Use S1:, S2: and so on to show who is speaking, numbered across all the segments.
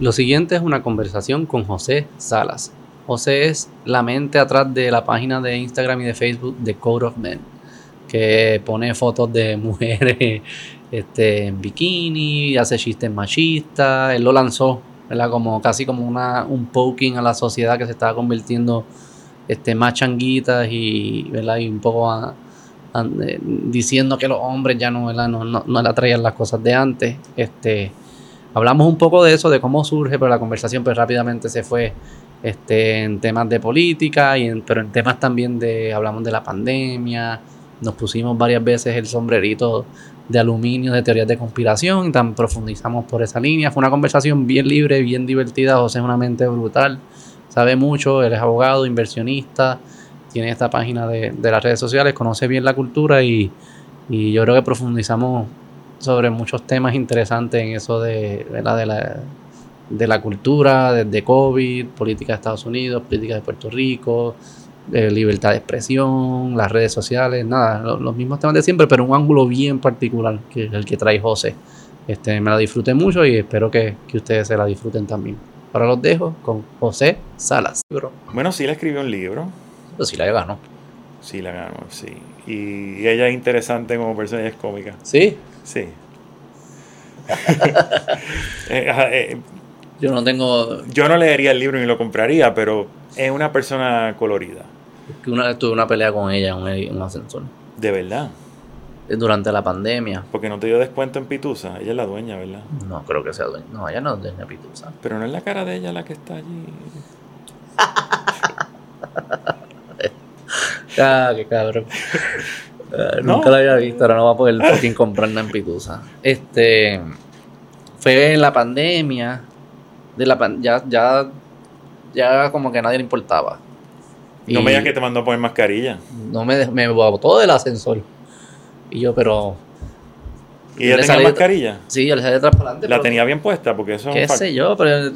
S1: Lo siguiente es una conversación con José Salas. José es la mente atrás de la página de Instagram y de Facebook de Code of Men, que pone fotos de mujeres este, en bikini, hace chistes machistas. Él lo lanzó, ¿verdad? Como casi como una, un poking a la sociedad que se estaba convirtiendo este, más changuitas y, ¿verdad? y un poco a- a- eh, diciendo que los hombres ya no, ¿verdad? no, no, no le atraían las cosas de antes. Este, hablamos un poco de eso, de cómo surge, pero la conversación pues rápidamente se fue este, en temas de política, y en- pero en temas también de, hablamos de la pandemia, nos pusimos varias veces el sombrerito de aluminio de teorías de conspiración y tan profundizamos por esa línea. Fue una conversación bien libre, bien divertida. José es una mente brutal, sabe mucho, él es abogado, inversionista, tiene esta página de, de las redes sociales, conoce bien la cultura y, y yo creo que profundizamos sobre muchos temas interesantes en eso de, ¿verdad? de, la, de la cultura, desde COVID, política de Estados Unidos, política de Puerto Rico, eh, libertad de expresión, las redes sociales, nada, lo- los mismos temas de siempre, pero un ángulo bien particular que es el que trae José. Este, me la disfruté mucho y espero que, que ustedes se la disfruten también. Ahora los dejo con José Salas. Pero
S2: Bueno, sí, le escribió un libro.
S1: si la ganó.
S2: Sí, la ganó, sí. Y ella es interesante como persona, ella es cómica.
S1: ¿Sí?
S2: Sí. Eh, eh,
S1: Yo no tengo...
S2: yo no leería el libro ni lo compraría, pero es una persona colorida.
S1: que Una vez tuve una pelea con ella en un, en un ascensor.
S2: De verdad.
S1: Eh, Durante la pandemia.
S2: Porque no te dio descuento en Pitusa. Ella es la dueña, ¿verdad?
S1: No creo que sea dueña. No, ella no es dueña de Pitusa.
S2: Pero no es la cara de ella la que está allí.
S1: Ah, qué cabrón.
S2: No.
S1: Nunca la había visto, ahora no va a poder fucking comprar nada en Pitusa. Este. Fue en la pandemia. De la pan- ya, ya. Ya como que a nadie le importaba.
S2: No
S1: Y
S2: me digas que te mandó a poner mascarilla.
S1: No me, me botó del ascensor. Y yo, pero.
S2: ¿Y ella tenía mascarilla?
S1: Sí, yo le salí atrás para adelante.
S2: La
S1: pero-
S2: tenía bien puesta porque eso es
S1: qué
S2: un
S1: sé yo, pero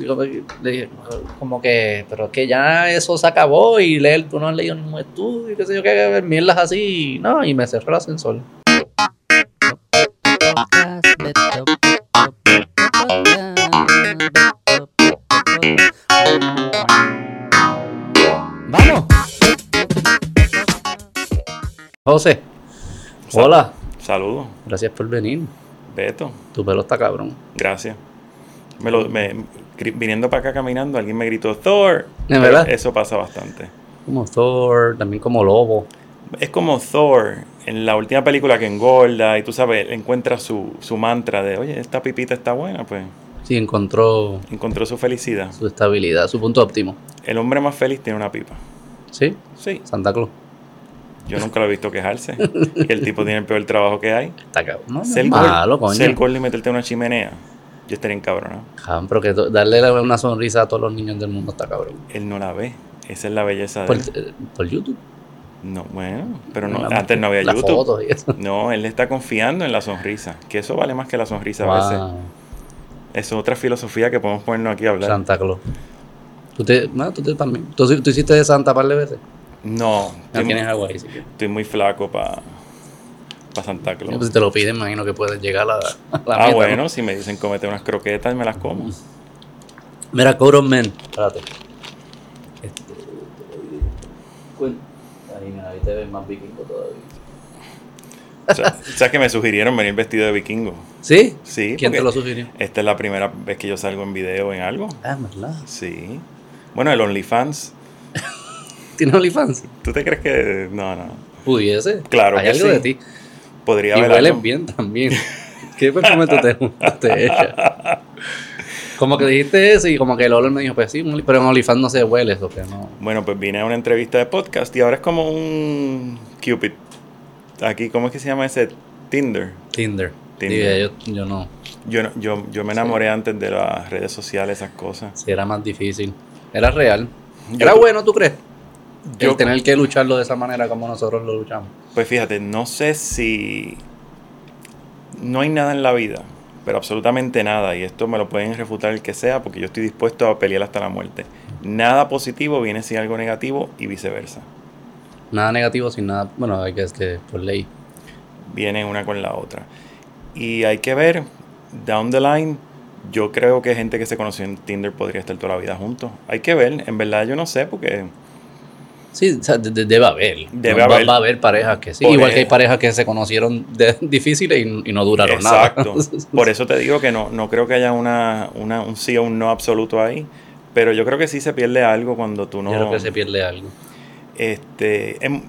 S1: como que, pero que ya eso se acabó y leer, tú no has leído ningún estudio y qué sé yo, que mierdas así, no, y me cerró el ascensor. Vamos. José, hola,
S2: Saludos.
S1: gracias por venir.
S2: Beto.
S1: Tu pelo está cabrón.
S2: Gracias. Me lo, me- viniendo para acá caminando, alguien me gritó Thor.
S1: ¿De verdad?
S2: Eso pasa bastante.
S1: Como Thor, también como Lobo.
S2: Es como Thor en la última película que engorda y tú sabes, encuentra su, su mantra de, oye, esta pipita está buena, pues
S1: Sí, encontró
S2: encontró su felicidad.
S1: su estabilidad, su punto óptimo.
S2: El hombre más feliz tiene una pipa.
S1: ¿Sí?
S2: Sí,
S1: Santa Claus.
S2: Yo nunca lo he visto quejarse. y el tipo tiene el peor trabajo que hay.
S1: Está cabrón. No,
S2: Ser
S1: malo, coño.
S2: ser y meterte en una chimenea. Yo estaría encabronado.
S1: Cabrón, pero que darle una sonrisa a todos los niños del mundo está cabrón.
S2: Él no la ve. Esa es la belleza de
S1: Por,
S2: él.
S1: eh, por YouTube.
S2: No, bueno, pero no,
S1: La-
S2: antes no había YouTube.
S1: fotos y eso.
S2: No, él está confiando en la sonrisa. Que eso vale más que la sonrisa a veces. Eso es otra filosofía que podemos ponernos aquí a hablar.
S1: Santa Claus. Tú, te, no, tú te también. ¿Tú, tú hiciste de Santa par de veces.
S2: No,
S1: No
S2: estoy,
S1: tienes agua ahí. sí
S2: estoy muy flaco para Santa Claus.
S1: Pues si te lo piden, imagino que puedes llegar a la, a la
S2: ah,
S1: meta,
S2: bueno,
S1: ¿no?
S2: si me dicen comete unas croquetas, me las como.
S1: Mira, Code of Men. Espérate. Este, Ahí, mira, ahí te ves más vikingo todavía.
S2: O sea, ¿Sabes que me sugirieron venir vestido de vikingo?
S1: ¿Sí?
S2: Sí.
S1: ¿Quién te lo sugirió?
S2: Esta es la primera vez que yo salgo en video en algo.
S1: Ah, ¿verdad?
S2: Sí. Bueno, el OnlyFans.
S1: ¿Tienes OnlyFans?
S2: ¿Tú te crees que.? No, no.
S1: Pudiese.
S2: Claro
S1: Hay
S2: que
S1: algo
S2: sí.
S1: de ti.
S2: Podría
S1: Y hueles bien también. ¿Qué perfume tú te, te echas? Como que dijiste eso y como que el olor me dijo, pues sí, pero en OnlyFans no se huele eso, que no.
S2: Bueno, pues vine a una entrevista de podcast y ahora es como un Cupid. Aquí, ¿cómo es que se llama ese? Tinder.
S1: Tinder.
S2: Tinder.
S1: Yo, yo no.
S2: Yo, no- yo, yo me enamoré antes de las redes sociales, esas cosas.
S1: Si era más difícil. Era real.
S2: Yo
S1: Era bueno, ¿tú crees?
S2: Yo-
S1: el tener que lucharlo de esa manera como nosotros lo luchamos.
S2: Pues fíjate, no sé si... No hay nada en la vida, pero absolutamente nada, y esto me lo pueden refutar el que sea, porque yo estoy dispuesto a pelear hasta la muerte. Nada positivo viene sin algo negativo y viceversa.
S1: Nada negativo sin nada. Bueno, hay que es que por ley.
S2: Viene una con la otra. Y hay que ver, down the line, Yo creo que gente que se conoció en Tinder podría estar toda la vida juntos. Hay que ver, en verdad yo no sé porque...
S1: Sí, o sea, de- de- debe haber.
S2: Debe haber.
S1: Va, a haber parejas que sí.
S2: Por
S1: Igual que hay
S2: eso.
S1: parejas que se conocieron de difíciles y, y no duraron
S2: Exacto.
S1: nada.
S2: Por eso te digo que no, no creo que haya una, una, un sí o un no absoluto ahí. Pero yo creo que sí se pierde algo cuando tú no...
S1: Yo creo que se pierde algo.
S2: Este, em-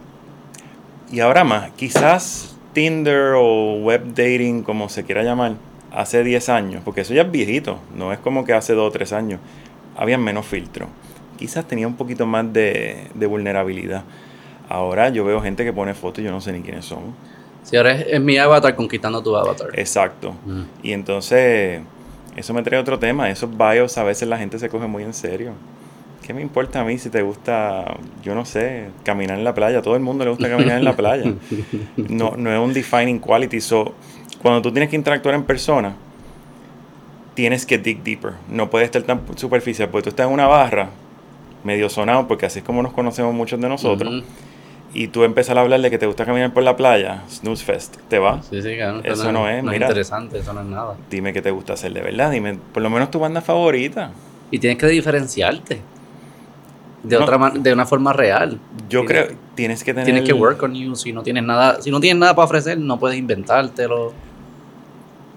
S2: y ahora más, quizás Tinder o web dating, como se quiera llamar, hace 10 años, porque eso ya es viejito, no es como que hace 2 o 3 años, había menos filtro. Quizás tenía un poquito más de, de vulnerabilidad. Ahora yo veo gente que pone fotos y yo no sé ni quiénes son.
S1: Si ahora es, es mi avatar conquistando tu avatar.
S2: Exacto.
S1: Mm.
S2: Y entonces, eso me trae otro tema. Esos bios a veces la gente se coge muy en serio. ¿Qué me importa a mí si te gusta, yo no sé, caminar en la playa? Todo el mundo le gusta caminar en la playa. No, no es un defining quality. So, cuando tú tienes que interactuar en persona, tienes que dig deeper. No puedes estar tan superficial, porque tú estás en una barra, medio sonado, porque así es como nos conocemos muchos de nosotros, y tú empiezas a hablar de que te gusta caminar por la playa, snooze fest, te va.
S1: Sí, sí, claro.
S2: Eso no es, mira.
S1: interesante, eso no es nada.
S2: Dime qué te gusta hacer de verdad, dime por lo menos tu banda favorita.
S1: Y tienes que diferenciarte. De,
S2: No.
S1: otra de una forma real.
S2: Yo
S1: Tienes-
S2: creo, tienes que tener...
S1: Tienes que work on you. Si no tienes nada, si no tienes nada para ofrecer, no puedes inventártelo.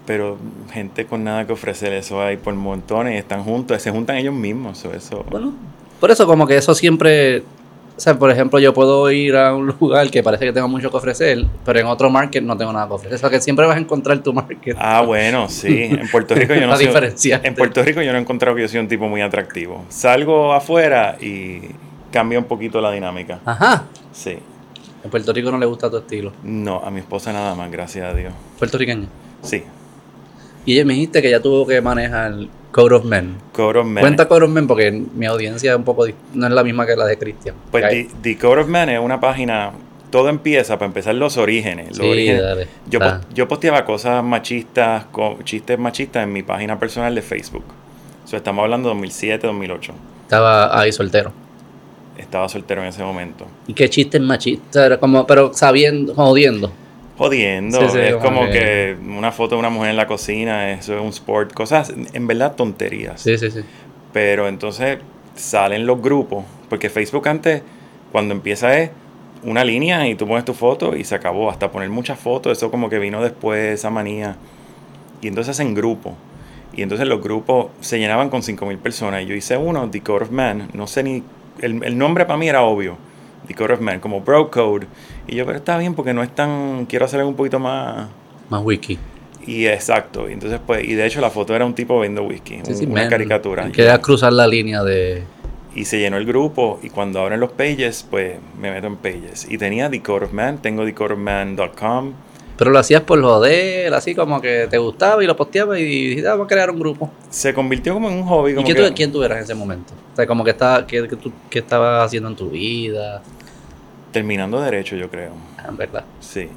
S2: Pero gente con nada que ofrecer, eso hay por montones, y están juntos, se juntan ellos mismos, eso, eso.
S1: Bueno, por eso como que eso siempre, o sea, por ejemplo, yo puedo ir a un lugar que parece que tengo mucho que ofrecer, pero en otro market no tengo nada que ofrecer. O sea, que siempre vas a encontrar tu market.
S2: Ah, bueno, sí. En Puerto Rico yo no
S1: Para
S2: soy-. En Puerto Rico yo no he encontrado que yo soy un tipo muy atractivo. Salgo afuera y cambia un poquito la dinámica.
S1: Ajá.
S2: Sí.
S1: En Puerto Rico no le gusta tu estilo.
S2: No, a mi esposa nada más, gracias a Dios.
S1: Puertorriqueño.
S2: Sí.
S1: Y ella me dijiste que ya tuvo que manejar Code of Men.
S2: Code of Man.
S1: Cuenta Code of Men porque mi audiencia es un poco, no es la misma que la de Cristian.
S2: Pues
S1: Ok.
S2: The, The Code of Man es una página, todo empieza para empezar los orígenes. Los
S1: Sí,
S2: orígenes.
S1: dale.
S2: Yo, yo posteaba cosas machistas, co- chistes machistas en mi página personal de Facebook. So, estamos hablando de 2007, 2008.
S1: Estaba ahí soltero.
S2: Estaba soltero en ese momento.
S1: ¿Y qué chistes machistas? Era como, pero sabiendo, jodiendo.
S2: Jodiendo,
S1: Sí, sí,
S2: es
S1: como que-
S2: una foto de una mujer en la cocina, eso es un sport, cosas en verdad tonterías.
S1: Sí, sí, sí.
S2: Pero entonces salen los grupos, porque Facebook antes, cuando empieza es una línea y tú pones tu foto y se acabó, hasta poner muchas fotos, eso como que vino después esa manía. Y entonces hacen grupos. Y entonces los grupos se llenaban con 5.000 personas. Yo hice uno, The Code of Man, no sé ni, el, el nombre para mí era obvio, The Code of Man, como Bro Code. Y yo, pero está bien porque no es tan, quiero hacer algo un poquito más...
S1: Más wiki.
S2: Y exacto, y entonces pues, y de hecho la foto era un tipo bebiendo whisky,
S1: Sí,
S2: un-
S1: sí,
S2: una
S1: man.
S2: caricatura.
S1: Quería cruzar la línea de.
S2: Y se llenó el grupo y cuando abren los pages, pues me meto en pages. Y tenía The Code of Man, tengo thecodeofman.com.
S1: Pero lo hacías por joder, así como que te gustaba y lo posteabas y dijiste, ah, vamos a crear un grupo.
S2: Se convirtió como en un hobby.
S1: ¿Y
S2: Como
S1: qué
S2: que-
S1: tú- quién tú eras en ese momento? O sea, como que estaba, qué, qué tú- qué estabas haciendo en tu vida.
S2: Terminando derecho, yo creo.
S1: Ah, verdad.
S2: Sí.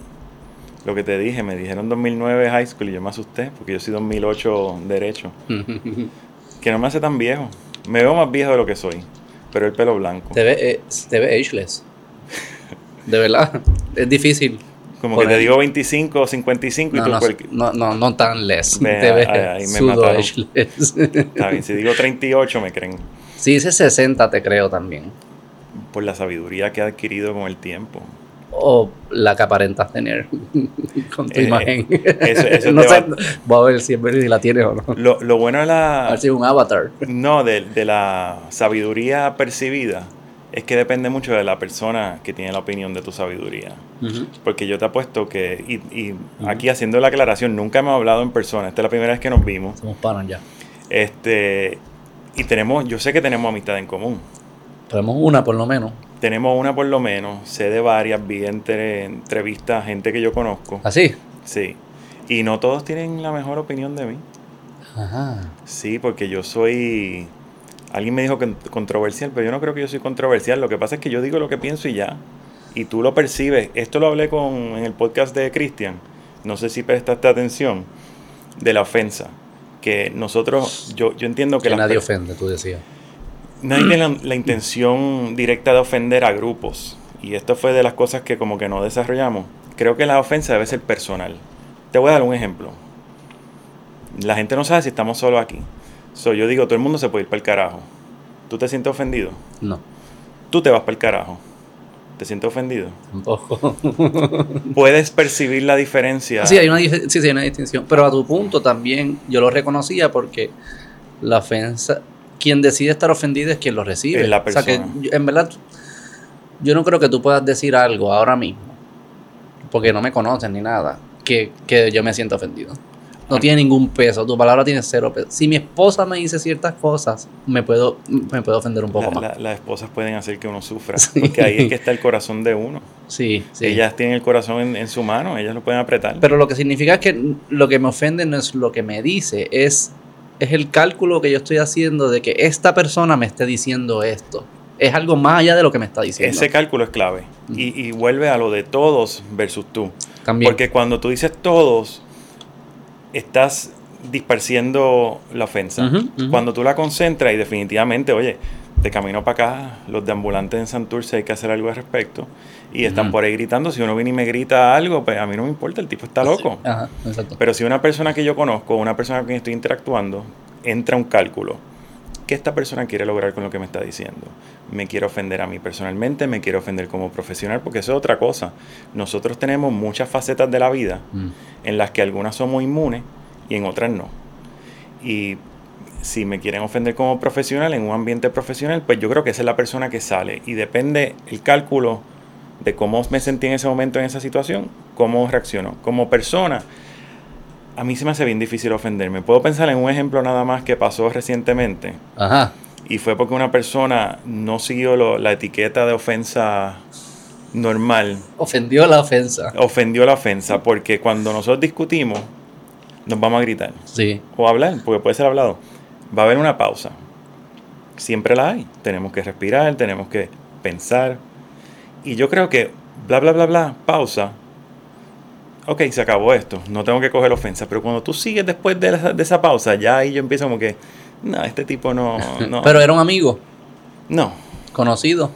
S2: Lo que te dije, me dijeron 2009 high school y yo me asusté porque yo soy 2008 derecho. Que no me hace tan viejo. Me veo más viejo de lo que soy. Pero el pelo blanco.
S1: te, ve, eh, te ve ageless. De verdad. Es difícil.
S2: Como que te digo 25 o 55 y
S1: No,
S2: tú
S1: no,
S2: cualquier-
S1: no, no, no tan less.
S2: Ve,
S1: te ves
S2: ahí- ahí me mataron. Está bien, si digo 38 me creen.
S1: Si dice 60 te creo también.
S2: Por la sabiduría que he adquirido con el tiempo.
S1: O la que aparentas tener con tu
S2: Eh,
S1: imagen.
S2: eso- eso
S1: no sé,
S2: va-
S1: voy a ver si verdad si la tienes o no.
S2: Lo, lo bueno de
S1: A
S2: la...
S1: ver si es un avatar.
S2: No, de, de la sabiduría percibida es que depende mucho de la persona que tiene la opinión de tu sabiduría. Porque yo te apuesto que, y, y aquí haciendo la aclaración, nunca hemos hablado en persona, esta es la primera vez que nos vimos.
S1: Somos panas ya.
S2: Este, y tenemos, yo sé que tenemos amistad en común.
S1: Tenemos una por lo menos.
S2: Tenemos una por lo menos, sé de varias, vi entre, entrevistas a gente que yo conozco.
S1: ¿Así?
S2: Sí. Y no todos tienen la mejor opinión de mí.
S1: Ajá.
S2: Sí, porque yo soy. Alguien me dijo que controversial, pero yo no creo que yo soy controversial. Lo que pasa es que yo digo lo que pienso y ya. Y tú lo percibes. Esto lo hablé con, en el podcast de Cristian. No sé si prestaste atención. De la ofensa. Que nosotros. Yo, yo entiendo que,
S1: Que nadie ofende, tú decías.
S2: Nadie tiene la, la intención directa de ofender a grupos. Y esto fue de las cosas que como que no desarrollamos. Creo que la ofensa debe ser personal. Te voy a dar un ejemplo. La gente no sabe si estamos solos aquí. So, yo digo, todo el mundo se puede ir para el carajo. ¿Tú te sientes ofendido?
S1: No,
S2: Tú te vas para el carajo. ¿Te sientes ofendido?
S1: tampoco.
S2: Puedes percibir la diferencia.
S1: Sí, hay una, sí, sí, hay una distinción. Pero a tu punto también yo lo reconocía porque la ofensa, quien decide estar ofendido es quien lo recibe.
S2: Es la
S1: O sea que
S2: persona.
S1: en verdad, yo no creo que tú puedas decir algo ahora mismo, porque no me conocen ni nada, que, que yo me siento ofendido. No tiene ningún peso, tu palabra tiene cero peso. Si mi esposa me dice ciertas cosas, me puedo, me puedo ofender un poco
S2: La-
S1: más.
S2: la- las esposas pueden hacer que uno sufra.
S1: Sí.
S2: Porque ahí es que está el corazón de uno.
S1: Sí, sí.
S2: Ellas tienen el corazón en, en su mano, ellas lo pueden apretar.
S1: Pero lo que significa es que lo que me ofende no es lo que me dice, es, es el cálculo que yo estoy haciendo de que esta persona me esté diciendo esto. Es algo más allá de lo que me está diciendo.
S2: Ese cálculo es clave. Y, y vuelve a lo de todos versus tú.
S1: También.
S2: Porque cuando tú dices todos, estás dispersiendo la ofensa. Cuando tú la concentras y definitivamente, oye, de camino para acá, los de ambulantes en Santurce hay que hacer algo al respecto. Y están por ahí gritando. Si uno viene y me grita algo, pues a mí no me importa, el tipo está loco.
S1: Ajá, exacto.
S2: Pero si una persona que yo conozco, una persona con quien estoy interactuando, entra un cálculo, ¿qué esta persona quiere lograr con lo que me está diciendo? Me quiere ofender a mí personalmente, me quiere ofender como profesional, porque eso es otra cosa. Nosotros tenemos muchas facetas de la vida
S1: Mm.
S2: en las que algunas somos inmunes y en otras no. Y si me quieren ofender como profesional en un ambiente profesional, pues yo creo que esa es la persona que sale. Y depende el cálculo de cómo me sentí en ese momento en esa situación, cómo reacciono. Como persona, a mí se me hace bien difícil ofenderme. Puedo pensar en un ejemplo nada más que pasó recientemente.
S1: Ajá.
S2: Y fue porque una persona no siguió lo- la etiqueta de ofensa normal
S1: Ofendió la ofensa.
S2: ofendió la ofensa porque cuando nosotros discutimos nos vamos a gritar
S1: Sí.
S2: o a hablar, porque puede ser hablado. Va a haber una pausa. Siempre la hay. Tenemos que respirar, tenemos que pensar. Y yo creo que bla, bla, bla, bla, pausa. Ok, se acabó esto. No tengo que coger ofensa. Pero cuando tú sigues después de esa, de esa pausa, ya ahí yo empiezo como que, no, este tipo no, no.
S1: Pero era un amigo,
S2: no,
S1: conocido.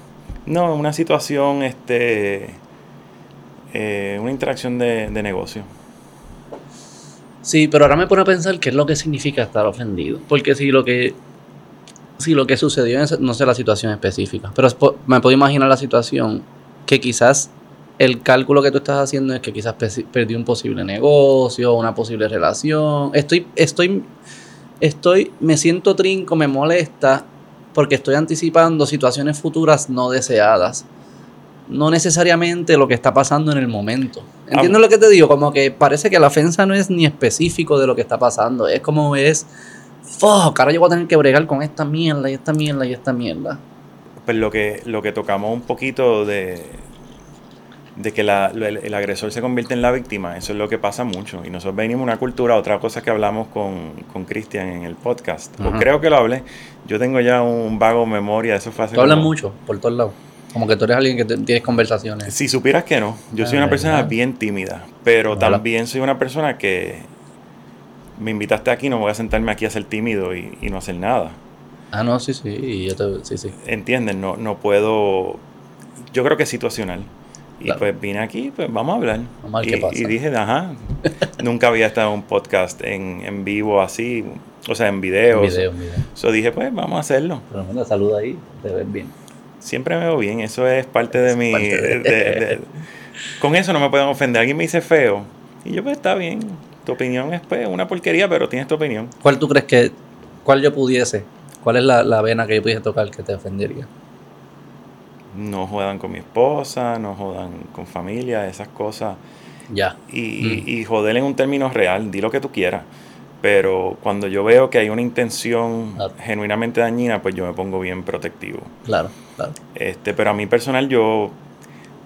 S2: no, una situación, este, eh, una interacción de, de negocio.
S1: Sí, pero ahora me pone a pensar qué es lo que significa estar ofendido. Porque si lo que si lo que sucedió, no sé la situación específica, pero me puedo imaginar la situación que quizás el cálculo que tú estás haciendo es que quizás perdí un posible negocio, una posible relación. Estoy, estoy, estoy, me siento trinco, me molesta porque estoy anticipando situaciones futuras no deseadas. No necesariamente lo que está pasando en el momento. ¿Entiendes
S2: Ah.
S1: lo que te digo? Como que parece que la ofensa no es ni específico de lo que está pasando. Es como es, fuck, ahora yo voy a tener que bregar con esta mierda y esta mierda y esta mierda.
S2: Pues lo que, lo que tocamos un poquito de, de que la- el, el agresor se convierte en la víctima, eso es lo que pasa mucho. Y nosotros venimos de una cultura, otra cosa que hablamos con, con Cristian en el podcast, o creo que lo hablé, yo tengo ya un vago memoria, eso fue hace
S1: Tú hablas
S2: como-
S1: mucho por todos lados. Como que tú eres alguien que te- tienes conversaciones.
S2: Si supieras que no, yo soy
S1: Ah,
S2: una persona
S1: ¿verdad?
S2: bien tímida, pero también soy una persona que me invitaste aquí, no voy a sentarme aquí a ser tímido y, y no hacer nada.
S1: Ah, no, sí, sí. y yo te- sí, sí.
S2: ¿Entienden? No, no puedo. Yo creo que es situacional. Y
S1: Claro.
S2: pues vine aquí, pues vamos a hablar.
S1: Vamos a ver
S2: y,
S1: qué pasa.
S2: y dije, ajá. nunca había estado en un podcast en, en vivo así, o sea, en videos.
S1: Un video, un video.
S2: So dije, pues vamos a hacerlo.
S1: Pero mira, saluda ahí, te ves bien.
S2: Siempre me veo bien, eso es parte de mi.
S1: parte de-
S2: de- de- con eso no me pueden ofender. Alguien me dice feo. Y yo, pues está bien. Tu opinión es pues, una porquería, pero tienes tu opinión.
S1: ¿Cuál tú crees que, cuál yo pudiese, cuál es la, la vena que yo pudiese tocar que te ofendería?
S2: No jodan con mi esposa, no jodan con familia, esas cosas.
S1: Ya.
S2: y, y- y joder en un término real, di lo que tú quieras. Pero cuando yo veo que hay una intención
S1: Claro.
S2: genuinamente dañina, pues yo me pongo bien protectivo.
S1: Claro, claro.
S2: Este, pero a mí personal, yo.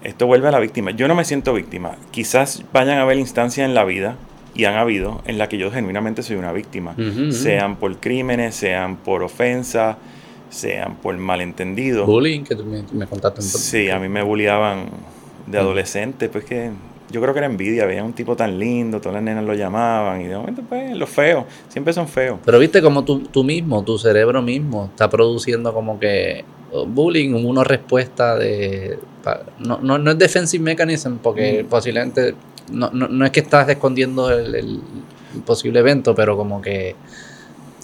S2: Esto vuelve a la víctima. Yo no me siento víctima. Quizás vayan a haber instancias en la vida, y han habido, en las que yo genuinamente soy una víctima. Sean por crímenes, sean por ofensas, sean por malentendidos.
S1: Bullying, que tú me, me contaste un
S2: Sí, a mí me bulliaban de
S1: Mm.
S2: adolescente, pues que yo creo que era envidia, veía un tipo tan lindo, todas las nenas lo llamaban y de momento pues los feos, siempre son feos.
S1: Pero viste como tú, tú mismo, tu cerebro mismo, está produciendo como que oh, bullying, una respuesta de... no, no, no es defensive mechanism, porque
S2: Mm.
S1: posiblemente no, no, no es que estás escondiendo el, el- posible evento, pero como que,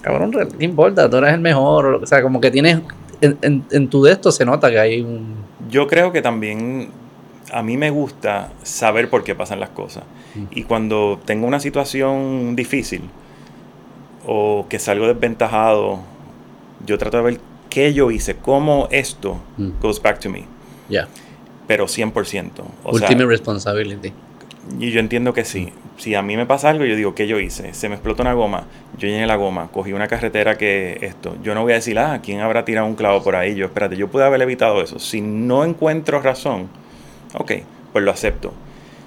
S1: cabrón, ¿qué importa? Tú eres el mejor, o sea, como que tienes, en, en, en tu de esto se nota que hay un...
S2: Yo creo que también a mí me gusta saber por qué pasan las cosas. Y cuando tengo una situación difícil o que salgo desventajado, yo trato de ver qué yo hice, cómo esto
S1: Mm.
S2: goes back to me.
S1: Ya,
S2: Pero 100%. O sea,
S1: ultimate responsibility.
S2: Y yo entiendo que sí. Si a mí me pasa algo, yo digo, ¿qué yo hice? Se me explotó una goma, yo llené la goma, cogí una carretera que esto. Yo no voy a decir, ah, ¿quién habrá tirado un clavo por ahí? Yo, espérate, yo pude haber evitado eso. Si no encuentro razón, ok, pues lo acepto.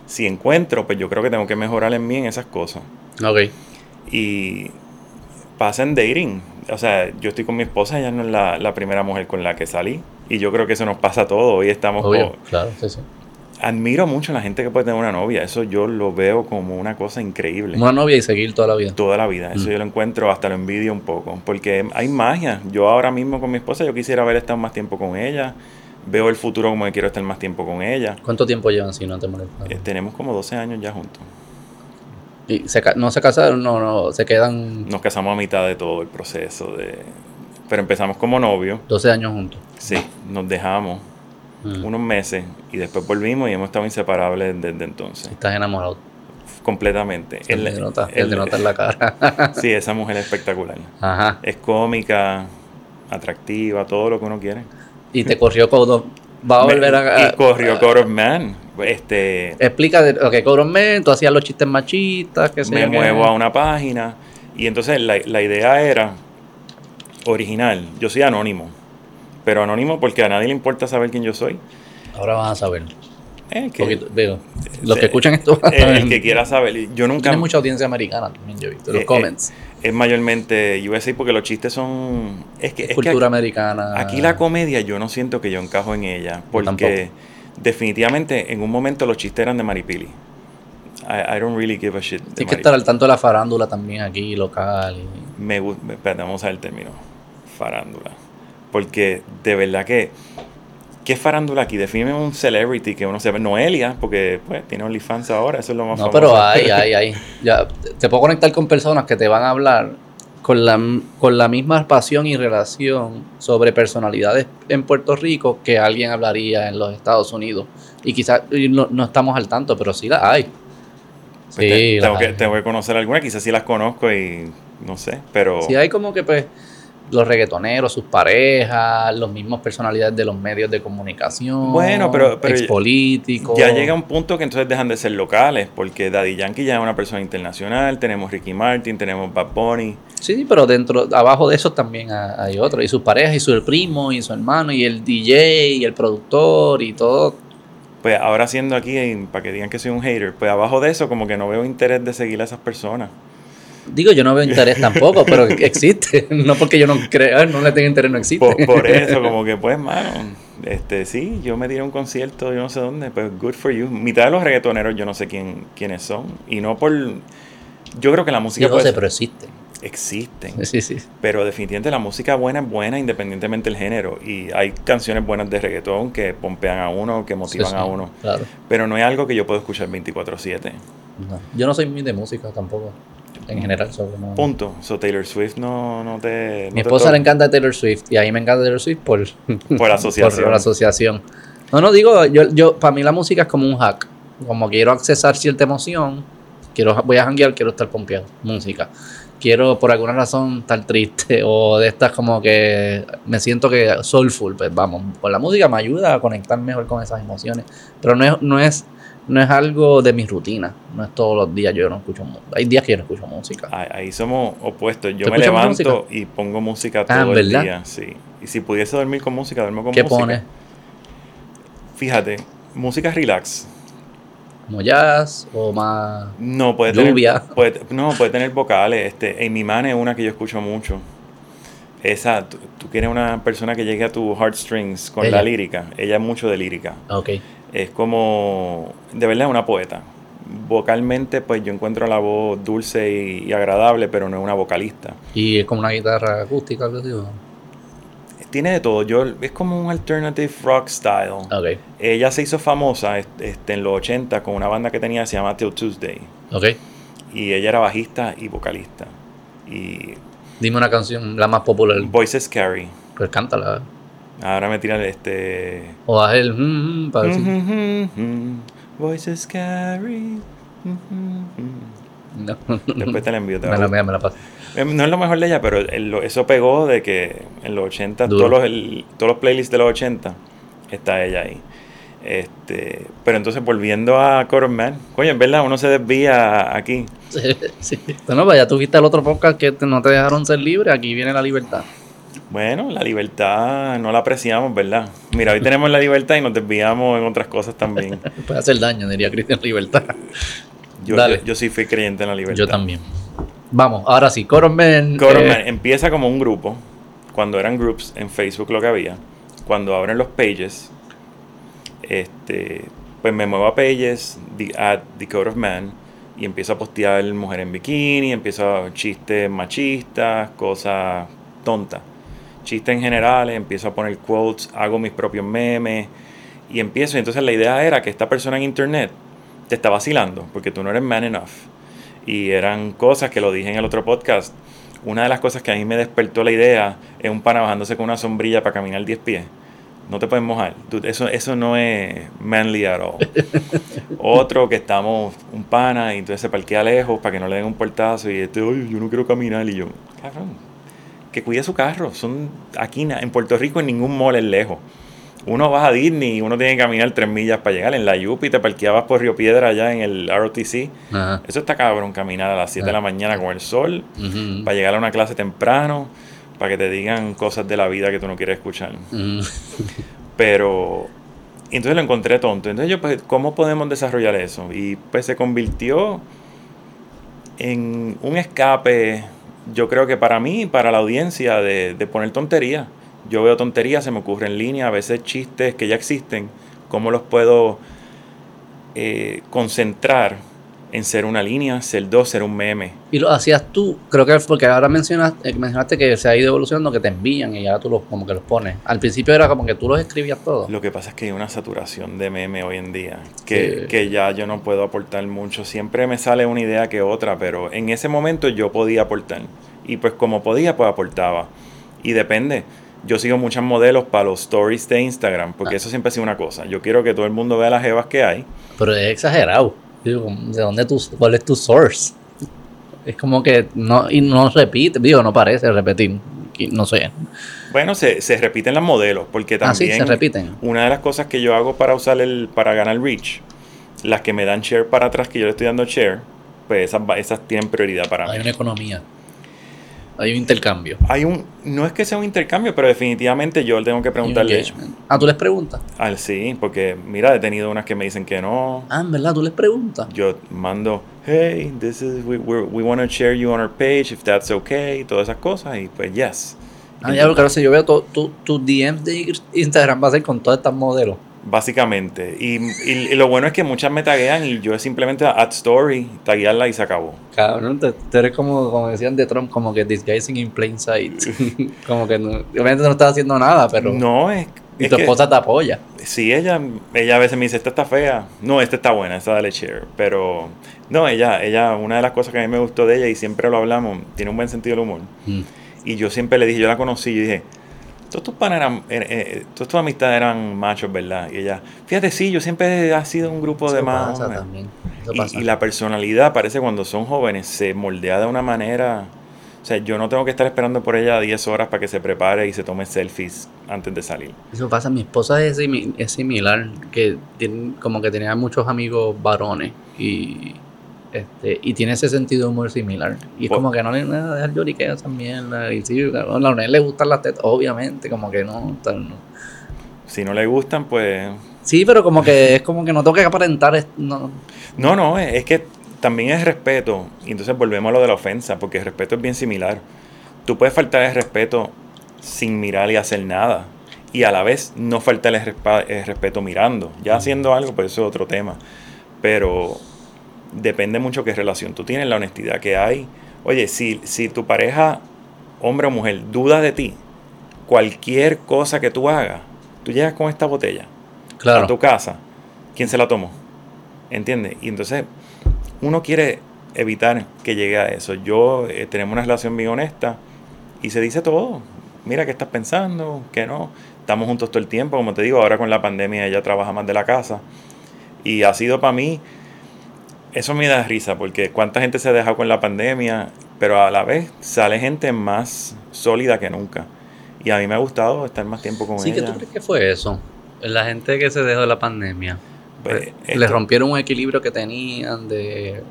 S2: Si encuentro, pues yo creo que tengo que mejorar en mí en esas cosas.
S1: Ok.
S2: Y pasa en dating. O sea, yo estoy con mi esposa, ella no es la, la primera mujer con la que salí. Y yo creo que eso nos pasa a todos. Hoy estamos
S1: Obvio, claro, sí, sí.
S2: Admiro mucho a la gente que puede tener una novia. Eso yo lo veo como una cosa increíble.
S1: Una novia y seguir toda la vida.
S2: Toda la vida. Eso
S1: Mm.
S2: yo lo encuentro, hasta lo envidio un poco. Porque hay magia. Yo ahora mismo con mi esposa, yo quisiera haber estado más tiempo con ella. Veo el futuro como que quiero estar más tiempo con ella.
S1: ¿Cuánto tiempo llevan si no te molesta?
S2: Eh, tenemos como 12 años ya juntos.
S1: ¿Y se no se casaron? No, no, se quedan
S2: Nos casamos a mitad de todo el proceso. de Pero empezamos como novios.
S1: 12 años juntos.
S2: Sí, nos dejamos
S1: Mm.
S2: unos meses y después volvimos y hemos estado inseparables desde entonces.
S1: Estás enamorado.
S2: Completamente.
S1: Se
S2: El-
S1: te nota,
S2: el-
S1: nota en la cara.
S2: Sí, esa mujer es espectacular.
S1: Ajá.
S2: Es cómica, atractiva, todo lo que uno quiere.
S1: Y te corrió Code Va a volver a...
S2: y corrió
S1: a-
S2: Code of Man. Este,
S1: Explica, de- ok, Code of Man, tú hacías los chistes machistas, que
S2: me muevo a una página. Y entonces la, la idea era original. Yo soy anónimo. Pero anónimo porque a nadie le importa saber quién yo soy.
S1: Ahora vas a saber.
S2: Eh, que-
S1: Poquito, digo, los que escuchan esto
S2: el, el que quiera saber. Yo nunca...
S1: tiene mucha audiencia americana también, yo he visto. Los
S2: Eh,
S1: comments.
S2: Es mayormente USA porque los chistes son... Es que, es
S1: cultura
S2: aquí,
S1: americana.
S2: aquí la comedia yo no siento que yo encajo en ella. Porque definitivamente en un momento los chistes eran de Maripili. I, I don't really give a shit.
S1: Tienes que
S2: Maripili.
S1: estar al tanto de la farándula también aquí, local. y-
S2: Me gusta, espérate, vamos a ver el término. Farándula. Porque de verdad que. ¿Qué farándula aquí? Define un celebrity que uno se ve. Noelia, porque pues tiene OnlyFans ahora, eso es lo más
S1: No,
S2: famoso.
S1: pero hay, hay, hay. Ya, te- puedo conectar con personas que te van a hablar con la, con la misma pasión y relación sobre personalidades en Puerto Rico que alguien hablaría en los Estados Unidos. Y quizás no, no estamos al tanto, pero sí las hay.
S2: Pues
S1: Sí,
S2: te-
S1: las
S2: tengo, que,
S1: hay.
S2: tengo que conocer alguna, quizás sí las conozco y no sé, pero.
S1: Sí hay como que pues los reggaetoneros, sus parejas, los mismos personalidades de los medios de comunicación,
S2: Bueno, pero- pero-
S1: expolíticos.
S2: Ya llega un punto que entonces dejan de ser locales, porque Daddy Yankee ya es una persona internacional, tenemos Ricky Martin, tenemos Bad Bunny.
S1: Sí, pero dentro, abajo de eso también ha- hay otros. Y sus parejas, y su primo, y su hermano, y el DJ, y el productor, y todo.
S2: Pues ahora siendo aquí, para que digan que soy un hater, pues abajo de eso como que no veo interés de seguir a esas personas.
S1: Digo, yo no veo interés tampoco, pero existe. No porque yo no crea, no le tenga interés, no existe.
S2: Por, por eso, como que pues, mano, este, sí, yo me tiré a un concierto, yo no sé dónde, pues good for you. Mitad de los reggaetoneros yo no sé quién, quiénes son. Y no por... Yo creo que la música
S1: Yo no sé, pero existe.
S2: existen.
S1: Sí, sí.
S2: Pero definitivamente la música buena es buena independientemente del género. Y hay canciones buenas de reggaetón que pompean a uno, que motivan
S1: Sí,
S2: a uno.
S1: Claro.
S2: Pero no es algo que yo puedo escuchar 24/7.
S1: No. Yo no soy muy de música tampoco. En general, sobre no-
S2: Punto. So Taylor Swift no, no te... no
S1: Mi esposa le encanta Taylor Swift y a mí me encanta Taylor Swift por,
S2: Por asociación.
S1: por asociación. No, no digo, yo, yo para mí la música es como un hack. Como quiero accesar cierta emoción, quiero voy a janguear, quiero estar pompeado, música. Quiero por alguna razón estar triste o de estas como que me siento que soulful, pues vamos, con la música me ayuda a conectar mejor con esas emociones, pero no es no es no es algo de mi rutina, no es todos los días yo no escucho música. Hay días que yo no escucho música.
S2: Ahí, ahí somos opuestos. Yo
S1: ¿Tú
S2: me levanto
S1: música?
S2: y pongo música
S1: Ah,
S2: todo el
S1: ¿verdad?
S2: día. Sí. Y si pudiese dormir con música, duermo con
S1: ¿Qué
S2: música.
S1: pones?
S2: Fíjate, música relax.
S1: ¿Como jazz o más
S2: No, puede
S1: Lluvia.
S2: tener. puede- no, puede tener vocales. Este, Amy Mann es una que yo escucho mucho. Esa, tú, tú quieres una persona que llegue a tus heartstrings con
S1: Ella.
S2: la lírica. Ella es mucho de lírica.
S1: Ok.
S2: Es como, de verdad, una poeta. Vocalmente, pues yo encuentro la voz dulce y, y agradable, pero no es una vocalista.
S1: Y es como una guitarra acústica, algo así.
S2: Tiene de todo. Yo, es como un alternative rock style. Ella se hizo famosa este, en los 80 con una banda que tenía que se llama Till Tuesday.
S1: ok.
S2: Y ella era bajista y vocalista. Y
S1: Dime una canción, la más popular.
S2: Voices Carry.
S1: Pues cántala.
S2: Ahora me tiran este.
S1: O haz el. mm, mm, para decir-
S2: Voices Carry.
S1: No.
S2: Después te la envío. te
S1: Me
S2: a
S1: la, me la paso.
S2: Eh, No es lo mejor de ella, pero el- eso pegó de que en los 80,
S1: Duro.
S2: todos los, el- todos los playlists de los 80, está ella ahí. Este, pero entonces volviendo a Coron Man, coño, es verdad, uno se desvía aquí.
S1: Sí, sí. Bueno, pues ya tuviste el otro podcast que no te dejaron ser libre. Aquí viene la libertad.
S2: Bueno, la libertad no la apreciamos, ¿verdad? Mira, hoy tenemos la libertad y nos desviamos en otras cosas también.
S1: Puede hacer daño, diría Cristian Libertad.
S2: Yo,
S1: Dale.
S2: yo, yo sí fui creyente en la libertad.
S1: Yo también. Vamos, ahora sí, Coron Man.
S2: Coron
S1: eh,
S2: empieza como un grupo, cuando eran groups en Facebook lo que había. Cuando abren los pages, este, pues me muevo a pages, the, at The Code of Man, y empiezo a postear mujer en bikini, empiezo a chistes machistas, cosas tontas. Chistes en general, empiezo a poner quotes, hago mis propios memes, y empiezo. Entonces la idea era que esta persona en internet te está vacilando, porque tú no eres man enough. Y eran cosas que lo dije en el otro podcast. Una de las cosas que a mí me despertó la idea es un pana bajándose con una sombrilla para caminar 10 pies. No te puedes mojar. Dude, Eso, eso no es manly at all. Otro que estamos, un pana, y entonces se parquea lejos para que no le den un portazo. Y este, oye, yo no quiero caminar. Y yo, cabrón, que cuide su carro. Son aquí en Puerto Rico en ningún mall es lejos. Uno vas a Disney y uno tiene que caminar tres millas para llegar. En la Yupi te parqueabas por Río Piedra allá en el ROTC.
S1: Ajá.
S2: Eso está cabrón, caminar a las 7 de la mañana con el sol, para llegar a una clase temprano, para que te digan cosas de la vida que tú no quieres escuchar. Pero entonces lo encontré tonto. Entonces yo, pues, ¿cómo podemos desarrollar eso? Y pues se convirtió en un escape, yo creo que para mí, para la audiencia, de, de poner tonterías. Yo veo tonterías, se me ocurre en línea, a veces chistes que ya existen, cómo los puedo eh, concentrar en ser una línea, ser dos, ser un meme.
S1: Y lo hacías tú, creo que porque ahora mencionas, eh, mencionaste que se ha ido evolucionando, que te envían y ahora tú los, como que los pones. Al principio era como que tú los escribías todos.
S2: Lo que pasa es que hay una saturación de meme hoy en día que,
S1: Sí.
S2: que ya yo no puedo aportar mucho. Siempre me sale una idea que otra, pero en ese momento yo podía aportar. Y pues como podía, pues aportaba. Y depende. Yo sigo muchos modelos para los stories de Instagram, porque
S1: Ah.
S2: eso siempre ha sido una cosa. Yo quiero que todo el mundo vea las jevas que hay.
S1: Pero es exagerado. Digo, ¿de dónde tú, cuál es tu source? Es como que no, y no repite, digo, no parece repetir. No sé.
S2: Bueno, se, se repiten las modelos, porque
S1: Ah, sí,
S2: también
S1: se repiten.
S2: una de las cosas que yo hago para usar el, para ganar reach, las que me dan share para atrás, que yo le estoy dando share, pues esas, esas tienen prioridad para mí.
S1: Hay una economía. Hay un intercambio.
S2: Hay un, no es que sea un intercambio, pero definitivamente yo tengo que preguntarle.
S1: Ah, tú les preguntas.
S2: al sí, porque mira, he tenido unas que me dicen que no.
S1: Ah, en verdad, tú les preguntas.
S2: Yo mando, hey, this is we we're- we want to share you on our page if that's okay, y todas esas cosas y pues yes.
S1: Ah, ya, claro, si yo veo tu, tu, tus DMs de Instagram va a ser con todas estas modelos.
S2: Básicamente. Y, y- y lo bueno es que muchas me taguean y yo es simplemente add story, taguearla y se acabó.
S1: Cabrón, tú, tú eres como, como decían de Trump, como que disguising in plain sight. como que no, obviamente no estás haciendo nada, pero.
S2: no, es,
S1: y
S2: es
S1: tu
S2: que-
S1: esposa te apoya.
S2: Sí, ella, ella a veces me dice, esta está fea. No, esta está buena, esta dale share. Pero, no, ella, ella, una de las cosas que a mí me gustó de ella, y siempre lo hablamos, tiene un buen sentido del humor.
S1: Mm.
S2: Y yo siempre le dije, yo la conocí, y dije, todos tus panas eran, eh, eh, todas tus amistades eran machos, ¿verdad? Y ella, fíjate, sí, yo siempre he sido un grupo de más.
S1: pasa también. Eso
S2: Y,
S1: pasa.
S2: y la personalidad parece cuando son jóvenes se moldea de una manera. O sea, yo no tengo que estar esperando por ella 10 horas para que se prepare y se tome selfies antes de salir.
S1: Eso pasa, mi esposa es, simi- es similar, que tiene, como que tenía muchos amigos varones y este y tiene ese sentido de humor similar. Y es
S2: Pues-
S1: como que no le dejar lloriquear esa mierda. Y sí, a la Leonel le gustan las tetas, obviamente, como que no, tal, no.
S2: Si no le gustan, pues.
S1: Sí, pero como que es como que no tengo que aparentar, no,
S2: No, no, es, es que también es respeto. Y entonces volvemos a lo de la ofensa, porque el respeto es bien similar. Tú puedes faltar el respeto sin mirar y hacer nada. Y a la vez no faltar el respeto mirando. Ya haciendo algo, pues eso es otro tema. Pero depende mucho qué relación tú tienes, la honestidad que hay. Oye, si, si tu pareja, hombre o mujer, duda de ti, cualquier cosa que tú hagas, tú llegas con esta botella a
S1: claro.
S2: tu casa, ¿quién se la tomó? ¿Entiendes? Y entonces uno quiere evitar que llegue a eso. Yo eh, tenemos una relación bien honesta y se dice todo. Mira qué estás pensando, qué no. Estamos juntos todo el tiempo, como te digo, ahora con la pandemia ella trabaja más de la casa. Y ha sido para mí, eso me da risa, porque cuánta gente se ha dejado con la pandemia, pero a la vez sale gente más sólida que nunca. Y a mí me ha gustado estar más tiempo con
S1: Sí,
S2: ella.
S1: ¿qué tú crees que fue eso? La gente que se dejó de la pandemia.
S2: Pues,
S1: Le
S2: esto-
S1: rompieron un equilibrio que tenían de...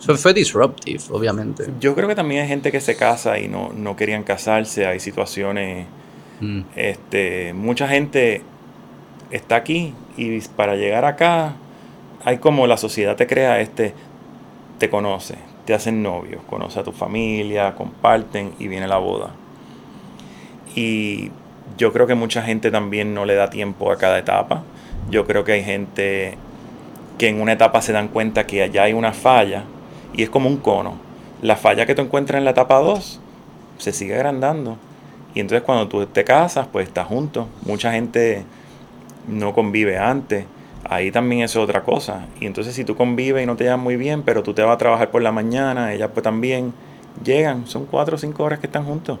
S1: Eso fue disruptive, obviamente.
S2: Yo creo que también hay gente que se casa y no, no querían casarse, hay situaciones,
S1: Mm.
S2: este, mucha gente está aquí y para llegar acá hay como la sociedad te crea este, te conoce, te hacen novios, conoce a tu familia, comparten y viene la boda. Y yo creo que mucha gente también no le da tiempo a cada etapa. Yo creo que hay gente que en una etapa se dan cuenta que allá hay una falla y es como un cono. La falla que tú encuentras en la etapa 2 se sigue agrandando. Y entonces cuando tú te casas, pues estás juntos. Mucha gente no convive antes. Ahí también es otra cosa. Y entonces si tú convives y no te llevas muy bien, pero tú te vas a trabajar por la mañana, ella pues también, llegan, son 4 o 5 horas que están juntos.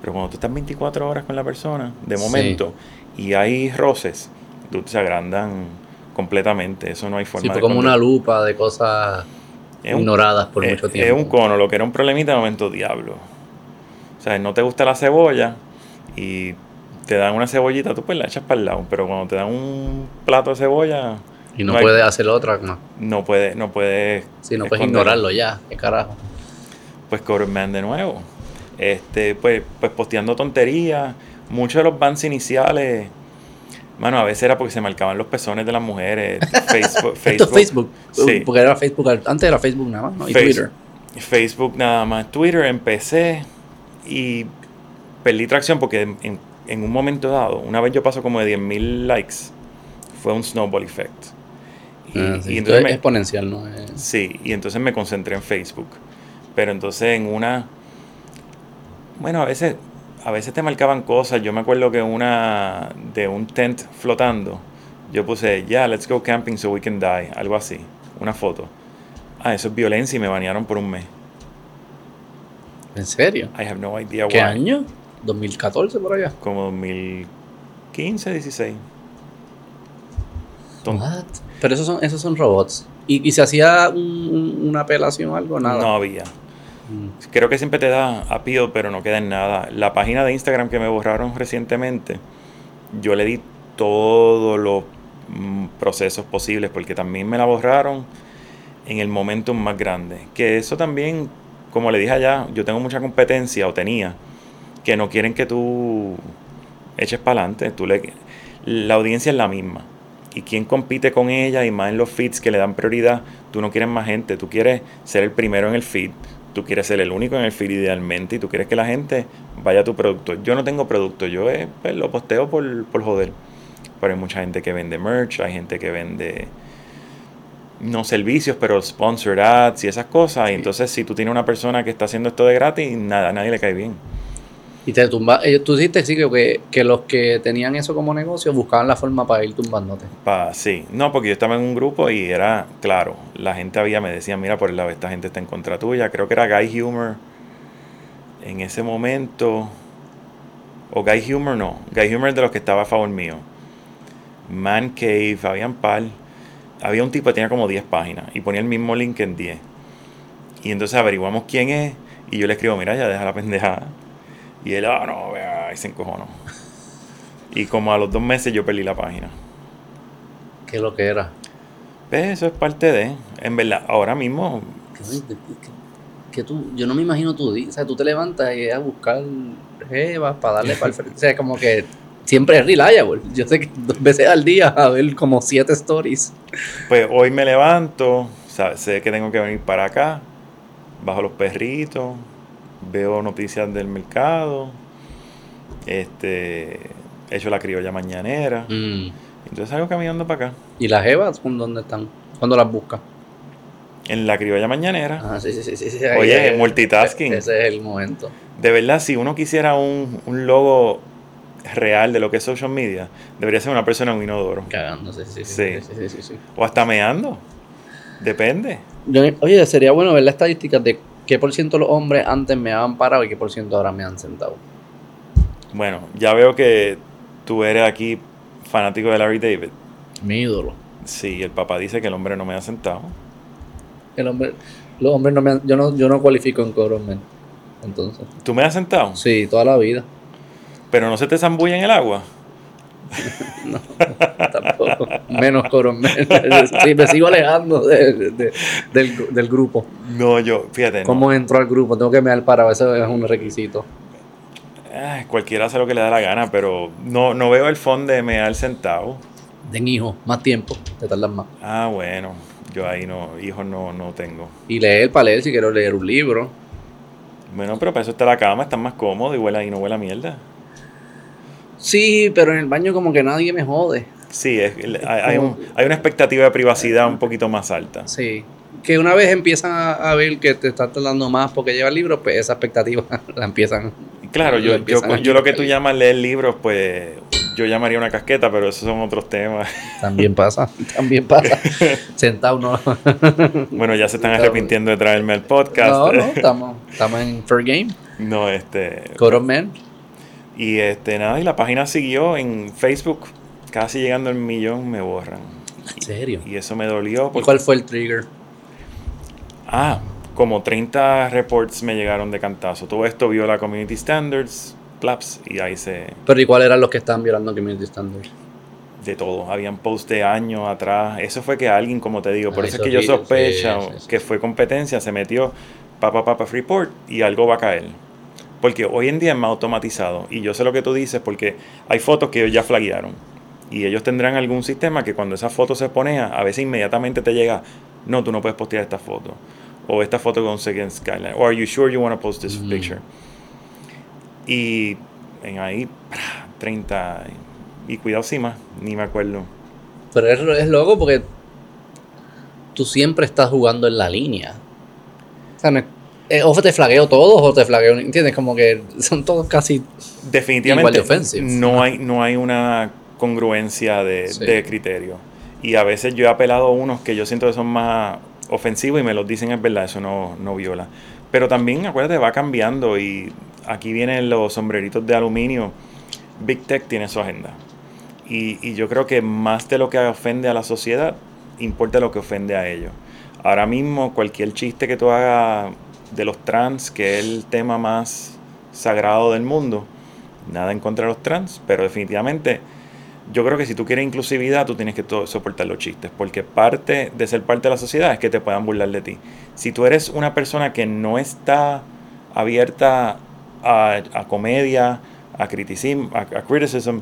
S2: Pero cuando tú estás 24 horas con la persona, de
S1: Sí.
S2: momento, y hay roces, tú se agrandan completamente. Eso no hay forma
S1: Sí,
S2: de
S1: como una lupa de cosas
S2: Es un-
S1: ignoradas por
S2: es-
S1: mucho
S2: Es
S1: tiempo.
S2: un cono, lo que era un problemita de momento diablo. O sea, no te gusta la cebolla y te dan una cebollita, tú pues la echas para el lado, pero cuando te dan un plato de cebolla,
S1: Y no,
S2: no hay-
S1: puedes hacer otra más.
S2: no puedes, no puedes,
S1: Sí, no puedes ignorarlo ya. ¿Qué carajo?
S2: Pues Coverman de nuevo. Este, pues, pues posteando tonterías. Muchos de los bans iniciales, mano, a veces era porque se marcaban los pezones de las mujeres. Facebook,
S1: Esto es Facebook.
S2: Sí.
S1: Porque era Facebook. Antes era Facebook nada más, ¿no? Y
S2: Face-
S1: Twitter.
S2: Facebook nada más, Twitter, empecé y perdí tracción porque en, en- en un momento dado, una vez yo paso como de 10.000 likes, fue un snowball effect. Y,
S1: Ah, sí,
S2: y entonces
S1: es
S2: me,
S1: exponencial, ¿no?
S2: Sí, y entonces me concentré en Facebook. Pero entonces en una, bueno, a veces, a veces te marcaban cosas. Yo me acuerdo que una de un tent flotando, yo puse, ya, let's go camping so we can die, algo así, una foto. Ah, eso es violencia y me banearon por un mes.
S1: ¿En serio?
S2: I have no idea
S1: ¿Qué
S2: why.
S1: año? ¿2014 por allá?
S2: Como 2015, 16. Ton-
S1: What? Pero esos son, esos son robots. ¿Y, y se hacía un- un- una apelación o algo? Nada.
S2: No había.
S1: Mm.
S2: Creo que siempre te da appeal, pero no queda en nada. La página de Instagram que me borraron recientemente, yo le di todos los mm, procesos posibles porque también me la borraron en el momento más grande. Que eso también, como le dije allá, yo tengo mucha competencia o tenía, que no quieren que tú eches para adelante. Tú le, la audiencia es la misma. Y quien compite con ella y más en los feeds que le dan prioridad, tú no quieres más gente, tú quieres ser el primero en el feed, tú quieres ser el único en el feed idealmente y tú quieres que la gente vaya a tu producto. Yo no tengo producto, yo eh, pues, lo posteo por, por joder. Pero hay mucha gente que vende merch, hay gente que vende no servicios, pero sponsored ads y esas cosas. Y entonces si tú tienes una persona que está haciendo esto de gratis, nada, a nadie le cae bien.
S1: Y te tumba, ellos, tú dijiste sí que, los que tenían eso como negocio buscaban la forma para ir tumbándote.
S2: Pa, sí, no, porque yo estaba en un grupo y era, claro, la gente había, me decía, mira, por el lado, esta gente está en contra tuya. Creo que era Guy Humor en ese momento. O Guy Humor no. Guy Humor es de los que estaba a favor mío. Man Cave, habían par. Había un tipo que tenía como 10 páginas y ponía el mismo link en 10. Y entonces averiguamos quién es y yo le escribo, mira, ya deja la pendejada. Y él, ah, no, vea, y se encojonó. Y como a los dos meses yo perdí la página.
S1: ¿Qué es lo que era?
S2: Pues eso es parte de, en verdad, ahora mismo,
S1: Que, que- que tú, yo no me imagino tu día. O sea, tú te levantas y a buscar jevas para darle para el frente. O sea, como que siempre es reliable. Yo sé que dos veces al día a ver como siete stories.
S2: pues hoy me levanto, sé que tengo que venir para acá, bajo los perritos, veo noticias del mercado, este, he hecho la criolla mañanera,
S1: Mm.
S2: entonces salgo caminando para acá,
S1: ¿Y las jevas con dónde están? ¿Cuándo las buscas?
S2: en la criolla mañanera.
S1: Ah, sí, sí, sí. sí,
S2: Oye,
S1: es-
S2: multitasking.
S1: Ese es el momento.
S2: De verdad, si uno quisiera un, un logo real de lo que es social media, debería ser una persona en un inodoro,
S1: Cagándose, sí, sí,
S2: Sí.
S1: sí, sí,
S2: o hasta meando, depende.
S1: Oye, sería bueno ver la estadística de qué por ciento los hombres antes me han parado y qué por ciento ahora me han sentado.
S2: Bueno, ya veo que tú eres aquí fanático de Larry David.
S1: Mi ídolo.
S2: Sí, el papá dice que el hombre no me ha sentado.
S1: El hombre, los hombres no me han, yo no, yo no cualifico en Coron Men. Entonces,
S2: ¿Tú me has sentado?
S1: sí, toda la vida.
S2: Pero no se te zambulla en el agua.
S1: Tampoco. Menos Coron Men. Sí, me sigo alejando de- de- del, del grupo.
S2: No, yo, fíjate. no.
S1: ¿Cómo entro al grupo? Tengo que me dar parado, eso es un requisito.
S2: Ay, cualquiera hace lo que le da la gana, pero no, no veo el fondo de mear sentado.
S1: Den hijos, más tiempo, te tardan más.
S2: Ah, bueno, yo ahí no, hijos no, no tengo.
S1: Y leer para leer si quiero leer un libro.
S2: Bueno, pero para eso está la cama, está más cómodo y huele y no huele a mierda.
S1: Sí, pero en el baño como que nadie me jode.
S2: Sí, es- hay, hay un- hay una expectativa de privacidad un poquito más alta.
S1: Sí. Que una vez empiezan a, ver que te estás tardando más porque lleva el libro, pues esa expectativa la empiezan.
S2: Claro, yo, yo,
S1: empiezan
S2: yo lo que tú llamas leer libros, pues yo llamaría una casqueta, pero esos son otros temas.
S1: También pasa, también pasa. Sentado no.
S2: Bueno, ya se están arrepintiendo de traerme al podcast.
S1: No, no, estamos, estamos en Fair Game.
S2: No, este.
S1: Code of Men.
S2: Y este, nada, y la página siguió en Facebook, casi llegando al millón, me borran.
S1: ¿En serio?
S2: Y eso me dolió.
S1: ¿Y cuál fue el trigger?
S2: Ah, como 30 reports me llegaron de cantazo. Todo esto viola Community Standards, PLAPS, y ahí se.
S1: Pero ¿y cuáles eran los que estaban violando Community Standards?
S2: de todo. Habían posts de años atrás. Eso fue que alguien, como te digo, por
S1: Ah,
S2: eso es que yo sospecho
S1: sí, sí, sí.
S2: que fue competencia, se metió papa papa Freeport y algo va a caer. Porque hoy en día es más automatizado. Y yo sé lo que tú dices porque hay fotos que ellos ya flaguearon. Y ellos tendrán algún sistema que cuando esa foto se ponea, a veces inmediatamente te llega, no, tú no puedes postear esta foto. O esta foto con Second Skyline. O are you sure you want to post this
S1: Mm.
S2: picture? Y en ahí, 30. Y cuidado sí más, ni me acuerdo.
S1: Pero es, es loco porque tú siempre estás jugando en la línea. O sea, no es- eh, o te flagueo todos o te flagueo, ¿entiendes? Como que son todos casi...
S2: Definitivamente
S1: Igual de offensive.
S2: no hay, no hay una congruencia de,
S1: Sí.
S2: de criterio. Y a veces yo he apelado a unos que yo siento que son más ofensivos y me los dicen es verdad, eso no, no viola. Pero también, acuérdate, va cambiando y aquí vienen los sombreritos de aluminio. Big Tech tiene su agenda. Y, y yo creo que más de lo que ofende a la sociedad, importa lo que ofende a ellos. Ahora mismo, cualquier chiste que tú hagas de los trans, que es el tema más sagrado del mundo, nada en contra de los trans, pero definitivamente yo creo que si tú quieres inclusividad, tú tienes que soportar los chistes, porque parte de ser parte de la sociedad es que te puedan burlar de ti. Si tú eres una persona que no está abierta a, a comedia, a criticism, a, a criticism,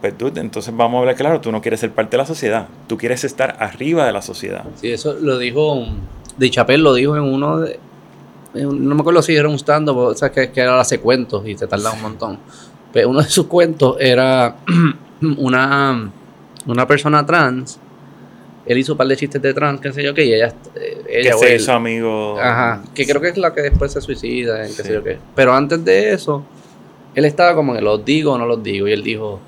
S2: pues dude, entonces vamos a hablar claro, tú no quieres ser parte de la sociedad, tú quieres estar arriba de la sociedad.
S1: Sí, eso lo dijo... De Chapel lo dijo en uno de... No me acuerdo si era un stand-up o sea, que, que era hace cuentos y te tarda un montón. Pero uno de sus cuentos era una, una persona trans. Él hizo un par de chistes de trans, qué sé yo qué, y ella... eh, ella
S2: que se
S1: él-
S2: hizo amigo.
S1: Ajá, que creo que es la que después se suicida, en qué sé yo qué. Pero antes de eso, él estaba como en los digo o no los digo. Y él dijo,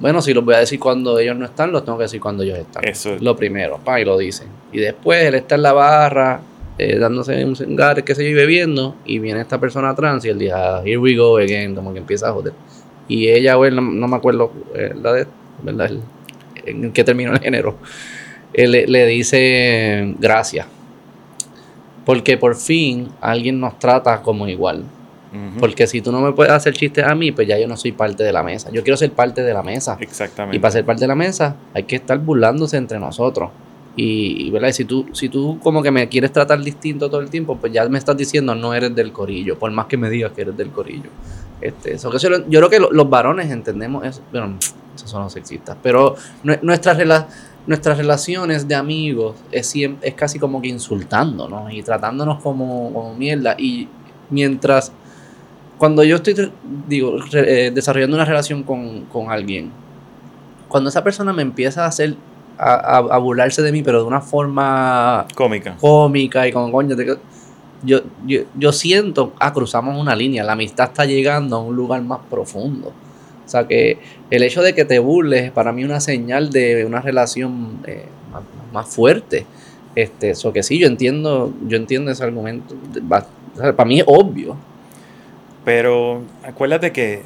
S1: bueno, si los voy a decir cuando ellos no están, los tengo que decir cuando ellos están.
S2: Eso.
S1: Lo primero, pa, y lo dicen. Y después él está en la barra, eh, dándose un cigarro, qué sé yo, y bebiendo. Y viene esta persona trans y él dice, ah, here we go again, como que empieza a joder. Y ella o él, no, no me acuerdo eh, la de, ¿verdad? El- en qué terminó el género. Él le, le dice gracias. Porque por fin alguien nos trata como igual. Porque si tú no me puedes hacer chistes a mí, pues ya yo no soy parte de la mesa. Yo quiero ser parte de la mesa.
S2: Exactamente.
S1: Y para ser parte de la mesa hay que estar burlándose entre nosotros. Y, ¿verdad? Si tú, si tú como que me quieres tratar distinto todo el tiempo, pues ya me estás diciendo no eres del corillo, por más que me digas que eres del corillo. Este, eso, que yo creo que lo- los varones entendemos eso. Bueno, esos son los sexistas. Pero nue- nuestras, rela- nuestras relaciones de amigos es, casi como que insultándonos y tratándonos como, mierda. Y mientras cuando yo estoy, digo, eh, desarrollando una relación con, con alguien, cuando esa persona me empieza a hacer, a, a- burlarse de mí, pero de una forma
S2: Cómica.
S1: cómica y como coño, te- yo, yo, yo siento, ah, cruzamos una línea, la amistad está llegando a un lugar más profundo. O sea que el hecho de que te burles para mí es una señal de una relación eh, más, más fuerte. Este, eso que sí, yo entiendo, yo entiendo ese argumento. Para mí es obvio.
S2: Pero acuérdate que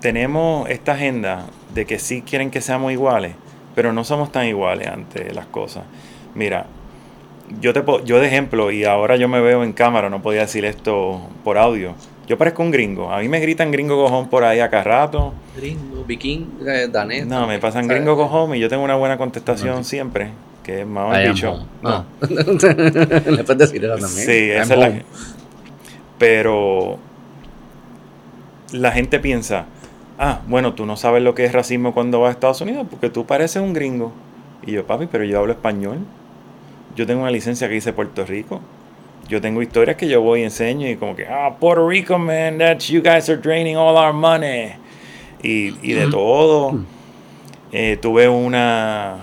S2: tenemos esta agenda de que sí quieren que seamos iguales, pero no somos tan iguales ante las cosas. Mira, yo te yo de ejemplo, y ahora yo me veo en cámara, no podía decir esto por audio. Yo parezco un gringo. A mí me gritan gringo cojón por ahí acá rato.
S1: Gringo, viking, eh, danés.
S2: No, me pasan
S1: ¿sabes?
S2: gringo cojón y yo tengo una buena contestación
S1: No,
S2: siempre, que es más dicho. No.
S1: Le puedes decir eso también.
S2: Sí, esa es la. Pero la gente piensa, ah, bueno, tú no sabes lo que es racismo cuando vas a Estados Unidos porque tú pareces un gringo. Y yo, papi, pero yo hablo español. Yo tengo una licencia que dice Puerto Rico. Yo tengo historias que yo voy y enseño y como que, ah, Puerto Rico, man, that you guys are draining all our money. Y, y de todo.
S1: Mm.
S2: Eh, tuve una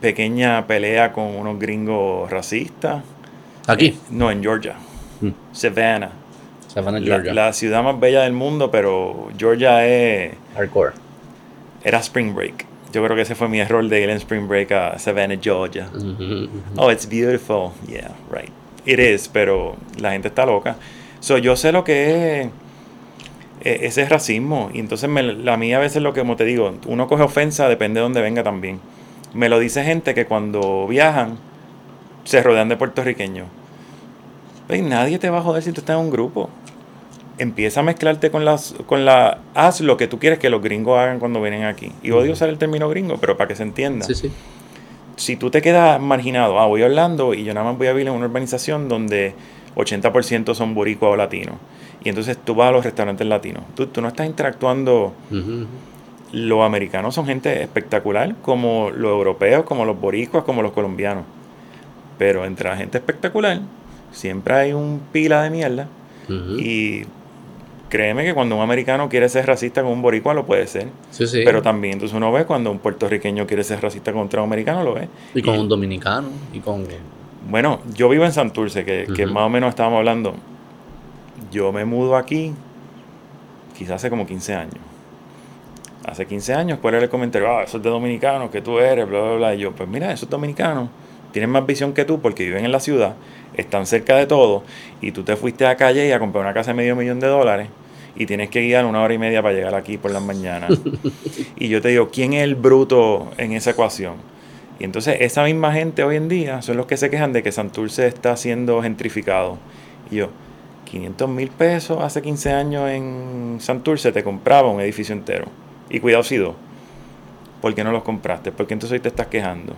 S2: pequeña pelea con unos gringos racistas.
S1: Aquí.
S2: Eh, no, en Georgia.
S1: Mm.
S2: Savannah.
S1: Savannah,
S2: La,
S1: Georgia.
S2: la ciudad más bella del mundo, pero Georgia es,
S1: Hardcore.
S2: era Spring Break. Yo creo que ese fue mi error de ir en Spring Break a Savannah, Georgia. Oh, it's beautiful. Yeah, right. It is, pero la gente está loca. So, yo sé lo que es eh, ese racismo. Y entonces me, la mía a veces lo que, como te digo, uno coge ofensa, depende de dónde venga también. Me lo dice gente que cuando viajan se rodean de puertorriqueños. Ey, nadie te va a joder si tú estás en un grupo. Empieza a mezclarte con las con la haz lo que tú quieres que los gringos hagan cuando vienen aquí. Y odio usar el término gringo, pero para que se entienda
S1: Sí, sí.
S2: si tú te quedas marginado, ah, voy a Orlando y yo nada más voy a vivir en una urbanización donde 80% son boricuas o latinos. Y entonces tú vas a los restaurantes latinos. Tú, tú no estás interactuando. Los americanos son gente espectacular, como los europeos, como los boricuas, como los colombianos. Pero entre la gente espectacular, siempre hay un pila de mierda. Y créeme que cuando un americano quiere ser racista con un boricua, lo puede ser.
S1: Sí, sí.
S2: Pero también entonces uno ve cuando un puertorriqueño quiere ser racista contra un americano, lo ve.
S1: y con un dominicano. Y con.
S2: Bueno, yo vivo en Santurce, que, que más o menos estábamos hablando. Yo me mudo aquí quizás hace como 15 años. Hace 15 años, ¿cuál era el comentario? Ah, eso es de dominicanos, que tú eres, bla, bla, bla. Y yo, pues mira, esos dominicanos tienen más visión que tú porque viven en la ciudad, están cerca de todo, y tú te fuiste a calle y a comprar una casa de medio millón de dólares y tienes que guiar una hora y media para llegar aquí por las mañanas. y yo te digo, ¿quién es el bruto en esa ecuación? Y entonces esa misma gente hoy en día son los que se quejan de que Santurce está siendo gentrificado. Y yo, 500 mil pesos hace 15 años en Santurce te compraba un edificio entero. Y cuidado si dos. ¿Por qué no los compraste? ¿Por qué entonces hoy te estás quejando?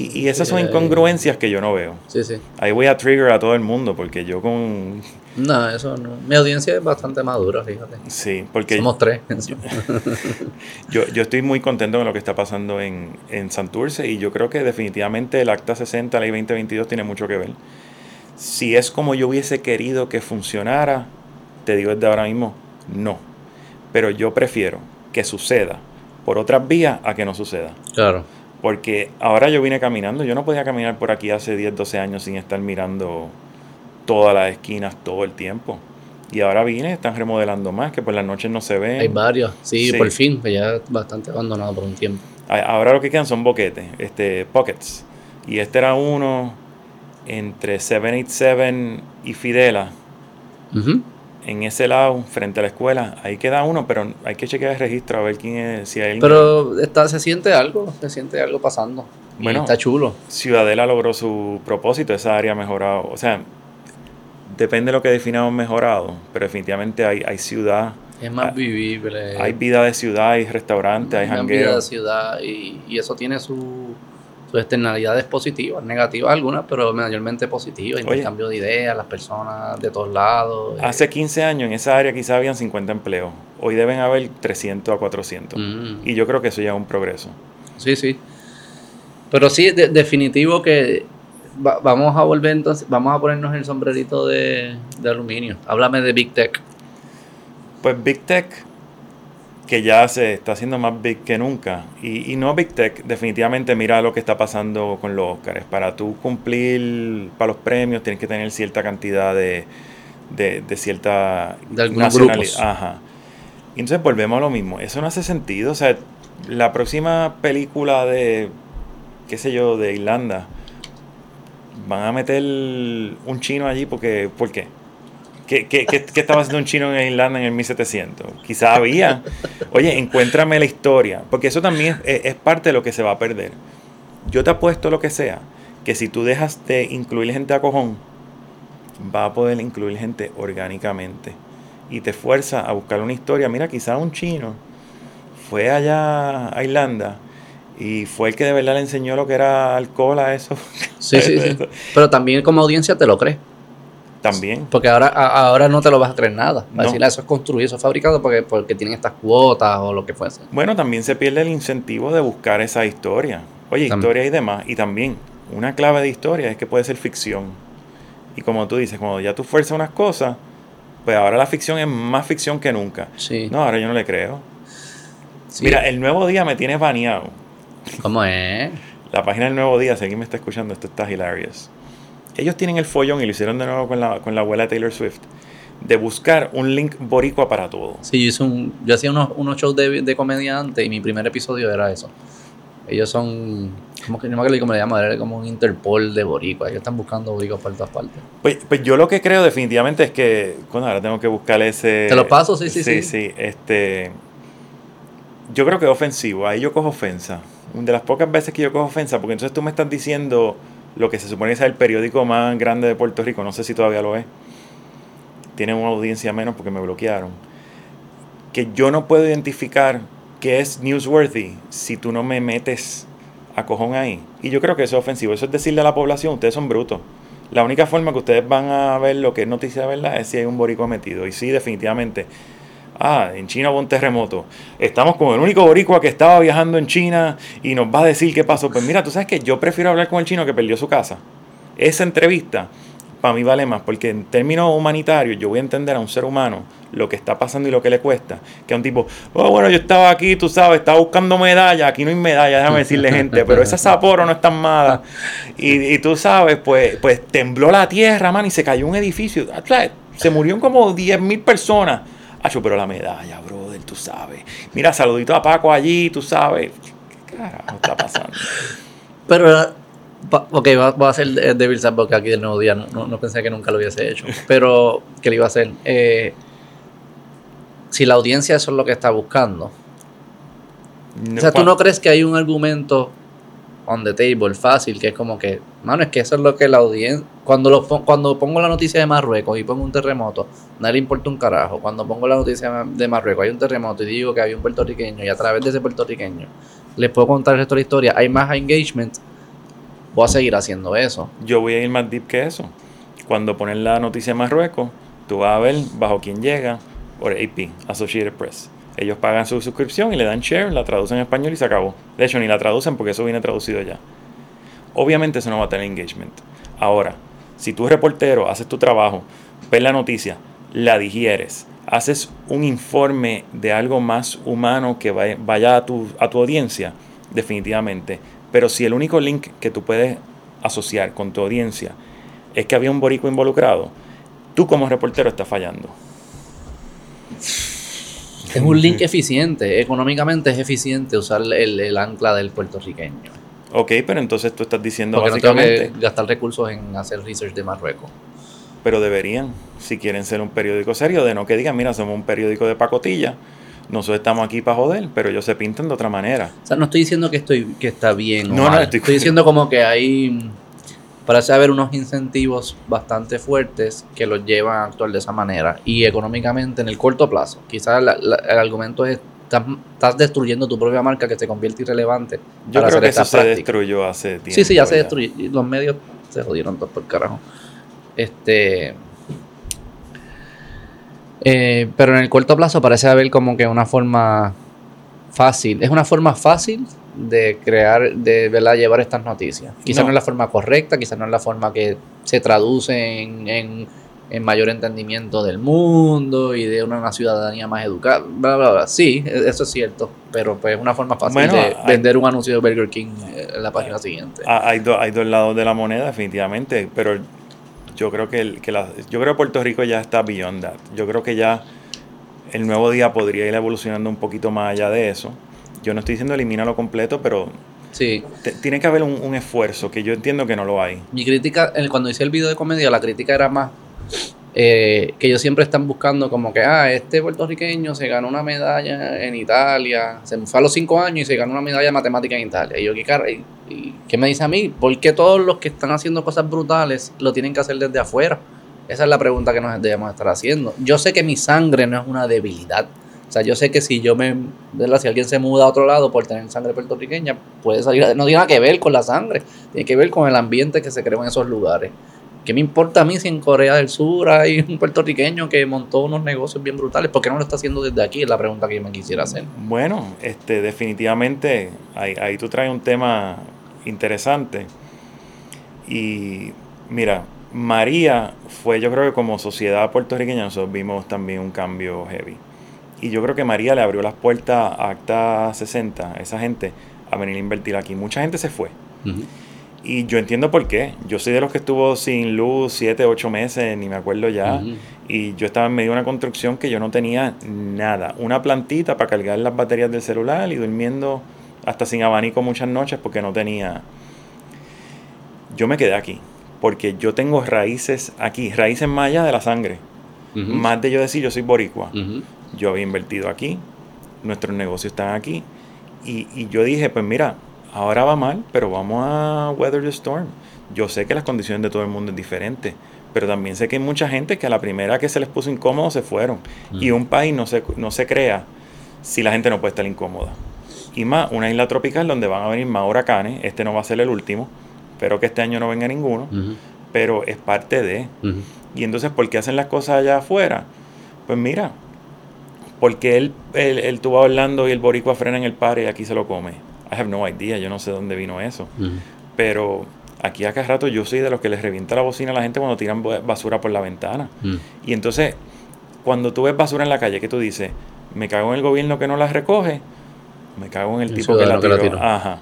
S2: Y, y esas son incongruencias que yo no veo.
S1: Sí, sí.
S2: Ahí voy a trigger a todo el mundo porque yo con...
S1: No, eso no. Mi audiencia es bastante madura, fíjate.
S2: Sí, porque
S1: Somos tres.
S2: yo, yo estoy muy contento con lo que está pasando en, en Santurce y yo creo que definitivamente el Acta 60, Ley 2022 tiene mucho que ver. Si es como yo hubiese querido que funcionara, te digo desde ahora mismo, no. Pero yo prefiero que suceda por otras vías a que no suceda.
S1: claro.
S2: Porque ahora yo vine caminando, yo no podía caminar por aquí hace 10, 12 años sin estar mirando todas las esquinas todo el tiempo. Y ahora vine, están remodelando más, que por las noches no se ven.
S1: Hay varios. Sí,
S2: Sí.
S1: por fin. Que ya bastante abandonado por un tiempo.
S2: Ahora lo que quedan son boquetes, este, pockets. Y este era uno entre 787 y Fidela.
S1: Ujú.
S2: En ese lado, frente a la escuela, ahí queda uno, pero hay que chequear el registro a ver quién es, si hay.
S1: Pero está, se siente algo. Se siente algo pasando. Y
S2: Bueno.
S1: está chulo.
S2: Ciudadela logró su propósito, esa área ha mejorado. O sea, depende de lo que definamos mejorado, pero definitivamente hay, hay ciudad,
S1: Es más vivible.
S2: hay vida de ciudad, hay restaurantes, hay
S1: una vida de ciudad y, y eso tiene su- sus externalidades positivas, negativas algunas, pero mayormente positivas.
S2: Oye.
S1: Intercambio de ideas, las personas de todos lados. eh,
S2: Hace 15 años en esa área quizás habían 50 empleos, hoy deben haber 300 a 400.
S1: mm,
S2: Y yo creo que eso ya es un progreso.
S1: Sí, sí. Pero sí, de- definitivo que va- vamos a volver entonces, vamos a ponernos el sombrerito de, de aluminio. Háblame de Big Tech.
S2: Pues Big Tech, que ya se está haciendo más big que nunca. Y, y no Big Tech, definitivamente mira lo que está pasando con los Oscars. Para tú cumplir para los premios tienes que tener cierta cantidad de, de, de cierta
S1: De
S2: nacionalidad.
S1: grupos.
S2: Ajá. Y entonces volvemos a lo mismo. Eso no hace sentido. O sea, la próxima película de, qué sé yo, de Irlanda, van a meter un chino allí porque, ¿por qué? ¿Qué, qué, qué, qué estaba haciendo un chino en Irlanda en el 1700? Quizá había. Oye, encuéntrame la historia, porque eso también es, es parte de lo que se va a perder. Yo te apuesto lo que sea, que si tú dejas de incluir gente a cojón, va a poder incluir gente orgánicamente. Y te fuerza a buscar una historia. Mira, quizá un chino fue allá a Irlanda y fue el que de verdad le enseñó lo que era alcohol a eso.
S1: Sí, sí, sí. Pero también como audiencia te lo crees.
S2: También.
S1: Porque ahora, a- ahora no te lo vas a creer nada.
S2: No.
S1: decir, "Ah, eso es construido, eso es fabricado porque, porque tienen estas cuotas o lo que fuese.
S2: Bueno, también se pierde el incentivo de buscar esa historia. Oye, historia y demás. Y también, una clave de historia es que puede ser ficción. Y como tú dices, cuando ya tú fuerzas unas cosas, pues ahora la ficción es más ficción que nunca.
S1: Sí.
S2: No, ahora yo no le creo.
S1: Sí.
S2: Mira, el nuevo día me tiene baneado.
S1: ¿Cómo es?
S2: La página del Nuevo Día, si alguien me está escuchando, esto está hilarious. Ellos tienen el follón y lo hicieron de nuevo con la, con la abuela de Taylor Swift, de buscar un link boricua para todo.
S1: Sí, yo, hice un, yo hacía unos, unos shows de, de comediante y mi primer episodio era eso. Ellos son, ¿cómo que no me acuerdo cómo le llaman? Era como un Interpol de boricua. Ellos están buscando boricuas por todas partes.
S2: Pues, pues yo lo que creo definitivamente es que, bueno, ahora tengo que buscar ese...
S1: ¿Te lo paso? Sí, sí, sí.
S2: Sí, sí, este... Yo creo que es ofensivo, ahí yo cojo ofensa. De las pocas veces que yo cojo ofensa, porque entonces tú me estás diciendo lo que se supone que es el periódico más grande de Puerto Rico, no sé si todavía lo es. Tiene una audiencia menos porque me bloquearon. Que yo no puedo identificar qué es newsworthy si tú no me metes a cojón ahí. Y yo creo que eso es ofensivo. Eso es decirle a la población, ustedes son brutos. La única forma que ustedes van a ver lo que es noticia de verdad es si hay un boricua metido. Y sí, definitivamente. Ah, en China hubo un terremoto. Estamos con el único boricua que estaba viajando en China y nos va a decir qué pasó. Pues mira, tú sabes que yo prefiero hablar con el chino que perdió su casa. Esa entrevista para mí vale más, porque en términos humanitarios yo voy a entender a un ser humano lo que está pasando y lo que le cuesta, que a un tipo, oh, bueno, yo estaba aquí, tú sabes, estaba buscando medalla, aquí no hay medalla, déjame decirle gente, pero esa Sapporo no es tan mala. Y, tú sabes, pues, pues tembló la tierra, man, y se cayó un edificio. Ah. Se murieron como 10.000 personas. Pero la medalla, brother, tú sabes. Mira, saludito a Paco allí, tú sabes. ¿Qué carajo está pasando?
S1: Pero, ok, va- voy a hacer de- Devil Advocate aquí del nuevo día. No, no, no pensé que nunca lo hubiese hecho. Pero, que lo iba a hacer? Eh, si la audiencia eso es lo que está buscando. O sea, ¿tú no crees que hay un argumento on the table fácil que es como que, mano, es que eso es lo que la audiencia. Cuando, lo, cuando pongo la noticia de Marruecos y pongo un terremoto, nadie le importa un carajo. Cuando pongo la noticia de Marruecos, hay un terremoto y digo que había un puertorriqueño y a través de ese puertorriqueño les puedo contar el resto de la historia, hay más engagement, voy a seguir haciendo eso.
S2: Yo voy a ir más deep que eso. Cuando ponen la noticia en Marruecos, tú vas a ver bajo quién llega por AP, Associated Press. Ellos pagan su suscripción y le dan share, la traducen en español y se acabó. De hecho, ni la traducen porque eso viene traducido ya. Obviamente eso no va a tener engagement. Ahora, si tú reportero, haces tu trabajo, ves la noticia, la digieres, haces un informe de algo más humano que vaya, a, tu, a tu audiencia, definitivamente. Pero si el único link que tú puedes asociar con tu audiencia es que había un borico involucrado, tú como reportero estás fallando.
S1: Es un link eficiente, económicamente es eficiente usar el, el ancla del puertorriqueño.
S2: Ok, pero entonces tú estás diciendo
S1: Porque no tengo
S2: básicamente,
S1: que gastar recursos en hacer research de Marruecos.
S2: pero deberían, si quieren ser un periódico serio, de no que digan, mira, somos un periódico de pacotilla, nosotros estamos aquí para joder, pero ellos se pintan de otra manera.
S1: O sea, no estoy diciendo que estoy que está bien o
S2: No, no,
S1: mal.
S2: estoy-
S1: estoy diciendo como que hay parece haber unos incentivos bastante fuertes que los llevan a actuar de esa manera y económicamente en el corto plazo. Quizás la- la- el argumento es estás, estás destruyendo tu propia marca que se convierte irrelevante.
S2: Yo
S1: para
S2: creo
S1: hacer
S2: que eso se destruyó hace tiempo.
S1: Sí, sí, ya se destruyó. y Los medios se jodieron todos por carajo. Este. eh, pero en el corto plazo parece haber como que una forma fácil. Es una forma fácil de crear, de ¿verdad? llevar estas noticias. Quizás no.
S2: No.
S1: es la forma correcta, quizás no es la forma que se traduce en, en- en mayor entendimiento del mundo y de una, una ciudadanía más educada. Bla, bla, bla. Sí, e- eso es cierto. Pero pues es una forma fácil
S2: Bueno,
S1: de
S2: hay-
S1: vender un anuncio de Burger King eh, en la página siguiente.
S2: Ah, Hay, do- hay dos lados de la moneda, definitivamente, pero yo creo que, el- que la- yo creo que Puerto Rico ya está beyond that. Yo creo que ya el nuevo día podría ir evolucionando un poquito más allá de eso. Yo no estoy diciendo elimínalo completo, pero
S1: Sí.
S2: tiene que haber un, esfuerzo que yo entiendo que no lo hay.
S1: Mi crítica, cuando hice el video de comedia, la crítica era más eh, que ellos siempre están buscando como que, ah, este puertorriqueño se ganó una medalla en Italia, se fue a los cinco años y se ganó una medalla de matemática en Italia. Y yo, ¿qué, y, ¿qué me dice a mí? ¿Por qué todos los que están haciendo cosas brutales lo tienen que hacer desde afuera? Esa es la pregunta que nos debemos estar haciendo. Yo sé que mi sangre no es una debilidad. O sea, yo sé que si yo me, si alguien se muda a otro lado por tener sangre puertorriqueña, puede salir, no tiene nada que ver con la sangre, tiene que ver con el ambiente que se creó en esos lugares. ¿Qué me importa a mí si en Corea del Sur hay un puertorriqueño que montó unos negocios bien brutales? ¿Por qué no lo está haciendo desde aquí? Es la pregunta que yo me quisiera hacer.
S2: Bueno, este, definitivamente ahí, ahí tú traes un tema interesante. Y mira, María fue, yo creo que como sociedad puertorriqueña nosotros vimos también un cambio heavy. Y yo creo que María le abrió las puertas a Acta 60, a esa gente, a venir a invertir aquí. Mucha gente se fue. Y yo entiendo por qué. Yo soy de los que estuvo sin luz siete, ocho meses, ni me acuerdo ya. Y yo estaba en medio de una construcción que yo no tenía nada. Una plantita para cargar las baterías del celular y durmiendo hasta sin abanico muchas noches porque no tenía... Yo me quedé aquí. Porque yo tengo raíces aquí, raíces más allá de la sangre. Más de yo decir yo soy boricua. Yo había invertido aquí, nuestros negocios están aquí. Y, y yo dije, pues mira, ahora va mal, pero vamos a weather the storm. Yo sé que las condiciones de todo el mundo es diferente, pero también sé que hay mucha gente que a la primera que se les puso incómodo se fueron. Y un país no se, no se crea si la gente no puede estar incómoda. Y más, una isla tropical donde van a venir más huracanes, este no va a ser el último, espero que este año no venga ninguno, pero es parte de. Y entonces, ¿por qué hacen las cosas allá afuera? Pues mira, porque él, él, él estuvo hablando y el boricua frena en el par y aquí se lo come I have no idea, yo no sé dónde vino eso. Pero aquí acá rato yo soy de los que les revienta la bocina a la gente cuando tiran basura por la ventana. Y entonces, cuando tú ves basura en la calle, ¿qué tú dices? Me cago en el gobierno que no la recoge, me cago en el tipo que la, tiró. Ajá.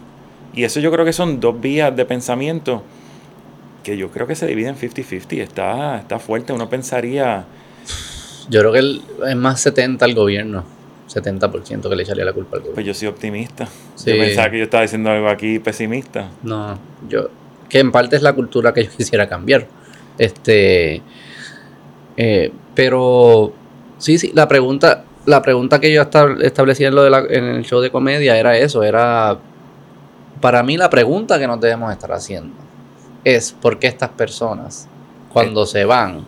S2: Y eso yo creo que son dos vías de pensamiento que yo creo que se dividen 50-50. Está, está fuerte. Uno pensaría.
S1: Yo creo que es más 70 al gobierno. 70% que le echaría la culpa al gobierno.
S2: Pues yo soy optimista. Yo pensaba que yo estaba diciendo algo aquí pesimista.
S1: No, yo. Que en parte es la cultura que yo quisiera cambiar. Este. Eh, pero. Sí, sí, la pregunta. La pregunta que yo establecía en, lo de la, en el show de comedia era eso, era para mí la pregunta que nos debemos estar haciendo es por qué estas personas cuando se van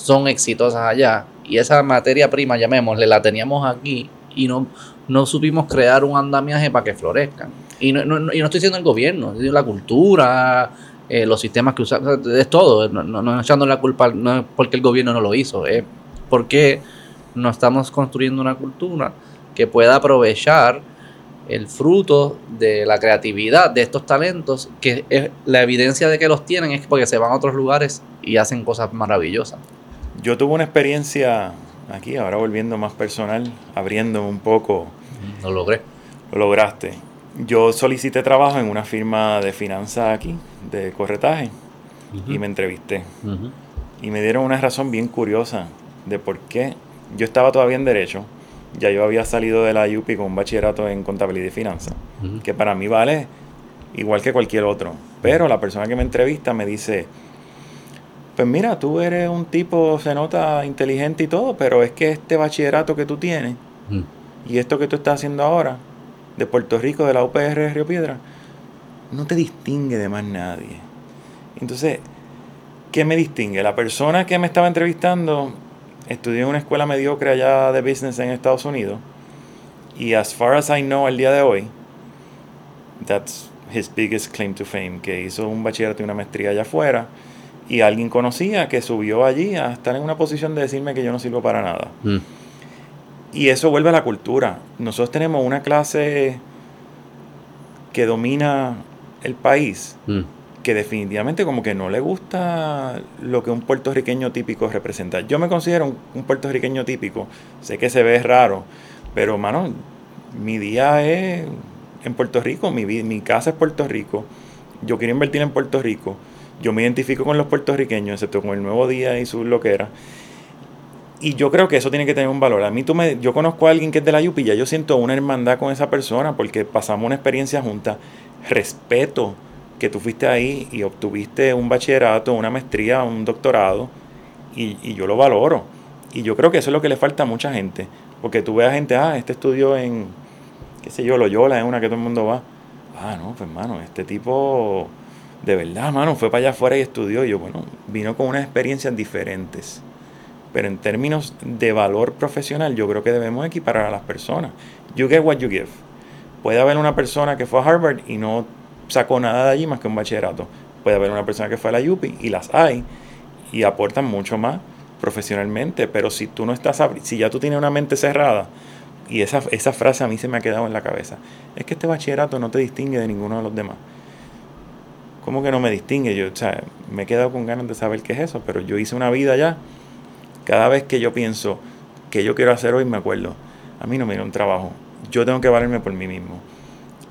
S1: son exitosas allá y esa materia prima, llamémosle, la teníamos aquí y no, no supimos crear un andamiaje para que florezcan. Y no, no, y no estoy diciendo el gobierno, estoy la cultura, eh, los sistemas que usamos, es todo. No, no, echando la culpa, no es porque el gobierno no lo hizo, es porque no estamos construyendo una cultura que pueda aprovechar el fruto de la creatividad de estos talentos, que es la evidencia de que los tienen es porque se van a otros lugares y hacen cosas maravillosas.
S2: Yo tuve una experiencia aquí, ahora volviendo más personal, abriendo un poco.
S1: Lo logré.
S2: Lo lograste. Yo solicité trabajo en una firma de finanzas aquí, de corretaje, y me entrevisté. Y me dieron una razón bien curiosa de por qué yo estaba todavía en Derecho. Ya yo había salido de la UPI con un bachillerato en Contabilidad y Finanzas, que para mí vale igual que cualquier otro. Pero la persona que me entrevista me dice, pues mira, tú eres un tipo, se nota inteligente y todo, pero es que este bachillerato que tú tienes mm. y esto que tú estás haciendo ahora, de Puerto Rico, de la UPR de Río Piedra, no te distingue de más nadie. Entonces, ¿qué me distingue? La persona que me estaba entrevistando estudió en una escuela mediocre allá de business en Estados Unidos y as far as I know el día de hoy, that's his biggest claim to fame, que hizo un bachillerato y una maestría allá afuera y alguien conocía que subió allí a estar en una posición de decirme que yo no sirvo para nada. Mm. Y eso vuelve a la cultura. Nosotros tenemos una clase que domina el país, mm. que definitivamente como que no le gusta lo que un puertorriqueño típico representa. Yo me considero un, puertorriqueño típico, sé que se ve raro, pero mano, mi día es en Puerto Rico, mi, mi casa es Puerto Rico, yo quiero invertir en Puerto Rico yo me identifico con los puertorriqueños, excepto con el Nuevo Día y su loquera. Y yo creo que eso tiene que tener un valor. A mí tú me, yo conozco a alguien que es de la Yupi ya yo siento una hermandad con esa persona porque pasamos una experiencia junta. Respeto que tú fuiste ahí y obtuviste un bachillerato, una maestría, un doctorado y, y yo lo valoro. Y yo creo que eso es lo que le falta a mucha gente. Porque tú veas gente, ah, este estudió en, qué sé yo, Loyola, es una que todo el mundo va. Ah, no, pues hermano, este tipo de verdad, mano, fue para allá afuera y estudió. Y yo, bueno, vino con unas experiencias diferentes. Pero en términos de valor profesional, yo creo que debemos equiparar a las personas. You get what you give. Puede haber una persona que fue a Harvard y no sacó nada de allí más que un bachillerato. Puede haber una persona que fue a la UPI y las hay y aportan mucho más profesionalmente. Pero si tú no estás, si ya tú tienes una mente cerrada, y esa, esa frase a mí se me ha quedado en la cabeza, es que este bachillerato no te distingue de ninguno de los demás. ¿Cómo que no me distingue? Yo, o sea, me he quedado con ganas de saber qué es eso, pero yo hice una vida ya. Cada vez que yo pienso que yo quiero hacer hoy, me acuerdo, a mí no me dio un trabajo. Yo tengo que valerme por mí mismo.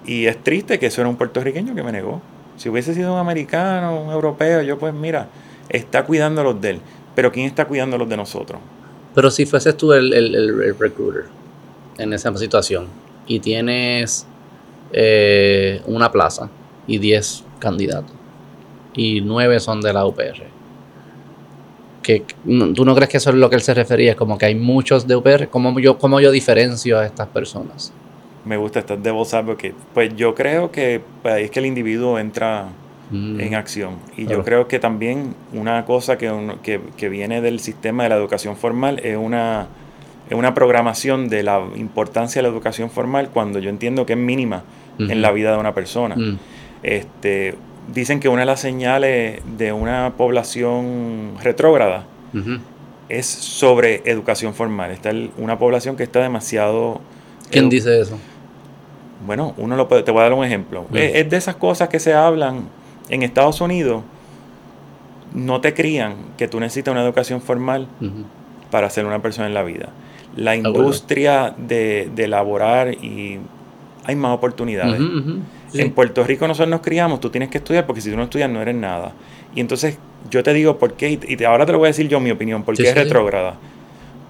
S2: Y es triste que eso era un puertorriqueño que me negó. Si hubiese sido un americano, un europeo, yo pues mira, está cuidando los de él. Pero ¿quién está cuidando los de nosotros?
S1: Pero si fueses tú el, el, el, recruiter en esa situación y tienes eh, una plaza y 10 candidatos y 9 son de la UPR. Que, ¿Tú no crees que eso es lo que él se refería? Como que hay muchos de UPR. ¿Cómo yo, cómo yo diferencio a estas personas?
S2: Me gusta estar de voz porque pues yo creo que pues, ahí es que el individuo entra mm. en acción. Y yo creo que también una cosa que, que, que, viene del sistema de la educación formal es una, es una programación de la importancia de la educación formal cuando yo entiendo que es mínima en la vida de una persona. Mm. Este, dicen que una de las señales de una población retrógrada es sobre educación formal. Está una población que está demasiado...
S1: ¿Quién dice eso?
S2: Bueno, uno lo puede, te voy a dar un ejemplo. Es, de esas cosas que se hablan en Estados Unidos. No te crían que tú necesitas una educación formal para ser una persona en la vida. La industria de, de laborar y hay más oportunidades. En Puerto Rico nosotros nos criamos, tú tienes que estudiar porque si tú no estudias no eres nada. Y entonces yo te digo por qué, y ahora te lo voy a decir yo mi opinión, por qué es retrógrada.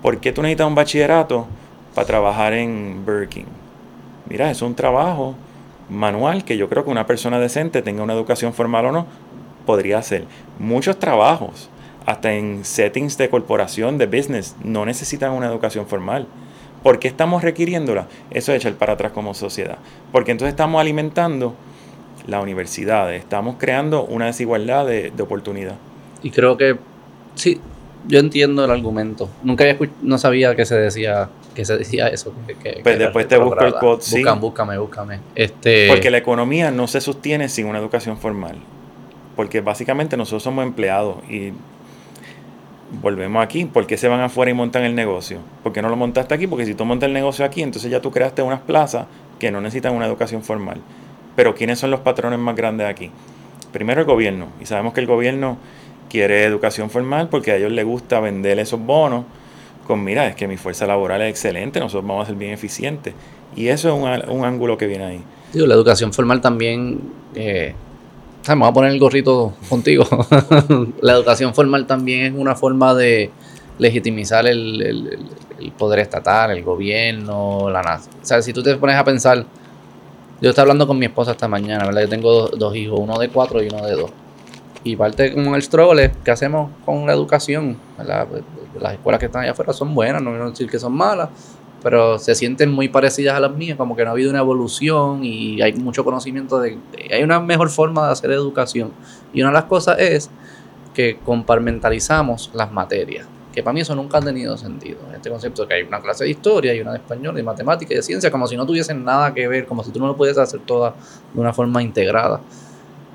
S2: ¿Por qué tú necesitas un bachillerato para trabajar en Burger King? Mira, es un trabajo manual que yo creo que una persona decente, tenga una educación formal o no, podría hacer. Muchos trabajos, hasta en settings de corporación, de business, no necesitan una educación formal. ¿Por qué estamos requiriéndola? Eso es echar para atrás como sociedad. Porque entonces estamos alimentando la universidad, estamos creando una desigualdad de, oportunidad.
S1: Y creo que sí, yo entiendo el argumento. Nunca había no sabía que se decía que se decía eso.
S2: pues después te busco el code,
S1: sí. búscame, búscame. Este...
S2: Porque la economía no se sostiene sin una educación formal. Porque básicamente nosotros somos empleados y volvemos aquí, ¿por qué se van afuera y montan el negocio? ¿Por qué no lo montaste aquí? Porque si tú montas el negocio aquí, entonces ya tú creaste unas plazas que no necesitan una educación formal. Pero ¿quiénes son los patrones más grandes aquí? Primero el gobierno, y sabemos que el gobierno quiere educación formal porque a ellos les gusta vender esos bonos con, mira, es que mi fuerza laboral es excelente, nosotros vamos a ser bien eficientes. Y eso es un, ángulo que viene ahí.
S1: Digo, la educación formal también... Eh, Vamos a poner el gorrito contigo. la educación formal también es una forma de legitimizar el, poder estatal, el gobierno, la nación. O sea, si tú te pones a pensar, yo estaba hablando con mi esposa esta mañana, ¿verdad? Yo tengo dos, hijos, uno de cuatro y uno de dos. Y parte con el struggle que hacemos con la educación, ¿verdad? Las escuelas que están allá afuera son buenas, no quiero decir que son malas, pero se sienten muy parecidas a las mías, como que no ha habido una evolución y hay mucho conocimiento de, hay una mejor forma de hacer educación. Y una de las cosas es que comparmentalizamos las materias, que para mí eso nunca ha tenido sentido. Este concepto de que hay una clase de historia y una de español, de matemática y de ciencia, como si no tuviesen nada que ver, como si tú no lo pudieras hacer toda de una forma integrada.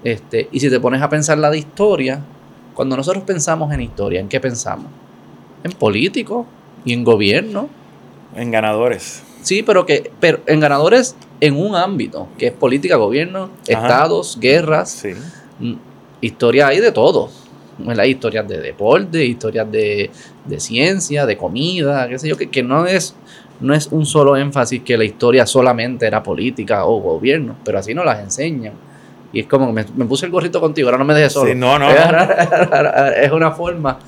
S1: Este, y si te pones a pensar la de historia, cuando nosotros pensamos en historia, ¿en qué pensamos? En político y en gobierno
S2: en ganadores.
S1: Sí, pero que pero en ganadores en un ámbito, que es política, gobierno, estados, guerras. Sí. Mm, historia hay de todo. Hay historias de deporte, historias de, ciencia, de comida, qué sé yo, que, que no es no es un solo énfasis que la historia solamente era política o gobierno, pero así nos las enseñan. Y es como, me, me puse el gorrito contigo, ahora no me dejes solo.
S2: Sí, no, no.
S1: Es, una forma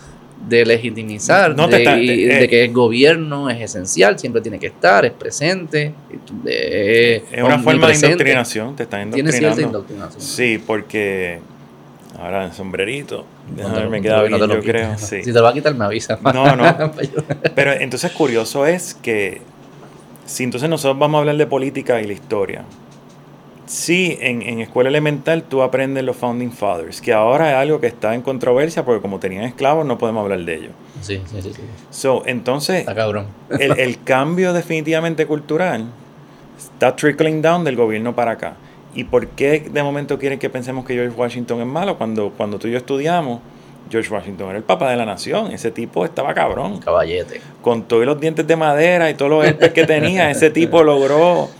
S1: de legitimizar,
S2: No
S1: de,
S2: está- eh,
S1: de que el gobierno es esencial, siempre tiene que estar, es presente. eh,
S2: Es una forma de indoctrinación, te están
S1: Tiene cierta
S2: indoctrinando.
S1: indoctrinación.
S2: Sí, porque ahora el sombrerito, ver, me queda
S1: no
S2: bien,
S1: lo
S2: yo creo, sí.
S1: Si te lo va a quitar, me avisa.
S2: No, no. Pero entonces curioso es que si entonces nosotros vamos a hablar de política y la historia, sí, en, en escuela elemental tú aprendes los Founding Fathers, que ahora es algo que está en controversia porque como tenían esclavos no podemos hablar de ellos.
S1: sí, sí, sí, sí.
S2: So, entonces,
S1: Está cabrón.
S2: el, el cambio definitivamente cultural está trickling down del gobierno para acá. ¿Y por qué de momento quieren que pensemos que George Washington es malo? Cuando, cuando tú y yo estudiamos, George Washington era el papá de la nación. Ese tipo estaba cabrón.
S1: Caballete.
S2: Con todos los dientes de madera y todos los herpes que tenía, ese tipo logró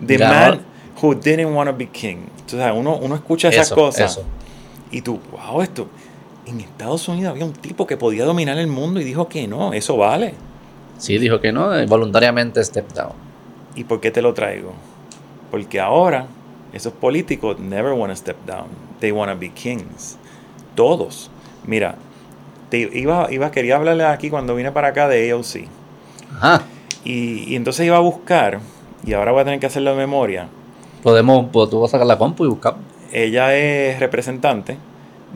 S1: Ganó.
S2: man who didn't want to be king. Entonces, uno, uno escucha esas
S1: Eso,
S2: cosas
S1: eso.
S2: y tú, wow, esto. En Estados Unidos había un tipo que podía dominar el mundo y dijo que no, eso vale.
S1: Sí, dijo que no, eh, voluntariamente step down.
S2: ¿Y por qué te lo traigo? Porque ahora esos políticos never want to step down. They want to be kings. Todos. Mira, te iba, iba, quería hablarle aquí cuando vine para acá de AOC.
S1: Ajá.
S2: Y, y entonces iba a buscar, y ahora voy a tener que hacerlo de memoria.
S1: Podemos, pues, tú vas a sacar la compu y buscar.
S2: Ella es representante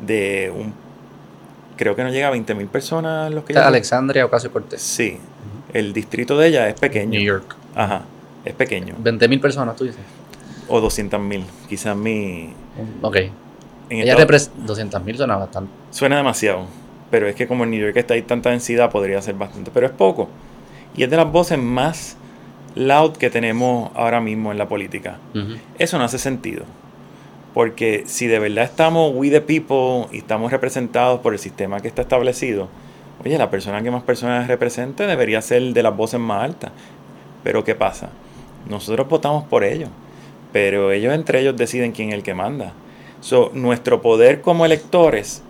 S2: de un. Creo que no llega a 20.000 personas los que
S1: Alexandria Ocasio Cortés.
S2: Sí. El distrito de ella es pequeño.
S1: New York.
S2: Ajá. Es pequeño.
S1: 20.000 personas, tú dices.
S2: O 200.000. Quizás mi.
S1: Ok.
S2: En
S1: Ella
S2: Estados-
S1: representa 200.000 suena bastante.
S2: Suena demasiado. Pero es que como en New York está ahí tanta densidad, podría ser bastante. Pero es poco. Y es de las voces más loud que tenemos ahora mismo en la política. Eso no hace sentido. Porque si de verdad estamos we the people y estamos representados por el sistema que está establecido, oye, la persona que más personas represente debería ser de las voces más altas. Pero ¿qué pasa? Nosotros votamos por ellos, pero ellos entre ellos deciden quién es el que manda. So, nuestro poder como electores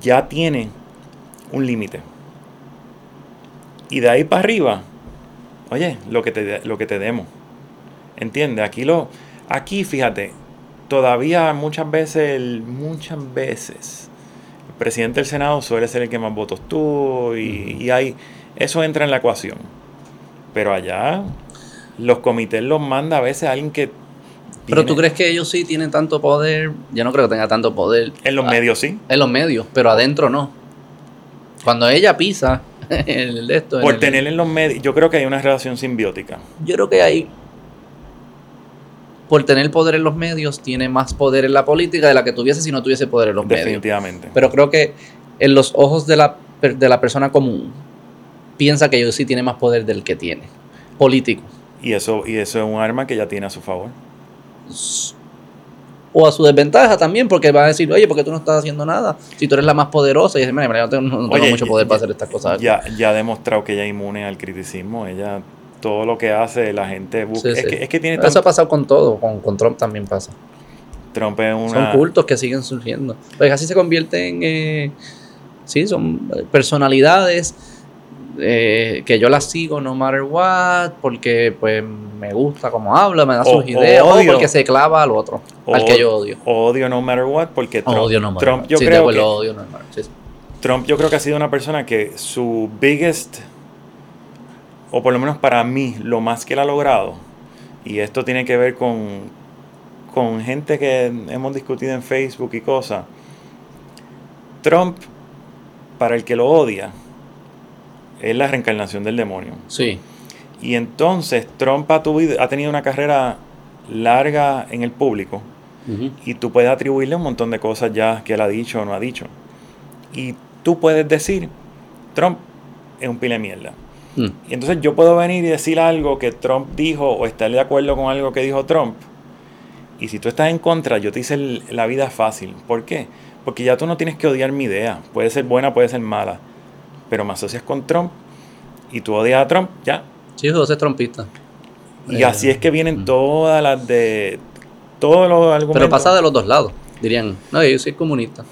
S2: ya tiene un límite. Y de ahí para arriba, oye, lo que te, lo que te demos. ¿Entiendes? Aquí lo, aquí fíjate, todavía muchas veces, el- muchas veces, el presidente del Senado suele ser el que más votos tuvo y, y hay, eso entra en la ecuación. Pero allá, los comités los manda a veces alguien que...
S1: Pero tú crees que ellos sí tienen tanto poder. Yo no creo que tenga tanto poder.
S2: En los
S1: Ah,
S2: medios sí.
S1: En los medios, pero adentro no. Cuando ella pisa el de esto. en
S2: Por
S1: el-
S2: tener en los medios, yo creo que hay una relación simbiótica.
S1: Yo creo que hay. Por tener poder en los medios, tiene más poder en la política de la que tuviese si no tuviese poder en los medios.
S2: definitivamente.
S1: Pero creo que en los ojos de la, de la persona común, piensa que ellos sí tiene más poder del que tiene. Político.
S2: Y eso, y eso es un arma que ya tiene a su favor.
S1: O a su desventaja también, porque van a decir, oye, porque tú no estás haciendo nada? Si tú eres la más poderosa, y dices, mira, yo tengo- no tengo
S2: Oye,
S1: mucho
S2: ya-
S1: poder para hacer estas cosas. aquí".
S2: Ya, ya ha demostrado que ella es inmune al criticismo. Ella, todo lo que hace, la gente busca.
S1: Sí,
S2: es,
S1: sí.
S2: Que, es que tiene
S1: Eso ha pasado con todo, con, con Trump también pasa.
S2: Trump es una.
S1: Son cultos que siguen surgiendo. Pues así se convierten, eh, sí, son personalidades eh, que yo las sigo no matter what, porque pues me gusta cómo habla, me da
S2: O-
S1: sus ideas, o
S2: odio.
S1: porque se clava al otro, al que yo odio.
S2: Odio no matter what, porque Trump,
S1: odio no matter
S2: Trump yo
S1: Sí,
S2: creo que
S1: odio no matter- sí, sí.
S2: Trump yo creo que ha sido una persona que su biggest, o por lo menos para mí, lo más que él ha logrado, y esto tiene que ver con, con gente que hemos discutido en Facebook y cosas, Trump, para el que lo odia, es la reencarnación del demonio.
S1: Sí,
S2: Y entonces Trump ha, tuvido- ha tenido una carrera larga en el público y tú puedes atribuirle un montón de cosas ya que él ha dicho o no ha dicho. Y tú puedes decir, Trump es un pile de mierda.
S1: Mm.
S2: Y entonces yo puedo venir y decir algo que Trump dijo o estar de acuerdo con algo que dijo Trump. Y si tú estás en contra, yo te hice el- la vida fácil. ¿Por qué? Porque ya tú no tienes que odiar mi idea. Puede ser buena, puede ser mala. Pero me asocias con Trump y tú odias a Trump, ya.
S1: Sí, José es trompista.
S2: Y
S1: Eh,
S2: así es que vienen
S1: mm.
S2: todas las de... Todos los argumentos.
S1: Pero pasa de los dos lados. Dirían, no, yo soy comunista.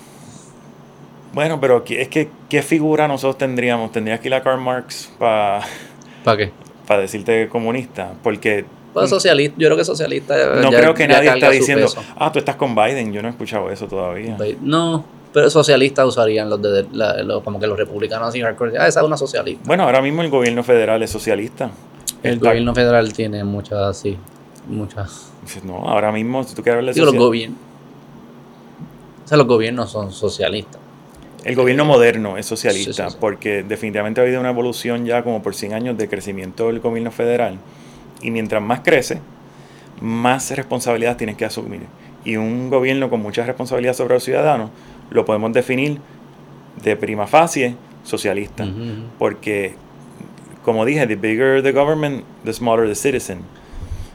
S2: Bueno, pero ¿qué- es que ¿qué figura nosotros tendríamos? Tendrías que ir a Karl Marx para
S1: ¿Para qué?
S2: decirte comunista. Porque
S1: Pues socialista, yo creo que socialista.
S2: no
S1: ya-
S2: creo que nadie está diciendo,
S1: peso.
S2: ah, tú estás con Biden. Yo no he escuchado eso todavía.
S1: No, Pero socialistas usarían los de la- los- como que los republicanos así hardcore. Ah, esa es una socialista.
S2: Bueno, ahora mismo el gobierno federal es socialista.
S1: El gobierno federal tiene muchas así. Muchas.
S2: No, ahora mismo, si tú quieres hablar de
S1: los gobiernos. O sea, los gobiernos son socialistas.
S2: El gobierno moderno es socialista
S1: Sí, sí, sí.
S2: porque definitivamente ha habido una evolución ya como por 100 años de crecimiento del gobierno federal y mientras más crece, más responsabilidad tienes que asumir. Y un gobierno con mucha responsabilidad sobre los ciudadanos lo podemos definir de prima facie socialista. Porque, como dije, the bigger the government, the smaller the citizen.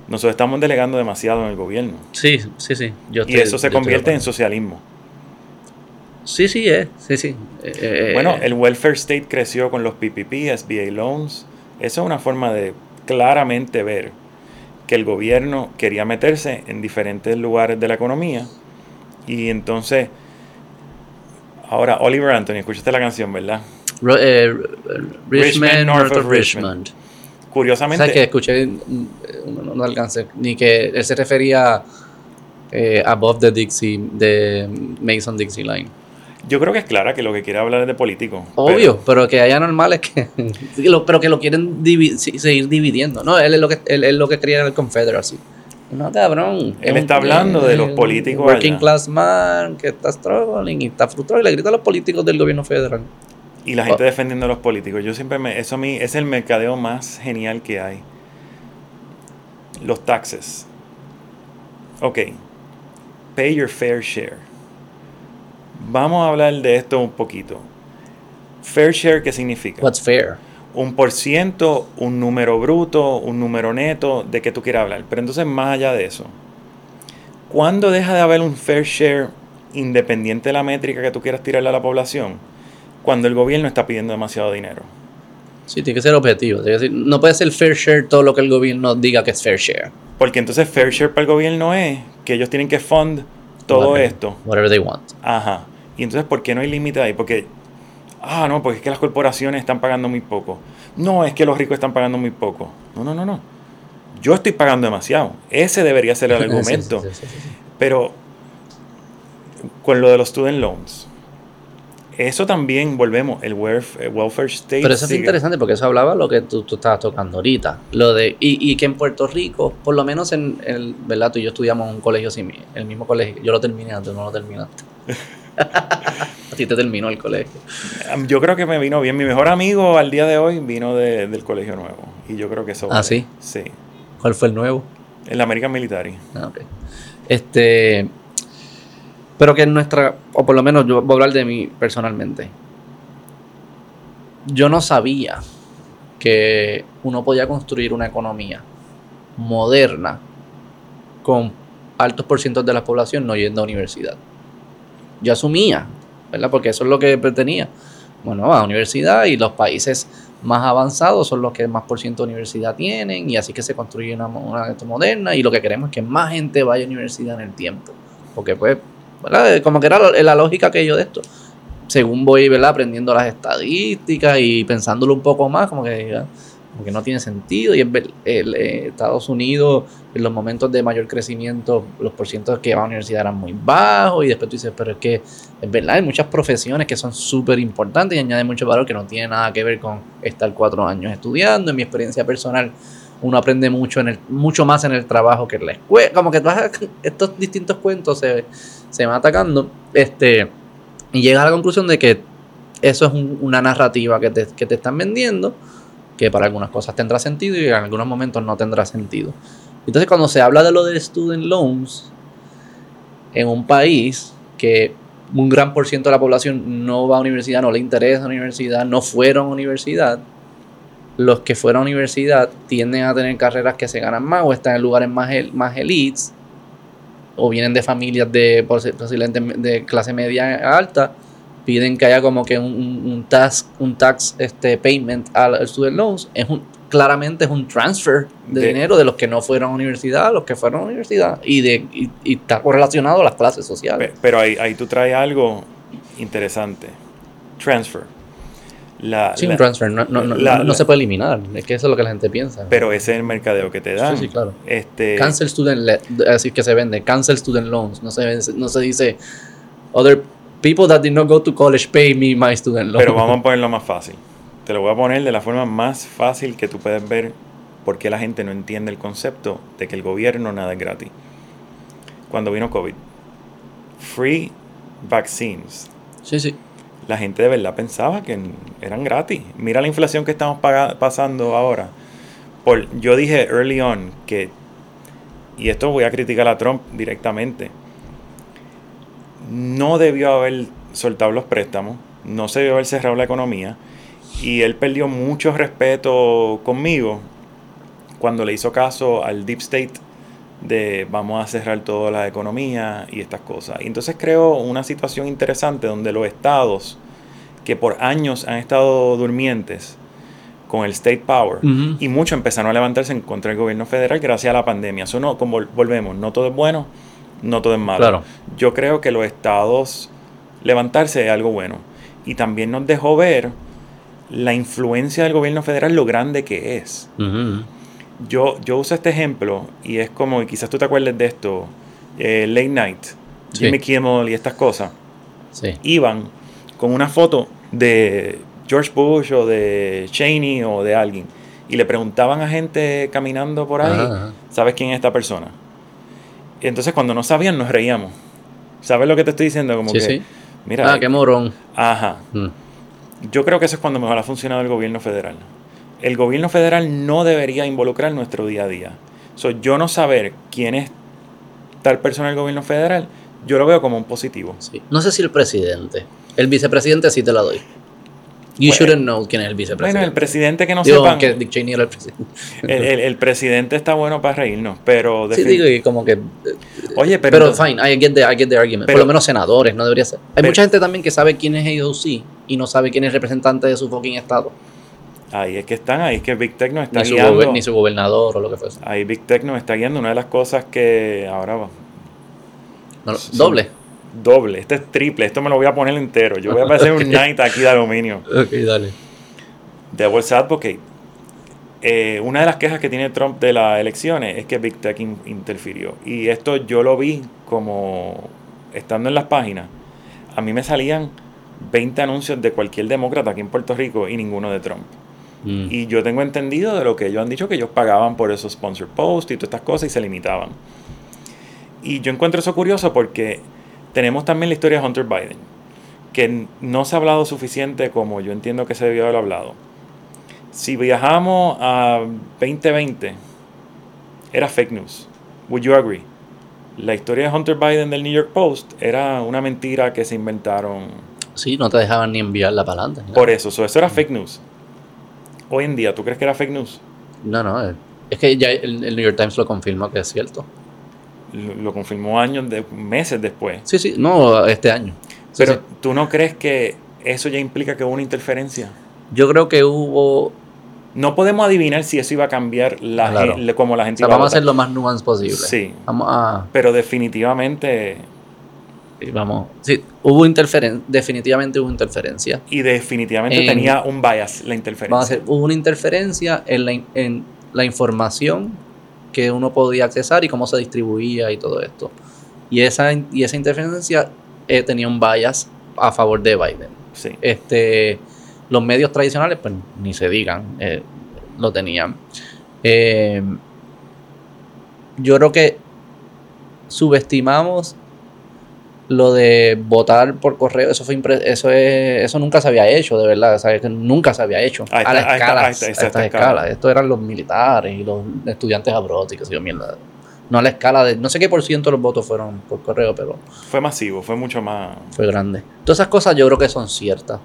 S2: Nosotros estamos delegando demasiado en el gobierno.
S1: Sí, sí, sí. Yo
S2: Y eso se convierte en socialismo.
S1: Sí, sí, es. Sí, sí. Eh, eh,
S2: Bueno,
S1: eh,
S2: el welfare state creció con los PPP, SBA loans. Eso es una forma de claramente ver que el gobierno quería meterse en diferentes lugares de la economía. Y entonces, ahora Oliver Anthony, escuchaste la canción, ¿verdad?
S1: Ro- eh, Richmond, North of
S2: Richmond.
S1: Richmond.
S2: Curiosamente,
S1: ¿Sabes que escuché? mm, No, no, alcancé. Ni que él se refería eh, above the Dixie, de Mason Dixie Line.
S2: yo creo que es clara que lo que quiere hablar es de político.
S1: Obvio, pero, que haya normales que. pero que lo quieren divi- seguir dividiendo. No, él es lo que, él, es lo que quería el Confederacy. No, cabrón.
S2: Él
S1: es
S2: está hablando de los políticos
S1: Working
S2: allá.
S1: class man que está struggling y está frustrado y le grita a los políticos del gobierno federal.
S2: Y la gente
S1: Oh.
S2: defendiendo a los políticos. Yo siempre me. Eso a mí es el mercadeo más genial que hay. Los taxes. Ok. Pay your fair share. Vamos a hablar de esto un poquito. Fair share, ¿qué significa?
S1: What's fair?
S2: Un por ciento, un número bruto, un número neto, de qué tú quieras hablar. Pero entonces, más allá de eso, ¿cuándo deja de haber un fair share independiente de la métrica que tú quieras tirarle a la población? Cuando el gobierno está pidiendo demasiado dinero.
S1: Sí, tiene que ser objetivo. tiene que ser- no puede ser fair share todo lo que el gobierno diga que es fair share.
S2: Porque entonces fair share para el gobierno es que ellos tienen que fund todo esto.
S1: Whatever they want.
S2: Ajá. Y entonces, ¿por qué no hay límite ahí? Porque, ah, no, porque es que las corporaciones están pagando muy poco. No, es que los ricos están pagando muy poco. No, no, no, no. Yo estoy pagando demasiado. Ese debería ser el argumento.
S1: sí, sí, sí, sí.
S2: Pero, con lo de los student loans, eso también, volvemos, el welf- el welfare state.
S1: Pero eso es interesante porque eso hablaba lo que tú, tú estabas tocando ahorita. Lo de, y, y que en Puerto Rico, por lo menos en el, ¿verdad? Tú y yo estudiamos en un colegio el mismo colegio. Yo lo terminé antes, no lo terminaste. A ti te terminó el colegio.
S2: Yo creo que me vino bien. Mi mejor amigo al día de hoy vino de- del colegio nuevo. Y yo creo que eso.
S1: ¿Ah, sí?
S2: Sí.
S1: ¿Cuál fue el nuevo?
S2: El American Military.
S1: Ah, ok. Este. Pero que en nuestra. O por lo menos yo voy a hablar de mí personalmente. Yo no sabía que uno podía construir una economía moderna con altos porcientos de la población no yendo a universidad. Yo asumía, ¿verdad? Porque eso es lo que tenía. Bueno, a universidad y los países más avanzados son los que más por ciento de universidad tienen y así que se construye una, una moderna y lo que queremos es que más gente vaya a universidad en el tiempo. Porque pues, ¿verdad? Como que era la, la lógica que yo de esto. Según voy, ¿verdad? Aprendiendo las estadísticas y pensándolo un poco más, como que, ¿verdad? Como que no tiene sentido. Y es ver- el, eh, Estados Unidos, en los momentos de mayor crecimiento, los porcientos que van a la universidad eran muy bajos. Y después tú dices, pero es que es verdad, hay muchas profesiones que son súper importantes y añaden mucho valor que no tiene nada que ver con estar cuatro años estudiando. En mi experiencia personal, uno aprende mucho en el, mucho más en el trabajo que en la escuela. Como que todos estos distintos cuentos se, se van atacando. Este, y llegas a la conclusión de que eso es un- una narrativa que te, que te están vendiendo, que para algunas cosas tendrá sentido y en algunos momentos no tendrá sentido. Entonces, cuando se habla de lo de student loans en un país que un gran por ciento de la población no va a universidad, no le interesa la universidad, no fueron a universidad, los que fueron a universidad tienden a tener carreras que se ganan más o están en lugares más, el- más elites o vienen de familias de posi- posiblemente de clase media alta, piden que haya como que un, un, tax, un tax este, payment al student loans. Es un, claramente es un transfer de,
S2: De-
S1: dinero de los que no fueron a universidad a los que fueron a universidad y, de, y, y está correlacionado a las clases sociales.
S2: Pe- Pero ahí, ahí tú traes algo interesante. Transfer. La,
S1: Sí,
S2: la-
S1: un transfer no, no, no,
S2: la-
S1: no
S2: la-
S1: se puede eliminar. Es que eso es lo que la gente piensa.
S2: Pero ese es el mercadeo que te dan.
S1: Sí, sí, claro.
S2: Este,
S1: Cancel student decir que se vende cancel student loans no se, no se dice other people that did not go to college pay me my student loan.
S2: Pero vamos a ponerlo más fácil. Te lo voy a poner de la forma más fácil que tú puedes ver por qué la gente no entiende el concepto de que el gobierno nada es gratis. Cuando vino COVID, free vaccines.
S1: Sí, sí.
S2: La gente de verdad pensaba que eran gratis. Mira la inflación que estamos pasando ahora. Por, yo dije early on que, y esto voy a criticar a Trump directamente, no debió haber soltado los préstamos, no se debió haber cerrado la economía y él perdió mucho respeto conmigo cuando le hizo caso al Deep State de vamos a cerrar toda la economía y estas cosas. Y entonces creo una situación interesante donde los estados que por años han estado durmientes con el state power y muchos empezaron a levantarse en contra del gobierno federal gracias a la pandemia. Eso no, como volvemos, no todo es bueno, no todo es malo. Yo creo que los estados levantarse es algo bueno. Y también nos dejó ver la influencia del gobierno federal, lo grande que es. yo, yo uso este ejemplo y es como, y quizás tú te acuerdes de esto, eh, Late Night, Jimmy Kimmel y estas cosas. Iban con una foto de George Bush o de Cheney o de alguien y le preguntaban a gente caminando por ahí, ¿sabes quién es esta persona? Y entonces cuando no sabían nos reíamos. ¿Sabes lo que te estoy diciendo? Como que,
S1: mira, ah, qué morón.
S2: Ajá. Mm. Yo creo que eso es cuando mejor ha funcionado el gobierno federal. El gobierno federal no debería involucrar nuestro día a día. So, yo no saber quién es tal persona del gobierno federal, yo lo veo como un positivo.
S1: No sé si el presidente. El vicepresidente sí te la doy. You shouldn't know quién es el vicepresidente.
S2: Bueno, el presidente que no sepa.
S1: que Dick Cheney era el presidente.
S2: El, presidente está bueno para reírnos, pero.
S1: Sí, digo, y como que.
S2: Oye, pero.
S1: Pero fine, I get the, I get the argument. Por lo menos senadores, no debería ser. Hay mucha gente también que sabe quién es AOC y no sabe quién es representante de su fucking estado.
S2: Ahí es que están, ahí es que Big Tech nos está ni guiando.
S1: Su ni su gobernador o lo que fuese.
S2: Ahí Big Tech nos está guiando. Una de las cosas que ahora va.
S1: doble
S2: doble, este es triple, esto me lo voy a poner entero. Yo voy a hacer un night aquí de aluminio.
S1: Ok, dale.
S2: Devil's Advocate. Eh, una de las quejas que tiene Trump de las elecciones es que Big Tech interfirió. Y esto yo lo vi como estando en las páginas. A mí me salían 20 anuncios de cualquier demócrata aquí en Puerto Rico y ninguno de Trump. Mm. Y yo tengo entendido de lo que ellos han dicho que ellos pagaban por esos sponsor posts y todas estas cosas y se limitaban. Y yo encuentro eso curioso porque tenemos también la historia de Hunter Biden, que no se ha hablado suficiente como yo entiendo que se debió haber hablado. Si viajamos a 2020, era fake news. Would you agree? La historia de Hunter Biden del New York Post era una mentira que se inventaron.
S1: Sí, no te dejaban ni enviarla para adelante.
S2: Por eso, eso era fake news. Hoy en día, ¿tú crees que era fake news?
S1: No, no, es que ya el New York Times lo confirma que es cierto
S2: lo, confirmó años, de, meses después.
S1: Sí, sí, no, este año.
S2: Pero ¿tú no crees que eso ya implica que hubo una interferencia?
S1: Yo creo que hubo...
S2: No podemos adivinar si eso iba a cambiar la como la gente
S1: o sea, Vamos a, hacer lo más nuance posible.
S2: Sí.
S1: Vamos a...
S2: Pero definitivamente...
S1: vamos, sí, hubo interferencia, definitivamente hubo interferencia.
S2: Y definitivamente tenía un bias la interferencia.
S1: Vamos a hacer, hubo una interferencia en la, en la información que uno podía accesar y cómo se distribuía y todo esto. Y esa, y esa interferencia eh, tenía un bias a favor de Biden.
S2: Sí.
S1: Este, los medios tradicionales, pues ni se digan, eh, lo tenían. Eh, yo creo que subestimamos lo de votar por correo, eso fue eso es, eso nunca se había hecho, de verdad, que nunca se había hecho a, la escala, esta, escala. Esto eran los militares y los estudiantes abrotes, que mierda. No a la escala de, no sé qué por ciento de los votos fueron por correo, pero
S2: fue masivo, fue mucho más
S1: fue grande. Todas esas cosas yo creo que son ciertas.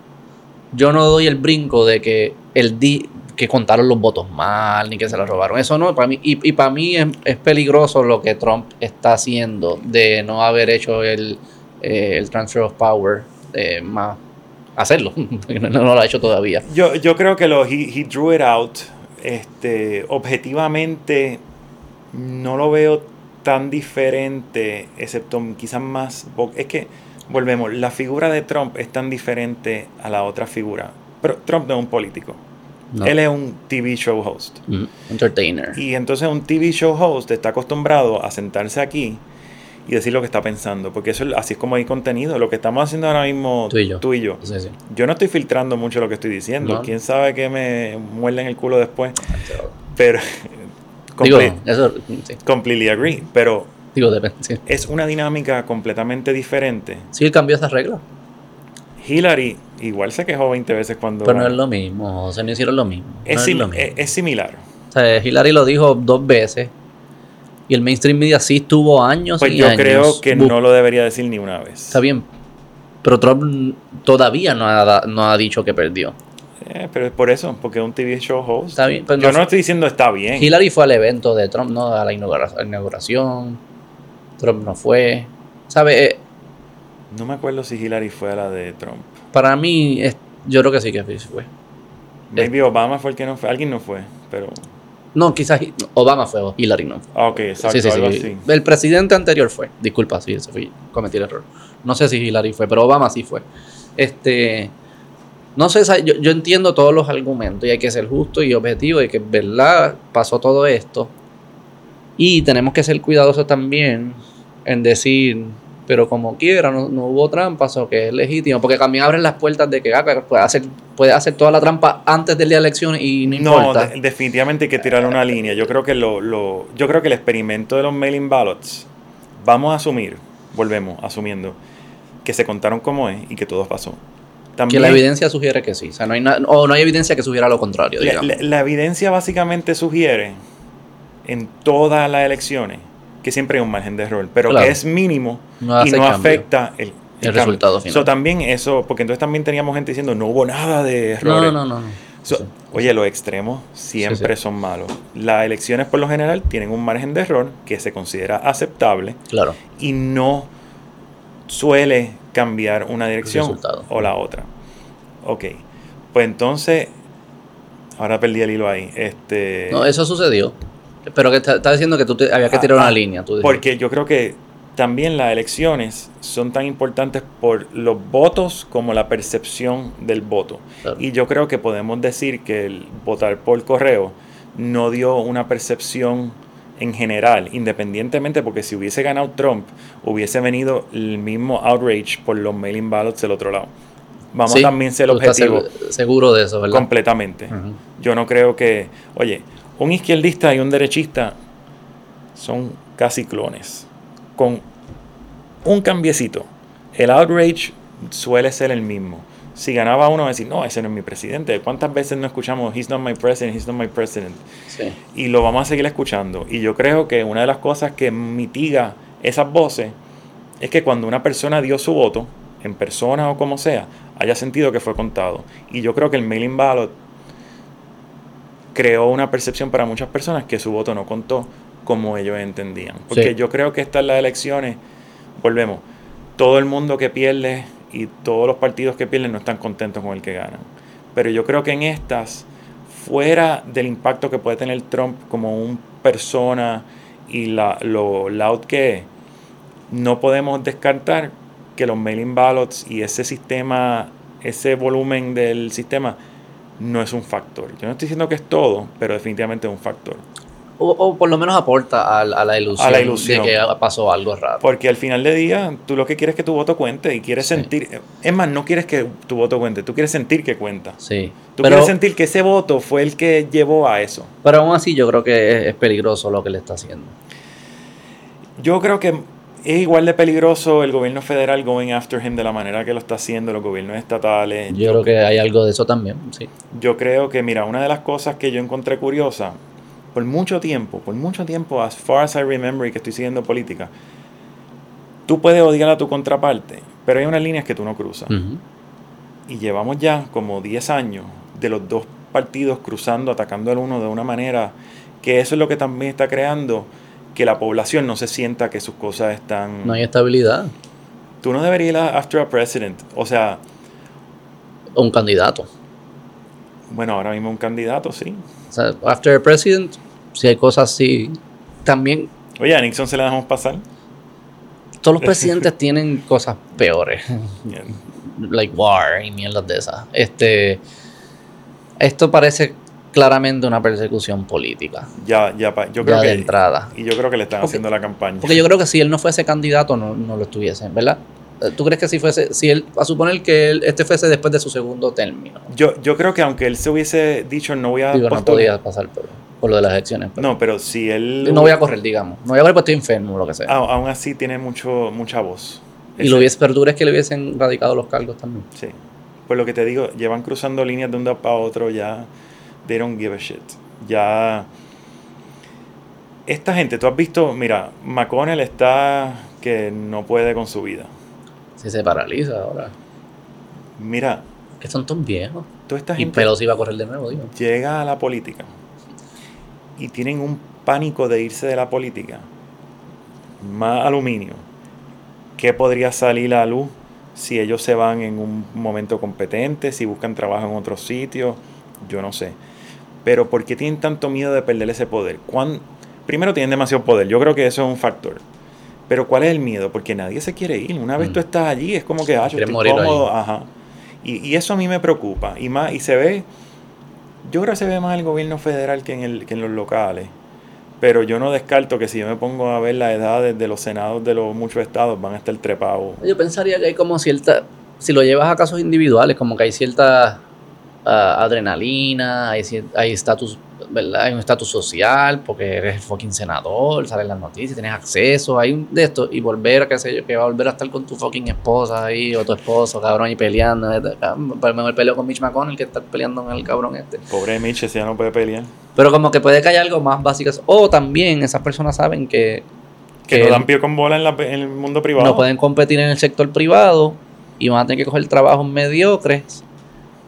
S1: Yo no doy el brinco de que el di, que contaron los votos mal, ni que se los robaron. Eso no, para mí, y, para mí es, peligroso lo que Trump está haciendo de no haber hecho el, eh, el transfer of power, eh, más hacerlo, no, no, lo ha hecho todavía.
S2: Yo, yo creo que lo, he, drew it out, este, objetivamente no lo veo tan diferente, excepto quizás más, es que, volvemos, la figura de Trump es tan diferente a la otra figura, pero Trump no es un político. Él es un TV show host.
S1: Mm, entertainer.
S2: Y entonces un TV show host está acostumbrado a sentarse aquí y decir lo que está pensando, porque eso es- así es como hay contenido. Lo que estamos haciendo ahora mismo
S1: Tú y yo.
S2: tú y yo.
S1: Sí, sí.
S2: Yo no estoy filtrando mucho lo que estoy diciendo.
S1: No.
S2: Quién sabe que me muerden el culo después. Pero
S1: Digo, eso, sí.
S2: completely agree. Pero
S1: Digo, depende. Sí,
S2: es una dinámica completamente diferente.
S1: sí cambió esa regla.
S2: Hillary igual se quejó 20 veces cuando
S1: Pero no es lo mismo. O sea, no hicieron lo mismo.
S2: es,
S1: no es
S2: sim-
S1: lo mismo.
S2: es- es similar.
S1: O sea, Hillary lo dijo dos veces. Y el mainstream media sí estuvo años
S2: Pues
S1: y
S2: yo
S1: años
S2: creo que
S1: bu-
S2: no lo debería decir ni una vez.
S1: Está bien. Pero Trump todavía no ha, no ha dicho que perdió.
S2: Eh, pero es por eso, porque es un TV show host.
S1: Está bien. pero
S2: Yo
S1: no-
S2: no estoy diciendo está bien.
S1: Hillary fue al evento de Trump, no a la inaugura- inauguración. Trump no fue. ¿Sabe? Eh,
S2: No me acuerdo si Hillary fue a la de Trump.
S1: Para mí, es- yo creo que sí que fue.
S2: Maybe Obama fue el que no fue. Alguien no fue, pero...
S1: No, quizás Obama fue o Hillary no.
S2: Ah, ok, exacto,
S1: Sí, sí,
S2: algo
S1: sí.
S2: así.
S1: El presidente anterior fue. Disculpa, sí, eso fui, cometí el error. No sé si Hillary fue, pero Obama sí fue. Este. No sé, yo, yo entiendo todos los argumentos y hay que ser justo y objetivo y que, ¿verdad? Pasó todo esto. Y tenemos que ser cuidadosos también en decir, pero como quiera, no, no hubo trampas o que es legítimo, porque también abren las puertas de que ah, puede, hacer, puede hacer toda la trampa antes del día de elecciones y no
S2: No,
S1: importa.
S2: de- definitivamente hay que tirar una línea. Yo creo que lo, lo- yo creo que el experimento de los mailing ballots, vamos a asumir, volvemos asumiendo, que se contaron como es y que todo pasó.
S1: que
S2: También,
S1: la evidencia sugiere que sí. O sea, no hay, o no hay evidencia que sugiera lo contrario,
S2: la,
S1: digamos.
S2: la- la evidencia básicamente sugiere en todas las elecciones que siempre hay un margen de error, pero
S1: Claro.
S2: que es mínimo
S1: No
S2: y no
S1: cambio.
S2: afecta el,
S1: resultado final.
S2: So, también eso, porque entonces también teníamos gente diciendo no hubo nada de
S1: No,
S2: errores.
S1: no, no. no.
S2: So,
S1: Sí.
S2: Oye, los extremos siempre
S1: Sí,
S2: son malos. Las elecciones por lo general tienen un margen de error que se considera aceptable
S1: Claro.
S2: y no suele cambiar una dirección o la otra. Ok, pues entonces, ahora perdí el hilo ahí. Este,
S1: No, eso sucedió. Pero que está diciendo que tú te- había que
S2: Ah,
S1: tirar una
S2: ah,
S1: línea. Tú
S2: porque yo creo que también las elecciones son tan importantes por los votos como la percepción del voto.
S1: Claro.
S2: Y yo creo que podemos decir que el votar por correo no dio una percepción en general, independientemente, porque si hubiese ganado Trump, hubiese venido el mismo outrage por los mailing ballots del otro lado. Vamos
S1: Sí,
S2: a también ser
S1: estás
S2: objetivo
S1: segu- seguro de eso, ¿verdad?
S2: completamente. Yo no creo que, oye, un izquierdista y un derechista son casi clones. Con un cambiecito, el outrage suele ser el mismo. Si ganaba uno, decir, no, ese no es mi presidente. ¿Cuántas veces no escuchamos, he's not my president, he's not my president?
S1: Sí.
S2: Y lo vamos a seguir escuchando. Y yo creo que una de las cosas que mitiga esas voces es que cuando una persona dio su voto, en persona o como sea, haya sentido que fue contado. Y yo creo que el mailing ballot creó una percepción para muchas personas que su voto no contó como ellos entendían. Porque
S1: Sí.
S2: yo creo que estas las elecciones, volvemos, todo el mundo que pierde y todos los partidos que pierden no están contentos con el que ganan. Pero yo creo que en estas, fuera del impacto que puede tener Trump como un persona y la, lo loud que es, no podemos descartar que los mailing ballots y ese sistema, ese volumen del sistema, no es un factor. Yo no estoy diciendo que es todo, pero definitivamente es un factor.
S1: O, o por lo menos aporta a, a la ilusión,
S2: A la ilusión.
S1: de que pasó algo raro.
S2: Porque al final del día, tú lo que quieres es que tu voto cuente y quieres
S1: Sí.
S2: sentir. Es más, no quieres que tu voto cuente, tú quieres sentir que cuenta.
S1: Sí.
S2: Tú
S1: Pero,
S2: quieres sentir que ese voto fue el que llevó a eso.
S1: pero aún así yo creo que es, es peligroso lo que le está haciendo.
S2: Yo creo que es igual de peligroso el gobierno federal going after him de la manera que lo está haciendo, los gobiernos estatales.
S1: Yo creo que hay algo de eso también, sí.
S2: Yo creo que, mira, una de las cosas que yo encontré curiosa, por mucho tiempo, por mucho tiempo, as far as I remember y que estoy siguiendo política, tú puedes odiar a tu contraparte, pero hay unas líneas que tú no cruzas. Y llevamos ya como 10 años de los dos partidos cruzando, atacando al uno de una manera que eso es lo que también está creando que la población no se sienta que sus cosas están...
S1: No hay estabilidad.
S2: Tú no deberías ir a- after a president. O sea,
S1: un candidato.
S2: bueno, ahora mismo un candidato, sí.
S1: O sea, after a president, si hay cosas así. También,
S2: Oye, a Nixon se le dejamos pasar.
S1: todos los presidentes tienen cosas peores. like war y mierdas de esas. Este, esto parece claramente una persecución política.
S2: Ya, ya, pa- yo creo
S1: ya
S2: que
S1: de entrada.
S2: y yo creo que le están
S1: Porque-
S2: haciendo la campaña.
S1: Porque yo creo que si él no fuese candidato, no, no lo estuviese, ¿verdad? Eh, ¿Tú crees que si fuese, si él, a suponer que él, este fuese después de su segundo término,
S2: Yo, yo creo que aunque él se hubiese dicho no voy a
S1: digo, no podía pasar por, por lo de las elecciones? pero-
S2: No, pero si él
S1: no voy a correr, digamos. No voy a correr porque estoy enfermo o lo que sea.
S2: aún así tiene mucho mucha voz.
S1: y
S2: Ese-
S1: lo hubiese, pero tú crees que le hubiesen radicado los cargos también.
S2: Sí. Pues lo que te digo, llevan cruzando líneas de un lado para otro ya. They don't give a shit. Ya. Esta gente, tú has visto, mira, McConnell está que no puede con su vida.
S1: Si se paraliza ahora.
S2: Mira,
S1: Que son todos viejos.
S2: toda esta
S1: Y Pelosi va a correr de nuevo, digo.
S2: llega a la política y tienen un pánico de irse de la política. Más aluminio. ¿Qué podría salir a la luz si ellos se van en un momento competente, si buscan trabajo en otro sitio? Yo no sé. Pero ¿por qué tienen tanto miedo de perder ese poder? ¿Cuán- Primero tienen demasiado poder, yo creo que eso es un factor. Pero ¿cuál es el miedo? Porque nadie se quiere ir. Una vez
S1: Mm.
S2: tú estás allí, es como que, ah, yo
S1: Quieres
S2: estoy
S1: morir ahí.
S2: cómodo, ajá. Y, y eso a mí me preocupa. Y más, y se ve, yo creo que se ve más en el gobierno federal que en, el, que en los locales. Pero yo no descarto que si yo me pongo a ver las edades de los senados de los muchos estados, van a estar trepados.
S1: Yo pensaría que hay como cierta. Si lo llevas a casos individuales, como que hay cierta ah, adrenalina, hay hay estatus, ¿verdad? Hay un estatus social, porque eres el fucking senador, salen las noticias, tienes acceso, hay un de esto, y volver a, qué sé yo, que va a volver a estar con tu fucking esposa ahí, o tu esposo, cabrón, y peleando. eh, Pero mejor peleo con Mitch McConnell que estar peleando con el cabrón este.
S2: Pobre Mitch, ese ya no puede pelear.
S1: Pero como que puede que haya algo más básico. O también esas personas saben que,
S2: Que no dan pie con bola en, la- en el mundo privado.
S1: no pueden competir en el sector privado y van a tener que coger trabajos mediocres.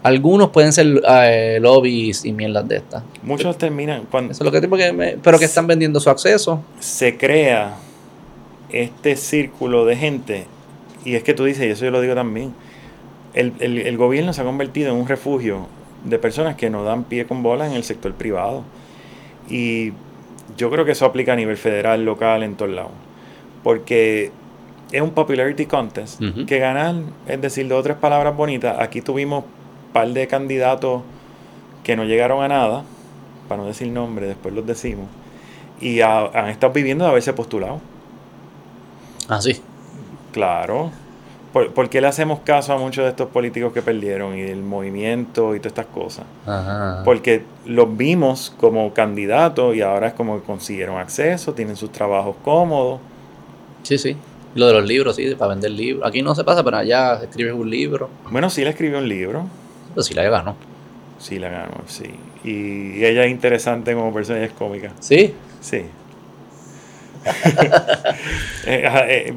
S1: Algunos pueden ser eh, lobbies y mierdas de estas.
S2: Muchos terminan, cuando
S1: Eso es lo que porque me- pero que están vendiendo su acceso.
S2: se crea este círculo de gente, y es que tú dices, y eso yo lo digo también, el, el- el gobierno se ha convertido en un refugio de personas que no dan pie con bola en el sector privado. Y yo creo que eso aplica a nivel federal, local, en todos lados. Porque es un popularity contest que ganar, es decir, dos o tres palabras bonitas. Aquí tuvimos par de candidatos que no llegaron a nada, para no decir nombre, después los decimos, y ha- han estado viviendo de haberse postulado.
S1: Así.
S2: Claro. ¿Por, por qué le hacemos caso a muchos de estos políticos que perdieron y el movimiento y todas estas cosas?
S1: Ajá.
S2: Porque los vimos como candidatos y ahora es como que consiguieron acceso, tienen sus trabajos cómodos.
S1: Sí, sí. Lo de los libros, sí, para vender libros. Aquí no se pasa, pero allá escribes un libro.
S2: Bueno, sí le escribió un libro,
S1: Pero sí la ganó.
S2: sí la ganó, sí. Y ella es interesante como persona, ella es cómica,
S1: Sí.
S2: sí. Eh, eh,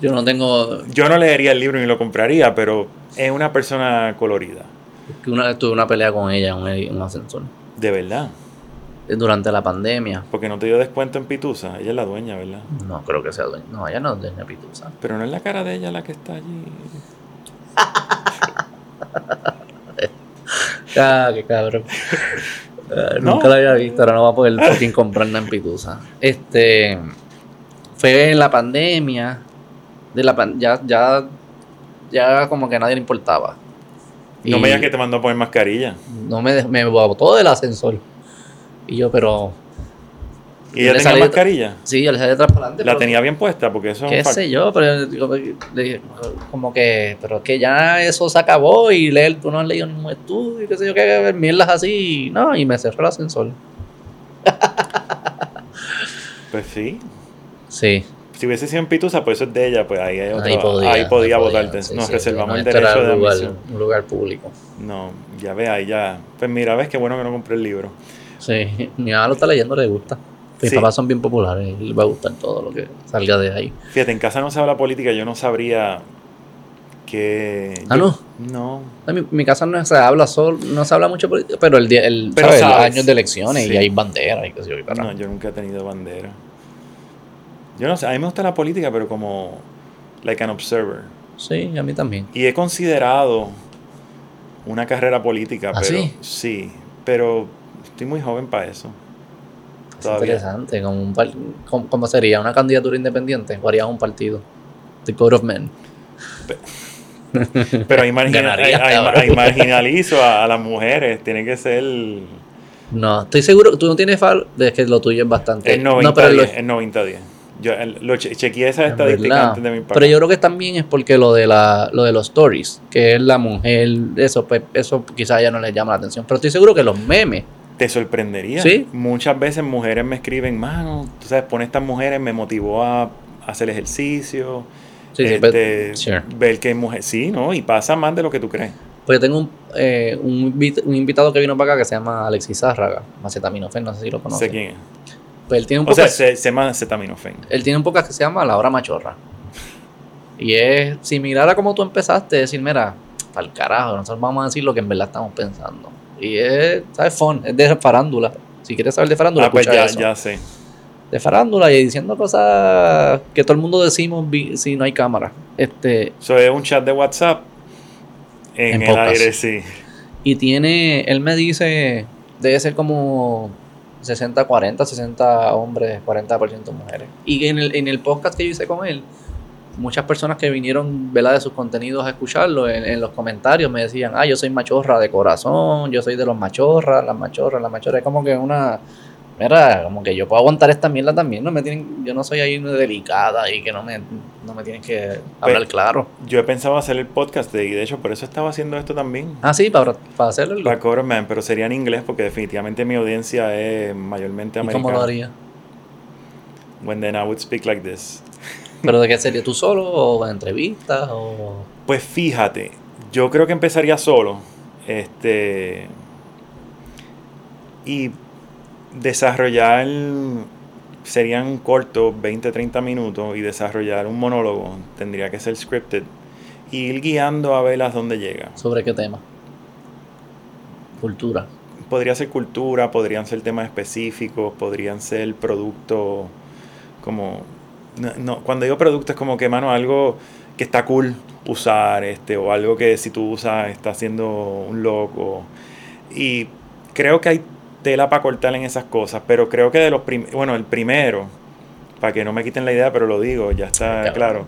S1: Yo no tengo.
S2: yo no leería el libro ni lo compraría, pero es una persona colorida,
S1: Una vez tuve una pelea con ella en un, en un ascensor.
S2: de verdad.
S1: Durante la pandemia.
S2: Porque no te dio descuento en Pitusa, ella es la dueña, ¿verdad?
S1: No creo que sea dueña. No, ella no es dueña Pitusa.
S2: Pero no es la cara de ella la que está allí.
S1: Ah, qué cabrón. Ah,
S2: No.
S1: Nunca la había visto, ahora no va a poder fucking comprarla en Pitusa. Este. Fue en la pandemia. De la pan- ya, ya, ya como que a nadie le importaba.
S2: No me digas que te mandó a poner mascarilla.
S1: No me, me botó del ascensor. Y yo, pero.
S2: ¿Y ella tenía mascarilla?
S1: Sí, yo le salí atrás para adelante.
S2: La tenía bien puesta porque eso es
S1: qué
S2: un
S1: sé yo, pero dije, como que, pero que ya eso se acabó y leer, tú no has leído ningún estudio, y qué sé yo, que mierdas así, no, y me cerró el ascensor.
S2: Pues sí.
S1: Sí.
S2: Si hubiese sido en Pitusa, pues eso es de ella, pues ahí, hay otro-
S1: ahí podía,
S2: ahí podía votarte.
S1: sí,
S2: Nos
S1: sí,
S2: reservamos el derecho de
S1: lugar,
S2: admisión.
S1: un lugar público.
S2: No, ya ve, ahí ya. Pues mira, ves qué bueno que no compré el libro.
S1: Sí, mi mamá lo está leyendo, le gusta. Mis
S2: Sí.
S1: papás son bien populares, les va a gustar todo lo que salga de ahí.
S2: Fíjate, en casa no se habla política, yo no sabría que...
S1: Ah,
S2: yo-
S1: ¿no?
S2: No.
S1: En mi, mi casa no se habla solo, no se habla mucho política, pero el día, el,
S2: Pero
S1: ¿sabes?
S2: Sabes,
S1: años de elecciones
S2: sí.
S1: y hay banderas y qué sé yo.
S2: No, yo nunca he tenido bandera. Yo no sé, a mí me gusta la política, pero como... Like an observer.
S1: Sí, a mí también.
S2: Y he considerado una carrera política,
S1: ¿Ah,
S2: pero
S1: sí?
S2: sí, pero estoy muy joven para eso. Todavía.
S1: interesante. Como un par- ¿cómo, cómo sería? ¿Una candidatura independiente? ¿O harías un partido? The Code of Men.
S2: Pero ahí,
S1: Ganaría,
S2: ahí- marginalizo a, a las mujeres. Tiene que ser
S1: No, estoy seguro, tú no tienes fal, es que lo tuyo es bastante.
S2: Es 90-10.
S1: no, pero lo-
S2: es 90-10. Yo lo che- chequeé esa
S1: Es
S2: estadística
S1: verdad.
S2: antes de mi papá.
S1: Pero yo creo que también es porque lo de la lo de los stories, que es la mujer, eso pues, eso quizás ya no le llama la atención, pero estoy seguro que los memes,
S2: Te sorprendería.
S1: ¿Sí?
S2: Muchas veces mujeres me escriben, mano, tú sabes, pon estas mujeres, me motivó a hacer ejercicio.
S1: sí, sí,
S2: este,
S1: sure.
S2: Ver que mujer. Sí, ¿no? Y pasa más de lo que tú crees.
S1: Pues yo tengo un, eh, un, invit- un invitado que vino para acá que se llama Alexis Zárraga, Macetaminofén, no sé si lo
S2: No
S1: conoces.
S2: sé quién es.
S1: Pues él tiene un
S2: O sea, se llama acetaminofén.
S1: él tiene un podcast que se llama La Hora Machorra. Y es similar a como tú empezaste, decir, mira, al carajo, nosotros vamos a decir lo que en verdad estamos pensando. Y es, ¿sabes? Fun, es de farándula. Si quieres saber de farándula,
S2: Ah, pues ya,
S1: eso.
S2: ya sé.
S1: de farándula y diciendo cosas que todo el mundo decimos si no hay cámara. Este,
S2: Eso es un chat de WhatsApp en,
S1: En
S2: el
S1: podcast.
S2: aire, sí.
S1: y tiene, él me dice, debe ser como 60-40, 60 hombres, 40% mujeres. Y en el, en el podcast que yo hice con él, muchas personas que vinieron ¿verdad? de sus contenidos a escucharlo, en, en los comentarios me decían, ah, yo soy machorra de corazón, yo soy de los machorras, las machorras, las machorras. Es como que una... Mira, como que yo puedo aguantar esta mierda también, no me tienen, yo no soy ahí delicada y que no me, no me tienen que hablar
S2: Pues,
S1: claro.
S2: Yo he pensado hacer el podcast de, y de hecho por eso estaba haciendo esto también.
S1: Ah, sí, para, para hacerlo.
S2: Para Coverman, pero sería en inglés porque definitivamente mi audiencia es mayormente
S1: ¿Y
S2: americana.
S1: cómo lo haría?
S2: When then I would speak like this.
S1: ¿Pero de qué sería tú solo o en entrevistas o...?
S2: Pues fíjate, yo creo que empezaría solo. Este. Y desarrollar. Serían cortos, 20, 30 minutos. Y desarrollar un monólogo tendría que ser scripted. Y ir guiando a ver a dónde llega.
S1: ¿Sobre qué tema? Cultura.
S2: Podría ser cultura, podrían ser temas específicos, podrían ser productos como... No, no, cuando digo producto es como que, mano, algo que está cool usar, este, o algo que si tú usas está haciendo un loco. Y creo que hay tela para cortar en esas cosas, pero creo que de los prim bueno, el primero, para que no me quiten la idea, pero lo digo, ya está claro,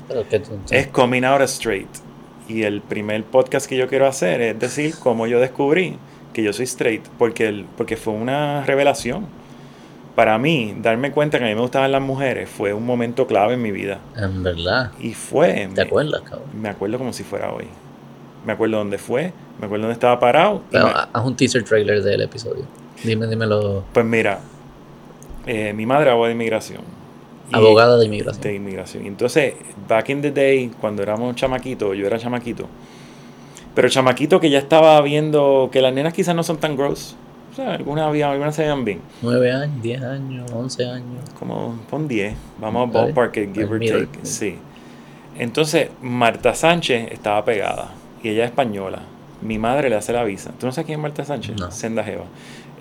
S2: es Coming Out Straight. Y el primer podcast que yo quiero hacer es decir cómo yo descubrí que yo soy straight, porque, el, porque fue una revelación. Para mí, darme cuenta que a mí me gustaban las mujeres fue un momento clave en mi vida.
S1: En verdad.
S2: Y fue...
S1: ¿Te
S2: me-
S1: acuerdas, cabrón?
S2: Me acuerdo como si fuera hoy. Me acuerdo dónde fue, me acuerdo dónde estaba parado. y
S1: Pero
S2: me-
S1: haz un teaser trailer del episodio. Dime, dímelo.
S2: pues mira, eh, mi madre abogada de inmigración.
S1: Abogada de inmigración.
S2: de inmigración. Entonces, back in the day, cuando éramos chamaquitos, yo era chamaquito, pero chamaquito que ya estaba viendo que las nenas quizás no son tan gross. O sea, algunas, había, algunas se veían bien.
S1: Nueve años, diez años, once años.
S2: Como pon 10. Vamos a ballpark give
S1: El
S2: or take. Sí. Entonces, Marta Sánchez estaba pegada. Y ella es española. Mi madre le hace la visa. ¿Tú no sabes quién es Marta Sánchez?
S1: No.
S2: Senda Jeva.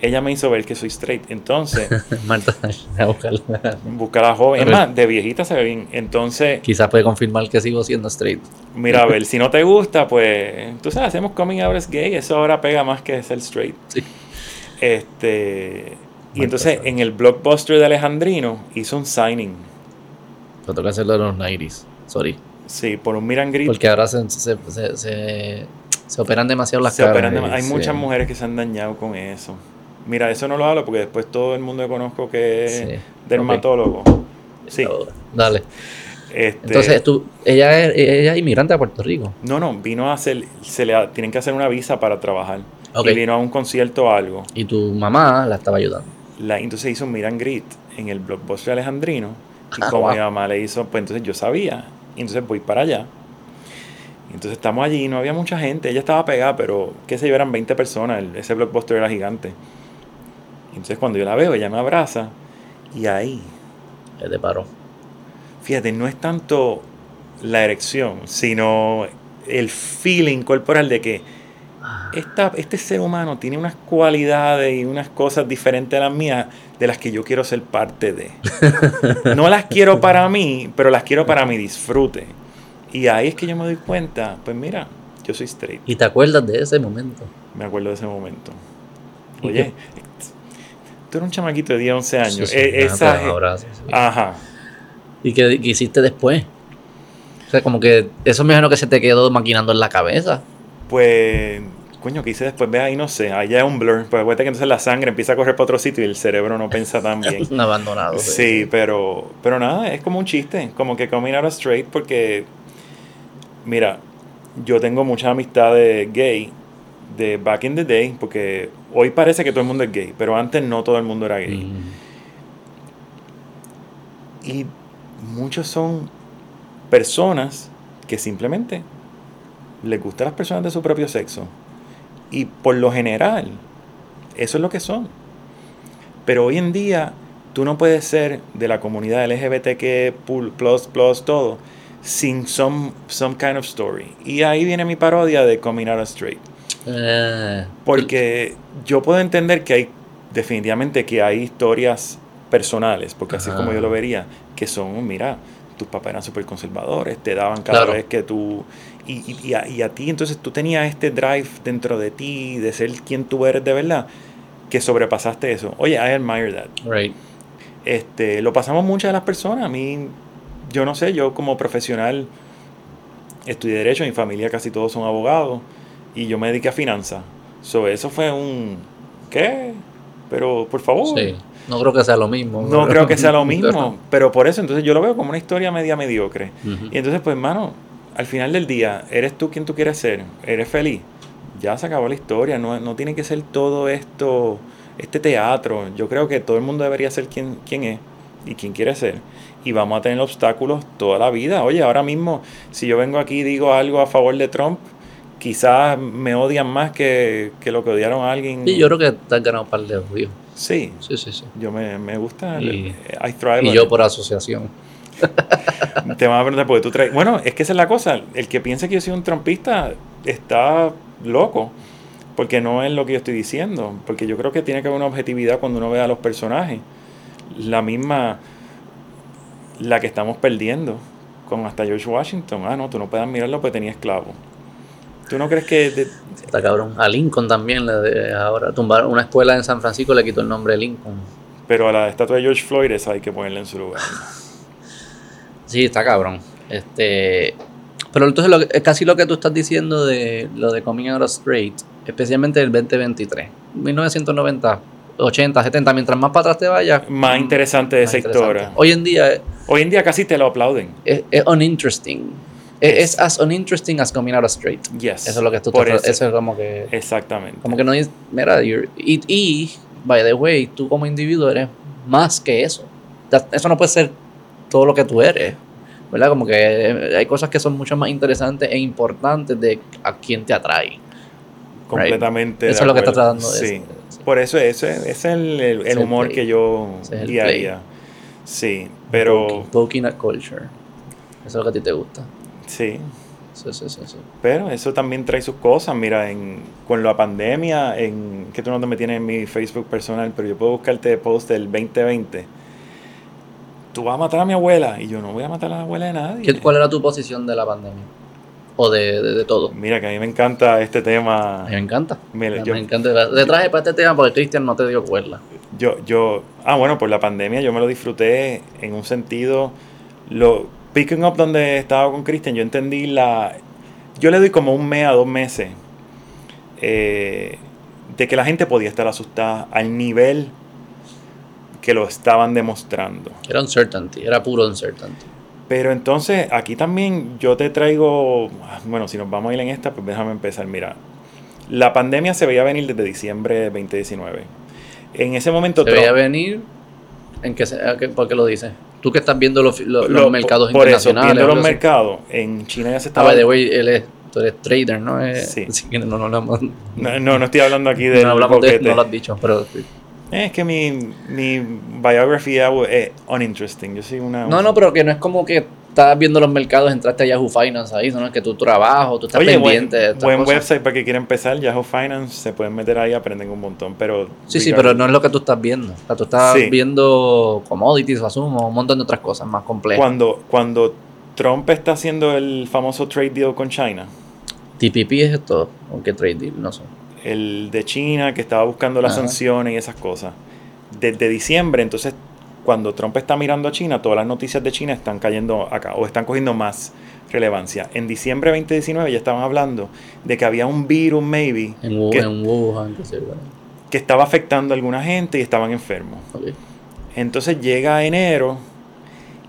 S2: Ella me hizo ver que soy straight. Entonces,
S1: Marta, buscarla.
S2: busca a la joven. Es más, de viejita se ve bien. Entonces,
S1: Quizás puede confirmar que sigo siendo straight.
S2: Mira, a ver, si no te gusta, pues tú sabes, hacemos coming out as gay, eso ahora pega más que ser straight.
S1: Sí.
S2: Este, y entonces en el blockbuster de Alejandrino hizo un signing,
S1: Pero toca hacerlo de los 90s. Sorry.
S2: sí, por un Miran Gris.
S1: Porque ahora se, se, se, se, operan demasiado las caras.
S2: operan hay muchas mujeres que se han dañado con eso. Mira, eso no lo hablo porque después todo el mundo que conozco que es
S1: Sí.
S2: dermatólogo. Sí.
S1: Dale.
S2: Este,
S1: Entonces, tú, ella es, ella es inmigrante a Puerto Rico.
S2: no, no, vino a hacer, se le tienen que hacer una visa para trabajar.
S1: Ok.
S2: Y vino a un concierto o algo.
S1: Y tu mamá la estaba ayudando.
S2: La, entonces hizo un meet and greet en el blockbuster alejandrino. Y
S1: Ah,
S2: como
S1: wow.
S2: mi mamá le hizo, pues entonces yo sabía. Y entonces voy para allá. Y entonces estamos allí, no había mucha gente. Ella estaba pegada, pero qué sé yo, eran 20 personas. el- ese blockbuster era gigante. Y entonces cuando yo la veo, ella me abraza. Y ahí,
S1: Que te paró.
S2: Fíjate, no es tanto la erección, sino el feeling corporal de que esta, este ser humano tiene unas cualidades y unas cosas diferentes a las mías de las que yo quiero ser parte de. No las quiero para mí, pero las quiero para mi disfrute. Y ahí es que yo me doy cuenta, pues mira, yo soy straight.
S1: ¿Y te acuerdas de ese momento?
S2: Me acuerdo de ese momento.
S1: ¿Y
S2: Oye, tú eres un chamaquito de 10, 11 años.
S1: Sí, sí,
S2: Eh,
S1: ah,
S2: esa-
S1: te abrazas, sí.
S2: Ajá.
S1: ¿Y qué, qué hiciste después? O sea, como que eso me imagino que se te quedó maquinando en la cabeza.
S2: Pues coño, ¿qué hice después? Ve ahí, no sé, allá es un blur. Pues acuérdate que entonces la sangre empieza a correr para otro sitio y el cerebro no piensa tan bien.
S1: Un abandonado.
S2: Sí, pero, pero nada, es como un chiste, como que coming out straight porque, mira, yo tengo muchas amistades gay de back in the day, porque hoy parece que todo el mundo es gay, pero antes no todo el mundo era gay.
S1: Mm.
S2: Y muchos son personas que simplemente les gustan las personas de su propio sexo. Y por lo general, eso es lo que son. Pero hoy en día, tú no puedes ser de la comunidad LGBTQ, plus, plus, todo, sin some, some kind of story. Y ahí viene mi parodia de Coming Out Straight.
S1: Eh,
S2: Porque yo puedo entender que hay, definitivamente, que hay historias personales, porque así es como yo lo vería, que son, mira, tus papás eran súper conservadores, te daban cada
S1: Claro.
S2: vez que tú... Y, y- y a, y a ti, entonces tú tenías este drive dentro de ti, de ser quien tú eres de verdad, que sobrepasaste eso. Oye, I admire that.
S1: right.
S2: Este, lo pasamos muchas de las personas. A mí, yo no sé, yo como profesional estudié Derecho, mi familia casi todos son abogados, y yo me dediqué a finanzas. So, eso fue un... ¿Qué? Pero, por favor.
S1: Sí. No creo que sea lo mismo.
S2: No creo que sea lo mismo, pero por eso, entonces yo lo veo como una historia media mediocre. Y entonces, pues, hermano, al final del día, eres tú quien tú quieres ser, eres feliz. Ya se acabó la historia, no, no tiene que ser todo esto, este teatro. Yo creo que todo el mundo debería ser quien, quien es y quien quiere ser. Y vamos a tener obstáculos toda la vida. Oye, ahora mismo, si yo vengo aquí y digo algo a favor de Trump, quizás me odian más que, que lo que odiaron a alguien.
S1: Sí, yo creo que te has ganado un par de odios.
S2: Sí,
S1: Sí, sí, sí.
S2: yo me, me gusta.
S1: Y-
S2: I thrive
S1: Y yo
S2: it.
S1: por asociación.
S2: Te van a preguntar porque tú traes. Bueno, es que esa es la cosa. El que piense que yo soy un trompista está loco. Porque no es lo que yo estoy diciendo. Porque yo creo que tiene que haber una objetividad cuando uno ve a los personajes. La misma. La que estamos perdiendo. Con hasta George Washington. Ah, no, tú no puedes admirarlo porque tenía esclavos. ¿Tú no crees que.? de-
S1: Está cabrón. A Lincoln también le de- ahora tumbaron una escuela en San Francisco le quitó el nombre de Lincoln.
S2: pero a la estatua de George Floyd esa hay que ponerla en su lugar.
S1: Sí, está cabrón. Este, pero entonces lo que- es casi lo que tú estás diciendo de lo de Coming Out Straight, especialmente el 2023, 1990, 80, 70, mientras más para atrás te vayas,
S2: Más interesante de esa historia.
S1: Hoy en día es,
S2: Hoy en día casi te lo aplauden.
S1: es, es uninteresting. Es, es as uninteresting as Coming Out Straight.
S2: Yes.
S1: Eso es lo que tú estás-
S2: eso.
S1: eso es como que
S2: Exactamente.
S1: como que no dices, mira, you're- y, y by the way, tú como individuo eres más que eso. That- Eso no puede ser todo lo que tú eres. ¿Verdad? Como que eh, hay cosas que son mucho más interesantes e importantes de a quién te atrae.
S2: completamente.
S1: Eso es lo que está tratando de
S2: Sí. Por eso ese, ese es el, el- humor
S1: play.
S2: que yo
S1: es el
S2: día a
S1: play.
S2: día. Sí, pero
S1: Poking, poking at culture. Eso es lo que a ti te gusta.
S2: Sí,
S1: Sí, sí, sí, sí.
S2: pero eso también trae sus cosas. Mira, en, con la pandemia, en que tú no te me tienes en mi Facebook personal, pero yo puedo buscarte post del 2020. Tú vas a matar a mi abuela y yo no voy a matar a la abuela de nadie.
S1: ¿Qué- ¿Cuál era tu posición de la pandemia? O de, de, de todo.
S2: Mira, que a mí me encanta este tema.
S1: A mí me encanta.
S2: Mira,
S1: me
S2: yo-
S1: encanta. Te traje para este tema porque Cristian no te dio cuerda.
S2: Yo, yo, ah, bueno, por la pandemia yo me lo disfruté en un sentido, lo, picking up donde estaba con Christian, yo entendí la, yo le doy como un mes a dos meses eh, de que la gente podía estar asustada al nivel que lo estaban demostrando.
S1: Era uncertainty, era puro uncertainty.
S2: Pero entonces aquí también yo te traigo, bueno, si nos vamos a ir en esta, pues déjame empezar. Mira, la pandemia se veía venir desde diciembre de 2019. En ese momento
S1: Se
S2: Trump-
S1: veía venir. ¿En qué, ¿Por qué lo dices? Tú que estás viendo los, los- los
S2: Lo-
S1: mercados
S2: por eso,
S1: internacionales.
S2: viendo los mercados, en China ya se
S1: Ah,
S2: estaba...
S1: by the way, él es, tú eres trader, ¿no? Es-
S2: Sí.
S1: así que no, no, no, no,
S2: no, estoy hablando aquí de
S1: no hablamos de no lo has dicho, pero.
S2: Es que mi, mi biography es uninteresting. Yo soy una...
S1: No, no, pero que no es como que estás viendo los mercados, entraste a Yahoo Finance ahí, no es que tu trabajo, tú estás
S2: Oye, buen,
S1: pendiente de
S2: buen
S1: cosas.
S2: website para que quiera empezar, Yahoo Finance, se pueden meter ahí, aprenden un montón, pero...
S1: Sí, sí, pero no es lo que tú estás viendo. O sea, tú estás
S2: Sí.
S1: viendo commodities, asumo, un montón de otras cosas más complejas.
S2: Cuando, cuando Trump está haciendo el famoso trade deal con China,
S1: TPP es esto, qué trade deal, no sé.
S2: el de China que estaba buscando las
S1: Ajá.
S2: sanciones y esas cosas, desde diciembre, entonces cuando Trump está mirando a China, todas las noticias de China están cayendo acá o están cogiendo más relevancia. En diciembre de 2019 ya estaban hablando de que había un virus, maybe,
S1: En,
S2: que,
S1: en Wuhan, que se
S2: que estaba afectando a alguna gente y estaban enfermos.
S1: ok.
S2: Entonces llega enero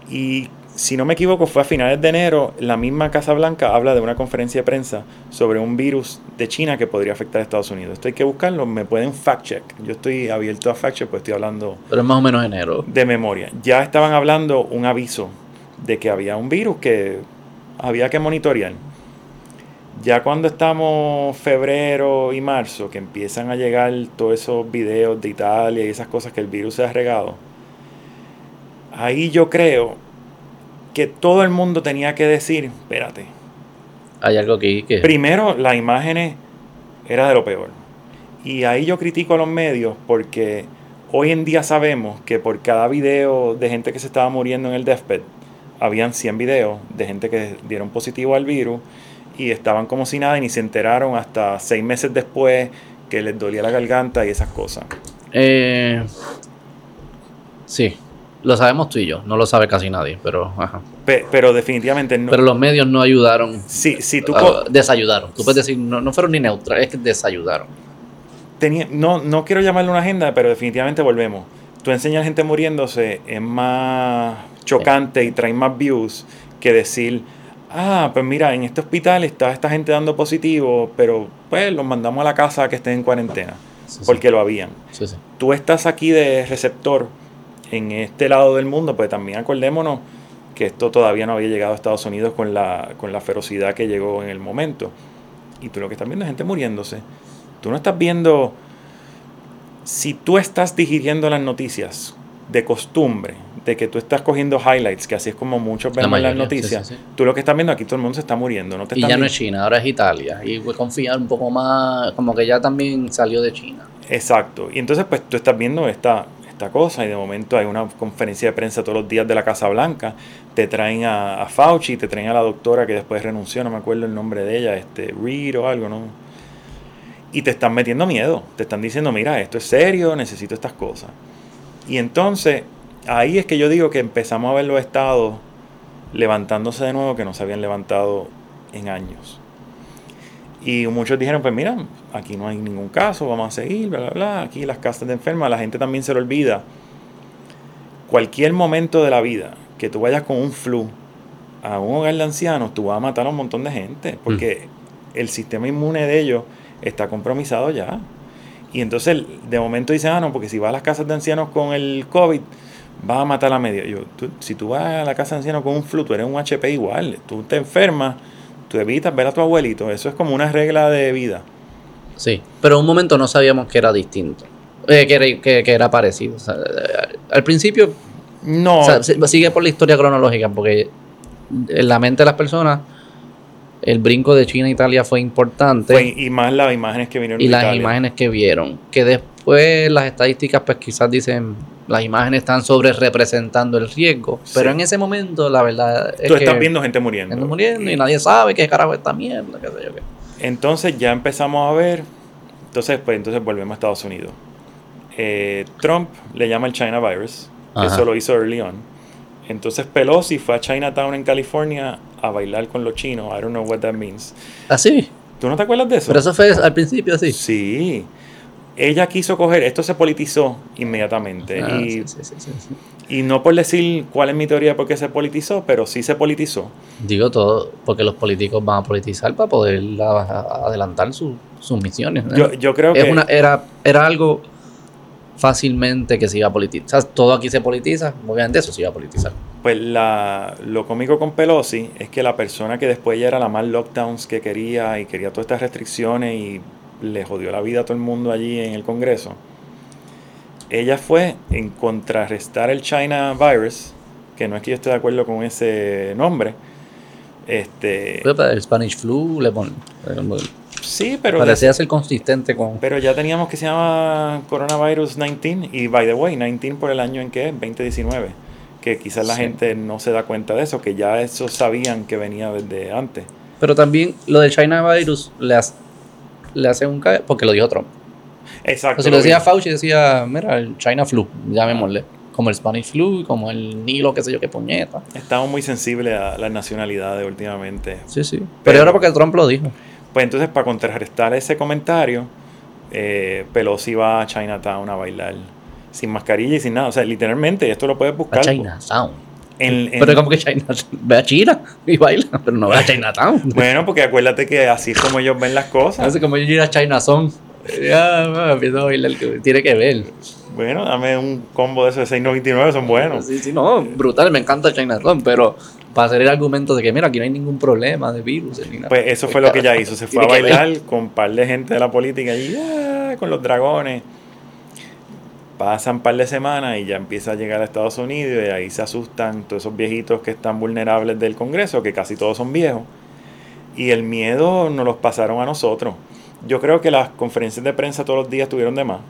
S2: y si no me equivoco fue a finales de enero, la misma Casa Blanca habla de una conferencia de prensa sobre un virus de China que podría afectar a Estados Unidos. Esto hay que buscarlo, me pueden fact check. Yo estoy abierto a fact check, pues estoy hablando
S1: Pero es más o menos enero.
S2: de memoria. Ya estaban hablando un aviso de que había un virus que había que monitorear. Ya cuando estamos febrero y marzo, que empiezan a llegar todos esos videos de Italia y esas cosas que el virus se ha regado, ahí yo creo que todo el mundo tenía que decir, espérate,
S1: Hay algo aquí que...
S2: Primero, las imágenes era de lo peor. Y ahí yo critico a los medios porque hoy en día sabemos que por cada video de gente que se estaba muriendo en el deathbed, habían 100 videos de gente que dieron positivo al virus y estaban como si nada y ni se enteraron hasta seis meses después que les dolía la garganta y esas cosas.
S1: Eh, sí, lo sabemos tú y yo, no lo sabe casi nadie, pero ajá.
S2: Pe- pero definitivamente no.
S1: Pero los medios no ayudaron,
S2: si, si tú
S1: ah, desayudaron. Tú puedes decir, no, no fueron ni neutrales, es que desayudaron.
S2: tenía, no, no quiero llamarle una agenda, pero definitivamente volvemos. Tú enseñar gente muriéndose es más chocante y trae más views que decir, ah, pues mira, en este hospital está esta gente dando positivo, pero pues los mandamos a la casa a que estén en cuarentena,
S1: Sí, sí.
S2: porque lo habían.
S1: Sí, sí.
S2: Tú estás aquí de receptor en este lado del mundo, pues también acordémonos que esto todavía no había llegado a Estados Unidos con la, con la ferocidad que llegó en el momento. Y tú lo que estás viendo es gente muriéndose. Tú no estás viendo... Si tú estás digiriendo las noticias de costumbre, de que tú estás cogiendo highlights, que así es como muchos
S1: La
S2: vemos en las
S1: mayoría,
S2: noticias,
S1: sí, sí.
S2: tú lo que estás viendo aquí, todo el mundo se está muriendo. No te
S1: Y ya no es China, ahora es Italia. Y a confiar un poco más, como que ya también salió de China.
S2: Exacto. Y entonces, pues tú estás viendo esta, esta cosa y de momento hay una conferencia de prensa todos los días de la Casa Blanca. Te traen a, a Fauci, te traen a la doctora que después renunció, no me acuerdo el nombre de ella, este Reed o algo, ¿no? Y te están metiendo miedo. Te están diciendo, mira, esto es serio, necesito estas cosas. Y entonces, ahí es que yo digo que empezamos a ver los estados levantándose de nuevo que no se habían levantado en años. Y muchos dijeron, pues mira, aquí no hay ningún caso, vamos a seguir, bla, bla, bla. Aquí las casas de enfermas, la gente también se le olvida. Cualquier momento de la vida que tú vayas con un flu a un hogar de ancianos, tú vas a matar a un montón de gente, porque el sistema inmune de ellos está compromisado ya. Y entonces de momento dicen, ah, no, porque si vas a las casas de ancianos con el COVID, vas a matar a la media. Yo, tú- si tú vas a la casa de ancianos con un flu, tú eres un HP igual. Tú te enfermas, tú evitas ver a tu abuelito. Eso es como una regla de vida.
S1: Sí, pero en un momento no sabíamos que era distinto. Eh, que, era, que, que era parecido. O sea, eh, al principio,
S2: No,
S1: o sea, si- sigue por la historia cronológica, porque en la mente de las personas, el brinco de China a Italia fue importante.
S2: fue- y más las imágenes que vinieron
S1: y
S2: de
S1: las
S2: Italia.
S1: imágenes que vieron. Que después las estadísticas, pues quizás dicen, las imágenes están sobre representando el riesgo. Pero
S2: Sí.
S1: en ese momento, la verdad es
S2: Tú
S1: que
S2: estás viendo gente muriendo.
S1: gente muriendo y nadie sabe qué carajo es esta mierda, qué sé yo qué.
S2: Entonces ya empezamos a ver. Entonces, pues entonces volvemos a Estados Unidos. Eh, Trump le llama el China virus. que
S1: Ajá.
S2: Eso lo hizo early on. Entonces Pelosi fue a Chinatown en California a bailar con los chinos. I don't know what that means.
S1: Así.
S2: ¿Tú no te acuerdas de eso?
S1: Pero eso fue al principio así.
S2: Sí. Ella quiso coger, esto se politizó inmediatamente.
S1: Ah,
S2: y,
S1: sí, sí, sí,
S2: y no por decir cuál es mi teoría de por qué se politizó, pero sí se politizó.
S1: Digo todo, porque los políticos van a politizar para poder adelantar su- sus misiones. ¿no?
S2: Yo, yo creo
S1: es
S2: que...
S1: una, era, era algo fácilmente que se iba a politizar. Todo aquí se politiza, obviamente eso se iba a politizar.
S2: Pues la, lo cómico con Pelosi es que la persona que después ella era la más lockdowns que quería y quería todas estas restricciones y le jodió la vida a todo el mundo allí en el Congreso, ella fue en contrarrestar el China virus, que no es que yo esté de acuerdo con ese nombre. Este,
S1: el Spanish flu, le ponen.
S2: sí, pero,
S1: Parecía ser consistente con.
S2: pero ya teníamos que se llama Coronavirus 19 y by the way, 19 por el año en que es 2019, que quizás la
S1: Sí.
S2: gente no se da cuenta de eso, que ya eso sabían que venía desde antes.
S1: Pero también lo del China virus le, le hace un ca- porque lo dijo Trump.
S2: Exacto.
S1: O si lo
S2: lo
S1: decía. Fauci, decía, mira, el China flu, llamémosle. como el Spanish flu, como el Nilo, qué sé yo, qué puñeta.
S2: Estamos muy sensibles a las nacionalidades últimamente.
S1: Sí, sí. Pero, ahora porque Trump lo dijo.
S2: Pues entonces, para contrarrestar ese comentario, eh, Pelosi va a Chinatown a bailar sin mascarilla y sin nada. O sea, literalmente, esto lo puedes buscar.
S1: A Chinatown. Pero como que China, ve a China y baila, pero no ve a Chinatown.
S2: bueno, porque acuérdate que así es como ellos ven las cosas.
S1: Así como ellos ir a Chinatown. Ya, empiezo a bailar, tiene que ver.
S2: Bueno, dame un combo de esos de 6.99, son buenos.
S1: Sí, sí, no, brutal, me encanta Chinatown, pero para hacer el argumento de que, mira, aquí no hay ningún problema de virus. Ni
S2: nada. Pues eso fue lo que ella hizo, se fue a bailar con un par de gente de la política allí, ah, con los dragones. Pasan un par de semanas y ya empieza a llegar a Estados Unidos y ahí se asustan todos esos viejitos que están vulnerables del Congreso, que casi todos son viejos. Y el miedo nos los pasaron a nosotros. Yo creo que las conferencias de prensa todos los días tuvieron de más.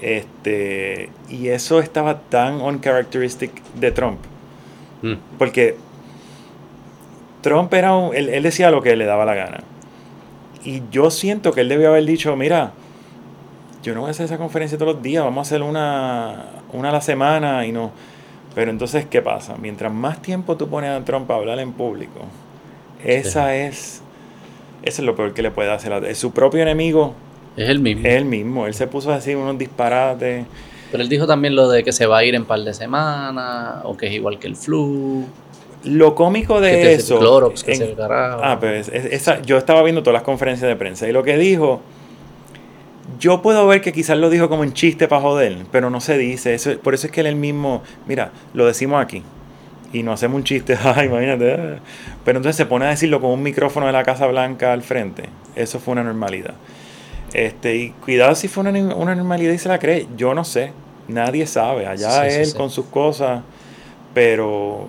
S2: Este, y eso estaba tan uncharacteristic de Trump. Mm. Porque Trump era un, él, decía lo que le daba la gana. Y yo siento que él debió haber dicho, mira, yo no voy a hacer esa conferencia todos los días, vamos a hacer una, una a la semana y no. Pero entonces, ¿qué pasa? Mientras más tiempo tú pones a Trump a hablar en público, esa es, eso es lo peor que le puede hacer. Es su propio enemigo.
S1: Es el mismo.
S2: Es el mismo. Él se puso así unos disparates.
S1: Pero él dijo también lo de que se va a ir en par de semanas, o que es igual que el flu.
S2: Lo cómico de eso.
S1: Clorox, que se
S2: ah, pues esa, yo estaba viendo todas las conferencias de prensa y lo que dijo. Yo puedo ver que quizás lo dijo como un chiste para joder, pero no se dice. Eso, por eso es que él mismo. Mira, lo decimos aquí. Y no hacemos un chiste, ay, imagínate. Ah. Pero entonces se pone a decirlo con un micrófono de la Casa Blanca al frente. Eso fue una normalidad. Este, y cuidado si fue una, una normalidad y se la cree. Yo no sé. Nadie sabe, allá él con sus cosas, pero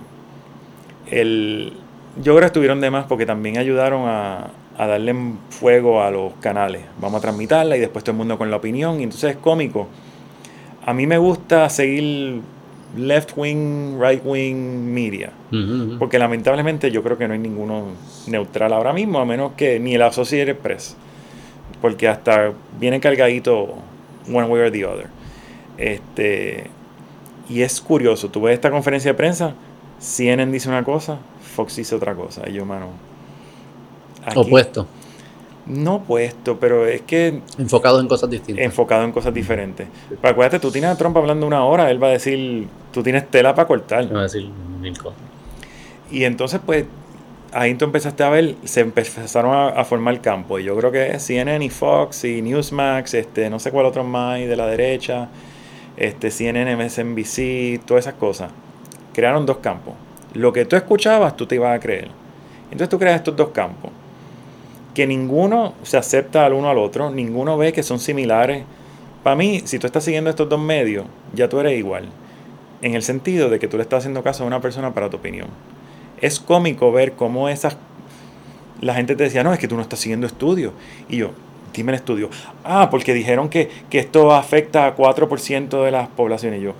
S2: el, yo creo que estuvieron de más porque también ayudaron a, a darle fuego a los canales. Vamos a transmitirla y después todo el mundo con la opinión. Y entonces es cómico. A mí me gusta seguir left wing, right wing media. Porque lamentablemente yo creo que no hay ninguno neutral ahora mismo, a menos que ni el Associated Press. Porque hasta viene cargadito one way or the other. Este, y es curioso, tú ves esta conferencia de prensa, CNN dice una cosa, Fox dice otra cosa. Y yo, mano.
S1: Opuesto.
S2: No opuesto, pero es que.
S1: Enfocado en cosas distintas.
S2: Enfocado en cosas diferentes. Pero acuérdate, tú tienes a Trump hablando una hora, él va a decir, tú tienes tela para cortar.
S1: Va a decir mil cosas.
S2: Y entonces, pues, ahí tú empezaste a ver, se empezaron a, a, formar campo. Y yo creo que CNN y Fox y Newsmax, este, no sé cuál otro más, y de la derecha este, CNN, MSNBC, todas esas cosas. Crearon dos campos. Lo que tú escuchabas, tú te ibas a creer. Entonces tú creas estos dos campos. Que ninguno se acepta al uno al otro, ninguno ve que son similares. Para mí, si tú estás siguiendo estos dos medios, ya tú eres igual. En el sentido de que tú le estás haciendo caso a una persona para tu opinión. Es cómico ver cómo esas... La gente te decía, no, es que tú no estás siguiendo estudios. Y yo, dime el estudio. Ah, porque dijeron que, esto afecta a 4% de las poblaciones. Y yo,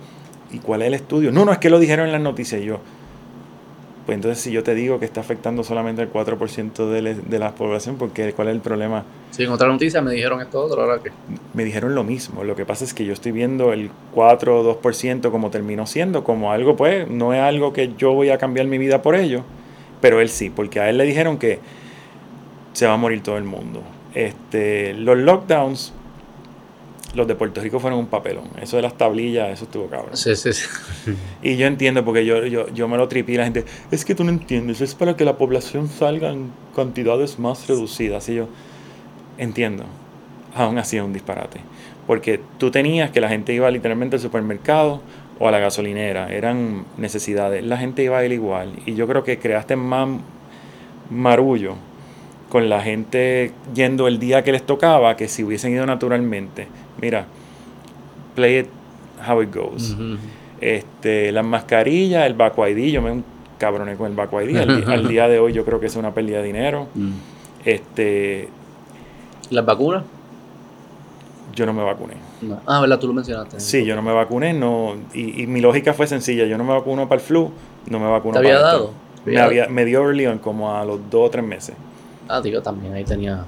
S2: ¿y cuál es el estudio? No, no, es que lo dijeron en las noticias. Yo, pues entonces si yo te digo que está afectando solamente el 4% de, de la población, porque ¿cuál es el problema?
S1: Sí, en otra noticia me dijeron esto otro, ahora que...
S2: Me dijeron lo mismo, lo que pasa es que yo estoy viendo el 4 o 2% como terminó siendo, como algo pues, no es algo que yo voy a cambiar mi vida por ello, pero él sí, porque a él le dijeron que se va a morir todo el mundo. Este, los lockdowns, los de Puerto Rico fueron un papelón. Eso de las tablillas, eso estuvo cabrón.
S1: Sí, sí, sí.
S2: Y yo entiendo, porque yo, yo, yo me lo tripí la gente, es que tú no entiendes, es para que la población salga en cantidades más reducidas. Y yo entiendo. Aún así es un disparate. Porque tú tenías que la gente iba literalmente al supermercado o a la gasolinera. Eran necesidades. La gente iba a ir igual. Y yo creo que creaste más marullo con la gente yendo el día que les tocaba que si hubiesen ido naturalmente. Mira, play it how it goes. este, las mascarillas, el Baco ID, yo me un cabrón con el Baco ID. al, día de hoy yo creo que es una pérdida de dinero. Mm. Este,
S1: ¿Las vacunas?
S2: Yo no me vacuné.
S1: Ah, ¿verdad? Tú lo mencionaste.
S2: Sí, yo no me vacuné. No, y, mi lógica fue sencilla. Yo no me vacuno para el flu, no me vacuno
S1: ¿Te había dado?
S2: Me, había, me dio early on como a los dos o tres meses.
S1: Ah, digo, también ahí tenía.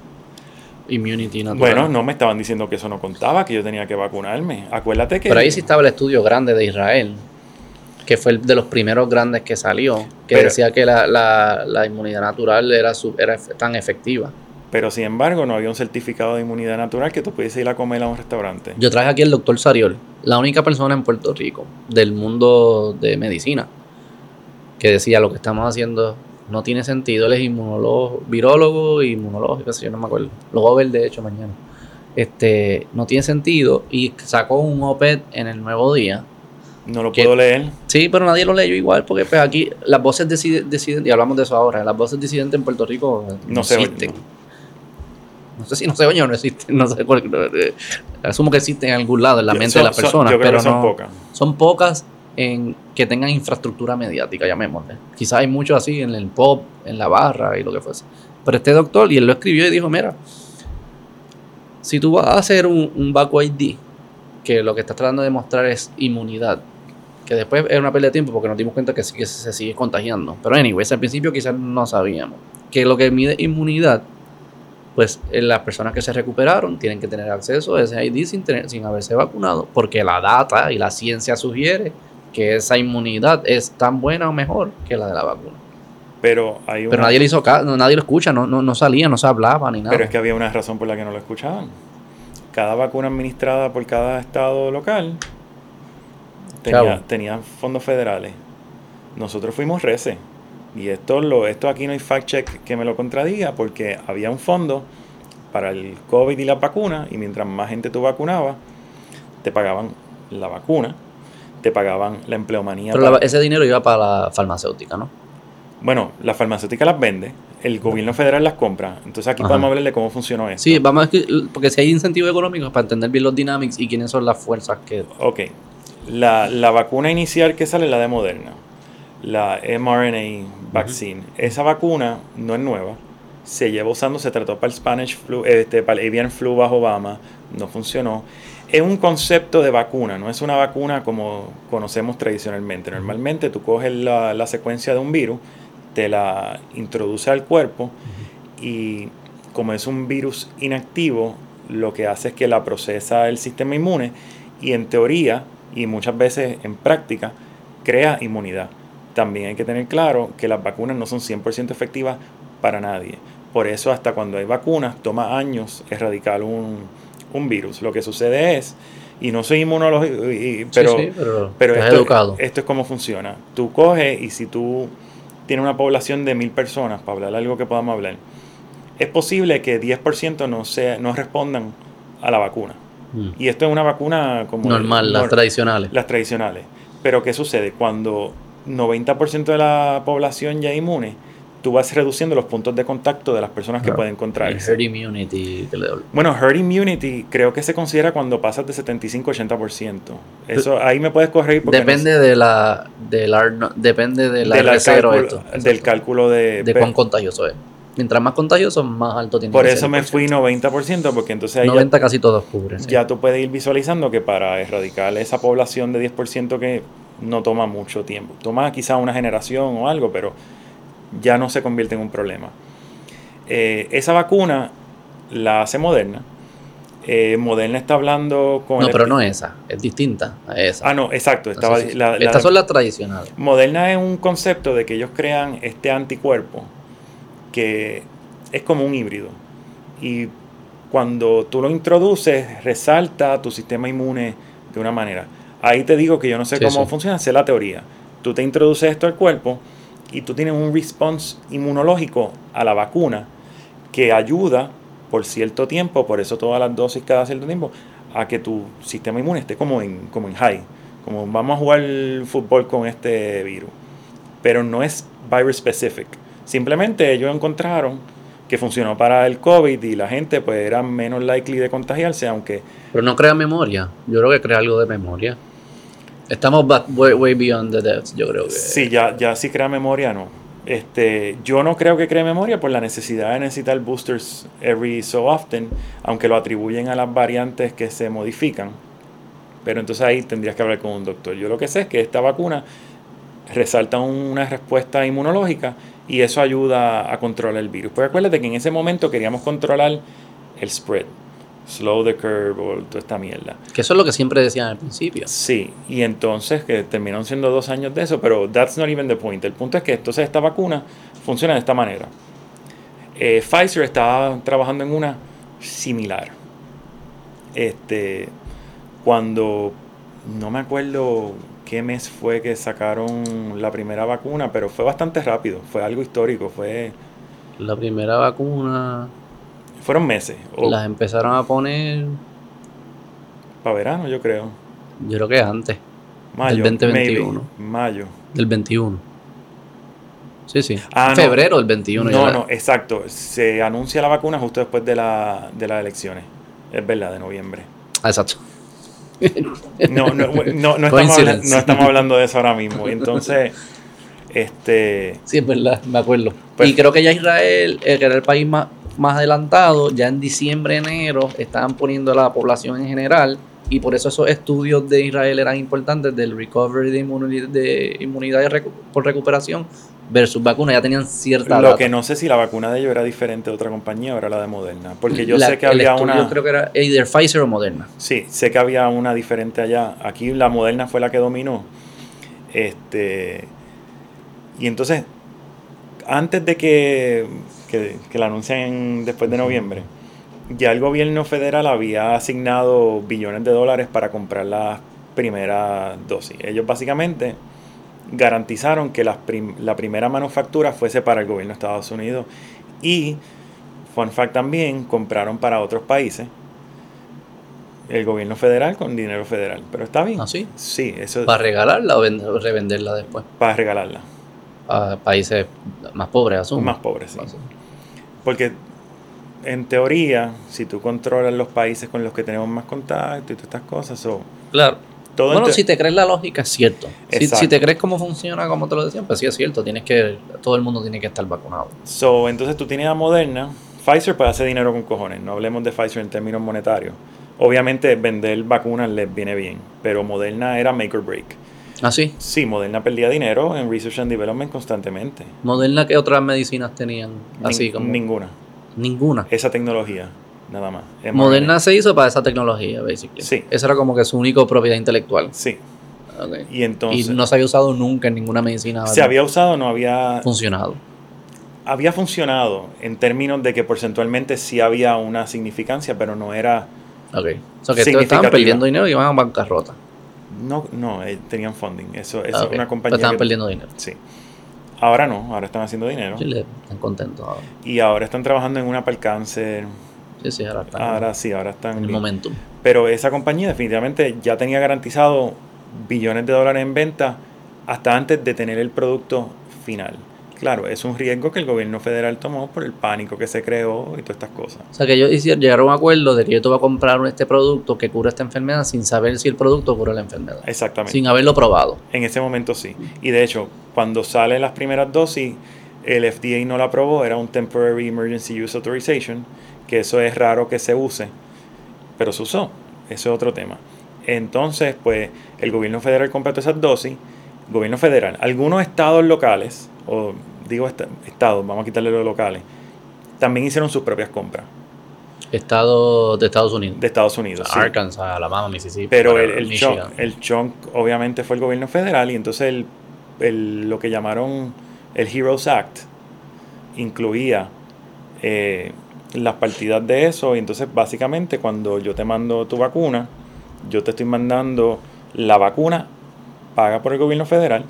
S1: Immunity natural.
S2: Bueno, no me estaban diciendo que eso no contaba, que yo tenía que vacunarme. Acuérdate que...
S1: Pero ahí sí estaba el estudio grande de Israel, que fue el de los primeros grandes que salió, que
S2: Pero-
S1: decía que la, la, la inmunidad natural era, tan efectiva.
S2: Pero sin embargo, no había un certificado de inmunidad natural que tú pudiese ir a comer a un restaurante.
S1: Yo traje aquí al doctor Sariol, la única persona en Puerto Rico del mundo de medicina que decía lo que estamos haciendo no tiene sentido. Él es inmunólogo, virólogo inmunólogo, qué sé yo, no me acuerdo. Lo voy a ver de hecho mañana. Este, no tiene sentido y sacó un OPED en el Nuevo Día.
S2: No lo
S1: ¿Qué?
S2: puedo leer.
S1: Sí, pero nadie lo leyó igual porque pues aquí las voces disidentes, y hablamos de eso ahora, las voces disidentes en Puerto Rico no,
S2: No se oyen,
S1: existen. No sé si no se oyen o no existen, no sé cuál- eh, asumo que existen en algún lado en la mente
S2: Son-
S1: de las
S2: son-
S1: personas,
S2: yo creo
S1: pero
S2: que son
S1: no,
S2: pocas.
S1: son pocas en que tengan infraestructura mediática, llamémosle. Quizás hay mucho así en el pop, en la barra y lo que fuese. Pero este doctor, y él lo escribió y dijo, mira, si tú vas a hacer un, un ID, que lo que estás tratando de demostrar es inmunidad, que después es una pérdida de tiempo porque nos dimos cuenta que, sí que se sigue contagiando. Pero anyways, al principio quizás no sabíamos. Que lo que mide inmunidad, pues eh, las personas que se recuperaron tienen que tener acceso a ese ID sin, sin haberse vacunado, porque la data y la ciencia sugiere que esa inmunidad es tan buena o mejor que la de la vacuna.
S2: Pero hay una,
S1: Pero nadie le hizo caso, nadie lo escucha, no, no, no salía, no se hablaba ni nada.
S2: pero es que había una razón por la que no lo escuchaban. Cada vacuna administrada por cada estado local tenía, fondos federales. Nosotros fuimos RECE. Y esto, lo, esto aquí no hay fact check que me lo contradiga porque había un fondo para el COVID y la vacuna y mientras más gente tú vacunabas, te pagaban la vacuna, te pagaban la empleomanía.
S1: Pero
S2: para-
S1: la- ese dinero iba para la farmacéutica, ¿no?
S2: Bueno, la farmacéutica las vende, el gobierno federal las compra. Entonces aquí
S1: Ajá.
S2: podemos hablar de cómo funcionó esto.
S1: Sí, vamos a porque si hay incentivos económicos para entender bien los dynamics y quiénes son las fuerzas que...
S2: Ok. La, la vacuna inicial que sale es la de Moderna, la mRNA vaccine. Esa vacuna no es nueva. Se lleva usando, se trató para el Spanish flu, este, para el avian flu bajo Obama, no funcionó. Es un concepto de vacuna, no es una vacuna como conocemos tradicionalmente. Normalmente tú coges la, la secuencia de un virus, te la introduce al cuerpo y como es un virus inactivo, lo que hace es que la procesa el sistema inmune y en teoría y muchas veces en práctica crea inmunidad. También hay que tener claro que las vacunas no son 100% efectivas para nadie. Por eso hasta cuando hay vacunas toma años erradicar un, un virus. Lo que sucede es, y no soy inmunólogo, y- pero,
S1: sí, sí, pero,
S2: esto,
S1: educado.
S2: esto es como funciona. Tú coges y si tú tienes una población de mil personas, para hablar algo que podamos hablar, es posible que 10% no, sea, no respondan a la vacuna.
S1: Mm.
S2: Y esto es una vacuna como...
S1: Normal, las
S2: nor-
S1: tradicionales.
S2: las tradicionales. Pero ¿qué sucede? Cuando 90% de la población ya es inmune, tú vas reduciendo los puntos de contacto de las personas que pueden contraerse.
S1: herd immunity. que le-
S2: Bueno, herd immunity creo que se considera cuando pasas de 75-80%. Eso ahí me puedes corregir porque no
S1: Depende de la, del ar- depende de la
S2: del,
S1: R0
S2: cálculo,
S1: esto.
S2: del cálculo de...
S1: de cuán contagioso es. Mientras más contagioso, más alto tiene
S2: por
S1: que
S2: eso
S1: ser
S2: me fui 90% porque entonces ahí ya-
S1: 90 casi todos cubren. sí.
S2: ya tú puedes ir visualizando que para erradicar esa población de 10% que no toma mucho tiempo. Toma quizá una generación o algo, pero ya no se convierte en un problema. Eh, esa vacuna la hace Moderna. Eh, Moderna está hablando con...
S1: No,
S2: el-
S1: pero no esa, es distinta a esa.
S2: Ah, no, exacto. Estaba,
S1: Entonces,
S2: la- la-
S1: Estas son las tradicionales.
S2: Moderna es un concepto de que ellos crean este anticuerpo que es como un híbrido. Y cuando tú lo introduces, resalta tu sistema inmune de una manera. Ahí te digo que yo no sé
S1: Sí,
S2: cómo
S1: sí.
S2: funciona, sé la teoría. Tú te introduces esto al cuerpo y tú tienes un response inmunológico a la vacuna que ayuda por cierto tiempo, por eso todas las dosis cada cierto tiempo, a que tu sistema inmune esté como en, como en high. Como vamos a jugar fútbol con este virus. Pero no es virus specific. Simplemente ellos encontraron que funcionó para el COVID y la gente pues era menos likely de contagiarse, aunque
S1: Pero no crea memoria. Yo creo que crea algo de memoria. Estamos way, way beyond the deaths, yo creo que.
S2: sí, ya, ya sí crea memoria, no. Este, yo no creo que cree memoria por la necesidad de necesitar boosters every so often, aunque lo atribuyen a las variantes que se modifican. Pero entonces ahí tendrías que hablar con un doctor. Yo lo que sé es que esta vacuna resalta una respuesta inmunológica y eso ayuda a controlar el virus. Pues acuérdate que en ese momento queríamos controlar el spread. Slow the curve o toda esta mierda.
S1: Que eso es lo que siempre decían al principio.
S2: Sí, y entonces que terminaron siendo dos años de eso, pero that's not even the point. El punto es que entonces esta vacuna funciona de esta manera. Eh, Pfizer estaba trabajando en una similar. Este, cuando no me acuerdo qué mes fue que sacaron la primera vacuna, pero fue bastante rápido, fue algo histórico, fue...
S1: La primera vacuna...
S2: Fueron meses.
S1: las empezaron a poner...
S2: Para verano, yo creo.
S1: Yo creo que antes.
S2: Mayo.
S1: Del 2021.
S2: mayo.
S1: Del 21. Sí, sí. Ah, febrero del 21.
S2: No, no, exacto. Se anuncia la vacuna justo después de, la, de las elecciones. Es verdad, de noviembre.
S1: Exacto.
S2: No, no, no, no, estamos, hablando, de eso ahora mismo. Entonces, este...
S1: Sí, es verdad, me acuerdo. Pues y creo que ya Israel, que era el país más, más adelantado, ya en diciembre, enero, estaban poniendo a la población en general y por eso esos estudios de Israel eran importantes del recovery de inmunidad, de inmunidad por recuperación versus vacuna ya tenían cierta
S2: Lo que no sé si la vacuna de ellos era diferente de otra compañía o era la de Moderna. Porque yo sé que había una.
S1: Yo creo que era either Pfizer o Moderna.
S2: Sí, sé que había una diferente allá. Aquí la Moderna fue la que dominó. Este. Y entonces, antes de que, que, que la anuncien después de noviembre, ya el gobierno federal había asignado billones de dólares para comprar las primeras dosis. Ellos básicamente garantizaron que la, primera manufactura fuese para el gobierno de Estados Unidos y, fun fact también, compraron para otros países el gobierno federal con dinero federal. Pero está bien.
S1: ¿Ah, sí?
S2: Sí, eso.
S1: ¿Para regalarla o revenderla después?
S2: Para regalarla.
S1: A países más pobres, asumo.
S2: Más pobres, sí. Porque en teoría, si tú controlas los países con los que tenemos más contacto y todas estas cosas, o
S1: claro bueno, si te crees la lógica, es cierto. Si, te crees cómo funciona, como te lo decían, pues sí es cierto. Tienes que, todo el mundo tiene que estar vacunado.
S2: So, entonces tú tienes a Moderna. Pfizer puede hacer dinero con cojones. No hablemos de Pfizer en términos monetarios. Obviamente vender vacunas les viene bien, pero Moderna era make or break.
S1: ¿Ah, sí?
S2: Sí, Moderna perdía dinero en Research and Development constantemente.
S1: ¿Moderna qué otras medicinas tenían? Así como...
S2: Ninguna.
S1: Ninguna.
S2: Esa tecnología nada más.
S1: Moderna se hizo para esa tecnología, básicamente.
S2: Sí.
S1: Esa era como que su única propiedad intelectual.
S2: Sí. Y entonces.
S1: Y no se había usado nunca en ninguna medicina.
S2: Se había usado, no había.
S1: Funcionado.
S2: Había funcionado en términos de que porcentualmente sí había una significancia, pero no era.
S1: Ok. O sea, que estaban perdiendo dinero y iban a bancarrota.
S2: No, no, eh, tenían funding. Eso, eso es una compañía.
S1: estaban perdiendo dinero.
S2: Sí. Ahora no, ahora están haciendo dinero.
S1: Sí, están contentos ahora.
S2: Y ahora están trabajando en una para el cáncer
S1: Sí, sí, ahora están.
S2: Ahora sí, ahora están.
S1: En el momento.
S2: Pero esa compañía definitivamente ya tenía garantizado billones de dólares en venta hasta antes de tener el producto final. Claro, es un riesgo que el gobierno federal tomó por el pánico que se creó y todas estas cosas.
S1: O sea, que ellos llegaron a un acuerdo de que yo te voy a comprar este producto que cura esta enfermedad sin saber si el producto cura la enfermedad.
S2: Exactamente.
S1: Sin haberlo probado.
S2: En ese momento sí. Y de hecho, cuando salen las primeras dosis, el FDA no la aprobó, era un Temporary Emergency Use Authorization que eso es raro que se use, pero se usó. Eso es otro tema. Entonces, pues el gobierno federal completó esas dosis. Gobierno federal, algunos estados locales, o digo estados, vamos a quitarle los locales, también hicieron sus propias compras.
S1: Estados de Estados Unidos.
S2: De Estados Unidos.
S1: Arkansas, Alabama, Mississippi.
S2: Pero el, el, chunk, el, chunk, obviamente fue el gobierno federal y entonces el, lo que llamaron el Heroes Act incluía eh, las partidas de eso. Y entonces, básicamente, cuando yo te mando tu vacuna, yo te estoy mandando la vacuna paga por el gobierno federal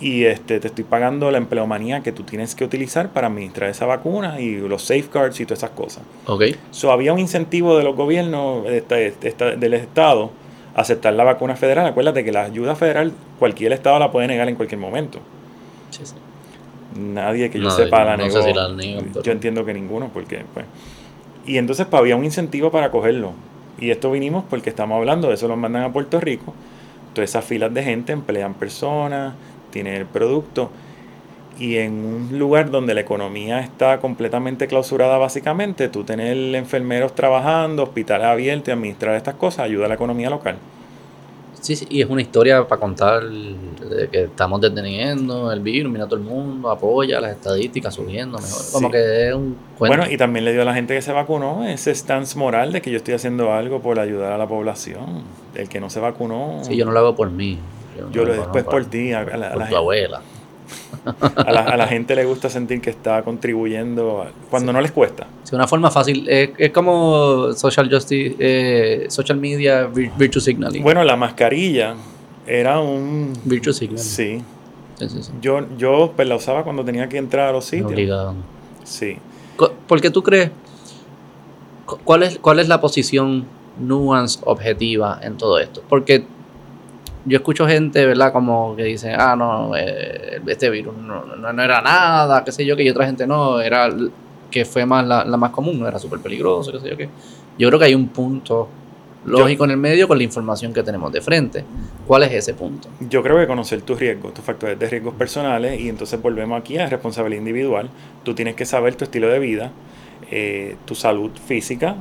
S2: y este te estoy pagando la empleomanía que tú tienes que utilizar para administrar esa vacuna y los safeguards y todas esas cosas.
S1: Ok.
S2: So, había un incentivo de los gobiernos del Estado a aceptar la vacuna federal. Acuérdate que la ayuda federal cualquier Estado la puede negar en cualquier momento.
S1: Sí, sí.
S2: Nadie que yo sepa la negó. Yo entiendo que ninguno, porque pues. Y entonces pues, había un incentivo para cogerlo. Y esto vinimos porque estamos hablando, de eso lo mandan a Puerto Rico. Todas esas filas de gente emplean personas, tienen el producto. Y en un lugar donde la economía está completamente clausurada básicamente, tú tener enfermeros trabajando, hospitales abiertos y administrar estas cosas ayuda a la economía local.
S1: Sí, sí, y es una historia para contar de que estamos deteniendo el virus, mira todo el mundo, apoya las estadísticas subiendo, mejor. Como
S2: Sí.
S1: que es un cuento.
S2: Bueno, y también le dio a la gente que se vacunó ese stance moral de que yo estoy haciendo algo por ayudar a la población. El que no se vacunó,
S1: Sí, yo no lo hago por mí.
S2: Yo lo después por ti. A, a la, a
S1: Por
S2: la
S1: tu abuela.
S2: a la- a la gente le gusta sentir que está contribuyendo cuando no les cuesta.
S1: Sí, una forma fácil. Es, es como social justice, eh, social media, vir- virtue signaling.
S2: Bueno, la mascarilla era un...
S1: virtue signaling.
S2: Sí. Yo, yo pues, la usaba cuando tenía que entrar a los sitios.
S1: Obligado.
S2: Sí.
S1: ¿Por qué tú crees? cu- ¿Cuál es, ¿Cuál es la posición nuance objetiva en todo esto? Porque yo escucho gente, ¿verdad? Como que dicen, ah, no, eh, este virus no, no, no era nada, qué sé yo, que y otra gente no, era que fue más la, la más común, no era súper peligroso, qué sé yo, qué. Yo creo que hay un punto lógico en el medio con la información que tenemos de frente. ¿Cuál es ese punto?
S2: Yo creo que conocer tus riesgos, tus factores de riesgos personales, y entonces volvemos aquí a responsabilidad individual. Tú tienes que saber tu estilo de vida, eh, tu salud física,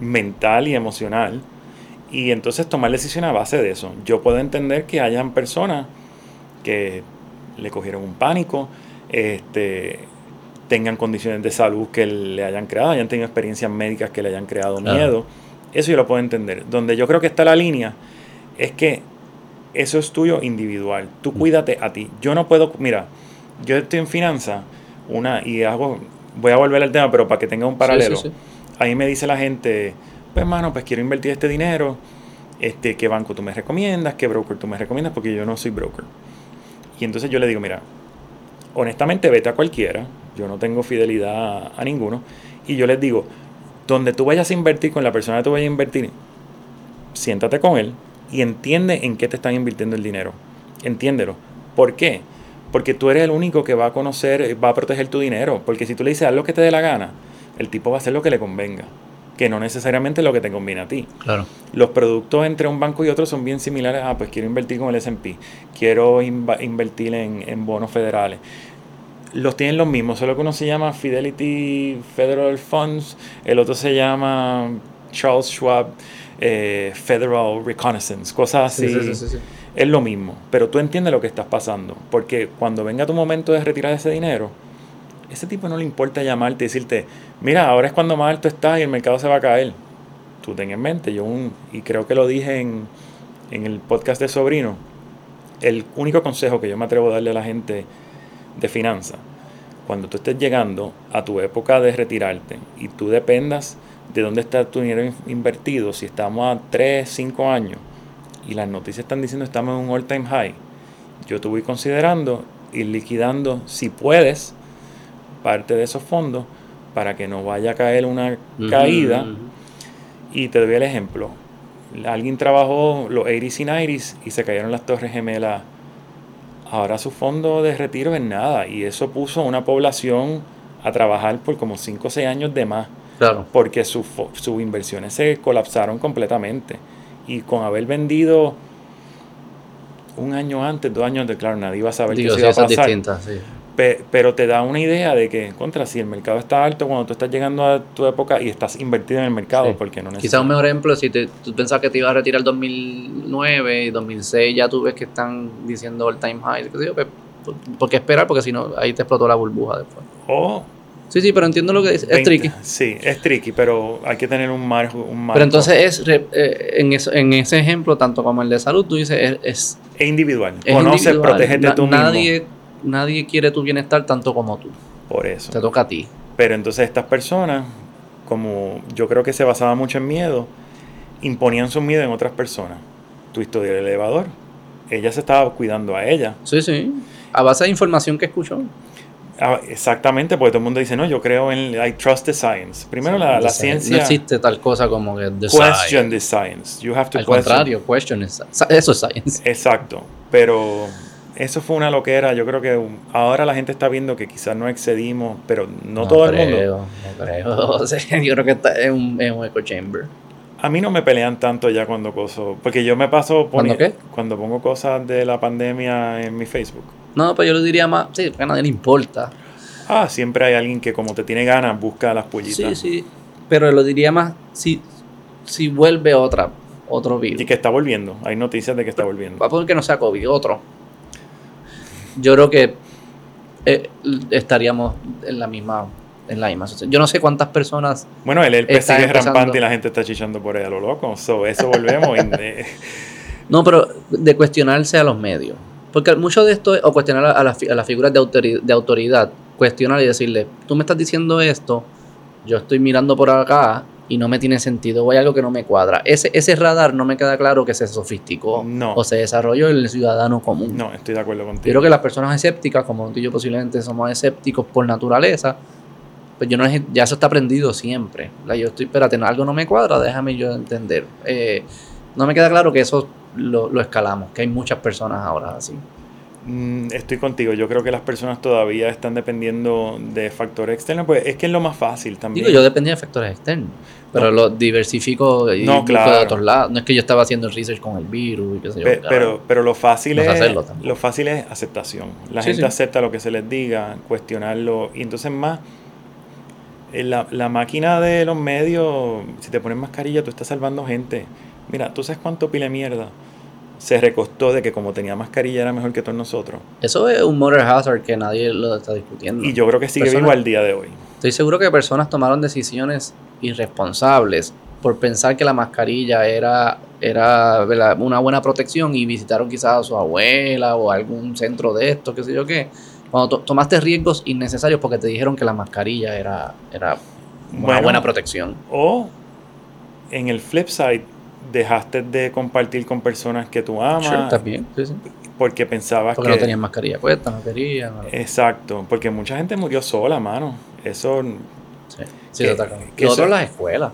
S2: mental y emocional, y entonces tomar decisiones a base de eso. Yo puedo entender que hayan personas que le cogieron un pánico, este, tengan condiciones de salud que le hayan creado, hayan tenido experiencias médicas que le hayan creado miedo. Eso yo lo puedo entender. Donde yo creo que está la línea es que eso es tuyo individual. Tú cuídate a ti. Yo no puedo, mira, yo estoy en finanzas, una, y hago, voy a volver al tema, pero para que tenga un paralelo.
S1: Sí, sí, sí.
S2: Ahí me dice la gente, pues hermano, pues quiero invertir este dinero, este, ¿qué banco tú me recomiendas? ¿Qué broker tú me recomiendas? Porque yo no soy broker. Y entonces yo le digo, mira, honestamente vete a cualquiera, yo no tengo fidelidad a, a ninguno, y yo les digo, donde tú vayas a invertir con la persona que tú vayas a invertir, siéntate con él y entiende en qué te están invirtiendo el dinero. Entiéndelo. ¿Por qué? Porque tú eres el único que va a conocer, va a proteger tu dinero. Porque si tú le dices haz lo que te dé la gana, el tipo va a hacer lo que le convenga. Que no necesariamente es lo que te conviene a ti.
S1: Claro.
S2: Los productos entre un banco y otro son bien similares. Ah, pues quiero invertir con el SP. Quiero invertir en, en bonos federales. Los tienen los mismos, solo que uno se llama Fidelity Federal Funds, el otro se llama Charles Schwab eh, Federal Reconnaissance, cosas así.
S1: Sí, sí, sí, sí, sí.
S2: Es lo mismo, pero tú entiendes lo que estás pasando, porque cuando venga tu momento de retirar ese dinero, ese tipo no le importa llamarte y decirte, mira, ahora es cuando más alto está y el mercado se va a caer. Tú ten en mente, yo un, y creo que lo dije en, en el podcast de Sobrino, el único consejo que yo me atrevo a darle a la gente de finanzas, cuando tú estés llegando a tu época de retirarte y tú dependas de dónde está tu dinero in- invertido, si estamos a 3, 5 años y las noticias están diciendo estamos en un all time high, yo te voy considerando ir liquidando, si puedes, parte de esos fondos para que no vaya a caer una caída. Y te doy el ejemplo. Alguien trabajó los 80s y 90s y se cayeron las torres gemelas. Ahora su fondo de retiro es nada. Y eso puso a una población a trabajar por como 5 o 6 años de más.
S1: Claro.
S2: Porque sus sus inversiones se colapsaron completamente. Y con haber vendido un año antes, dos años antes, claro, nadie iba a saber
S1: Digo,
S2: iba a pasar.
S1: distintas, sí.
S2: Pe- pero te da una idea de que, contra, si el mercado está alto, cuando tú estás llegando a tu época y estás invertido en el mercado,
S1: Sí.
S2: porque no
S1: Quizás un mejor ejemplo, si te, tú pensabas que te ibas a retirar el 2009 y 2006, ya tú ves que están diciendo all time high. qué sé yo, pues, ¿por, qué esperar? Porque si no, ahí te explotó la burbuja después.
S2: O
S1: Sí, sí, pero entiendo lo que dices. Es
S2: 20.
S1: tricky.
S2: Sí, es tricky, pero hay que tener un margen. Un marco.
S1: Pero entonces es re- eh, en, eso, en ese ejemplo, tanto como el de salud, tú dices, es, es,
S2: es individual.
S1: es
S2: Conoce,
S1: individual.
S2: protégete
S1: Na-
S2: tú
S1: nadie, Nadie quiere tu bienestar tanto como tú.
S2: Por eso.
S1: Te toca a ti.
S2: Pero entonces estas personas, como yo creo que se basaba mucho en miedo, imponían su miedo en otras personas. Tu historia del elevador. Ella se estaba cuidando a ella.
S1: Sí, sí. A base de información que escuchó.
S2: Ah, exactamente, porque todo el mundo dice, no, yo creo en, I trust the science. Primero la, la ciencia.
S1: No existe tal cosa como que the
S2: question
S1: science.
S2: the science. You have to
S1: Al
S2: question.
S1: contrario, question is Eso es science.
S2: Exacto, pero eso fue una loquera. Yo creo que ahora la gente está viendo que quizás no excedimos, pero no, todo el mundo.
S1: creo, No creo. Yo creo que está en un, en un echo chamber.
S2: A mí no me pelean tanto ya cuando coso, porque yo me paso
S1: ¿Cuándo
S2: poni-
S1: qué?
S2: cuando pongo cosas de la pandemia en mi Facebook.
S1: No, pues yo lo diría más. Sí, porque a nadie le importa.
S2: Ah, siempre hay alguien que como te tiene ganas busca las pollitas.
S1: Sí, sí. Pero lo diría más si, si vuelve otra otro virus.
S2: Y que está volviendo. Hay noticias de que está volviendo.
S1: Va a poner que no sea COVID, otro. Yo creo que eh, estaríamos en la misma en la misma. Yo no sé cuántas personas.
S2: Bueno, el
S1: Están
S2: sigue
S1: empezando.
S2: rampante y la gente está chichando por ahí a lo loco. So, eso volvemos. eh,
S1: No, pero de cuestionarse a los medios. Porque mucho de esto, es- o cuestionar a, las fi- a las figuras de autoridad, de autoridad, cuestionar y decirle, tú me estás diciendo esto, yo estoy mirando por acá y no me tiene sentido, o hay algo que no me cuadra. Ese, ese radar no me queda claro que se sofisticó
S2: No.
S1: o se desarrolló en el ciudadano común.
S2: no, estoy de acuerdo
S1: Yo
S2: contigo.
S1: creo que las personas escépticas, como tú y yo posiblemente somos escépticos por naturaleza, pues yo no ya eso está aprendido siempre. La, Yo estoy, espérate, algo no me cuadra, déjame yo entender. Eh, no me queda claro que eso lo, lo escalamos, que hay muchas personas ahora así.
S2: Mm, Estoy contigo. Yo creo que las personas todavía están dependiendo de factores externos. Pues es que es lo más fácil también.
S1: Digo, yo dependía de factores externos, pero lo diversifico y
S2: No, claro.
S1: de otros lados. No es que yo estaba haciendo el research con el virus y qué sé yo.
S2: Pe- pero, pero lo fácil
S1: No
S2: es
S1: hacerlo
S2: lo fácil es aceptación. La
S1: Sí,
S2: gente
S1: sí.
S2: acepta lo que se les diga, cuestionarlo. Y entonces más, eh, la, la máquina de los medios, si te pones mascarilla, tú estás salvando gente. Mira, ¿tú sabes cuánto pile mierda se recostó de que como tenía mascarilla era mejor que todos nosotros?
S1: Eso es un moral hazard que nadie lo está discutiendo.
S2: Y yo creo que sigue
S1: Personas-
S2: vivo al día de hoy.
S1: Estoy seguro que personas tomaron decisiones irresponsables por pensar que la mascarilla era, era una buena protección y visitaron quizás a su abuela o algún centro de esto, qué sé yo qué. Cuando to- tomaste riesgos innecesarios porque te dijeron que la mascarilla era, era una
S2: Bueno.
S1: buena protección.
S2: O en el flip side, dejaste de compartir con personas que tú amas
S1: Sure, también, sí, sí.
S2: porque pensabas
S1: Porque
S2: que...
S1: no tenían mascarilla puesta, no querían. no-
S2: Exacto, porque mucha gente murió sola, mano. Eso,
S1: sí,
S2: que-
S1: Lo otro en las escuelas.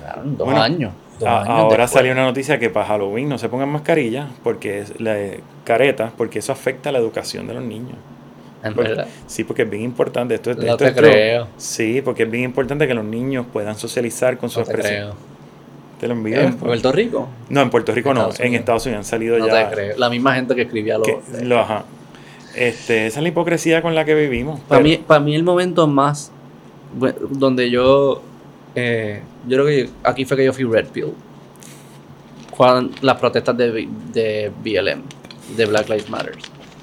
S1: Claro, dos
S2: Bueno,
S1: años. dos
S2: a-
S1: años de
S2: ahora salió una noticia que para Halloween no se pongan mascarillas, porque es la caretas, porque eso afecta la educación de los niños.
S1: En
S2: Porque-
S1: verdad.
S2: Sí, porque es bien importante. Esto,
S1: No
S2: esto
S1: te creo.
S2: Sí, porque es bien importante que los niños puedan socializar con su
S1: No te
S2: lo envío.
S1: ¿En Puerto Rico?
S2: No, en Puerto Rico no.
S1: Estados
S2: En. Estados Unidos han salido
S1: No
S2: ya.
S1: te creo. La misma gente que escribía lo.
S2: que- lo- ajá. Este, esa es la hipocresía con la que vivimos.
S1: para, mí, para mí, el momento más. Donde yo. eh, yo creo que aquí fue que yo fui Red Pill. Cuando las protestas de, de BLM, de Black Lives Matter.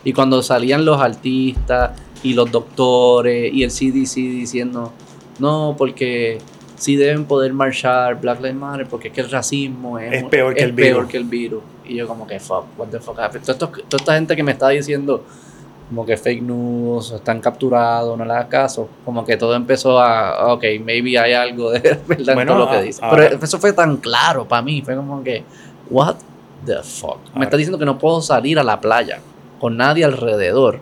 S1: Y cuando salían los artistas y los doctores y el CDC diciendo, no, porque sí deben poder marchar Black Lives Matter, porque es que el racismo es,
S2: Es peor que el
S1: peor
S2: virus.
S1: que el virus. Y yo como que, fuck, what the fuck happened? Toda esta gente que me está diciendo como que fake news, están capturados, no le hagas caso, como que todo empezó a, ok, maybe hay algo de verdad en
S2: Bueno,
S1: todo lo que
S2: a-
S1: dice.
S2: ahora-
S1: Pero eso fue tan claro para mí, fue como que, what the fuck. Me
S2: Ahora-
S1: está diciendo que no puedo salir a la playa con nadie alrededor,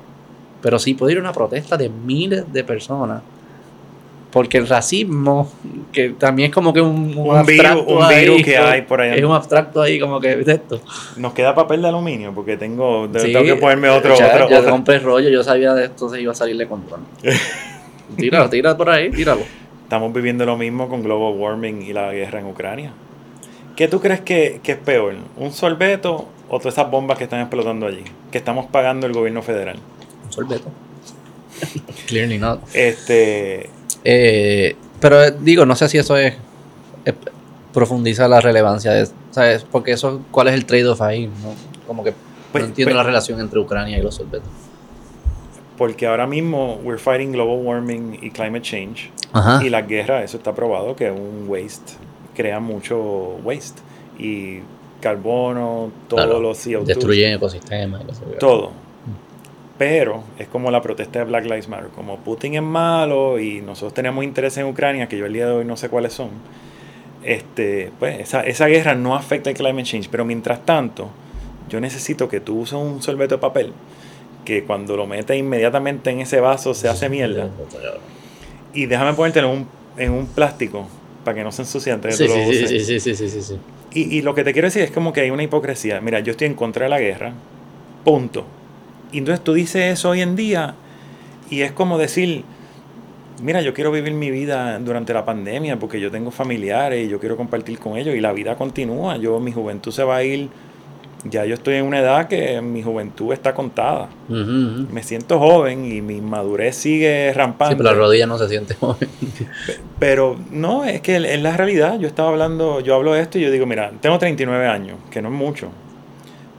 S1: pero sí puedo ir a una protesta de miles de personas. Porque el racismo, que también es como que un, un
S2: Un virus-
S1: abstracto
S2: un
S1: ahí,
S2: virus que hay por ahí.
S1: Es un abstracto ahí como que, ¿viste esto?
S2: Nos queda papel de aluminio porque tengo,
S1: Sí,
S2: tengo que ponerme otro.
S1: ya,
S2: otro,
S1: ya
S2: otro.
S1: compré rollo, yo sabía de esto se iba a salir de control. tíralo, tíralo por ahí, tíralo.
S2: Estamos viviendo lo mismo con global warming y la guerra en Ucrania. ¿Qué tú crees que, que es peor? ¿Un sorbeto o todas esas bombas que están explotando allí? Que estamos pagando el gobierno federal.
S1: Un sorbeto. Clearly not.
S2: Este,
S1: Eh, pero eh, digo, no sé si eso es, es- profundiza la relevancia de, ¿sabes? Porque eso, ¿cuál es el trade-off ahí? ¿no? Como que
S2: Pues-
S1: no entiendo
S2: pues-
S1: la relación entre Ucrania y los sorbetos.
S2: porque ahora mismo we're fighting global warming y climate change.
S1: Ajá.
S2: Y la guerra, eso está probado que un waste crea mucho waste. Y carbono, todos
S1: Claro,
S2: los CO2.
S1: Destruyen ecosistemas.
S2: Todo. Pero es como la protesta de Black Lives Matter. Como Putin es malo y nosotros tenemos interés en Ucrania, que yo el día de hoy no sé cuáles son. Este, pues esa, esa guerra no afecta el climate change. Pero mientras tanto, yo necesito que tú uses un sorbeto de papel que cuando lo metes inmediatamente en ese vaso se hace mierda. Y déjame ponértelo en un, en un plástico para que no se ensucie antes de
S1: Sí,
S2: que tú lo
S1: sí,
S2: uses.
S1: sí, sí, sí, sí, sí, sí.
S2: Y, y lo que te quiero decir es como que hay una hipocresía. Mira, yo estoy en contra de la guerra. Punto. Y entonces tú dices eso hoy en día y es como decir, mira, yo quiero vivir mi vida durante la pandemia porque yo tengo familiares y yo quiero compartir con ellos y la vida continúa. Yo, mi juventud se va a ir Ya yo estoy en una edad que mi juventud está contada.
S1: Ujú, ujú.
S2: Me siento joven y mi madurez sigue rampante.
S1: Sí, pero la rodilla no se siente joven.
S2: Pero no, es que es la realidad. Yo estaba hablando, yo hablo de esto y yo digo, mira, tengo 39 años, que no es mucho.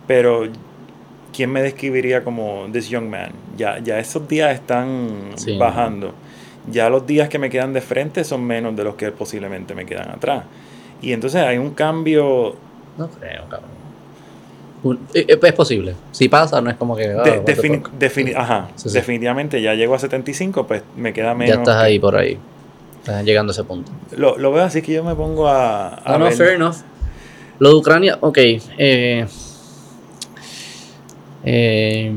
S2: Pero, ¿quién me describiría como this young man? Ya, ya esos días están
S1: Sí.
S2: bajando. Ya los días que me quedan de frente son menos de los que posiblemente me quedan atrás. Y entonces hay un cambio
S1: No creo, cabrón. Eh, eh, Es posible. Si pasa, no es como que. ah,
S2: de- defini- defini- ajá,
S1: Sí, sí.
S2: definitivamente ya llego a 75, pues me queda menos.
S1: Ya estás
S2: que-
S1: ahí por ahí. Estás llegando a ese punto.
S2: Lo, lo veo así que yo me pongo a, a
S1: No, no,
S2: ver-
S1: fair enough. Lo de Ucrania, ok. Eh, eh,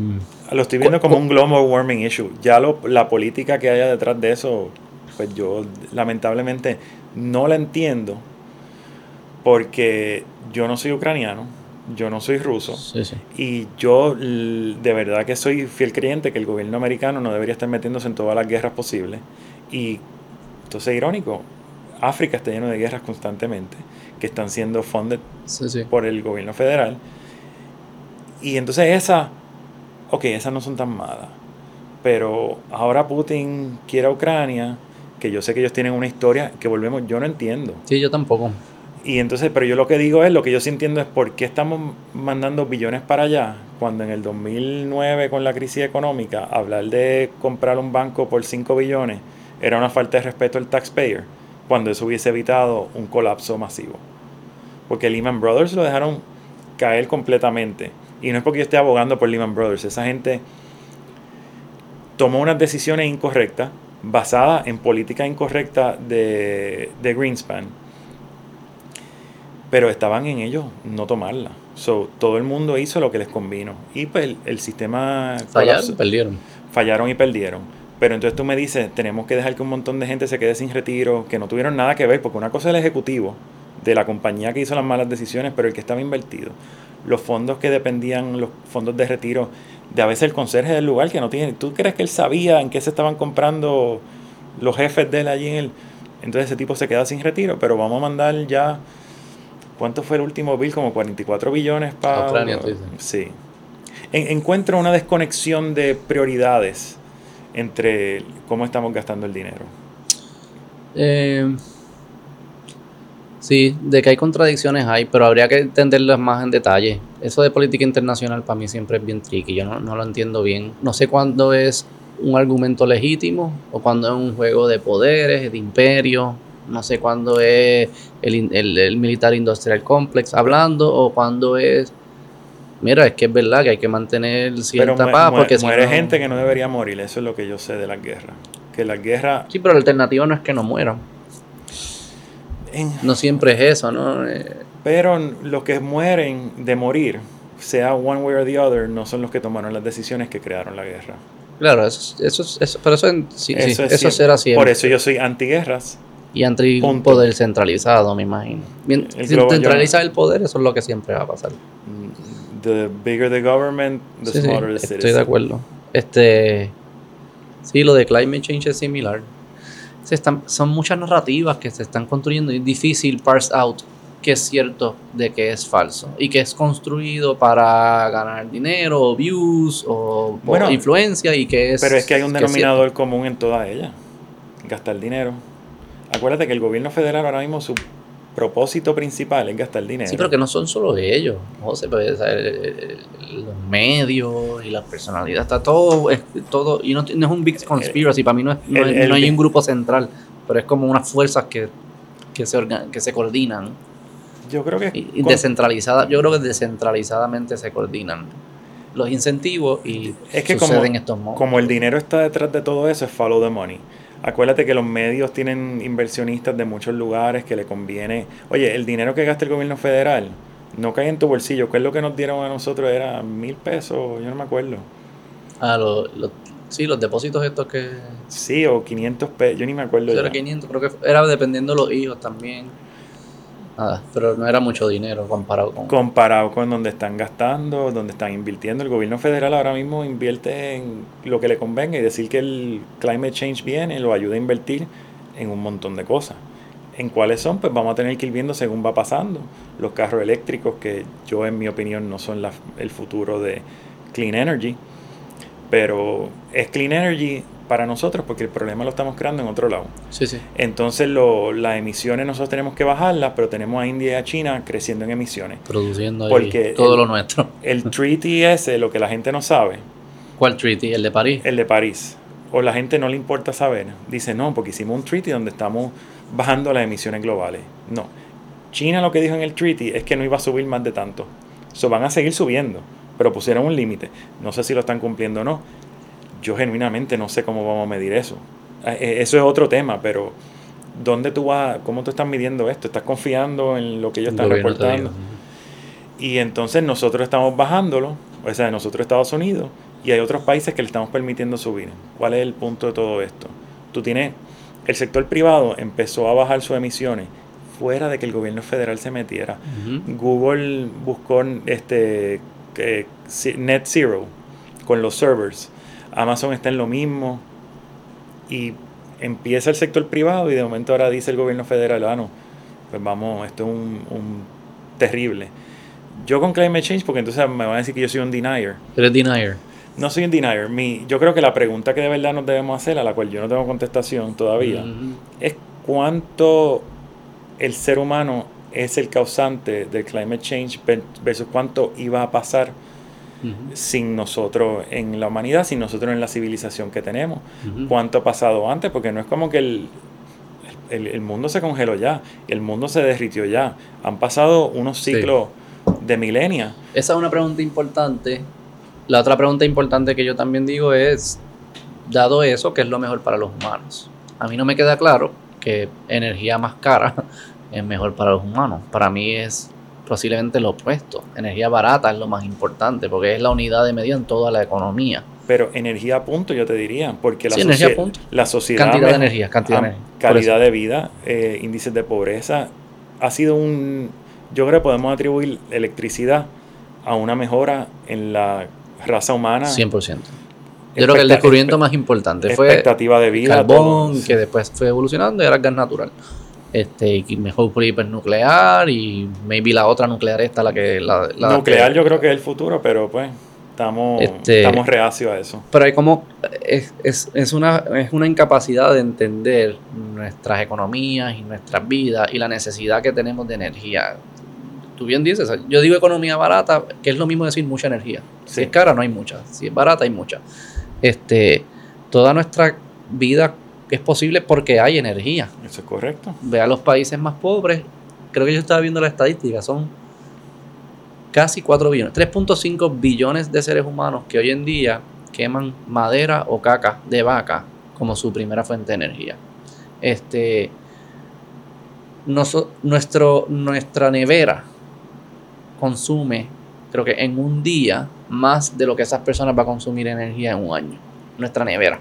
S2: Lo estoy viendo como un global warming issue. Ya lo, la política que haya detrás de eso, pues yo lamentablemente no la entiendo porque yo no soy ucraniano, yo no soy ruso
S1: sí, sí.
S2: y yo de verdad que soy fiel creyente que el gobierno americano no debería estar metiéndose en todas las guerras posibles. Y entonces es irónico, África está lleno de guerras constantemente que están siendo funded
S1: sí.
S2: por el gobierno federal. Y entonces esas, ok, esas no son tan malas. Pero ahora Putin quiere a Ucrania, que yo sé que ellos tienen una historia que volvemos, yo no entiendo.
S1: Sí, yo tampoco.
S2: Y entonces, pero yo lo que digo es, lo que yo sí entiendo es por qué estamos mandando billones para allá, cuando en el 2009 con la crisis económica, hablar de comprar un banco por 5 billones era una falta de respeto al taxpayer, cuando eso hubiese evitado un colapso masivo. Porque Lehman Brothers lo dejaron caer completamente. Y no es porque yo esté abogando por Lehman Brothers, esa gente tomó unas decisiones incorrectas, basadas en política incorrecta de, de Greenspan, pero estaban en ellos no tomarla. So, todo el mundo hizo lo que les convino. Y pues el, el sistema
S1: Fallaron,
S2: colapsó.
S1: perdieron.
S2: fallaron y perdieron. Pero entonces tú me dices, tenemos que dejar que un montón de gente se quede sin retiro, que no tuvieron nada que ver, porque una cosa es el ejecutivo de la compañía que hizo las malas decisiones, pero el que estaba invertido. Los fondos que dependían, los fondos de retiro, de a veces el conserje del lugar que no tiene. ¿Tú crees que él sabía en qué se estaban comprando los jefes de él allí en el. Entonces ese tipo se queda sin retiro, pero vamos a mandar ya. ¿Cuánto fue el último bill? Como 44 billones para.
S1: Ucrania, tú dices.
S2: Sí. En- encuentro una desconexión de prioridades entre cómo estamos gastando el dinero.
S1: Eh, sí, de que hay contradicciones hay, pero habría que entenderlas más en detalle. Eso de política internacional para mí siempre es bien tricky, yo no, no lo entiendo bien. No sé cuándo es un argumento legítimo o cuándo es un juego de poderes, de imperio. No sé cuándo es el, el, el Militar Industrial Complex hablando o cuándo es... Mira, es que es verdad que hay que mantener cierta
S2: Pero
S1: paz
S2: mu-
S1: porque si
S2: muere
S1: no-
S2: gente que no debería morir. Eso es lo que yo sé de las guerras. Que las guerras.
S1: Sí, pero la alternativa no es que no mueran.
S2: En-
S1: No siempre es eso, ¿no? Eh,
S2: pero los que mueren de morir, sea one way or the other, no son los que tomaron las decisiones que crearon la guerra.
S1: Claro, eso, eso, eso, pero eso, sí,
S2: Eso
S1: eso,
S2: es siempre.
S1: será siempre.
S2: Por eso yo soy antiguerras.
S1: y anti un poder centralizado, me imagino. Bien,
S2: El
S1: si centraliza el poder, eso es lo que siempre va a pasar.
S2: The bigger the government, the
S1: Sí,
S2: smaller the
S1: estoy
S2: citizen.
S1: de acuerdo. Este, sí, lo de climate change es similar. Se están, son muchas narrativas que se están construyendo y es difícil parse out qué es cierto de qué es falso y que es construido para ganar dinero o views o,
S2: Bueno,
S1: influencia y que es
S2: Pero es que hay un
S1: que
S2: denominador común en todas ellas. Gastar dinero. Acuérdate que el gobierno federal ahora mismo su propósito principal es gastar dinero.
S1: Sí, pero que no son solo ellos, José, pues, o sea, el- el- los medios y la personalidad, está todo, es, todo y no, no es un big conspiracy, para mí no, es, no, es- hay un grupo central, pero es como unas fuerzas que, que, se, que se coordinan,
S2: Yo creo que
S1: y, y
S2: con-
S1: descentralizada, yo creo que descentralizadamente se coordinan los incentivos y
S2: Es que
S1: suceden
S2: como-
S1: estos modos.
S2: como el dinero está detrás de todo eso, es follow the money. Acuérdate que los medios tienen inversionistas de muchos lugares que le conviene. Oye, el dinero que gasta el gobierno federal no cae en tu bolsillo. ¿Qué es lo que nos dieron a nosotros? Era mil pesos, yo no me acuerdo.
S1: Ah, lo- lo- sí, los depósitos estos que...
S2: Sí, o 500 pesos, yo ni me acuerdo.
S1: Era
S2: ya.
S1: 500, creo que era dependiendo de los hijos también. Nada, pero no era mucho dinero comparado con...
S2: comparado con donde están gastando, donde están invirtiendo. El gobierno federal ahora mismo invierte en lo que le convenga y decir que el climate change viene lo ayuda a invertir en un montón de cosas. en cuáles son, pues vamos a tener que ir viendo según va pasando. Los carros eléctricos, que yo en mi opinión no son la, el futuro de Clean Energy, pero es Clean Energy para nosotros porque el problema lo estamos creando en otro lado.
S1: Sí, sí.
S2: Entonces lo, las emisiones nosotros tenemos que bajarlas, pero tenemos a India y a China creciendo en emisiones.
S1: Produciendo ahí todo
S2: el-
S1: lo nuestro.
S2: El treaty ese, lo que la gente no sabe,
S1: ¿Cuál treaty? ¿El de París?
S2: el de París, o la gente no le importa saber, dice no, porque hicimos un treaty donde estamos bajando las emisiones globales. No. China lo que dijo en el treaty es que no iba a subir más de tanto. So, van a seguir subiendo, pero pusieron un límite. No sé si lo están cumpliendo o no. Yo genuinamente no sé cómo vamos a medir eso. Eh, eh, Eso es otro tema, pero ¿dónde tú vas? ¿Cómo tú estás midiendo esto? ¿Estás confiando en lo que ellos
S1: El
S2: están reportando? Y entonces nosotros estamos bajándolo, o sea, nosotros Estados Unidos, y hay otros países que le estamos permitiendo subir. ¿Cuál es el punto de todo esto? Tú tienes, el sector privado empezó a bajar sus emisiones fuera de que el gobierno federal se metiera. Google buscó este si- Net Zero con los servers. Amazon está en lo mismo. Y empieza el sector privado y de momento ahora dice el gobierno federal, ah, no, pues vamos, esto es un, un terrible. Yo con climate change, porque entonces me van a decir que yo soy un denier.
S1: Eres denier.
S2: No soy un denier. Mi, yo creo que la pregunta que de verdad nos debemos hacer, a la cual yo no tengo contestación todavía, es cuánto el ser humano es el causante del climate change ver- versus cuánto iba a pasar Sin nosotros en la humanidad, sin nosotros en la civilización que tenemos. Cuánto ha pasado antes, porque no es como que el, el, el mundo se congeló ya, el mundo se derritió ya. Han pasado unos
S1: Sí.
S2: ciclos de milenias.
S1: Esa es una pregunta importante. La otra pregunta importante que yo también digo es, dado eso, ¿qué es lo mejor para los humanos? A mí no me queda claro que energía más cara es mejor para los humanos. Para mí es posiblemente lo opuesto. Energía barata es lo más importante porque es la unidad de medida en toda la economía.
S2: Pero energía a punto, yo te diría, porque la,
S1: Sí, energía punto.
S2: la sociedad...
S1: Cantidad de energía, cantidad de energía. Por
S2: Calidad de vida, eh, índices de pobreza. Ha sido un... Yo creo que podemos atribuir electricidad a una mejora en la raza humana.
S1: 100%. Yo creo que el descubrimiento más importante fue
S2: expectativa de vida.
S1: carbón,
S2: todo.
S1: que después fue evolucionando y ahora es gas natural. Este, y mejor hipernuclear y maybe la otra nuclear esta, la que... La, la
S2: Nuclear
S1: que-
S2: yo creo que es el futuro, pero pues estamos,
S1: Este-
S2: estamos reacios a eso.
S1: Pero hay como... Es, es, es, una, es una incapacidad de entender nuestras economías y nuestras vidas y la necesidad que tenemos de energía. Tú bien dices, yo digo economía barata, que es lo mismo decir mucha energía. Si
S2: Sí.
S1: es cara, no hay mucha. Si es barata, hay mucha. Este, toda nuestra vida es posible porque hay energía.
S2: Eso es correcto.
S1: Ve a los países más pobres, creo que yo estaba viendo la estadística, son casi 4 billones, 3.5 billones de seres humanos que hoy en día queman madera o caca de vaca como su primera fuente de energía. Este, noso- nuestro, nuestra nevera consume, creo que en un día, más de lo que esas personas van a consumir energía en un año. Nuestra nevera.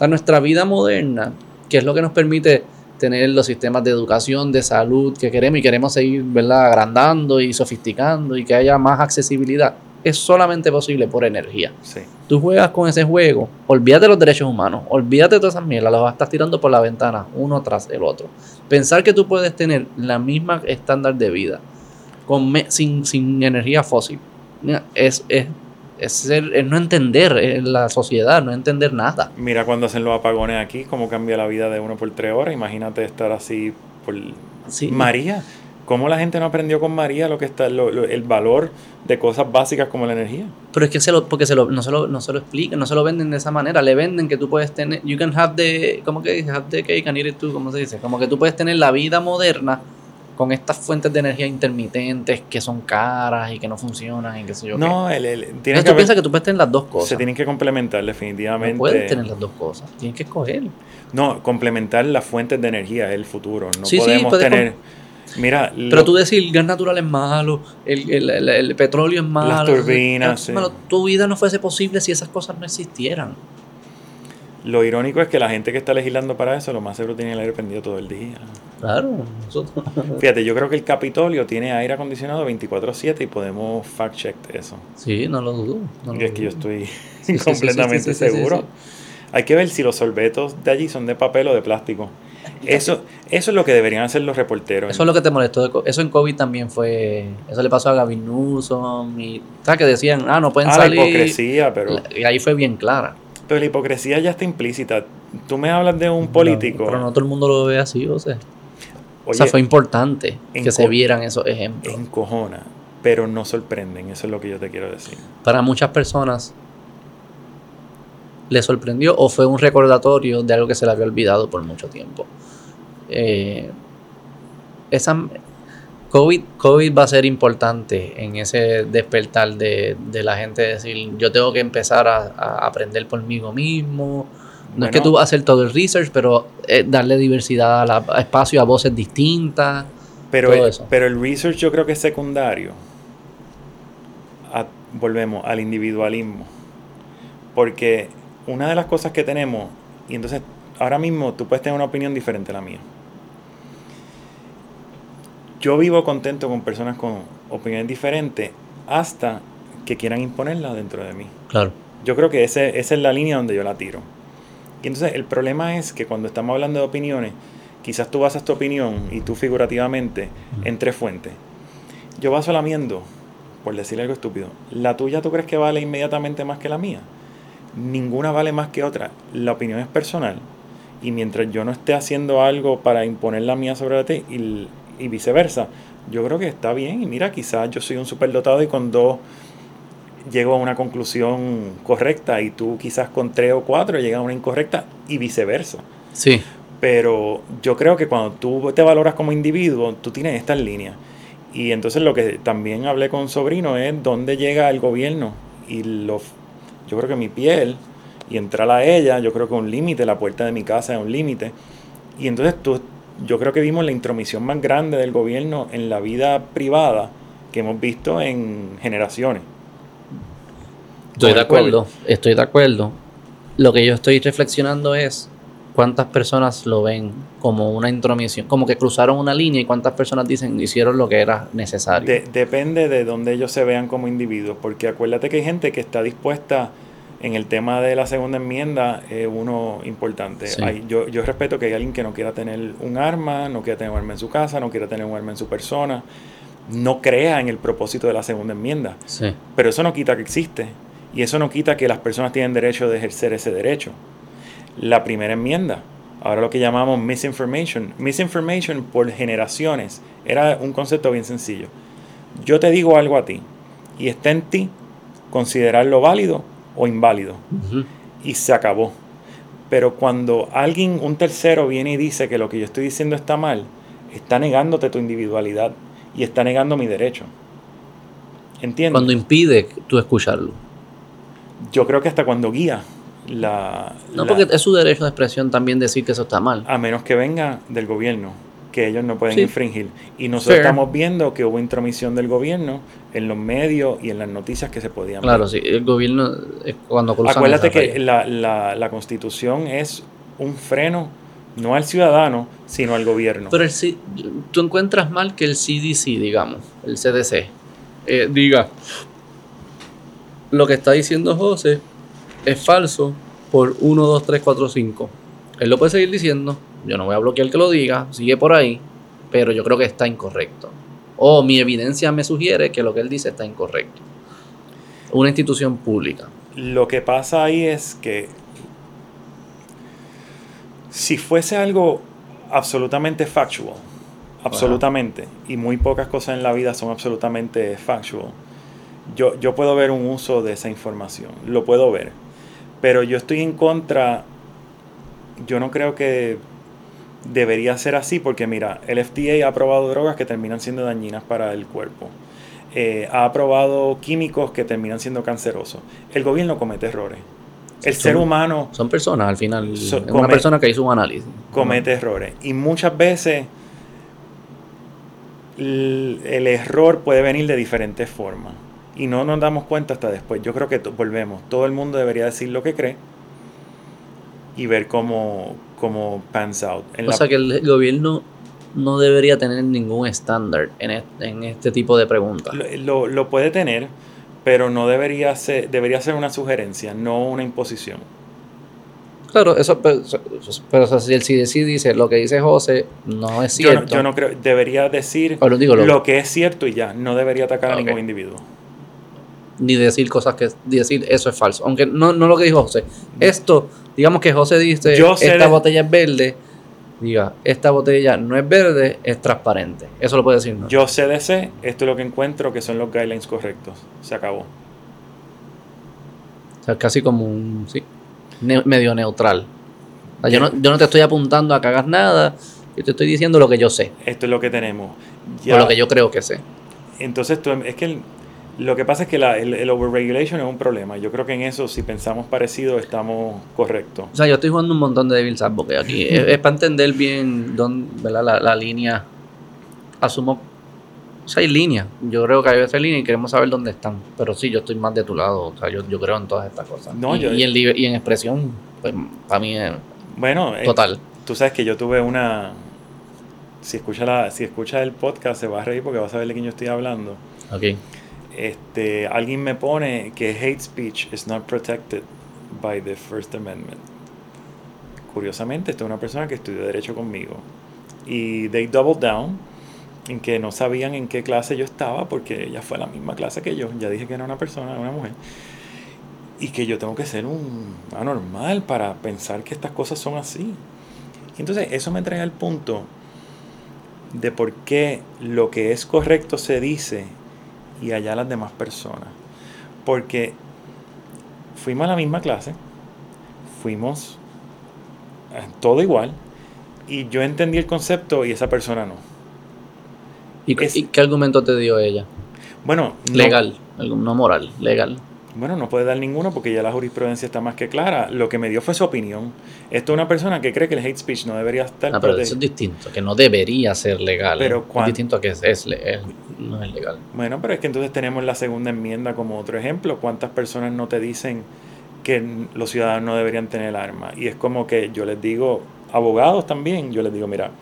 S1: O sea, nuestra vida moderna, que es lo que nos permite tener los sistemas de educación, de salud que queremos y queremos seguir ¿verdad? agrandando y sofisticando y que haya más accesibilidad, es solamente posible por energía.
S2: Sí.
S1: Tú juegas con ese juego, olvídate de los derechos humanos, olvídate de todas esas mierdas, las vas a estar tirando por la ventana uno tras el otro. Pensar que tú puedes tener la misma estándar de vida con sin, sin energía fósil es, es, es, ser- es no entender eh, la sociedad, no entender nada.
S2: Mira cuando hacen los apagones aquí, cómo cambia la vida de uno por tres horas. Imagínate estar así por
S1: Sí.
S2: María. ¿Cómo la gente no aprendió con María lo que está lo- lo- el valor de cosas básicas como la energía?
S1: Pero es que se lo, porque se lo, no, se lo, no se lo explican, no se lo venden de esa manera. Le venden que tú puedes tener, you can have the, ¿cómo que dice? Have the cake and eat it too, ¿cómo se dice? Como que tú puedes tener la vida moderna con estas fuentes de energía intermitentes que son caras y que no funcionan y qué sé yo qué.
S2: No, el, el- tiene
S1: Entonces
S2: que
S1: tú piensas que tú puedes tener las dos cosas.
S2: se tienen que complementar definitivamente.
S1: no puedes tener las dos cosas. Tienes que escoger.
S2: No, complementar las fuentes de energía es el futuro. No
S1: Sí,
S2: podemos tener. Mira,
S1: Pero
S2: lo-
S1: tú decir el gas natural es malo, el, el- el- el petróleo es malo.
S2: turbinas, sí.
S1: Tu vida no fuese posible si esas cosas no existieran.
S2: Lo irónico es que la gente que está legislando para eso, lo más seguro tiene el aire prendido todo el día.
S1: Claro, nosotros.
S2: Fíjate, yo creo que el Capitolio tiene aire acondicionado 24/7 y podemos fact-check eso.
S1: Sí, no lo dudo. no lo
S2: es que yo estoy
S1: Sí,
S2: completamente
S1: sí, sí,
S2: seguro. Hay que ver si los sorbetos de allí son de papel o de plástico. Eso, eso es lo que deberían hacer los reporteros.
S1: Eso es lo que te molestó. Eso en COVID también fue. Eso le pasó a Gavin Newsom. Y, ¿Sabes? Que decían, ah, no pueden
S2: Ah,
S1: salir.
S2: la hipocresía, pero...
S1: Y ahí fue bien clara.
S2: Pero la hipocresía ya está implícita. Tú me hablas de un político.
S1: Pero, no todo el mundo lo ve así, o sea. o
S2: Oye,
S1: sea, fue importante que se vieran esos ejemplos.
S2: encojona, pero no sorprenden. Eso es lo que yo te quiero decir.
S1: Para muchas personas le sorprendió o fue un recordatorio de algo que se le había olvidado por mucho tiempo. Eh, esa, COVID, COVID va a ser importante en ese despertar de, de la gente decir, yo tengo que empezar a, a aprender por mí mismo. No es que tú vas a hacer todo el research, pero eh, darle diversidad a, la- a espacio a voces distintas.
S2: Pero
S1: Todo
S2: el,
S1: eso.
S2: pero el research yo creo que es secundario. A- volvemos al individualismo. Porque una de las cosas que tenemos, y entonces ahora mismo tú puedes tener una opinión diferente a la mía. Yo vivo contento con personas con opiniones diferentes hasta que quieran imponerla dentro de mí.
S1: Claro.
S2: Yo creo que ese, esa es la línea donde yo la tiro. Y entonces el problema es que cuando estamos hablando de opiniones, quizás tú basas tu opinión y tú figurativamente en tres fuentes. Yo baso la miendo, por decir algo estúpido. ¿La tuya tú crees que vale inmediatamente más que la mía? Ninguna vale más que otra. La opinión es personal. Y mientras yo no esté haciendo algo para imponer la mía sobre ti y, y viceversa, yo creo que está bien. Y mira, quizás yo soy un superdotado y con dos llego a una conclusión correcta y tú quizás con tres o cuatro llegas a una incorrecta y viceversa.
S1: Sí.
S2: Pero yo creo que cuando tú te valoras como individuo, tú tienes estas líneas. Y entonces lo que también hablé con sobrino es dónde llega el gobierno. Y lo, yo creo que mi piel y entrar a ella, yo creo que un límite, la puerta de mi casa es un límite. Y entonces tú, yo creo que vimos la intromisión más grande del gobierno en la vida privada que hemos visto en generaciones.
S1: Estoy de
S2: COVID.
S1: acuerdo, estoy de acuerdo. Lo que yo estoy reflexionando es cuántas personas lo ven como una intromisión, como que cruzaron una línea y cuántas personas dicen hicieron lo que era necesario.
S2: De- depende de donde ellos se vean como individuos, porque acuérdate que hay gente que está dispuesta en el tema de la segunda enmienda, es uno importante.
S1: Sí.
S2: Hay- yo, yo respeto que hay alguien que no quiera tener un arma, no quiera tener un arma en su casa, no quiera tener un arma en su persona, no crea en el propósito de la segunda enmienda,
S1: Sí,
S2: pero eso no quita que existe y eso no quita que las personas tienen derecho de ejercer ese derecho. La primera enmienda, ahora lo que llamamos misinformation, misinformation por generaciones, era un concepto bien sencillo. Yo te digo algo a ti y está en ti considerarlo válido o inválido y se acabó. Pero cuando alguien, un tercero, viene y dice que lo que yo estoy diciendo está mal, está negándote tu individualidad y está negando mi derecho. ¿Entiendes?
S1: cuando impide tú escucharlo.
S2: Yo creo que hasta cuando guía la...
S1: No,
S2: la-
S1: porque es su derecho de expresión también decir que eso está mal.
S2: a menos que venga del gobierno, que ellos no pueden
S1: Sí.
S2: infringir. Y nosotros
S1: Fair.
S2: estamos viendo que hubo intromisión del gobierno en los medios y en las noticias que se podían
S1: Claro,
S2: ver.
S1: sí, el gobierno eh, cuando
S2: Acuérdate que la, la, la constitución es un freno no al ciudadano, sino al gobierno.
S1: Pero el C- tú encuentras mal que el CDC, digamos, el CDC, eh, diga lo que está diciendo José es falso por 1, 2, 3, 4, 5. Él lo puede seguir diciendo, yo no voy a bloquear que lo diga, sigue por ahí, pero yo creo que está incorrecto. O mi evidencia me sugiere que lo que él dice está incorrecto. Una institución pública.
S2: Lo que pasa ahí es que si fuese algo absolutamente factual, absolutamente, y muy pocas cosas en la vida son absolutamente factual, yo, yo puedo ver un uso de esa información, lo puedo ver, pero yo estoy en contra, yo no creo que debería ser así, porque mira, el FDA ha aprobado drogas que terminan siendo dañinas para el cuerpo. Eh, ha aprobado químicos que terminan siendo cancerosos. El gobierno comete errores. El
S1: Son-
S2: ser humano
S1: Son personas al final.
S2: So-
S1: es una persona que hizo un análisis.
S2: comete errores. Y muchas veces el, el error puede venir de diferentes formas. Y no nos damos cuenta hasta después. Yo creo que volvemos. Todo el mundo debería decir lo que cree y ver cómo, cómo pans out. En
S1: O
S2: la-
S1: sea que el gobierno no debería tener ningún estándar en este, en este tipo de preguntas.
S2: lo, lo- lo puede tener, pero no debería ser, debería ser una sugerencia, no una imposición.
S1: Claro, eso, pero, pero si el CDC dice lo que dice José no es cierto.
S2: Yo no, creo, debería decir
S1: digo,
S2: lo, que es cierto y ya, no debería atacar a ningún individuo.
S1: Ni decir cosas que, decir eso es falso. Aunque no, no lo que dijo José. Esto, digamos que José dice, esta botella es verde, diga, esta botella no es verde, es transparente. Eso lo puede decir, ¿no?
S2: Yo CDC, esto es lo que encuentro que son los guidelines correctos. Se acabó.
S1: O sea, casi como un, sí, medio neutral. yo, no, yo no te estoy apuntando a que hagas nada, yo te estoy diciendo lo que yo sé.
S2: Esto es lo que tenemos.
S1: o lo que yo creo que sé.
S2: Entonces, tú, es que lo que pasa es que la, el, el, overregulation es un problema. Yo creo que en eso, si pensamos parecido, estamos correctos.
S1: O sea, yo estoy jugando un montón de Devil's Advocate aquí. es, para entender bien dónde, La, la, línea. Asumo. O sea, hay líneas. Yo creo que hay veces líneas y queremos saber dónde están. Pero sí, yo estoy más de tu lado. O sea, yo, yo creo en todas estas cosas. No, y, y, en, y en expresión, pues para mí es.
S2: Bueno,
S1: eh, total.
S2: tú sabes que yo tuve una. Si escucha, la, si escucha el podcast, se va a reír porque va a saber de quién yo estoy hablando.
S1: Ok
S2: este, alguien me pone que hate speech is not protected by the First Amendment. Curiosamente, esta es una persona que estudió Derecho conmigo. Y they doubled down en que no sabían en qué clase yo estaba porque ella fue la misma clase que yo. Ya dije que era una persona, una mujer. Y que yo tengo que ser un anormal para pensar que estas cosas son así. entonces eso me trae al punto de por qué lo que es correcto se dice y allá las demás personas. Porque fuimos a la misma clase, fuimos eh, todo igual, y yo entendí el concepto y esa persona no.
S1: ¿Y, qué argumento te dio ella?
S2: Bueno,
S1: legal, no moral, legal.
S2: Bueno, no puede dar ninguno porque ya la jurisprudencia está más que clara. Lo que me dio fue su opinión. Esto es una persona que cree que el hate speech no debería estar.
S1: Ah, pero eso es distinto, que no debería ser legal. Pero es distinto a que es, es, no es legal.
S2: Bueno, pero es que entonces tenemos la segunda enmienda como otro ejemplo. ¿Cuántas personas no te dicen que los ciudadanos no deberían tener armas? Y es como que yo les digo, abogados también, yo les digo, mira,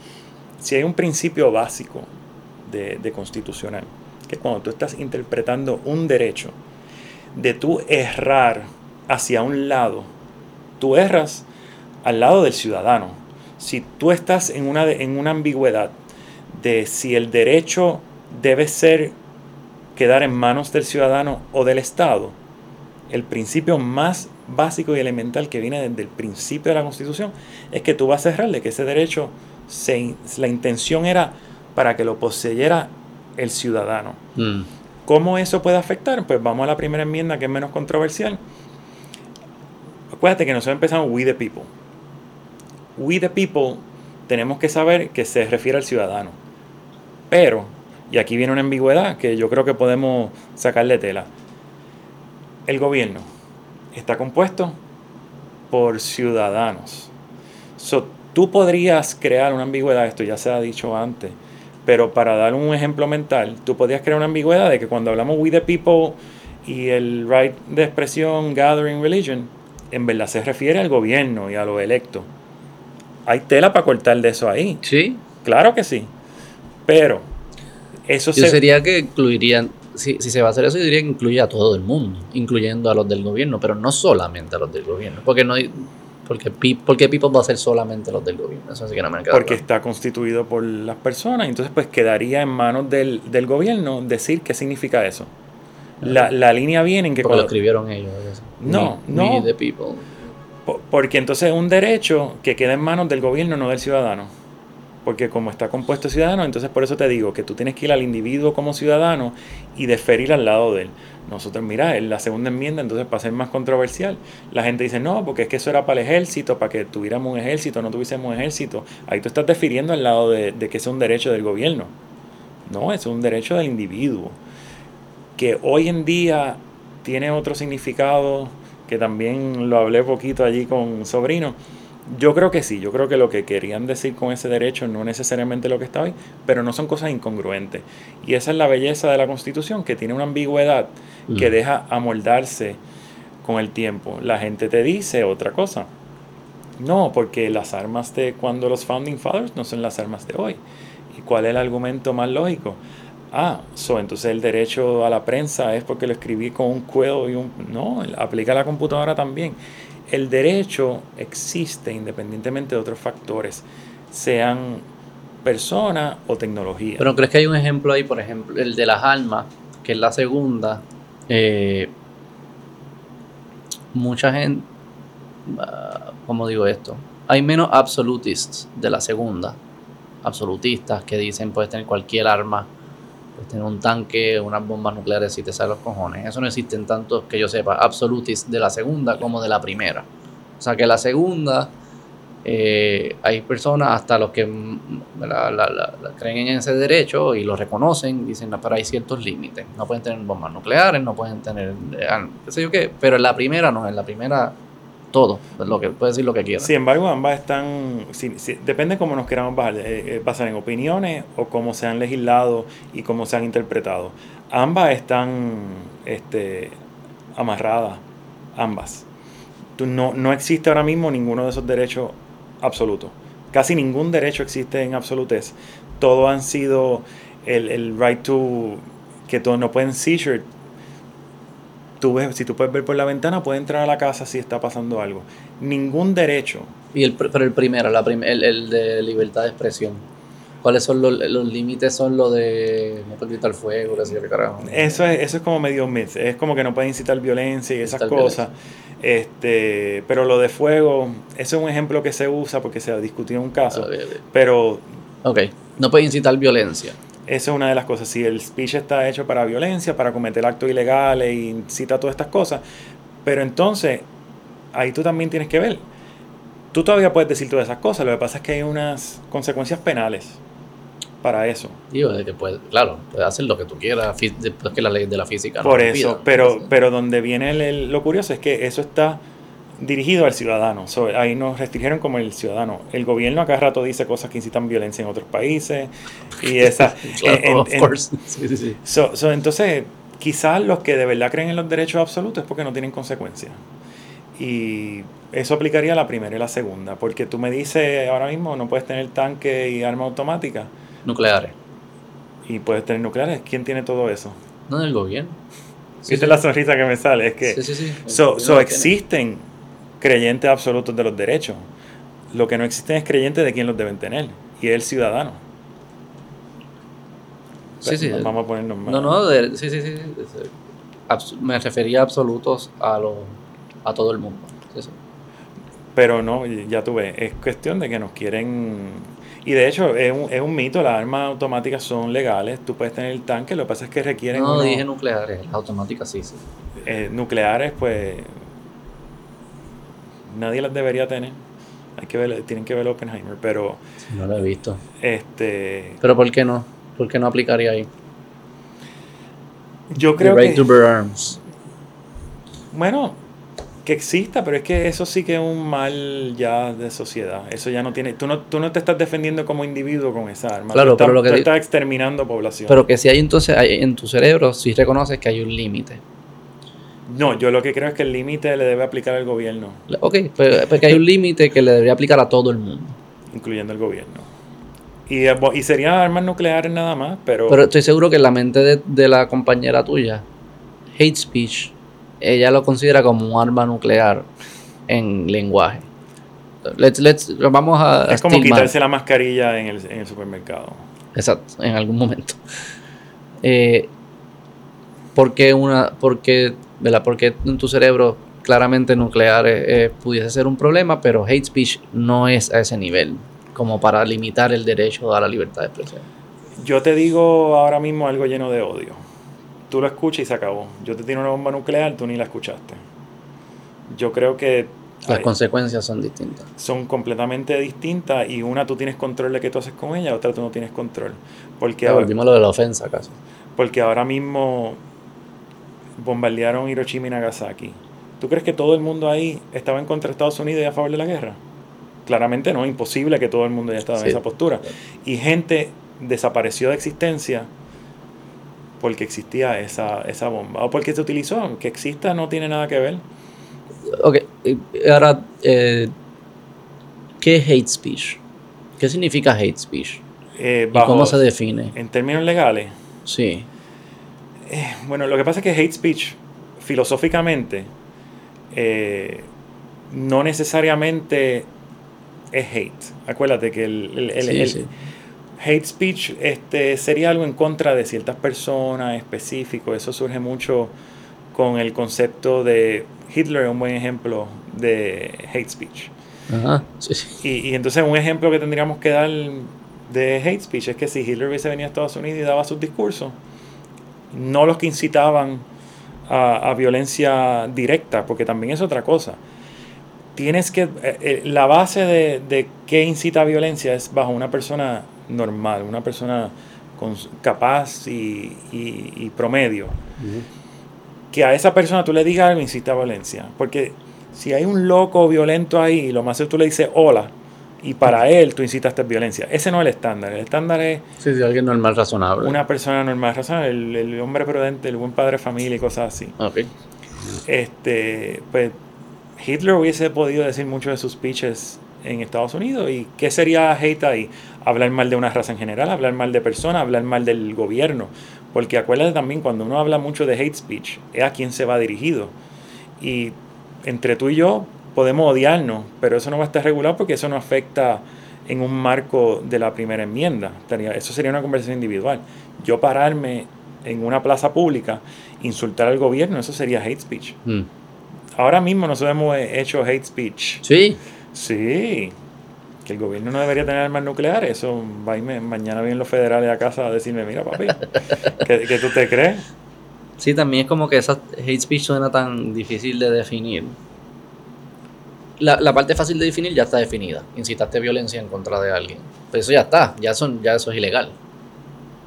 S2: si hay un principio básico de, de constitucional, que cuando tú estás interpretando un derecho, de tú errar hacia un lado, tú erras al lado del ciudadano. Si tú estás en una, en una ambigüedad de si el derecho debe ser quedar en manos del ciudadano o del Estado, el principio más básico y elemental que viene desde el principio de la Constitución es que tú vas a cerrarle que ese derecho, se, la intención era para que lo poseyera el ciudadano. Mm. ¿Cómo eso puede afectar? Pues vamos a la primera enmienda que es menos controversial. Acuérdate que nosotros empezamos We the People. We the People tenemos que saber que se refiere al ciudadano. Pero, y aquí viene una ambigüedad que yo creo que podemos sacarle tela. El gobierno está compuesto por ciudadanos. tú podrías crear una ambigüedad, esto ya se ha dicho antes, pero para dar un ejemplo mental, tú podrías crear una ambigüedad de que cuando hablamos we the people y el right de expresión, gathering religion, en verdad se refiere al gobierno y a lo electo. Hay tela para cortar de eso ahí.
S1: Sí.
S2: Claro que sí. Pero eso
S1: sería que incluirían, si, si se va a hacer eso, yo diría que incluye a todo el mundo, incluyendo a los del gobierno, pero no solamente a los del gobierno. Porque no hay, porque, porque People va a ser solamente los del gobierno. Eso sí que no me
S2: Porque está constituido por las personas. Entonces, pues quedaría en manos del, del gobierno decir qué significa eso. La, la línea viene en que.
S1: Porque lo escribieron ellos.
S2: No, no.
S1: the people.
S2: Porque entonces es un derecho que queda en manos del gobierno, no del ciudadano. Porque como está compuesto ciudadano, entonces por eso te digo que tú tienes que ir al individuo como ciudadano y deferir al lado de él. Nosotros, mira, la segunda enmienda, entonces para ser más controversial, la gente dice, no, porque es que eso era para el ejército, para que tuviéramos un ejército, no tuviésemos un ejército. Ahí tú estás defiriendo al lado de, de que es un derecho del gobierno. No, es un derecho del individuo. Que hoy en día tiene otro significado, que también lo hablé poquito allí con sobrino yo creo que sí, yo creo que lo que querían decir con ese derecho no necesariamente lo que está ahí, pero no son cosas incongruentes. Y esa es la belleza de la Constitución, que tiene una ambigüedad que mm. deja amoldarse con el tiempo. La gente te dice otra cosa. No, porque las armas de cuando los Founding Fathers no son las armas de hoy. ¿Y cuál es el argumento más lógico? Ah, so, entonces el derecho a la prensa es porque lo escribí con un cuello y un... No, aplica a la computadora también el derecho existe independientemente de otros factores, sean personas o tecnología.
S1: Pero ¿crees que hay un ejemplo ahí, por ejemplo, el de las almas, que es la segunda? Eh, mucha gente, ah, ¿cómo digo esto? Hay menos absolutists de la segunda, absolutistas que dicen puedes tener cualquier arma, puedes tener un tanque, unas bombas nucleares si te salen los cojones. Eso no existen tantos que yo sepa, absolutists de la segunda como de la primera. O sea que la segunda eh, hay personas, hasta los que mm, creen en ese derecho y lo reconocen, dicen, pero hay ciertos límites. No pueden tener bombas nucleares, no pueden tener, eh, qué sé yo qué, pero en la primera no, en la primera todo, lo que puede decir lo que quiera.
S2: Sin embargo, ambas están, depende de cómo nos queramos basar, eh, basar en opiniones o cómo se han legislado y cómo se han interpretado. Ambas están este, amarradas, ambas. no, no existe ahora mismo ninguno de esos derechos absoluto. Casi ningún derecho existe en absolutez. Todo han sido el, el right to que todos no pueden seizure. Tú ves, si tú puedes ver por la ventana, puede entrar a la casa si está pasando algo. Ningún derecho.
S1: Y el, pero el primero, la el, el, de libertad de expresión. ¿Cuáles son los, los límites? Son lo de no puede gritar fuego, carajo.
S2: Eso es, eso es como medio myth. Es como que no puede incitar violencia y esas cosas. Este, pero lo de fuego, eso es un ejemplo que se usa porque se ha discutido un caso. Ah, pero.
S1: Ok, no puede incitar violencia.
S2: Eso es una de las cosas. Si el speech está hecho para violencia, para cometer actos ilegales y incita todas estas cosas. Pero entonces, ahí tú también tienes que ver. Tú todavía puedes decir todas esas cosas. Lo que pasa es que hay unas consecuencias penales para eso.
S1: Digo, de que puede, claro, puedes hacer lo que tú quieras, después que la ley de la física.
S2: Por eso, pero, pero donde viene lo curioso es que eso está dirigido al ciudadano. ahí nos restringieron como el ciudadano. El gobierno acá rato dice cosas que incitan violencia en otros países. Y esa. entonces, quizás los que de verdad creen en los derechos absolutos es porque no tienen consecuencias. Y eso aplicaría a la primera y la segunda. Porque tú me dices ahora mismo no puedes tener tanque y arma automática
S1: nucleares.
S2: Y puedes tener nucleares. ¿Quién tiene todo eso?
S1: No, el gobierno.
S2: Esa es la sonrisa que me sale. Es que. Sí, sí, So, existen creyentes absolutos de los derechos. Lo que no existen es creyentes de quién los deben tener. Y es el ciudadano.
S1: Sí, sí.
S2: Vamos a ponernos más.
S1: No, no, sí, sí, sí. Me refería a absolutos a, lo, a todo el mundo.
S2: Pero no, ya tú ves, es cuestión de que nos quieren y de hecho, es un, es un mito, las armas automáticas son legales, tú puedes tener el tanque, lo que pasa es que requieren...
S1: No, dije nucleares, las automáticas sí, sí.
S2: Eh, nucleares, pues, nadie las debería tener. Hay que ver, tienen que ver Oppenheimer, pero...
S1: no lo he visto.
S2: Este...
S1: Pero ¿por qué no? ¿Por qué no aplicaría ahí?
S2: Yo creo que...
S1: to bear arms.
S2: Bueno, que exista, pero es que eso sí que es un mal ya de sociedad. Eso ya no tiene. Tú no, tú no te estás defendiendo como individuo con esa arma.
S1: Claro,
S2: pero
S1: lo que.
S2: Tú estás exterminando población.
S1: Pero que si hay entonces hay, en tu cerebro, si reconoces que hay un límite.
S2: No, yo lo que creo es que el límite le debe aplicar al gobierno.
S1: Ok, pues, porque hay un límite que le debería aplicar a todo el mundo.
S2: Incluyendo al gobierno. Y, y serían armas nucleares nada más, pero...
S1: Pero estoy seguro que en la mente de, de la compañera tuya, hate speech ella lo considera como un arma nuclear en lenguaje. Let's, let's, vamos a.
S2: Es como quitarse la mascarilla en el, en el, supermercado.
S1: Exacto, en algún momento. Eh, porque una, porque, ¿verdad? Porque en tu cerebro claramente nuclear eh, eh, pudiese ser un problema, pero hate speech no es a ese nivel, como para limitar el derecho a la libertad de expresión.
S2: Yo te digo ahora mismo algo lleno de odio tú lo escuchas y se acabó. Yo te tiro una bomba nuclear, tú ni la escuchaste. Yo creo que...
S1: Las consecuencias son distintas.
S2: Son completamente distintas y una tú tienes control de qué tú haces con ella, otra tú no tienes control. Porque
S1: ahora, volvimos lo de la ofensa, acaso.
S2: Porque ahora mismo bombardearon Hiroshima y Nagasaki. ¿Tú crees que todo el mundo ahí estaba en contra de Estados Unidos y a favor de la guerra? Claramente no, imposible que todo el mundo haya estado en esa postura. Y gente desapareció de existencia porque existía esa, esa bomba o porque se utilizó. Que exista no tiene nada que ver.
S1: Ok, ahora, eh, ¿qué es hate speech? ¿Qué significa hate speech?
S2: Eh,
S1: ¿Cómo se define?
S2: En términos legales.
S1: Sí.
S2: Eh, bueno, lo que pasa es que hate speech, filosóficamente, no necesariamente es hate. Acuérdate que el, el, hate speech este, sería algo en contra de ciertas personas específicos. Eso surge mucho con el concepto de Hitler, es un buen ejemplo de hate speech. Y, y, entonces un ejemplo que tendríamos que dar de hate speech es que si Hitler hubiese venido a Estados Unidos y daba sus discursos, no los que incitaban a, violencia directa, porque también es otra cosa. Tienes que, eh, eh, la base de, de qué incita a violencia es bajo una persona normal, una persona con, capaz y, y, promedio. Que a esa persona tú le digas algo incita a violencia. Porque si hay un loco violento ahí, lo más es tú le dices hola, y para él tú incitas a violencia. Ese no es el estándar. El estándar es.
S1: Sí, sí, alguien normal, razonable.
S2: Una persona normal, razonable. El, hombre prudente, el buen padre de familia y cosas así.
S1: Ok.
S2: Este, pues Hitler hubiese podido decir muchos de sus speeches en Estados Unidos. ¿Y qué sería hate ahí? Hablar mal de una raza en general, hablar mal de personas, hablar mal del gobierno. Porque acuérdate también, cuando uno habla mucho de hate speech, es a quién se va dirigido. Y entre tú y yo podemos odiarnos, pero eso no va a estar regulado porque eso no afecta en un marco de la primera enmienda. Eso sería una conversación individual. Yo pararme en una plaza pública, insultar al gobierno, eso sería hate speech. Mm. Ahora mismo nosotros hemos hecho hate speech.
S1: Sí.
S2: Sí. Que el gobierno no debería tener armas nucleares. Eso va a mañana vienen los federales a casa a decirme, mira papi, ¿qué, tú te crees?
S1: Sí, también es como que esa hate speech suena tan difícil de definir la, la, parte fácil de definir ya está definida. Incitaste violencia en contra de alguien. Pues eso ya está, ya, son, ya eso es ilegal.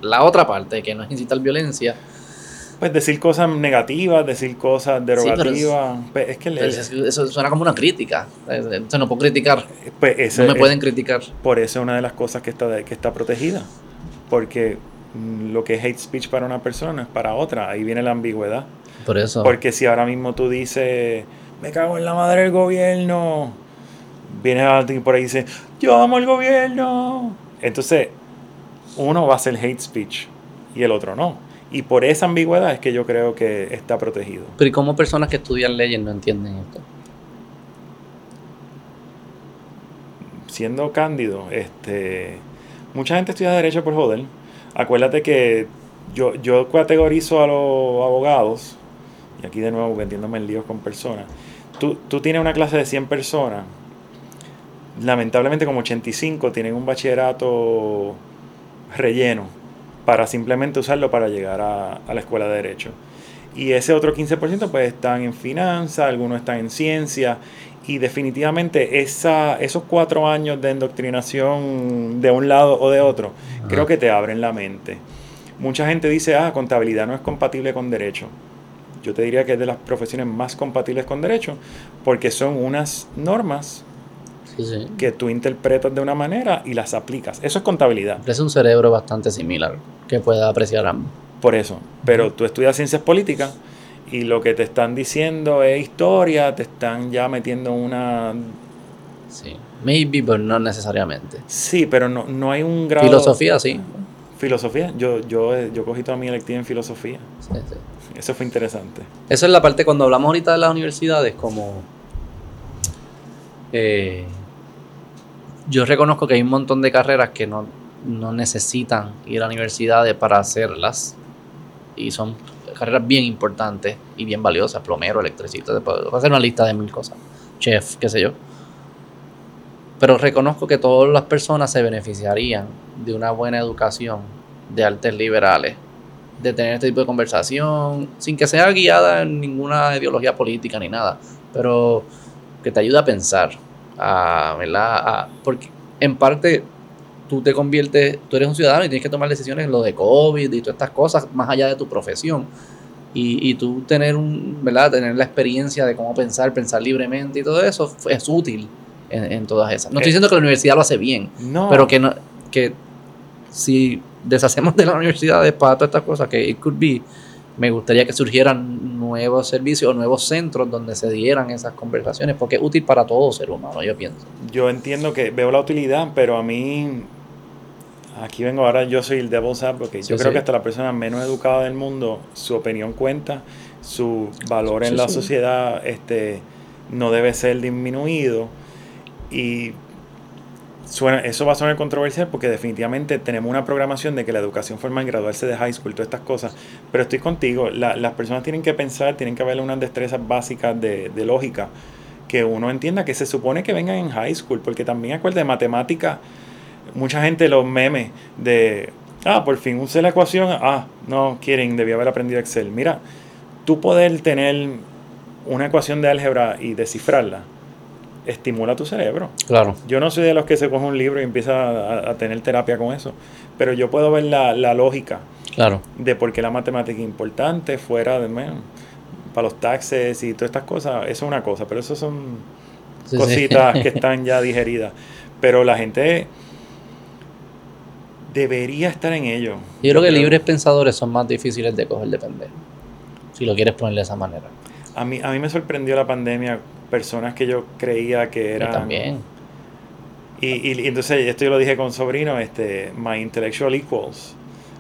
S1: La otra parte, que no es incitar violencia.
S2: Pues decir cosas negativas, decir cosas derogativas. Pues es, que
S1: eso suena como una crítica. Entonces no puedo criticar. Pues no me pueden criticar.
S2: Por eso es una de las cosas que está, que está protegida. Porque mm, lo que es hate speech para una persona es para otra. Ahí viene la ambigüedad.
S1: Por eso.
S2: Porque si ahora mismo tú dices me cago en la madre del gobierno. Viene alguien por ahí y dice, yo amo el gobierno. Entonces, uno va a hacer hate speech y el otro no. Y por esa ambigüedad es que yo creo que está protegido.
S1: Pero ¿y cómo personas que estudian leyes no entienden esto?
S2: Siendo cándido, este, mucha gente estudia derecho por joder. Acuérdate que yo, yo categorizo a los abogados, y aquí de nuevo vendiéndome en líos con personas, tú, tienes una clase de 100 personas, lamentablemente como 85 tienen un bachillerato relleno para simplemente usarlo para llegar a, la escuela de derecho. Y ese otro 15% pues están en finanzas, algunos están en ciencia y definitivamente esa, esos cuatro años de endoctrinación de un lado o de otro creo que te abren la mente. Mucha gente dice, ah, contabilidad no es compatible con derecho yo te diría que es de las profesiones más compatibles con derecho, porque son unas normas que tú interpretas de una manera y las aplicas. Eso es contabilidad.
S1: Es un cerebro bastante similar que pueda apreciar ambos.
S2: Por eso, pero tú estudias ciencias políticas y lo que te están diciendo es historia, te están ya metiendo una...
S1: Sí, maybe, pero no necesariamente.
S2: Sí, pero no, no hay un grado...
S1: Filosofía, sí.
S2: Filosofía, yo, yo, yo cogí toda mi electiva en filosofía. Sí, sí. Eso fue interesante.
S1: Eso es la parte cuando hablamos ahorita de las universidades, como... Eh, yo reconozco que hay un montón de carreras que no, necesitan ir a universidades para hacerlas. Y son carreras bien importantes y bien valiosas. Plomero, electricista, puedo hacer una lista de mil cosas. Chef, qué sé yo. Pero reconozco que todas las personas se beneficiarían de una buena educación de artes liberales de tener este tipo de conversación, sin que sea guiada en ninguna ideología política ni nada, pero que te ayude a pensar, a, ¿verdad? porque en parte tú te conviertes, tú eres un ciudadano y tienes que tomar decisiones en lo de COVID y todas estas cosas, más allá de tu profesión. Y, y tú tener, un, ¿verdad? tener la experiencia de cómo pensar, pensar libremente y todo eso es útil en, en todas esas. No estoy eh, diciendo que la universidad lo hace bien, pero que, no, que si deshacemos de las universidades para todas estas cosas que it could be, me gustaría que surgieran nuevos servicios o nuevos centros donde se dieran esas conversaciones, porque es útil para todo ser humano, yo pienso.
S2: Yo entiendo que veo la utilidad, pero a mí, aquí vengo ahora, yo soy el devil's porque yo creo que hasta la persona menos educada del mundo, su opinión cuenta, su valor en la sociedad este, no debe ser disminuido. Y suena, eso va a sonar controversial porque definitivamente tenemos una programación de que la educación formal, graduarse de high school, todas estas cosas. Pero estoy contigo, las personas tienen que pensar, tienen que haber unas destrezas básicas de, de lógica que uno entienda que se supone que vengan en high school, porque también acuérdate de matemática, mucha gente los memes de, ah, por fin usé la ecuación, ah, no, quieren, debía haber aprendido Excel. Mira, tú poder tener una ecuación de álgebra y descifrarla, estimula tu cerebro.
S1: Claro.
S2: Yo no soy de los que se coge un libro y empieza a, tener terapia con eso, pero yo puedo ver la, lógica
S1: claro.
S2: de por qué la matemática es importante fuera de para los taxes y todas estas cosas, eso es una cosa, pero eso son cositas que están ya digeridas. Pero la gente debería estar en ello.
S1: Yo creo que libres pensadores son más difíciles de coger de pendejo, si lo quieres poner de esa manera.
S2: A mí, a mí me sorprendió la pandemia, personas que yo creía que eran...
S1: también.
S2: Y, y, entonces, esto yo lo dije con sobrino, este, my intellectual equals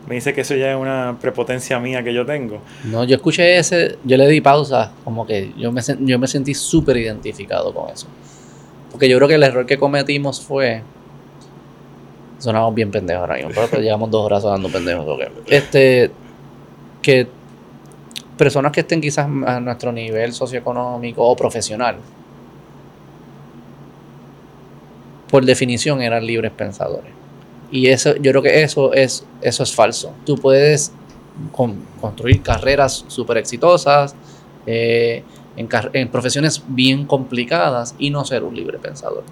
S2: me dice que eso ya es una prepotencia mía que yo tengo.
S1: No, yo escuché ese, yo le di pausa, como que yo me, yo me sentí súper identificado con eso. Porque yo creo que el error que cometimos fue. Sonamos bien pendejos ahora mismo, pero llevamos dos horas dando pendejos. Este. Que personas que estén quizás a nuestro nivel socioeconómico o profesional, por definición eran libres pensadores. Y eso, yo creo que eso es, eso es falso. Tú puedes construir carreras súper exitosas eh, en, profesiones bien complicadas y no ser un libre pensador.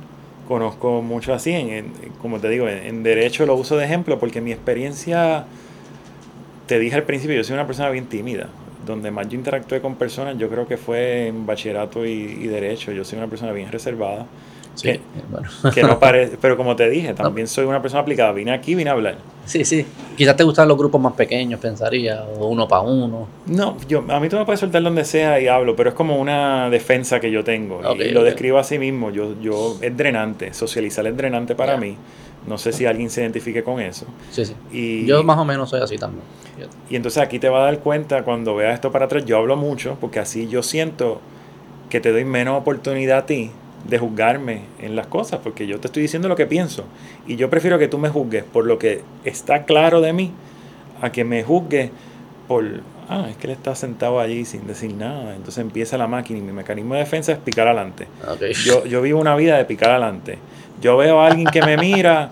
S2: Conozco mucho así, en, como te digo, en, derecho lo uso de ejemplo porque mi experiencia, te dije al principio, yo soy una persona bien tímida. Donde más yo interactué con personas, yo creo que fue en bachillerato y, y derecho. Yo soy una persona bien reservada que, no parece, pero como te dije, también soy una persona aplicada. Vine aquí, vine a hablar.
S1: Sí, sí. Quizás te gustan los grupos más pequeños, pensaría, o uno para uno.
S2: No, yo, a mí tú me puedes soltar donde sea y hablo, pero es como una defensa que yo tengo. y lo describo así mismo. Yo, yo, es drenante. Socializar es drenante para mí. No sé si alguien se identifique con eso.
S1: Sí, sí. Y, yo más o menos soy así también.
S2: Y entonces aquí te va a dar cuenta cuando veas esto para atrás. Yo hablo mucho porque así yo siento que te doy menos oportunidad a ti de juzgarme en las cosas, porque yo te estoy diciendo lo que pienso. Y yo prefiero que tú me juzgues por lo que está claro de mí, a que me juzgues por, ah, es que él está sentado allí sin decir nada. Entonces empieza la máquina y mi mecanismo de defensa es picar adelante. Yo, yo vivo una vida de picar adelante. Yo veo a alguien que me mira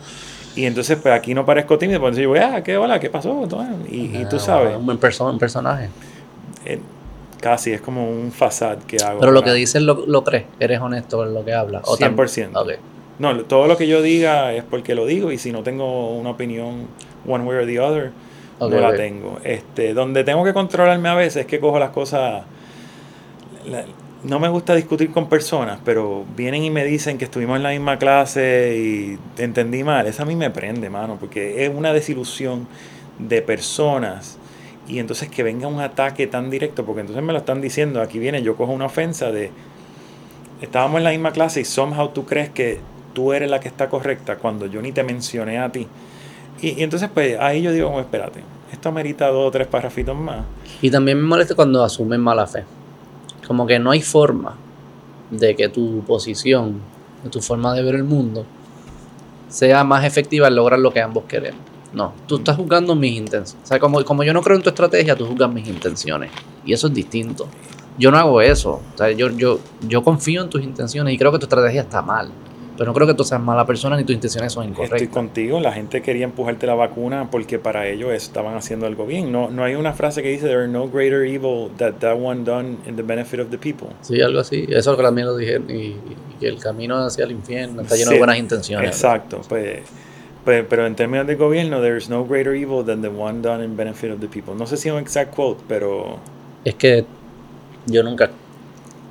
S2: y entonces pues aquí no parezco tímido, pues entonces yo, ah, ¿qué hola? ¿Qué pasó? Y, y tú ah, sabes.
S1: Un, un personaje.
S2: Eh, casi, es como un fasad que hago.
S1: Pero lo que dices lo, lo crees, eres honesto en lo que hablas.
S2: 100%. No, todo lo que yo diga es porque lo digo y si no tengo una opinión one way or the other, no la tengo. Este, donde tengo que controlarme a veces es que cojo las cosas... no me gusta discutir con personas, pero vienen y me dicen que estuvimos en la misma clase y entendí mal. Eso a mí me prende, mano, porque es una desilusión de personas y entonces que venga un ataque tan directo, porque entonces me lo están diciendo, aquí viene, yo cojo una ofensa de, estábamos en la misma clase y somehow tú crees que tú eres la que está correcta cuando yo ni te mencioné a ti. Y, entonces pues ahí yo digo, espérate, esto amerita dos o tres parrafitos más.
S1: Y también me molesta cuando asumen mala fe. Como que no hay forma de que tu posición, de tu forma de ver el mundo, sea más efectiva en lograr lo que ambos queremos. No, tú estás juzgando mis intenciones. O sea, como, como yo no creo en tu estrategia, tú juzgas mis intenciones. Y eso es distinto. Yo no hago eso. O sea, yo, yo, yo confío en tus intenciones y creo que tu estrategia está mal. Pero no creo que tú seas mala persona ni tus intenciones son incorrectas.
S2: Estoy contigo. La gente quería empujarte la vacuna porque para ellos estaban haciendo algo bien. No, no hay una frase que dice, there is no greater evil that that one done in the benefit of the people.
S1: Sí, algo así. Eso es lo que también lo dije. Y, que el camino hacia el infierno está lleno de buenas intenciones.
S2: Exacto. Pues pero, en términos de gobierno, there's no greater evil than the one done in benefit of the people. No sé si es un exact quote, pero...
S1: Es que yo nunca,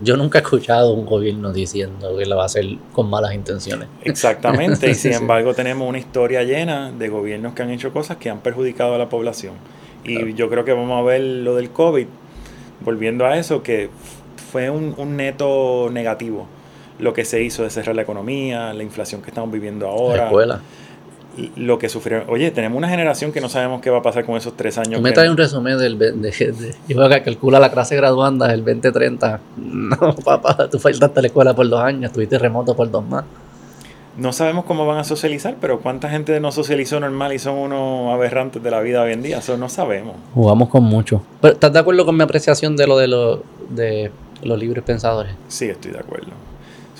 S1: yo nunca he escuchado un gobierno diciendo que lo va a hacer con malas intenciones.
S2: Exactamente, y sin embargo tenemos una historia llena de gobiernos que han hecho cosas que han perjudicado a la población. Y yo creo que vamos a ver lo del COVID, volviendo a eso, que fue un, un neto negativo lo que se hizo de cerrar la economía, la inflación que estamos viviendo ahora.
S1: La escuela
S2: lo que sufrieron. Oye, tenemos una generación que no sabemos qué va a pasar con esos tres años.
S1: Me traes un resumen del. De, de, yo voy a calcula la clase graduanda del 2030. No, papá, tú faltaste a la escuela por dos años, estuviste remoto por dos más.
S2: No sabemos cómo van a socializar, pero cuánta gente no socializó normal y son unos aberrantes de la vida hoy en día. Eso no sabemos.
S1: Jugamos con mucho. ¿Estás de acuerdo con mi apreciación de lo de, lo, de los libres pensadores?
S2: Sí, estoy de acuerdo.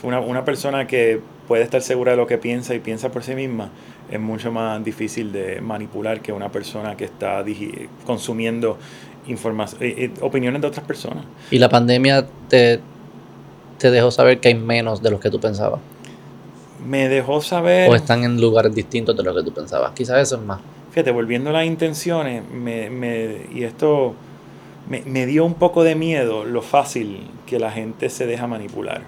S2: Una, una persona que puede estar segura de lo que piensa y piensa por sí misma es mucho más difícil de manipular que una persona que está consumiendo información, eh, eh, opiniones de otras personas.
S1: ¿Y la pandemia te, te dejó saber que hay menos de los que tú pensabas?
S2: Me dejó saber...
S1: ¿O están en lugares distintos de lo que tú pensabas? Quizás eso es más.
S2: Fíjate, volviendo a las intenciones, me, me, y esto me, me, dio un poco de miedo lo fácil que la gente se deja manipular.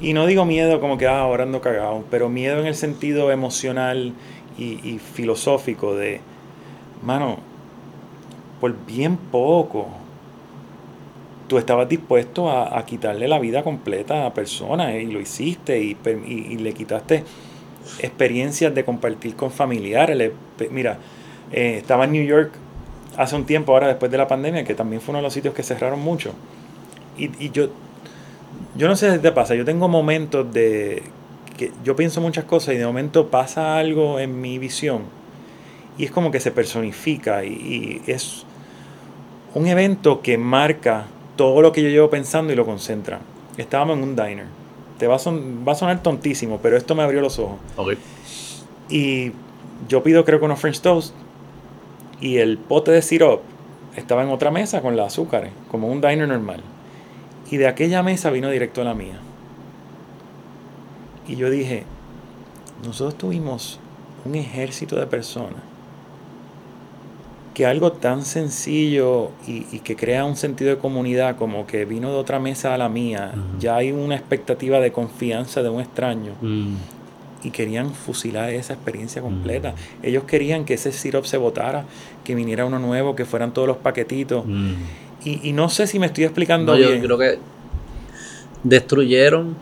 S2: Y no digo miedo como que, ah, ahora ando cagado, pero miedo en el sentido emocional y, filosófico de, mano, por bien poco, tú estabas dispuesto a, quitarle la vida completa a personas y lo hiciste y, y, le quitaste experiencias de compartir con familiares. mira, eh, estaba en New York hace un tiempo, ahora después de la pandemia, que también fue uno de los sitios que cerraron mucho. Y, y yo yo no sé si te pasa, yo tengo momentos de que yo pienso muchas cosas y de momento pasa algo en mi visión y es como que se personifica y, es un evento que marca todo lo que yo llevo pensando y lo concentra. Estábamos en un diner. Te va a, va a sonar tontísimo, pero esto me abrió los ojos. Y yo pido creo que unos French toast y el pote de syrup estaba en otra mesa con las azúcares, como un diner normal. Y de aquella mesa vino directo a la mía. Y yo dije, nosotros tuvimos un ejército de personas que algo tan sencillo y, que crea un sentido de comunidad como que vino de otra mesa a la mía, ya hay una expectativa de confianza de un extraño. Mm. Y querían fusilar esa experiencia completa. Mm. Ellos querían que ese syrup se botara, que viniera uno nuevo, que fueran todos los paquetitos. Y, no sé si me estoy explicando bien.
S1: Yo creo que destruyeron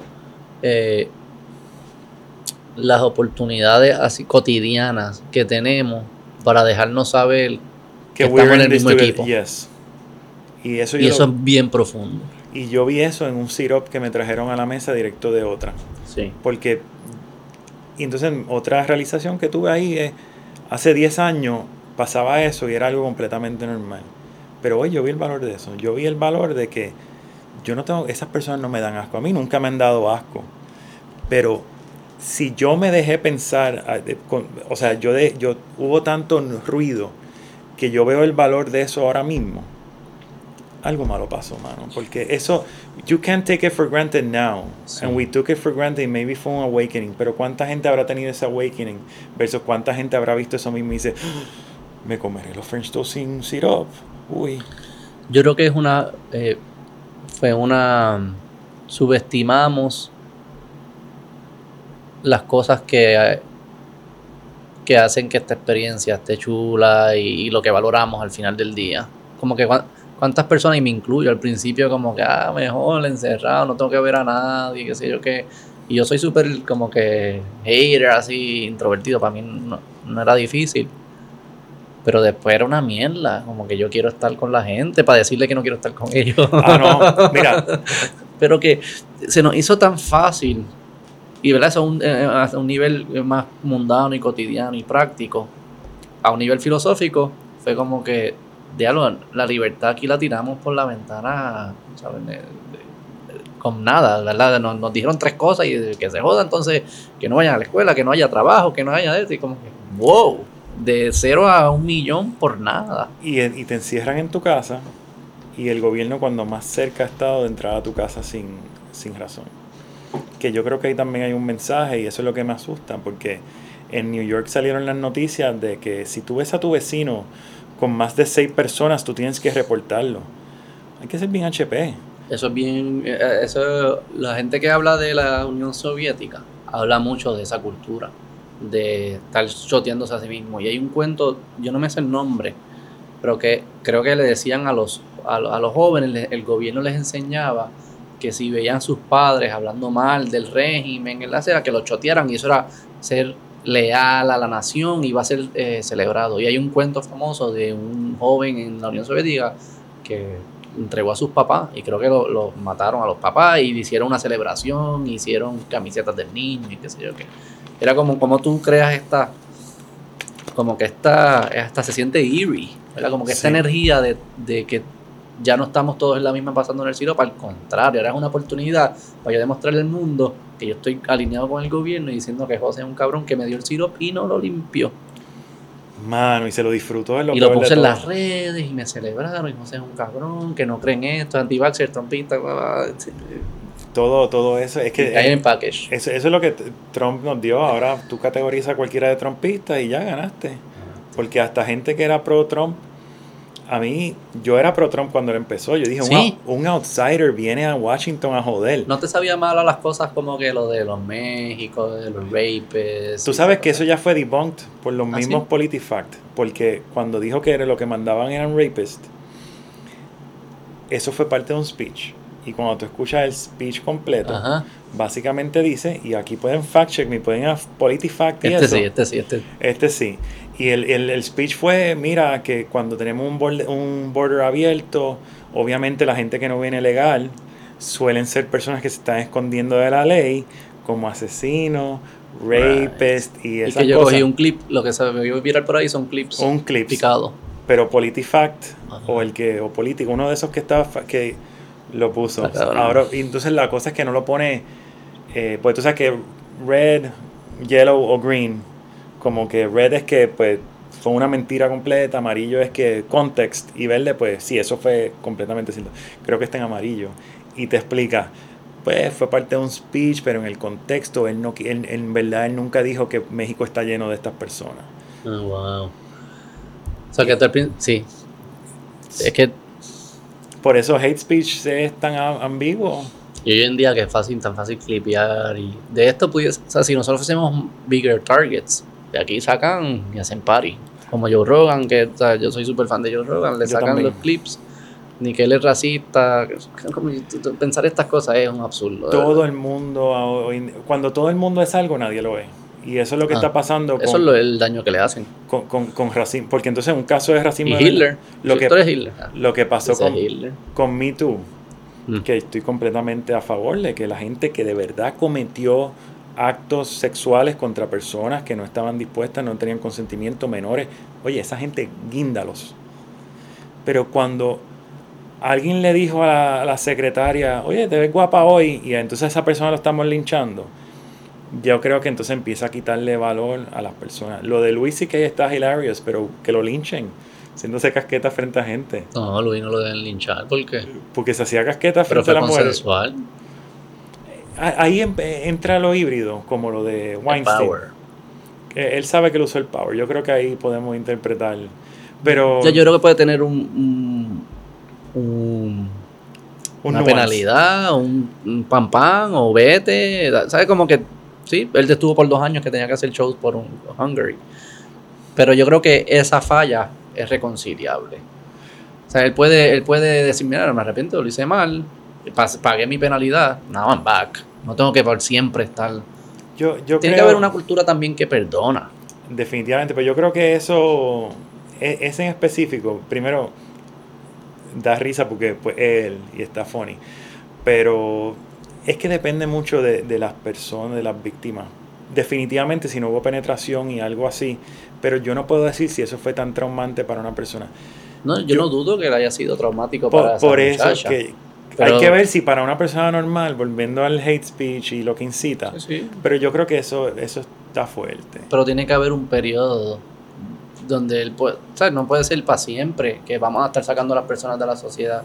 S1: eh, las oportunidades así cotidianas que tenemos para dejarnos saber que, estamos en el mismo equipo. Y eso, eso es bien profundo.
S2: Y yo vi eso en un syrup que me trajeron a la mesa directo de otra.
S1: Sí.
S2: Porque, y entonces otra realización que tuve ahí es, hace 10 años pasaba eso y era algo completamente normal. Pero hoy yo vi el valor de eso. Yo vi el valor de que yo no tengo, esas personas no me dan asco. A mí nunca me han dado asco. Pero si yo me dejé pensar, ah, o sea, yo, de, yo hubo tanto ruido que yo veo el valor de eso ahora mismo. Algo malo pasó, mano. Porque eso, you can't take it for granted now. And we took it for granted maybe fue un awakening. Pero ¿cuánta gente habrá tenido ese awakening? Versus ¿cuánta gente habrá visto eso mismo y dice, ah, me comeré los French toast sin syrup? Uy.
S1: Yo creo que es una. Eh, fue una. Subestimamos las cosas que. que hacen que esta experiencia esté chula y, lo que valoramos al final del día. Como que cuántas personas, y me incluyo al principio, como que, ah, mejor encerrado, no tengo que ver a nadie, qué sé yo qué. Y yo soy súper como que hater, así, introvertido, para mí no era difícil pero después era una mierda, como que yo quiero estar con la gente para decirle que no quiero estar con ellos. Ah, no, mira. pero que se nos hizo tan fácil, y ¿verdad? Eso a un, eh, a un nivel más mundano y cotidiano y práctico, a un nivel filosófico, fue como que, diálogo, la libertad aquí la tiramos por la ventana, ¿sabes? con nada, ¿verdad? Nos, nos, dijeron tres cosas y que se joda, entonces que no vayan a la escuela, que no haya trabajo, que no haya eso, y como que, wow de cero a un millón por nada.
S2: Y, y, te encierran en tu casa y el gobierno cuando más cerca ha estado de entrar a tu casa sin, sin razón. Que yo creo que ahí también hay un mensaje y eso es lo que me asusta porque en New York salieron las noticias de que si tú ves a tu vecino con más de seis personas, tú tienes que reportarlo. Hay que ser bien HP.
S1: Eso es bien, eh, eso, la gente que habla de la Unión Soviética habla mucho de esa cultura de estar choteándose a sí mismo. Y hay un cuento, yo no me sé el nombre, pero que creo que le decían a los, a, los jóvenes, el gobierno les enseñaba que si veían sus padres hablando mal del régimen en la acera, que los chotearan y eso era ser leal a la nación y va a ser eh, celebrado. Y hay un cuento famoso de un joven en la Unión Soviética que entregó a sus papás y creo que lo mataron a los papás y hicieron una celebración, hicieron camisetas del niño y qué sé yo qué. Era como, como tú creas esta, como que esta, esta se siente eerie, era como que esta
S2: Sí.
S1: energía de, de que ya no estamos todos en la misma pasando en el cielo, al contrario, es una oportunidad para yo demostrarle al mundo que yo estoy alineado con el gobierno y diciendo que José es un cabrón que me dio el sirop y no lo limpió.
S2: Mano, y se lo disfrutó. Lo
S1: y lo puse en
S2: todo.
S1: las redes y me celebraron y José es un cabrón, que no creen esto, anti-vaxxer, trompista, bla, bla, bla.
S2: Todo, todo eso. Es que
S1: Caen en package.
S2: eso, eso es lo que Trump nos dio. Ahora tú categorizas a cualquiera de trumpistas y ya ganaste. Porque hasta gente que era pro-Trump, a mí, yo era pro-Trump cuando él empezó. Yo dije, un
S1: Sí.
S2: un, outsider viene a Washington a joder.
S1: ¿No te sabía mal a las cosas como que lo de los México, de los rapes?
S2: Tú sabes que eso ya fue debunked por los
S1: ¿Ah,
S2: mismos
S1: sí?
S2: PolitiFact. Porque cuando dijo que era lo que mandaban eran rapists, eso fue parte de un speech. Y cuando tú escuchas el speech completo,
S1: Ajá.
S2: básicamente dice, y aquí pueden fact check me, pueden PolitiFact y
S1: Este
S2: eso.
S1: sí, este sí, este.
S2: Este sí. Y el, el, el speech fue, mira, que cuando tenemos un border, un border abierto, obviamente la gente que no viene legal suelen ser personas que se están escondiendo de la ley, como asesinos, rapists y
S1: Y
S2: esas
S1: que yo
S2: cosas.
S1: cogí un clip, lo que se me vio viral por ahí son clips
S2: Un clip.
S1: picados.
S2: Pero PolitiFact
S1: Ajá.
S2: o el que o político, uno de esos que estaba fa- que lo puso. Ahora y entonces la cosa es que no lo pone eh, pues tú sabes que red, yellow o green, como que red es que pues fue una mentira completa, amarillo es que context y verde pues sí, eso fue completamente cierto. Creo que está en amarillo y te explica pues fue parte de un speech, pero en el contexto él no él- en verdad él nunca dijo que México está lleno de estas personas.
S1: Ah, wow. O sea que sí. Es que
S2: Por eso hate speech es tan ambiguo.
S1: y hoy en día que es fácil, tan fácil clipear y de esto pudiese, o sea, si nosotros fuésemos bigger targets, de aquí sacan y hacen party. Como Joe Rogan, que o sea, yo soy súper fan de Joe Rogan, le
S2: Yo
S1: sacan
S2: también.
S1: los clips, ni que él es racista, pensar estas cosas es un absurdo.
S2: Todo el mundo, cuando todo el mundo es algo, nadie lo es. Y eso es lo que
S1: Ah,
S2: está pasando
S1: Eso es lo, el daño que le hacen.
S2: con, con- con racismo. Porque entonces un caso de
S1: Y
S2: racismo... de
S1: Hitler.
S2: Lo
S1: Su
S2: que,
S1: Hitler.
S2: Lo que pasó con,
S1: Hitler.
S2: con Me Too,
S1: Mm.
S2: que estoy completamente a favor de que la gente que de verdad cometió actos sexuales contra personas que no estaban dispuestas, no tenían consentimiento, menores, oye, esa gente guíndalos. Pero cuando alguien le dijo a la, a la secretaria, oye, te ves guapa hoy, y entonces a esa persona lo estamos linchando, yo creo que entonces empieza a quitarle valor a las personas. Lo de Luis que está hilarious, pero que lo linchen, haciéndose casqueta frente a gente.
S1: No, Luis no lo deben linchar porque.
S2: Porque se hacía casqueta frente a la mujer. Ah, Ahí em- entra lo híbrido, como lo de
S1: El
S2: Weinstein.
S1: power.
S2: Que Él sabe que él usó el power. Yo creo que ahí podemos interpretar. Pero
S1: Ya, yo creo que puede tener un. un, un-
S2: un
S1: una
S2: nuance.
S1: penalidad, un, un pam pam o vete. ¿Sabes? Como que. Sí, él estuvo por dos años que tenía que hacer shows por un Hungary. Pero yo creo que esa falla es reconciliable. O sea, él puede, él puede decir, mira, me arrepiento, lo hice mal, pa- pagué mi penalidad, now I'm back. No tengo que por siempre estar.
S2: Yo, yo
S1: Tiene
S2: creo,
S1: que haber una cultura también que perdona.
S2: Definitivamente, pero yo creo que eso, e- ese en específico, primero, da risa porque pues él y está funny, pero es que depende mucho de, de las personas, de las víctimas. Definitivamente si no hubo penetración y algo así, pero yo no puedo decir si eso fue tan traumante para una persona.
S1: No, yo,
S2: Yo-
S1: no dudo que haya sido traumático
S2: Por,
S1: para esa
S2: por eso
S1: muchacha.
S2: que
S1: Pero-
S2: hay que ver si para una persona normal, volviendo al hate speech y lo que incita,
S1: Sí, sí.
S2: pero yo creo que eso, eso está fuerte.
S1: Pero tiene que haber un periodo donde él puede, o sea, no puede ser para siempre que vamos a estar sacando a las personas de la sociedad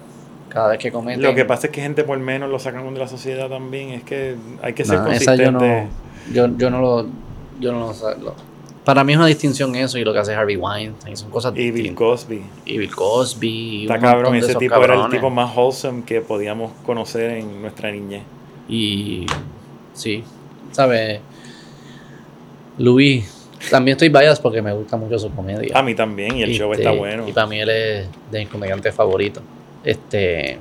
S1: cada vez que cometen.
S2: Lo que pasa es que gente por menos lo sacan de la sociedad también. Es que hay que ser
S1: Nah, esa
S2: consistente.
S1: yo no, yo, yo no lo, yo no lo, lo- Para mí es una distinción eso y lo que hace Harvey Weinstein son cosas
S2: Y Bill. Cosby.
S1: Y Bill Cosby.
S2: Está cabrón. Ese tipo era el tipo más wholesome que podíamos conocer en nuestra niñez.
S1: Y sí, ¿sabes? Luis, también estoy biased porque me gusta mucho su comedia.
S2: A mí también. Y el show
S1: Este,
S2: está bueno.
S1: Y para mí él es de mis comediantes favoritos. Este.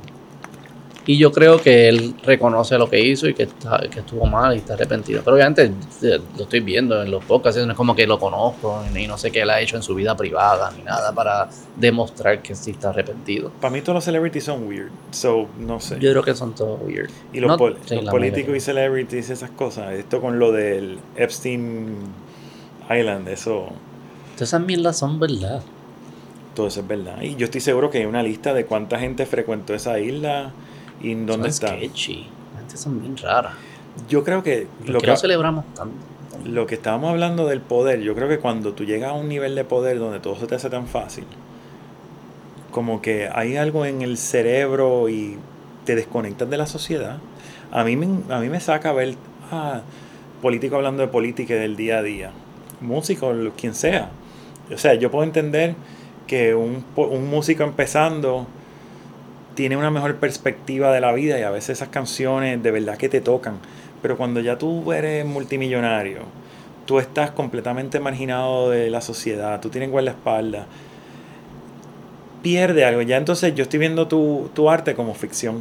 S1: Y yo creo que él reconoce lo que hizo y que, está, que estuvo mal y está arrepentido. Pero obviamente lo estoy viendo en los podcasts, no es como que lo conozco y no sé qué él ha hecho en su vida privada ni nada para demostrar que sí está arrepentido.
S2: Para mí todos los celebrities son weird, so no sé.
S1: Yo creo que son todos weird.
S2: Y los, políticos y celebrities, esas cosas, esto con lo del Epstein Island, eso...
S1: Todas esas mierdas son verdad.
S2: Todo eso es verdad. Y yo estoy seguro que hay una lista de cuánta gente frecuentó esa isla ¿Y dónde está?
S1: sketchy. Gente son bien raras.
S2: Yo creo que...
S1: lo que no celebramos tanto?
S2: Lo que estábamos hablando del poder, yo creo que cuando tú llegas a un nivel de poder donde todo se te hace tan fácil, como que hay algo en el cerebro y te desconectas de la sociedad. A mí me, a mí me saca ver a político hablando de política del día a día, músico, quien sea. O sea, yo puedo entender que un, un músico empezando tiene una mejor perspectiva de la vida y a veces esas canciones de verdad que te tocan. Pero cuando ya tú eres multimillonario, tú estás completamente marginado de la sociedad, tú tienes guardaespaldas, pierde algo. Ya entonces yo estoy viendo tu, arte como ficción.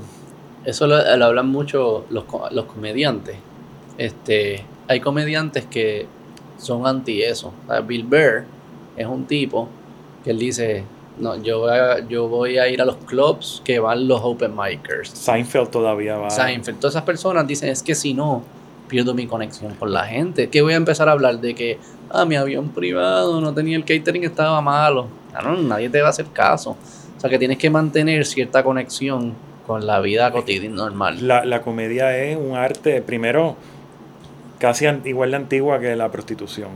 S1: Eso lo, hablan mucho los, los comediantes. Este, hay comediantes que son anti eso. Bill Burr es un tipo que él dice, no, yo voy, a, yo voy a ir a los clubs que van los open micers.
S2: Seinfeld todavía va.
S1: Seinfeld. Todas esas personas dicen, es que si no, pierdo mi conexión con la gente. Que voy a empezar a hablar de que, ah, mi avión privado no tenía el catering, estaba malo. No, nadie te va a hacer caso. O sea, que tienes que mantener cierta conexión con la vida cotidiana normal.
S2: La, la comedia es un arte, primero, casi igual de antigua que la prostitución.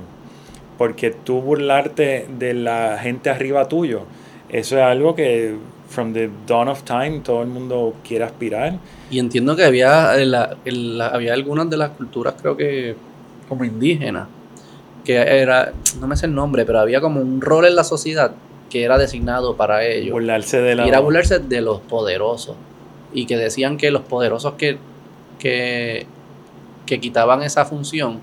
S2: Porque tú burlarte de la gente arriba tuyo eso es algo que from the dawn of time todo el mundo quiere aspirar.
S1: Y entiendo que había, había algunas de las culturas, creo que como indígenas, que era, no me sé el nombre, pero había como un rol en la sociedad que era designado para ellos.
S2: Burlarse de la...
S1: Y era burlarse de los poderosos. Y que decían que los poderosos que, que, que quitaban esa función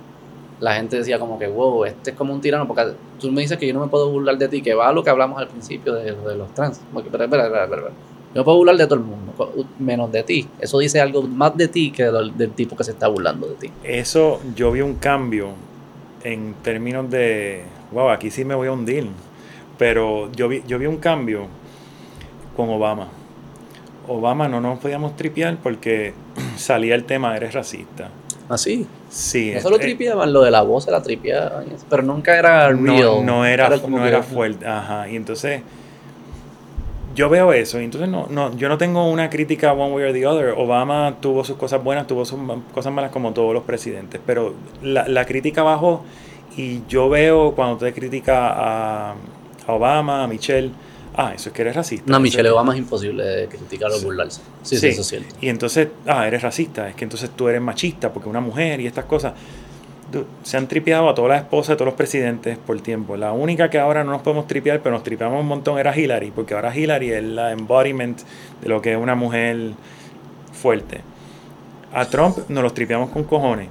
S1: la gente decía como que, wow, este es como un tirano, porque tú me dices que yo no me puedo burlar de ti, que va a lo que hablamos al principio de, los trans. Espera, espera, espera, espera. Yo me puedo burlar de todo el mundo, menos de ti. Eso dice algo más de ti que del, tipo que se está burlando de ti.
S2: Eso, yo vi un cambio en términos de, wow, aquí sí me voy a hundir. Pero yo vi, yo vi un cambio con Obama. Obama no nos podíamos tripear porque salía el tema, eres racista
S1: ¿Así?
S2: ¿Ah, sí.
S1: Eso lo tripeaban, lo de la voz la tripeaban, pero nunca era real.
S2: No, era, no era fuerte, ajá. Y entonces, yo veo eso, y entonces no, no, yo no tengo una crítica one way or the other. Obama tuvo sus cosas buenas, tuvo sus cosas malas como todos los presidentes, pero la, la crítica bajó y yo veo cuando usted critica a, a Obama, a Michelle, ah, eso es que eres racista.
S1: No, Michelle Obama es imposible de criticar o burlarse. Sí, sí, eso es cierto.
S2: Y entonces, ah, eres racista, es que entonces tú eres machista porque una mujer y estas cosas. Se han tripeado a todas las esposas de todos los presidentes por tiempo. La única que ahora no nos podemos tripear, pero nos tripeamos un montón, era Hillary, porque ahora Hillary es la embodiment de lo que es una mujer fuerte. A Trump nos los tripeamos con cojones.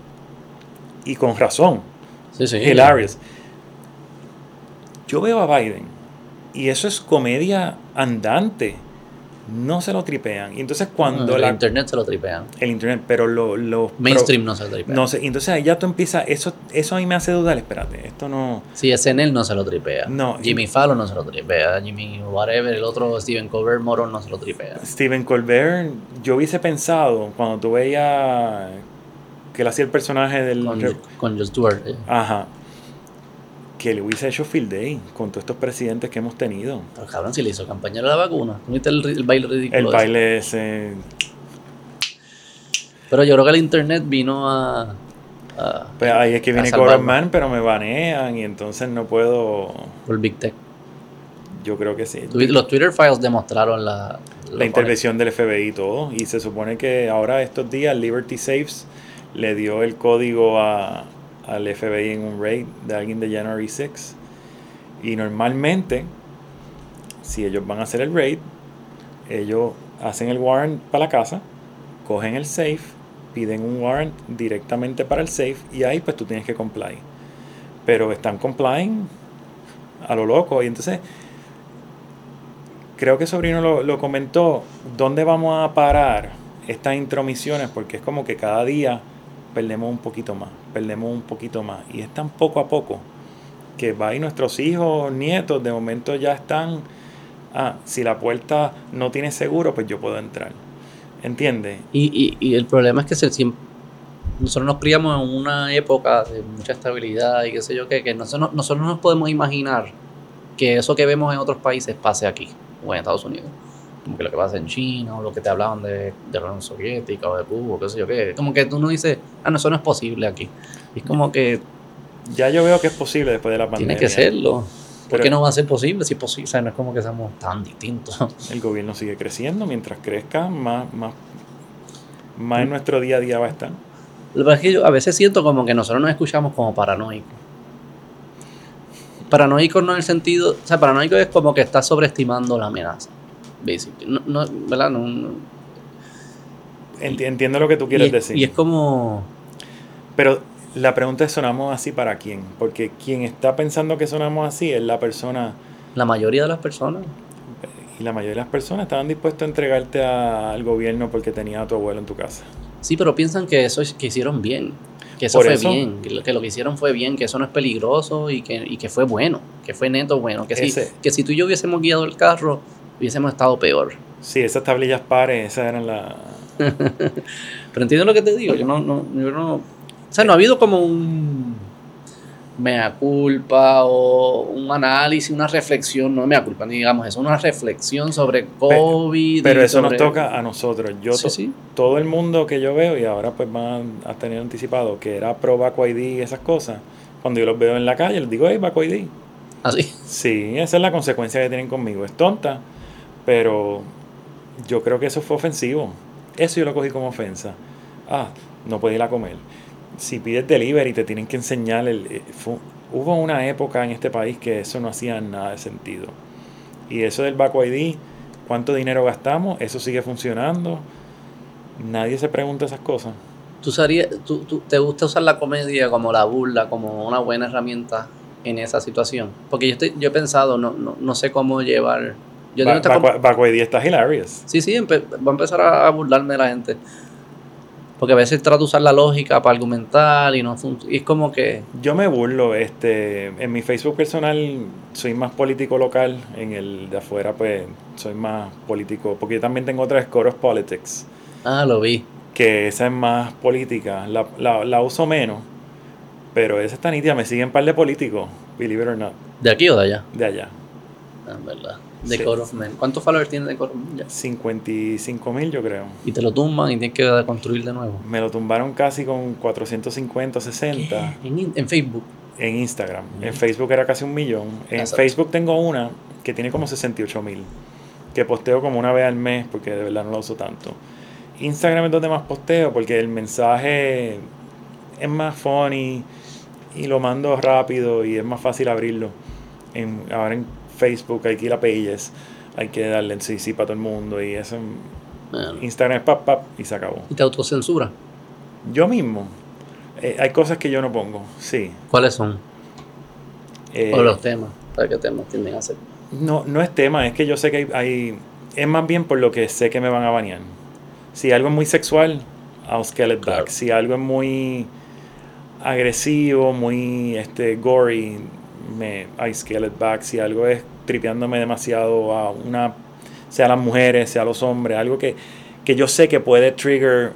S2: Y con razón.
S1: Sí, sí.
S2: Hilarious. Yo veo a Biden y eso es comedia andante. No se lo tripean. Y entonces cuando...
S1: el internet se lo tripean.
S2: El internet, pero los... Lo,
S1: Mainstream no se lo tripean.
S2: No sé, entonces ahí ya tú empiezas... Eso, eso a mí me hace dudar. Espérate, esto no...
S1: Sí, SNL no se lo tripea.
S2: No.
S1: Jimmy Fallon no se lo tripea. Jimmy whatever, el otro Stephen Colbert Moron no se lo tripea.
S2: Stephen Colbert, yo hubiese pensado cuando tú veías que él hacía el personaje del...
S1: Con, con Just Stewart.
S2: Ajá que le hubiese hecho field day con todos estos presidentes que hemos tenido.
S1: Pero cabrón, si le hizo campaña a la vacuna. ¿Viste el, el baile ridículo?
S2: El baile ese.
S1: Pero yo creo que el internet vino a.
S2: pues ahí es que viene Man, pero me banean y entonces no puedo.
S1: Por Big Tech.
S2: Yo creo que sí.
S1: Los Twitter Files demostraron la.
S2: La intervención del FBI y todo. Y se supone que ahora estos días Liberty Saves le dio el código a, al FBI en un raid de alguien de January 6. Y normalmente, si ellos van a hacer el raid, ellos hacen el warrant para la casa, cogen el safe, piden un warrant directamente para el safe y ahí pues tú tienes que comply. Pero están complying a lo loco y entonces creo que Sobrino lo, lo comentó, ¿dónde vamos a parar estas intromisiones porque es como que cada día perdemos un poquito más, perdemos un poquito más. Y es tan poco a poco que va y nuestros hijos, nietos, de momento ya están, ah, si la puerta no tiene seguro, pues yo puedo entrar. ¿Entiendes?
S1: Y, y, y el problema es que se, siempre, nosotros nos criamos en una época de mucha estabilidad y qué sé yo qué, que nosotros, nosotros no nos podemos imaginar que eso que vemos en otros países pase aquí o en Estados Unidos. Como que lo que pasa en China o lo que te hablaban de, de la Unión Soviética o de Cuba, qué sé yo qué. Como que tú no dices, ah, no, eso no es posible aquí. Y es como que...
S2: Ya yo veo que es posible después de la pandemia.
S1: Tiene que serlo. ¿Por qué no va a ser posible? Si es posible, o sea, no es como que seamos tan distintos.
S2: El gobierno sigue creciendo, mientras crezca, más, más, más en nuestro día a día va a estar.
S1: Lo que es que yo a veces siento como que nosotros nos escuchamos como paranoicos. Paranoico no en el sentido, o sea, paranoico es como que estás sobreestimando la amenaza. Basically. No, no, ¿verdad? No, no.
S2: Entiendo lo que tú quieres
S1: y es,
S2: decir.
S1: Y es como.
S2: Pero la pregunta es: ¿sonamos así para quién? Porque quien está pensando que sonamos así es la persona.
S1: La mayoría de las personas.
S2: Y la mayoría de las personas estaban dispuestos a entregarte a, al gobierno porque tenía a tu abuelo en tu casa.
S1: Sí, pero piensan que eso que hicieron bien. Que eso fue bien, que lo, que lo, que hicieron fue bien, que eso no es peligroso y que, y que fue bueno, que fue neto bueno. Que si, que si tú y yo hubiésemos guiado el carro, hubiésemos estado peor.
S2: Sí, esas tablillas pares, esas eran las...
S1: Pero entiendo lo que te digo, yo no, no, yo no... O sea, no ha habido como un mea culpa o un análisis, una reflexión, no mea culpa, ni digamos eso, una reflexión sobre COVID.
S2: Pero, pero eso
S1: sobre...
S2: nos toca a nosotros. Yo
S1: Sí, sí.
S2: todo el mundo que yo veo y ahora pues van a tener anticipado que era pro Vaco ID y esas cosas, cuando yo los veo en la calle les digo, hey, Vaco ID.
S1: ¿Ah, sí?
S2: Sí, esa es la consecuencia que tienen conmigo. Es tonta, pero yo creo que eso fue ofensivo. Eso yo lo cogí como ofensa. Ah, no puedes ir a comer. Si pides delivery te tienen que enseñar el fue, hubo una época en este país que eso no hacía nada de sentido. Y eso del Baco ID cuánto dinero gastamos eso sigue funcionando. Nadie se pregunta esas cosas.
S1: ¿Tú, usarías, tú, tú te gusta usar la comedia como la burla como una buena herramienta en esa situación porque yo estoy yo he pensado no no, no sé cómo llevar yo
S2: ba Baco, Baco está hilarious.
S1: Sí sí va a empezar a, burlarme de la gente. Porque a veces trato de usar la lógica para argumentar y no y es como que
S2: yo me burlo este en mi Facebook personal soy más político local en el de afuera pues soy más político porque yo también tengo otra Score Politics.
S1: Ah lo vi.
S2: Que esa es más política la, la, la uso menos pero esa está nítida me siguen un par de políticos believe it or not.
S1: De aquí o de allá
S2: de allá.
S1: Ah, verdad de sí. Core of Men. ¿Cuántos followers tiene de Core of Men ya?
S2: 55 mil yo creo.
S1: Y te lo tumban y tienes que construir de nuevo.
S2: Me lo tumbaron casi con 450, 60.
S1: ¿En, en, Facebook?
S2: En Instagram. Mm. En Facebook era casi un millón. En Exacto. Facebook tengo una que tiene como 68 mil. Que posteo como una vez al mes porque de verdad no lo uso tanto. Instagram es donde más posteo porque el mensaje es más funny y lo mando rápido y es más fácil abrirlo. En, ahora en Facebook hay que ir a pages, hay que darle el sí, sí para todo el mundo y eso. Bueno. Instagram es pap, pap y se acabó.
S1: ¿Y te autocensura?
S2: Yo mismo. Eh, hay cosas que yo no pongo, sí.
S1: ¿Cuáles son? Eh, o los temas. ¿Para qué temas tienden a hacer?
S2: No, no es tema, es que yo sé que hay, hay, Es más bien por lo que sé que me van a bañar. Si algo es muy sexual, I'll scale it claro. back. Si algo es muy agresivo, muy este, gory, me I scale it back. Si algo es tripeándome demasiado a una, sea las mujeres, sea los hombres, algo que, que yo sé que puede trigger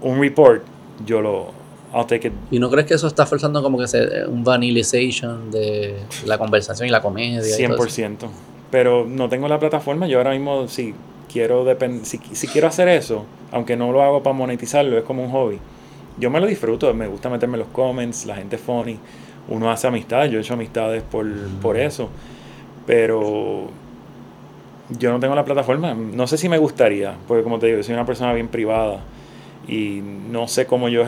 S2: un report, yo lo, I'll take it.
S1: ¿Y no crees que eso está forzando como que se, un vanillization de la conversación y la comedia?
S2: 100%. Pero no tengo la plataforma, yo ahora mismo si quiero, si, si quiero hacer eso, aunque no lo hago para monetizarlo, es como un hobby. Yo me lo disfruto, me gusta meterme los comments, la gente funny, uno hace amistades, yo he hecho amistades por, por eso pero yo no tengo la plataforma. No sé si me gustaría, porque como te digo, soy una persona bien privada y no sé cómo yo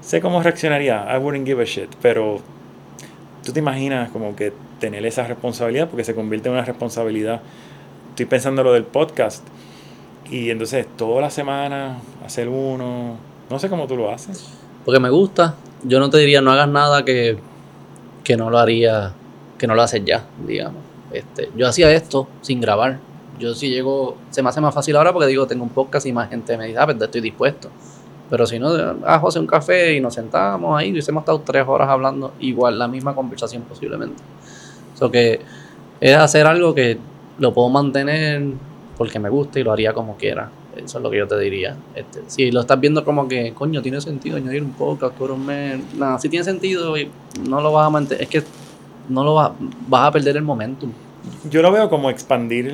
S2: sé cómo reaccionaría. I wouldn't give a shit, pero tú te imaginas como que tener esa responsabilidad porque se convierte en una responsabilidad. Estoy pensando lo del podcast y entonces toda la semana hacer uno, no sé cómo tú lo haces.
S1: Porque me gusta. Yo no te diría no hagas nada que, que no lo haría, que no lo haces ya, digamos. Este, yo hacía esto sin grabar Yo si llego, se me hace más fácil ahora porque digo, tengo un podcast y más gente me dice, ah, pues estoy dispuesto. Pero si no, ah, José, un café y nos sentamos ahí y hemos estado tres horas hablando, igual, la misma conversación posiblemente. Eso que es hacer algo que lo puedo mantener porque me gusta y lo haría como quiera. Eso es lo que yo te diría. Este, si lo estás viendo como que, coño, tiene sentido añadir un podcast por un mes. Nada, si tiene sentido y no lo vas a mantener. Es que no lo vas, vas a perder el momentum.
S2: Yo lo veo como expandir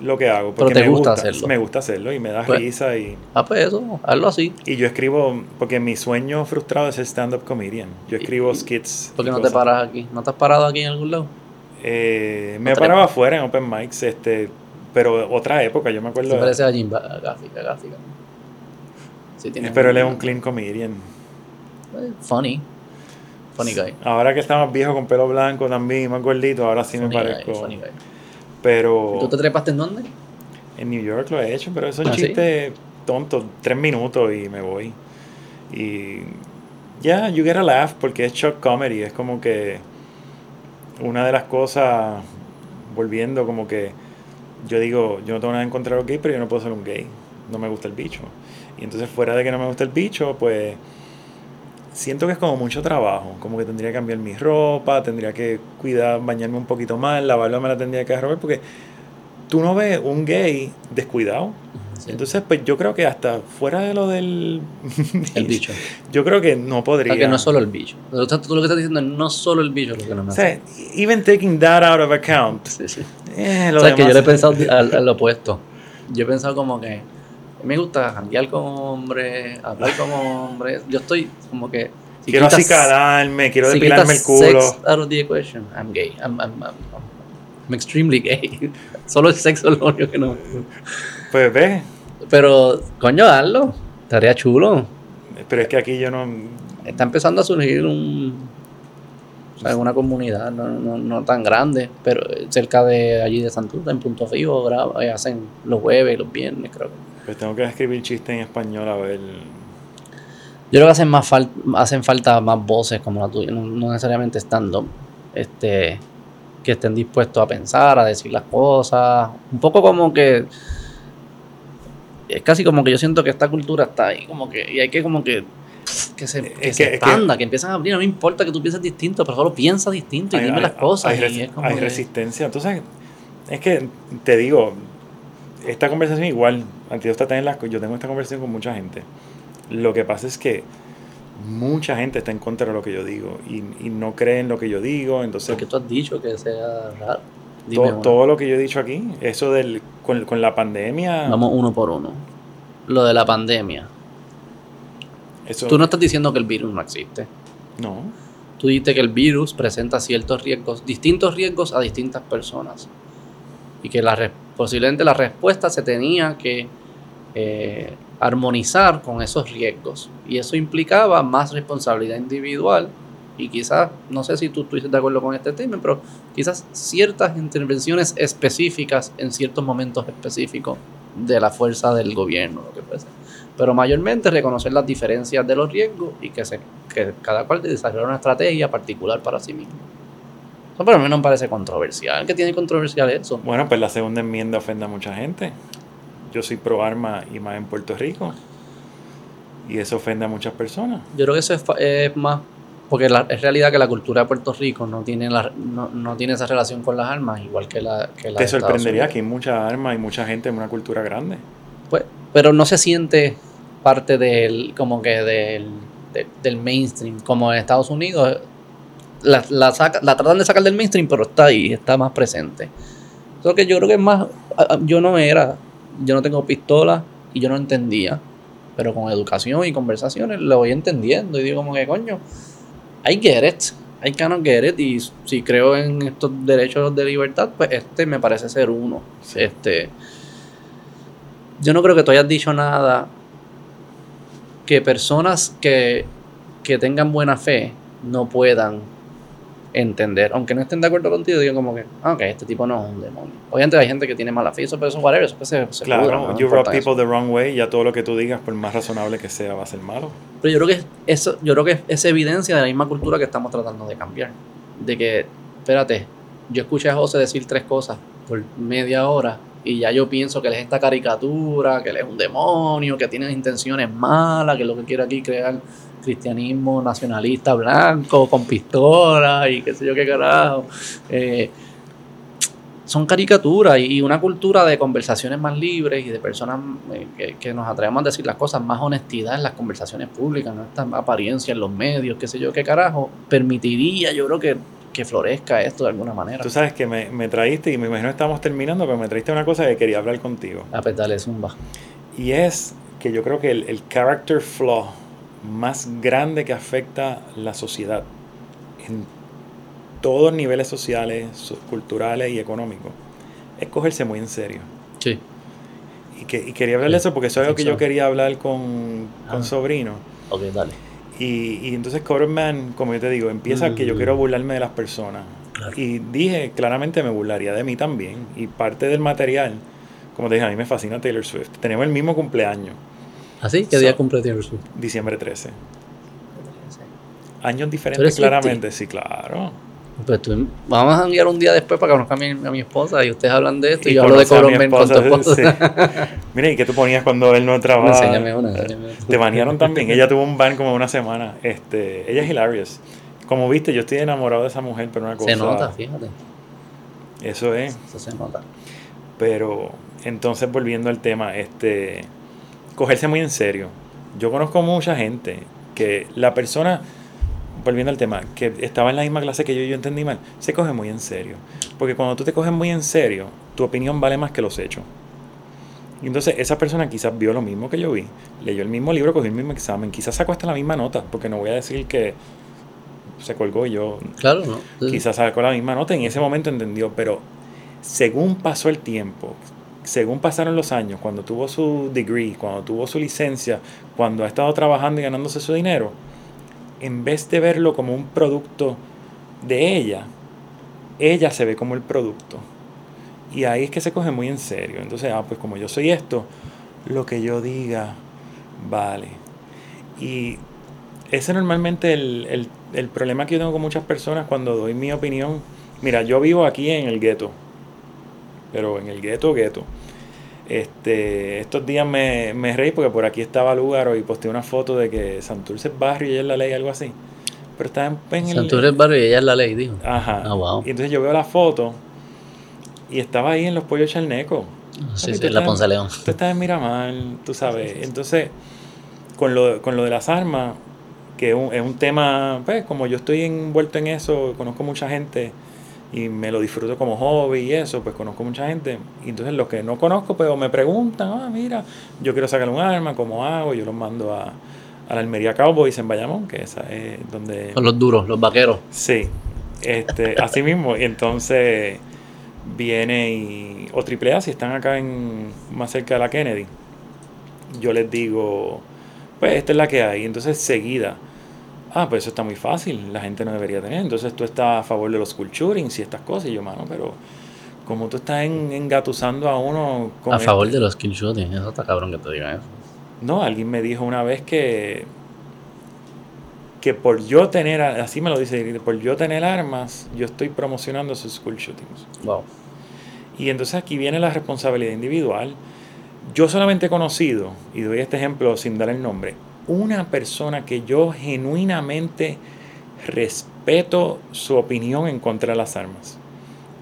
S2: lo que hago. Porque
S1: Pero te
S2: me
S1: gusta hacerlo.
S2: Me gusta hacerlo y me da
S1: Pues-
S2: risa. Y,
S1: Ah, pues eso, hazlo así.
S2: y yo escribo, porque mi sueño frustrado es ser stand-up comedian. Yo escribo skits.
S1: ¿Por qué no te paras aquí? ¿No te has parado aquí en algún lado?
S2: Eh, me
S1: Otra
S2: paraba afuera en open mics, este, pero otra época, yo me acuerdo.
S1: Se parece a Jim Gaffica, Gaffica. Sí, tiene
S2: pero él es un clean comedian.
S1: eh, Funny. Funny guy.
S2: Ahora que está más viejo con pelo blanco también, más gordito, ahora sí me
S1: Funny guy,
S2: parezco.
S1: funny guy.
S2: Pero
S1: ¿Tú te trepaste en dónde?
S2: en New York lo he hecho, pero eso es
S1: ¿Ah, sí?
S2: chiste tonto, tres minutos y me voy. Y ya, you get a laugh porque es shock comedy, es como que una de las cosas, volviendo como que yo digo, yo no tengo nada en contra de pero yo no puedo ser un gay, no me gusta el bicho. Y entonces fuera de que no me gusta el bicho, pues siento que es como mucho trabajo, como que tendría que cambiar mi ropa, tendría que cuidar, bañarme un poquito más, la barba me la tendría que robar, porque tú no ves un gay descuidado.
S1: Sí.
S2: Entonces, pues yo creo que hasta fuera de lo del...
S1: el bicho.
S2: Yo creo que no
S1: O
S2: podría.
S1: sea, que no solo el bicho. Tú, tú lo que estás diciendo es no solo el bicho lo que no me
S2: O
S1: hace.
S2: sea, even taking that out of account,
S1: Sí, sí.
S2: eh, lo
S1: O sea, que yo le he
S2: demás-
S1: pensado al, al opuesto. Yo he pensado como que me gusta janguear con hombres, hablar con hombres. Yo estoy como que. si
S2: quiero acicalarme, quiero depilarme el culo.
S1: Sex out of the equation, I'm gay. I'm, I'm, I'm, I'm extremely gay. Solo el sexo es lo único que no.
S2: Pues ves,
S1: Pero, coño, hazlo. Estaría chulo.
S2: pero es que aquí yo no...
S1: Está empezando a surgir un, o sea, una comunidad no, no, no tan grande, pero cerca de allí de Santurce, en Punto Fijo, graba- eh, hacen los jueves y los viernes, creo que.
S2: Pues tengo que escribir chistes en español a ver...
S1: Yo creo que hacen más fal- hacen falta más voces como la tuya, no, no necesariamente stand-up, este, que estén dispuestos a pensar, a decir las cosas, un poco como que es casi como que yo siento que esta cultura está ahí, como que y hay que como que que se, que
S2: Es
S1: se
S2: que- es que-
S1: expanda, que, empiezan a abrir, no me importa que tú pienses distinto, pero solo piensa distinto y
S2: hay-
S1: dime
S2: hay-
S1: las cosas
S2: Hay,
S1: y es como
S2: hay resistencia. Entonces, es que te digo, esta conversación igual, yo tengo esta conversación con mucha gente. Lo que pasa es que mucha gente está en contra de lo que yo digo y, y no creen lo que yo digo. Entonces,
S1: porque tú has dicho que sea raro. Dime
S2: todo, lo que yo he dicho aquí, eso del con, con la pandemia,
S1: Vamos uno por uno. Lo de la pandemia.
S2: eso
S1: Tú no estás diciendo que el virus no existe.
S2: no.
S1: Tú dices que el virus presenta ciertos riesgos, distintos riesgos a distintas personas. Y que la, posiblemente la respuesta se tenía que eh, armonizar con esos riesgos. Y eso implicaba más responsabilidad individual. Y quizás, no sé si tú estuviste de acuerdo con este tema, pero quizás ciertas intervenciones específicas en ciertos momentos específicos de la fuerza del gobierno, lo que fuese. Pero mayormente reconocer las diferencias de los riesgos y que, se, que cada cual desarrolle una estrategia particular para sí mismo. Eso para mí no me parece controversial. ¿Qué tiene controversial eso?
S2: Bueno, pues la segunda enmienda ofende a mucha gente. Yo soy pro arma y más en Puerto Rico. Y eso ofende a muchas personas.
S1: Yo creo que eso es, es más, porque la- es realidad que la cultura de Puerto Rico no tiene, la, no, no tiene esa relación con las armas, igual que la, que la
S2: Te sorprendería que hay muchas armas y mucha gente en una cultura grande.
S1: Pues, pero no se siente parte del, como que del, de- del mainstream, como en Estados Unidos. La, la, saca- la tratan de sacar del mainstream, pero está ahí, está más presente. Eso que yo creo que es más, yo no era, yo no tengo pistola y yo no entendía, pero con educación y conversaciones lo voy entendiendo y digo como que coño, I get it, I cannot get it y si creo en estos derechos de libertad, pues este me parece ser uno. Este, yo no creo que tú hayas dicho nada que personas que, que tengan buena fe no puedan entender. Aunque no estén de acuerdo contigo, digo como que, ah, ok, este tipo no es un demonio. Obviamente hay gente que tiene mala fe, eso, pero eso whatever, eso se, se
S2: Claro,
S1: pudra, no
S2: you rub
S1: importa eso.
S2: people the wrong way, ya todo lo que tú digas, por más razonable que sea, va a ser malo.
S1: Pero yo creo que eso, yo creo que es evidencia de la misma cultura que estamos tratando de cambiar. De que, espérate, yo escuché a José decir tres cosas por media hora y ya yo pienso que él es esta caricatura, que él es un demonio, que tiene intenciones malas, que lo que quiere aquí crear cristianismo nacionalista blanco con pistola y qué sé yo qué carajo. Eh, son caricaturas y una cultura de conversaciones más libres y de personas eh, que, nos atrevemos a decir las cosas, más honestidad en las conversaciones públicas, no esta apariencia en los medios, qué sé yo qué carajo, permitiría yo creo que, que florezca esto de alguna manera.
S2: Tú sabes que me, me traíste, y me imagino que estamos terminando, pero me traíste una cosa que quería hablar contigo.
S1: A pues dale, zumba.
S2: Y es que yo creo que el, el character flaw más grande que afecta la sociedad en todos niveles sociales, culturales y económicos, es cogerse muy en serio.
S1: Sí.
S2: Y, que, y quería hablar de eso porque eso es algo que yo quería hablar con, con
S1: Ah.
S2: Sobrino.
S1: Ok, dale.
S2: Y, y entonces Man, como yo te digo, empieza que yo
S1: Mm.
S2: quiero burlarme de las personas.
S1: Claro.
S2: Y dije, claramente me burlaría de mí también. Y parte del material, como te dije, a mí me fascina Taylor Swift. Tenemos el mismo cumpleaños,
S1: ¿Así? ¿Qué
S2: So-
S1: día cumple Taylor Swift?
S2: diciembre 13. Años
S1: ¿Tú
S2: diferentes, claramente, sí, claro.
S1: Pues tú, vamos a enviar un día después para que conozca a mi, a mi esposa y ustedes hablan de esto y,
S2: Y
S1: yo hablo de
S2: conoce a mi
S1: Cobron Men con tu
S2: esposa, sí. Mira, ¿y qué tú ponías cuando él no trabaja?
S1: enséñame una, enséñame una.
S2: Te banearon también. Ella tuvo un ban como una semana. Este, ella es hilarious. Como viste, yo estoy enamorado de esa mujer, pero una cosa.
S1: Se nota, fíjate.
S2: Eso es.
S1: Eso se nota.
S2: Pero entonces volviendo al tema, este cogerse muy en serio. Yo conozco mucha gente que la persona, volviendo al tema, que estaba en la misma clase que yo y yo entendí mal, se coge muy en serio. Porque cuando tú te coges muy en serio, tu opinión vale más que los hechos. Y entonces esa persona quizás vio lo mismo que yo vi, leyó el mismo libro, cogió el mismo examen, quizás sacó hasta la misma nota, porque no voy a decir que se colgó y yo
S1: Claro, ¿no?
S2: quizás sacó la misma nota y en ese momento entendió, pero según pasó el tiempo, según pasaron los años, cuando tuvo su degree, cuando tuvo su licencia, cuando ha estado trabajando y ganándose su dinero, en vez de verlo como un producto de ella, ella se ve como el producto. Y ahí es que se coge muy en serio. Entonces, ah, pues como yo soy esto, lo que yo diga, vale. Y ese normalmente el, el, el problema que yo tengo con muchas personas cuando doy mi opinión. Mira, yo vivo aquí en el gueto, pero en el gueto, gueto. Este, estos días me, me reí porque por aquí estaba Lugaro y posté una foto de que Santurce es barrio y ella es la ley, algo así. Pero está en, en el...
S1: Santurce es barrio y ella es la ley, dijo.
S2: Ajá.
S1: Ah, wow.
S2: Y entonces yo veo la foto y estaba ahí en los pollos charneco.
S1: Sí,
S2: Papi,
S1: sí,
S2: tú
S1: la Ponce León.
S2: Tú estás en Miramar, tú sabes. Entonces, con lo, con lo de las armas, que es un, es un tema, pues, como yo estoy envuelto en eso, conozco mucha gente y me lo disfruto como hobby y eso, pues conozco mucha gente. Y entonces los que no conozco, pues o me preguntan, ah, mira, yo quiero sacar un arma, ¿cómo hago? Yo los mando a, a la Almería Cowboys en Bayamón, que esa es donde...
S1: Son los duros, los vaqueros.
S2: Sí, este, así mismo. Y entonces viene y, o AAA, si están acá en más cerca de la Kennedy, yo les digo, pues esta es la que hay. Entonces seguida, ah, pues eso está muy fácil, la gente no debería tener. Entonces tú estás a favor de los shootings y estas cosas. Y yo, mano, pero como tú estás en, engatusando a uno con
S1: A favor
S2: este-
S1: de los kill shooting. Eso está cabrón que te digan eso.
S2: no, alguien me dijo una vez que que por yo tener, así me lo dice, por yo tener armas, yo estoy promocionando esos school shootings.
S1: Wow.
S2: Y entonces aquí viene la responsabilidad individual. Yo solamente he conocido, y doy este ejemplo sin dar el nombre, una persona que yo genuinamente respeto su opinión en contra de las armas.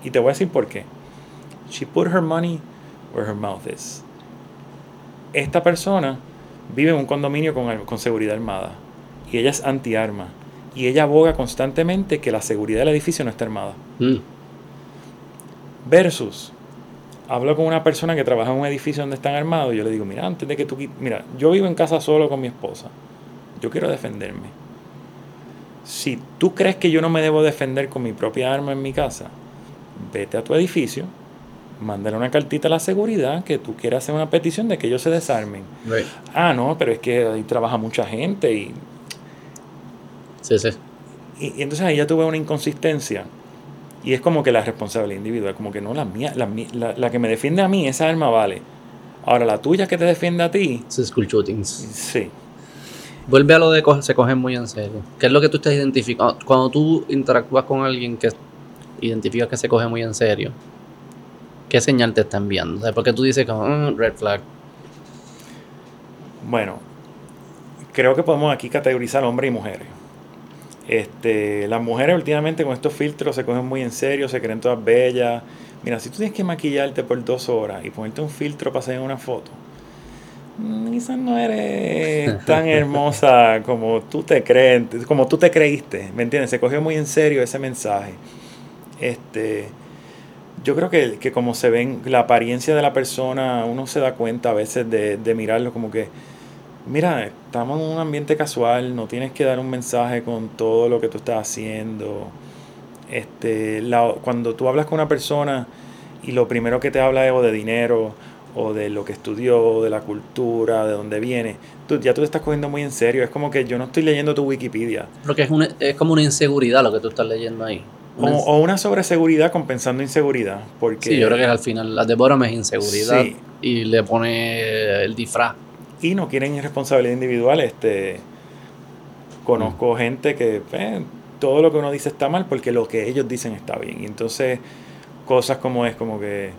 S2: Y te voy a decir por qué. She put her money where her mouth is. Esta persona vive en un condominio con, con seguridad armada y ella es anti-arma. Y ella aboga constantemente que la seguridad del edificio no está armada.
S1: Mm.
S2: Versus, hablo con una persona que trabaja en un edificio donde están armados y yo le digo, mira, antes de que tú... Mira, yo vivo en casa solo con mi esposa. Yo quiero defenderme. Si tú crees que yo no me debo defender con mi propia arma en mi casa, vete a tu edificio, mándale una cartita a la seguridad que tú quieras hacer una petición de que ellos se desarmen.
S1: Right.
S2: Ah, no, pero es que ahí trabaja mucha gente y
S1: Sí, sí.
S2: Y, y entonces ahí ya tuve una inconsistencia. Y es como que la responsabilidad individual, como que no, la mía, la, la, la que me defiende a mí, esa arma vale. Ahora, la tuya que te defiende a ti,
S1: Sí, school shootings.
S2: sí.
S1: Vuelve a lo de co- se cogen muy en serio. ¿Qué es lo que tú estás identificando? Cuando tú interactúas con alguien que identificas que se coge muy en serio, ¿qué señal te está enviando? O porque tú dices como, mm, red flag.
S2: Bueno, creo que podemos aquí categorizar hombres y mujeres. Este, las mujeres últimamente con estos filtros se cogen muy en serio, se creen todas bellas. Mira, si tú tienes que maquillarte por dos horas y ponerte un filtro para hacer una foto, mm, quizás no eres tan hermosa como tú te crees, como tú te creíste, ¿me entiendes? Se cogió muy en serio ese mensaje. Este, yo creo que, que como se ven la apariencia de la persona, uno se da cuenta a veces de, de mirarlo como que mira, estamos en un ambiente casual, no tienes que dar un mensaje con todo lo que tú estás haciendo. Este, cuando tú hablas con una persona y lo primero que te habla es o de dinero, o de lo que estudió, de la cultura, de dónde viene, tú, ya tú te estás cogiendo muy en serio. Es como que yo no estoy leyendo tu Wikipedia.
S1: Porque es, es como una inseguridad lo que tú estás leyendo ahí.
S2: o, una sobreseguridad compensando inseguridad. Porque,
S1: sí, yo creo que al final la de Borom es inseguridad y le pone el disfraz
S2: y no quieren responsabilidad individual. Este, conozco mm. gente que eh, todo lo que uno dice está mal porque lo que ellos dicen está bien. Y entonces, cosas como es como que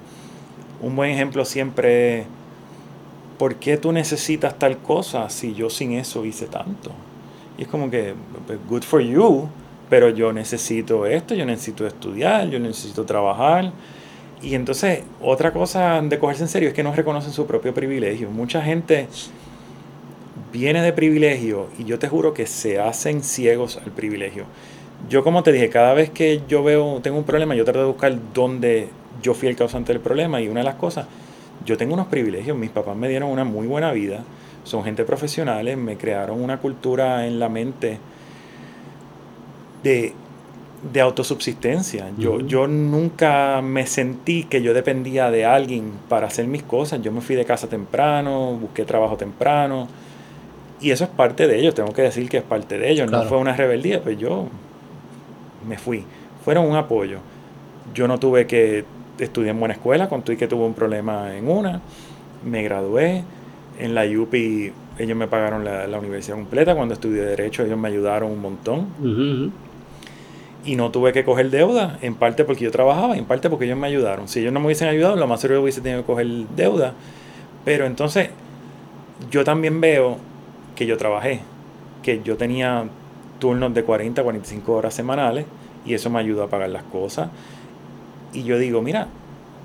S2: un buen ejemplo siempre ¿por qué tú necesitas tal cosa si yo sin eso hice tanto? Y es como que, pues, good for you, pero yo necesito esto, yo necesito estudiar, yo necesito trabajar. Y entonces, otra cosa de cogerse en serio es que no reconocen su propio privilegio. Mucha gente viene de privilegio y yo te juro que se hacen ciegos al privilegio. Yo, como te dije, cada vez que yo veo, tengo un problema, yo trato de buscar dónde yo fui el causante del problema. Y una de las cosas, yo tengo unos privilegios. Mis papás me dieron una muy buena vida. Son gente profesionales, me crearon una cultura en la mente de de autosubsistencia. Yo, yo nunca me sentí que yo dependía de alguien para hacer mis cosas. Yo me fui de casa temprano, busqué trabajo temprano. Y eso es parte de ellos, tengo que decir que es parte de ellos. No fue una rebeldía, pues yo me fui. Fueron un apoyo. Yo no tuve que estudiar en buena escuela, con y que tuve un problema en una. Me gradué. En la UPI ellos me pagaron la, universidad completa. Cuando estudié Derecho ellos me ayudaron un montón y no tuve que coger deuda, en parte porque yo trabajaba, en parte porque ellos me ayudaron. Si ellos no me hubiesen ayudado, lo más seguro hubiese tenido que coger deuda. Pero entonces, yo también veo que yo trabajé, que yo tenía turnos de 40, 45 horas semanales y eso me ayudó a pagar las cosas. Y yo digo, mira,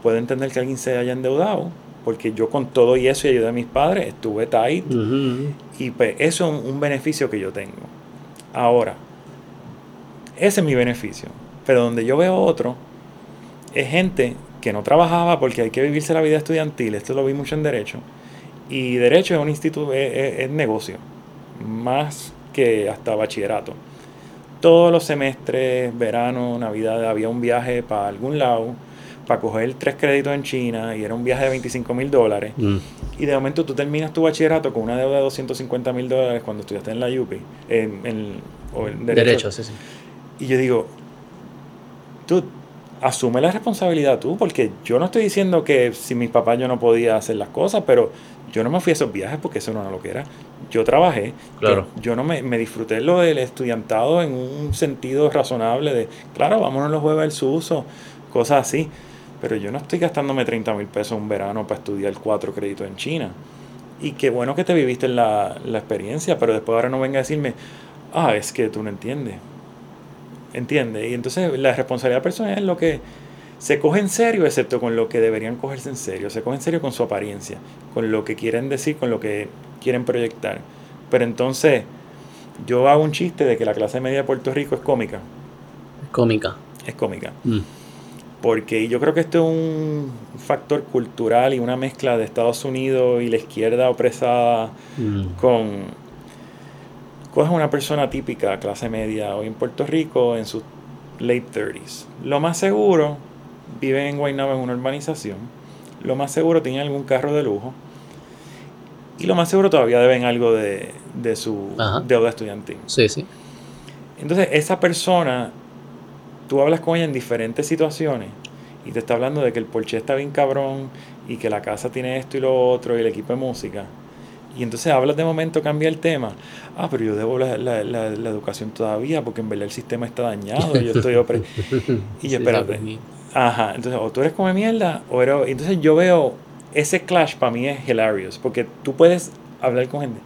S2: puedo entender que alguien se haya endeudado, porque yo con todo y eso y ayudé a mis padres, estuve tight. Y pues eso es un beneficio que yo tengo. Ahora, ese es mi beneficio. Pero donde yo veo otro, es gente que no trabajaba porque hay que vivirse la vida estudiantil. Esto lo vi mucho en Derecho. Y Derecho es un instituto, es, negocio. Más que hasta bachillerato. Todos los semestres, verano, Navidad, había un viaje para algún lado para coger tres créditos en China y era un viaje de 25 mil dólares. Mm. Y de momento tú terminas tu bachillerato con una deuda de 250 mil dólares cuando estudiaste en la UPI, en, o en Derecho. derecho sí, sí. Y yo digo, tú asume la responsabilidad tú, porque yo no estoy diciendo que si mis papás yo no podía hacer las cosas, pero yo no me fui a esos viajes porque eso no era lo que era. Yo trabajé, claro. yo, no me, me, disfruté lo del estudiantado en un sentido razonable de, claro, vámonos los jueves al suso, cosas así. Pero yo no estoy gastándome 30 mil pesos un verano para estudiar cuatro créditos en China. Y qué bueno que te viviste la, la experiencia, pero después ahora no venga a decirme, ah, es que tú no entiendes. ¿Entiendes? Y entonces la responsabilidad personal es lo que se coge en serio, excepto con lo que deberían cogerse en serio. Se coge en serio con su apariencia, con lo que quieren decir, con lo que quieren proyectar. Pero entonces, yo hago un chiste de que la clase media de Puerto Rico es cómica.
S1: Cómica.
S2: Es cómica. Mm. Porque yo creo que esto es un factor cultural y una mezcla de Estados Unidos y la izquierda opresada mm. con Coge una persona típica, clase media, hoy en Puerto Rico, en sus late 30s. Lo más seguro, vive en Guaynabo en una urbanización. Lo más seguro tiene algún carro de lujo. Y lo más seguro todavía deben algo de, de su deuda estudiantil.
S1: Sí, sí.
S2: Entonces, esa persona, tú hablas con ella en diferentes situaciones y te está hablando de que el Porsche está bien cabrón y que la casa tiene esto y lo otro y el equipo de música. Y entonces hablas de momento, cambia el tema. Ah, pero yo debo la, la, la, educación todavía porque en verdad el sistema está dañado. Y yo estoy Y yo, espérate. Ajá, entonces o tú eres come mierda o eres... Entonces yo veo, ese clash para mí es hilarious, porque tú puedes hablar con gente.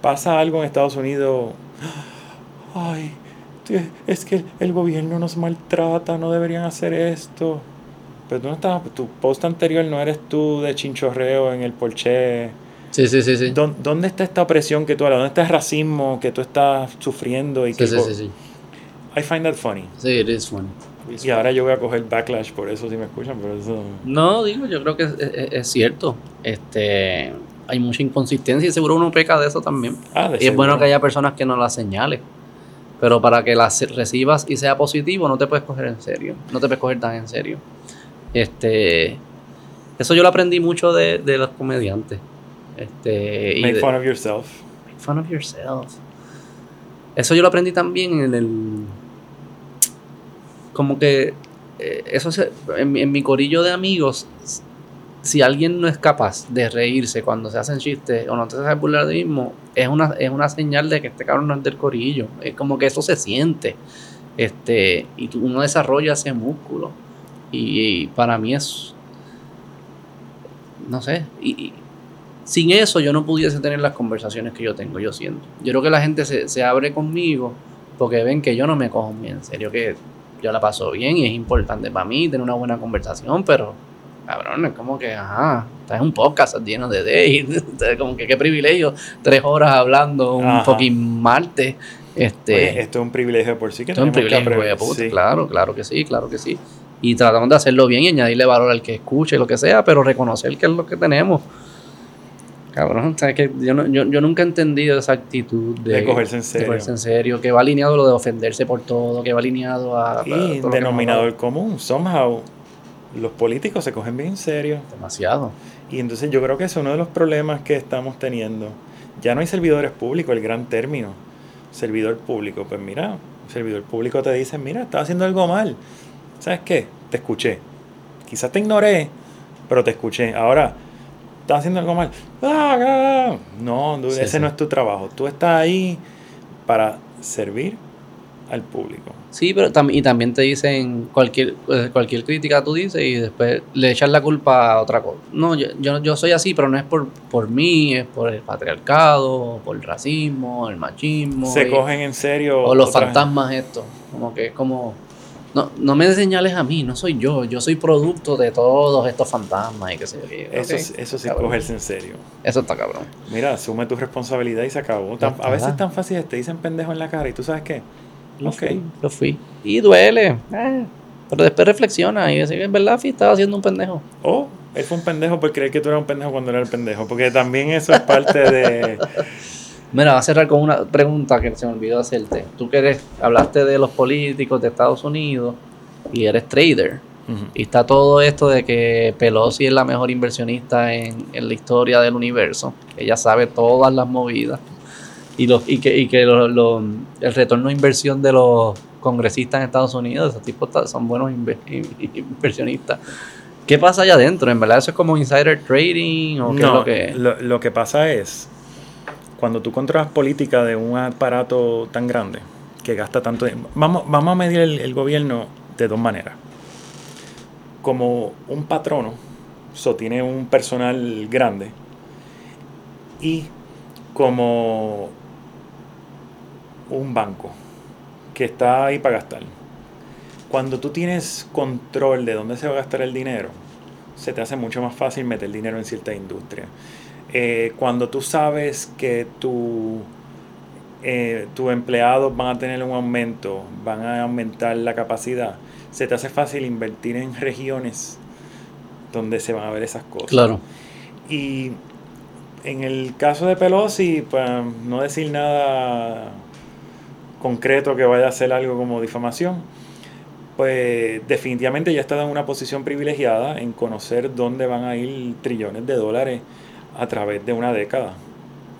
S2: Pasa algo en Estados Unidos, ay, es que el gobierno nos maltrata, no deberían hacer esto. Pero tú no estás, tu post anterior no eres tú de chinchorreo en el porche.
S1: Sí, sí, sí, sí.
S2: ¿Dónde está esta opresión que tú hablas? ¿Dónde está el racismo que tú estás sufriendo? Y
S1: sí,
S2: que
S1: sí, sí, sí.
S2: I find that funny.
S1: Sí, it is funny.
S2: Y ahora yo voy a coger backlash por eso si me escuchan, por eso.
S1: No, digo, yo creo que es, es, es cierto. Este, hay mucha inconsistencia y seguro uno peca de eso también.
S2: Ah, de
S1: y es bueno que haya personas que no la señalen. Pero para que las recibas y sea positivo, no te puedes coger en serio. No te puedes coger tan en serio. Este, eso yo lo aprendí mucho de, de los comediantes. Este, y
S2: Make
S1: de-
S2: fun of yourself.
S1: Make fun of yourself. Eso yo lo aprendí también en el. Como que. eh, eso se- en, en mi corillo de amigos. Si alguien no es capaz de reírse cuando se hacen chistes o no te sabe burlar de mismo, es una, es una señal de que este cabrón no es del corillo. Es como que eso se siente. Este, y uno desarrolla ese músculo. Y, y para mí es. No sé. Y, y sin eso yo no pudiese tener las conversaciones que yo tengo, yo siento. Yo creo que la gente se, se abre conmigo porque ven que yo no me cojo muy en serio, que yo la paso bien y es importante para mí tener una buena conversación, pero cabrón, es como que, ajá, estás en un podcast lleno de day, como que qué privilegio, tres horas hablando un
S2: Ajá.
S1: fucking martes. Este,
S2: Oye, esto es un privilegio por sí que
S1: esto es un
S2: que
S1: privilegio, puta,
S2: Sí.
S1: claro, claro que sí, claro que sí. Y tratamos de hacerlo bien y añadirle valor al que escuche, lo que sea, pero reconocer que es lo que tenemos. Cabrón, ¿sabes que yo, no- yo, yo nunca he entendido esa actitud de,
S2: De cogerse en
S1: de
S2: serio.
S1: cogerse en serio, que va alineado a lo de ofenderse por todo, que va alineado a... a todo lo
S2: denominador común, somehow, los políticos se cogen bien en serio.
S1: Demasiado.
S2: Y entonces yo creo que es uno de los problemas que estamos teniendo. Ya no hay servidores públicos, el gran término. Servidor público, pues mira, servidor público te dice, mira, estás haciendo algo mal. ¿Sabes qué? Te escuché. Quizás te ignoré, pero te escuché. Ahora, estás haciendo algo mal. ¡Ah, ah! No, dude,
S1: Sí,
S2: ese
S1: sí.
S2: no es tu trabajo. Tú estás ahí para servir al público.
S1: Sí, pero tam- y también te dicen cualquier eh, cualquier crítica tú dices y después le echas la culpa a otra cosa. No, yo, yo, yo soy así, pero no es por, por mí, es por el patriarcado, por el racismo, el machismo.
S2: Se
S1: y-
S2: cogen en serio.
S1: o los
S2: otras-
S1: fantasmas estos. Como que es como... No, no me señales a mí, no soy yo. Yo soy producto de todos estos fantasmas y qué sé yo. qué.
S2: Eso, es- eso sí,
S1: cabrón.
S2: cogerse en serio.
S1: Eso está cabrón.
S2: Mira, asume tu responsabilidad y se acabó. Tan- a veces es tan fácil, te dicen pendejo en la cara y tú sabes qué.
S1: Lo fui, lo fui. Y duele. eh, pero después reflexiona y dice, en verdad, Fi, estaba haciendo un pendejo.
S2: O él fue un pendejo por creer que tú eras un pendejo cuando era el pendejo. Porque también eso es parte de.
S1: Mira, va a cerrar con una pregunta que se me olvidó hacerte. Tú que eres, hablaste de los políticos de Estados Unidos y eres trader.
S2: Ujú.
S1: Y está todo esto de que Pelosi es la mejor inversionista en, en la historia del universo. que Ella sabe todas las movidas. Y, los, y que, y que lo- lo- el retorno de inversión de los congresistas en Estados Unidos, esos tipos son buenos inve- inversionistas. ¿Qué pasa allá adentro? ¿En verdad eso es como insider trading o qué es lo que
S2: lo, lo que pasa es, cuando tú controlas política de un aparato tan grande, que gasta tanto dinero, vamos, vamos a medir el, el gobierno de dos maneras. Como un patrono, so, tiene un personal grande, y como un banco que está ahí para gastar. Cuando tú tienes control de dónde se va a gastar el dinero, se te hace mucho más fácil meter dinero en cierta industria. Eh, cuando tú sabes que tu, eh, tus empleados van a tener un aumento, van a aumentar la capacidad, se te hace fácil invertir en regiones donde se van a ver esas cosas.
S1: Claro.
S2: Y en el caso de Pelosi, pues no decir nada concreto que vaya a hacer algo como difamación, pues definitivamente ya está en una posición privilegiada en conocer dónde van a ir trillones de dólares a través de una década.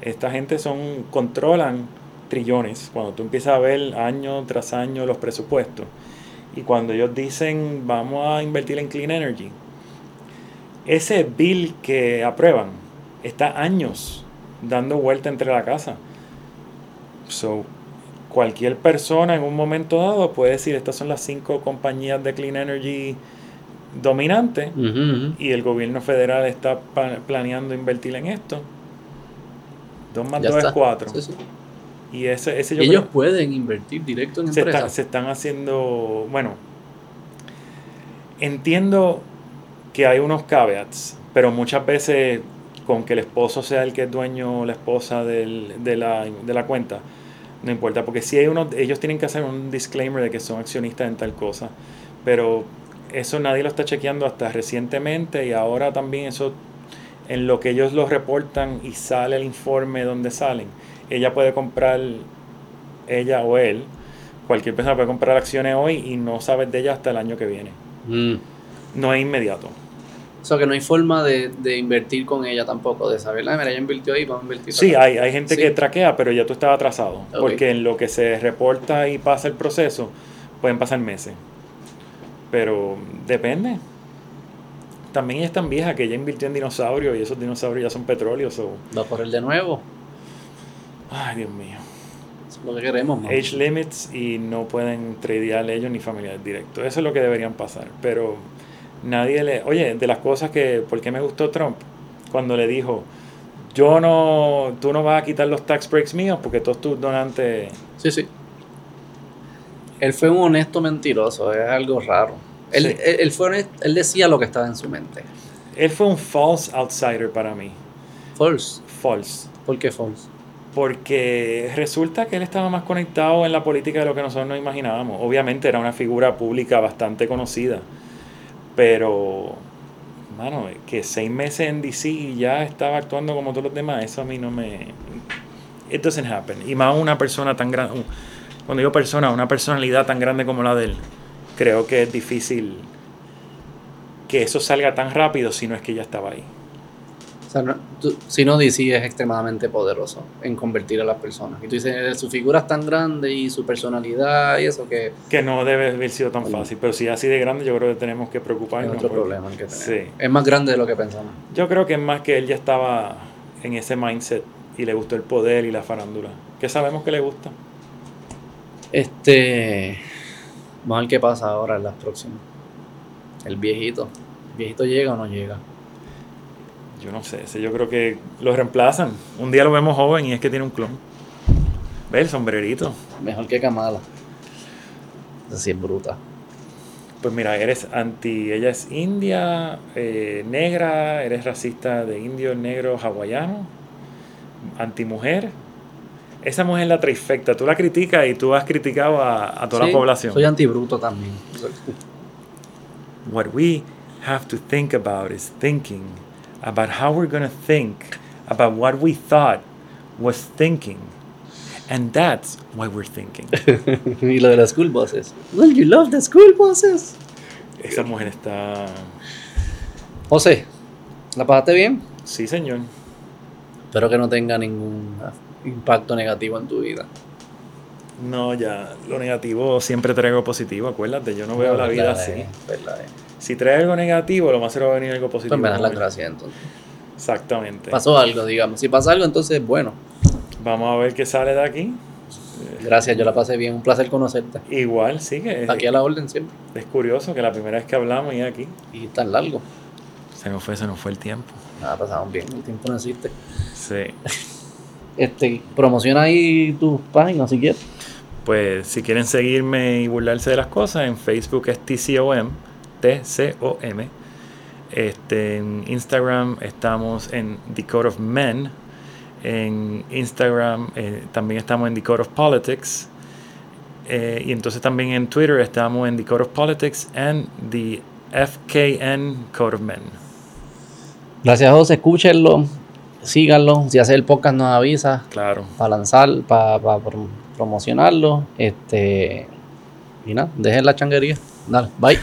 S2: Esta gente son controlan trillones cuando tú empiezas a ver año tras año los presupuestos y cuando ellos dicen vamos a invertir en clean energy ese bill que aprueban está años dando vuelta entre la casa. So, cualquier persona en un momento dado puede decir, estas son las cinco compañías de clean energy dominante y el gobierno federal está planeando invertir en esto. 2 más
S1: Ya
S2: 2 es
S1: está.
S2: 4.
S1: Sí, sí.
S2: Y ese, ese yo
S1: ellos
S2: creo
S1: pueden invertir directo en
S2: se, está-
S1: empresas.
S2: se están haciendo, bueno, entiendo que hay unos caveats, pero muchas veces con que el esposo sea el que es dueño o la esposa del- de, la, de la cuenta, no importa, porque si hay unos, ellos tienen que hacer un disclaimer de que son accionistas en tal cosa, pero eso nadie lo está chequeando hasta recientemente y ahora también eso en lo que ellos lo reportan y sale el informe donde salen, ella puede comprar, ella o él, cualquier persona puede comprar acciones hoy y no sabes de ella hasta el año que viene.
S1: Mm.
S2: No es inmediato.
S1: O sea, que no hay forma de, de invertir con ella tampoco, de saber, ah, mira, ella invirtió ahí, vamos a invertir.
S2: Sí,
S1: acá".
S2: hay, hay gente
S1: Sí.
S2: que traquea, pero ya tú estabas atrasado. Porque en lo que se reporta y pasa el proceso, pueden pasar meses. Pero depende. También ella es tan vieja que ella invirtió en dinosaurios y esos dinosaurios ya son petróleo. so-
S1: Va por el de nuevo.
S2: Ay, Dios mío.
S1: Eso es lo que queremos, man.
S2: Age limits y no pueden tradear ellos ni familiares directos. Eso es lo que deberían pasar. Pero nadie le. Oye, de las cosas que. ¿Por qué me gustó Trump? Cuando le dijo: Yo no. Tú no vas a quitar los tax breaks míos porque todos tus donantes.
S1: Sí, sí. Él fue un honesto mentiroso, es algo raro. Él,
S2: Sí.
S1: él, él fue honest- él decía lo que estaba en su mente.
S2: Él fue un false outsider para mí.
S1: False.
S2: False.
S1: ¿Por qué false?
S2: Porque resulta que él estaba más conectado en la política de lo que nosotros nos imaginábamos. Obviamente era una figura pública bastante conocida. Pero, mano, que seis meses en DC y ya estaba actuando como todos los demás, eso a mí no me... It doesn't happen. Y más una persona tan grande... Cuando digo persona, una personalidad tan grande como la de él, creo que es difícil que eso salga tan rápido si no es que ya estaba ahí.
S1: O sea, no- tú- si no, DC es extremadamente poderoso en convertir a las personas. Y tú dices, eh, su figura es tan grande y su personalidad y eso que
S2: Que no debe haber sido tan
S1: Bueno.
S2: fácil, pero si es así de grande, yo creo que tenemos que
S1: es
S2: preocuparnos.
S1: otro
S2: porque-
S1: problema el que tenemos.
S2: Sí.
S1: Es más grande de lo que pensamos.
S2: Yo creo que es más que él ya estaba en ese mindset y le gustó el poder y la farándula. Que sabemos que le gusta.
S1: Este. Vamos a ver qué pasa ahora en las próximas. El viejito. ¿El viejito llega o no llega?
S2: Yo no sé, ese yo creo que lo reemplazan. Un día lo vemos joven y es que tiene un clon. Ve el sombrerito.
S1: Mejor que Kamala. Esa sí es bruta.
S2: Pues mira, eres anti. Ella es india, eh, negra, eres racista de indio, negro, hawaiano, antimujer. Esa mujer es la trifecta. Tú la criticas y tú has criticado a, a toda
S1: Sí,
S2: la población.
S1: Soy antibruto también.
S2: What we have to think about is thinking about how we're going to think about what we thought was thinking. And that's why we're thinking.
S1: y lo de las school buses. Well, you love the school buses.
S2: Esa mujer está.
S1: José, ¿la pasaste bien?
S2: Sí, señor.
S1: Espero que no tenga ningún impacto negativo en tu vida.
S2: No, ya. Lo negativo siempre trae algo positivo, acuérdate. Yo no veo la vida así.
S1: verdad, eh.
S2: Si trae algo negativo, lo más seguro va a venir algo positivo.
S1: Pues me das las gracias entonces.
S2: Exactamente.
S1: Pasó algo, digamos. Si pasa algo, entonces, bueno.
S2: Vamos a ver qué sale de aquí.
S1: Gracias, yo la pasé bien. Un placer conocerte.
S2: Igual, sí que
S1: Aquí a la orden siempre.
S2: es curioso que la primera vez que hablamos y aquí
S1: Y tan largo.
S2: se nos fue, se nos fue el tiempo.
S1: Nada, pasamos bien. El tiempo no existe.
S2: Sí.
S1: Este, promociona ahí tus páginas si quieres.
S2: Pues si quieren seguirme y burlarse de las cosas, en Facebook es TCOM, T-C-O-M. Este, en Instagram estamos en The Code of Men. En Instagram eh, también estamos en The Code of Politics. Eh, y entonces también en Twitter estamos en The Code of Politics and The FKN Code of Men.
S1: Gracias, José. Escúchenlo. Síganlo. Si hace el podcast, nos avisa.
S2: Claro.
S1: Para lanzar, para promocionarlo. Este. Y nada, dejen la changuería. Dale, bye.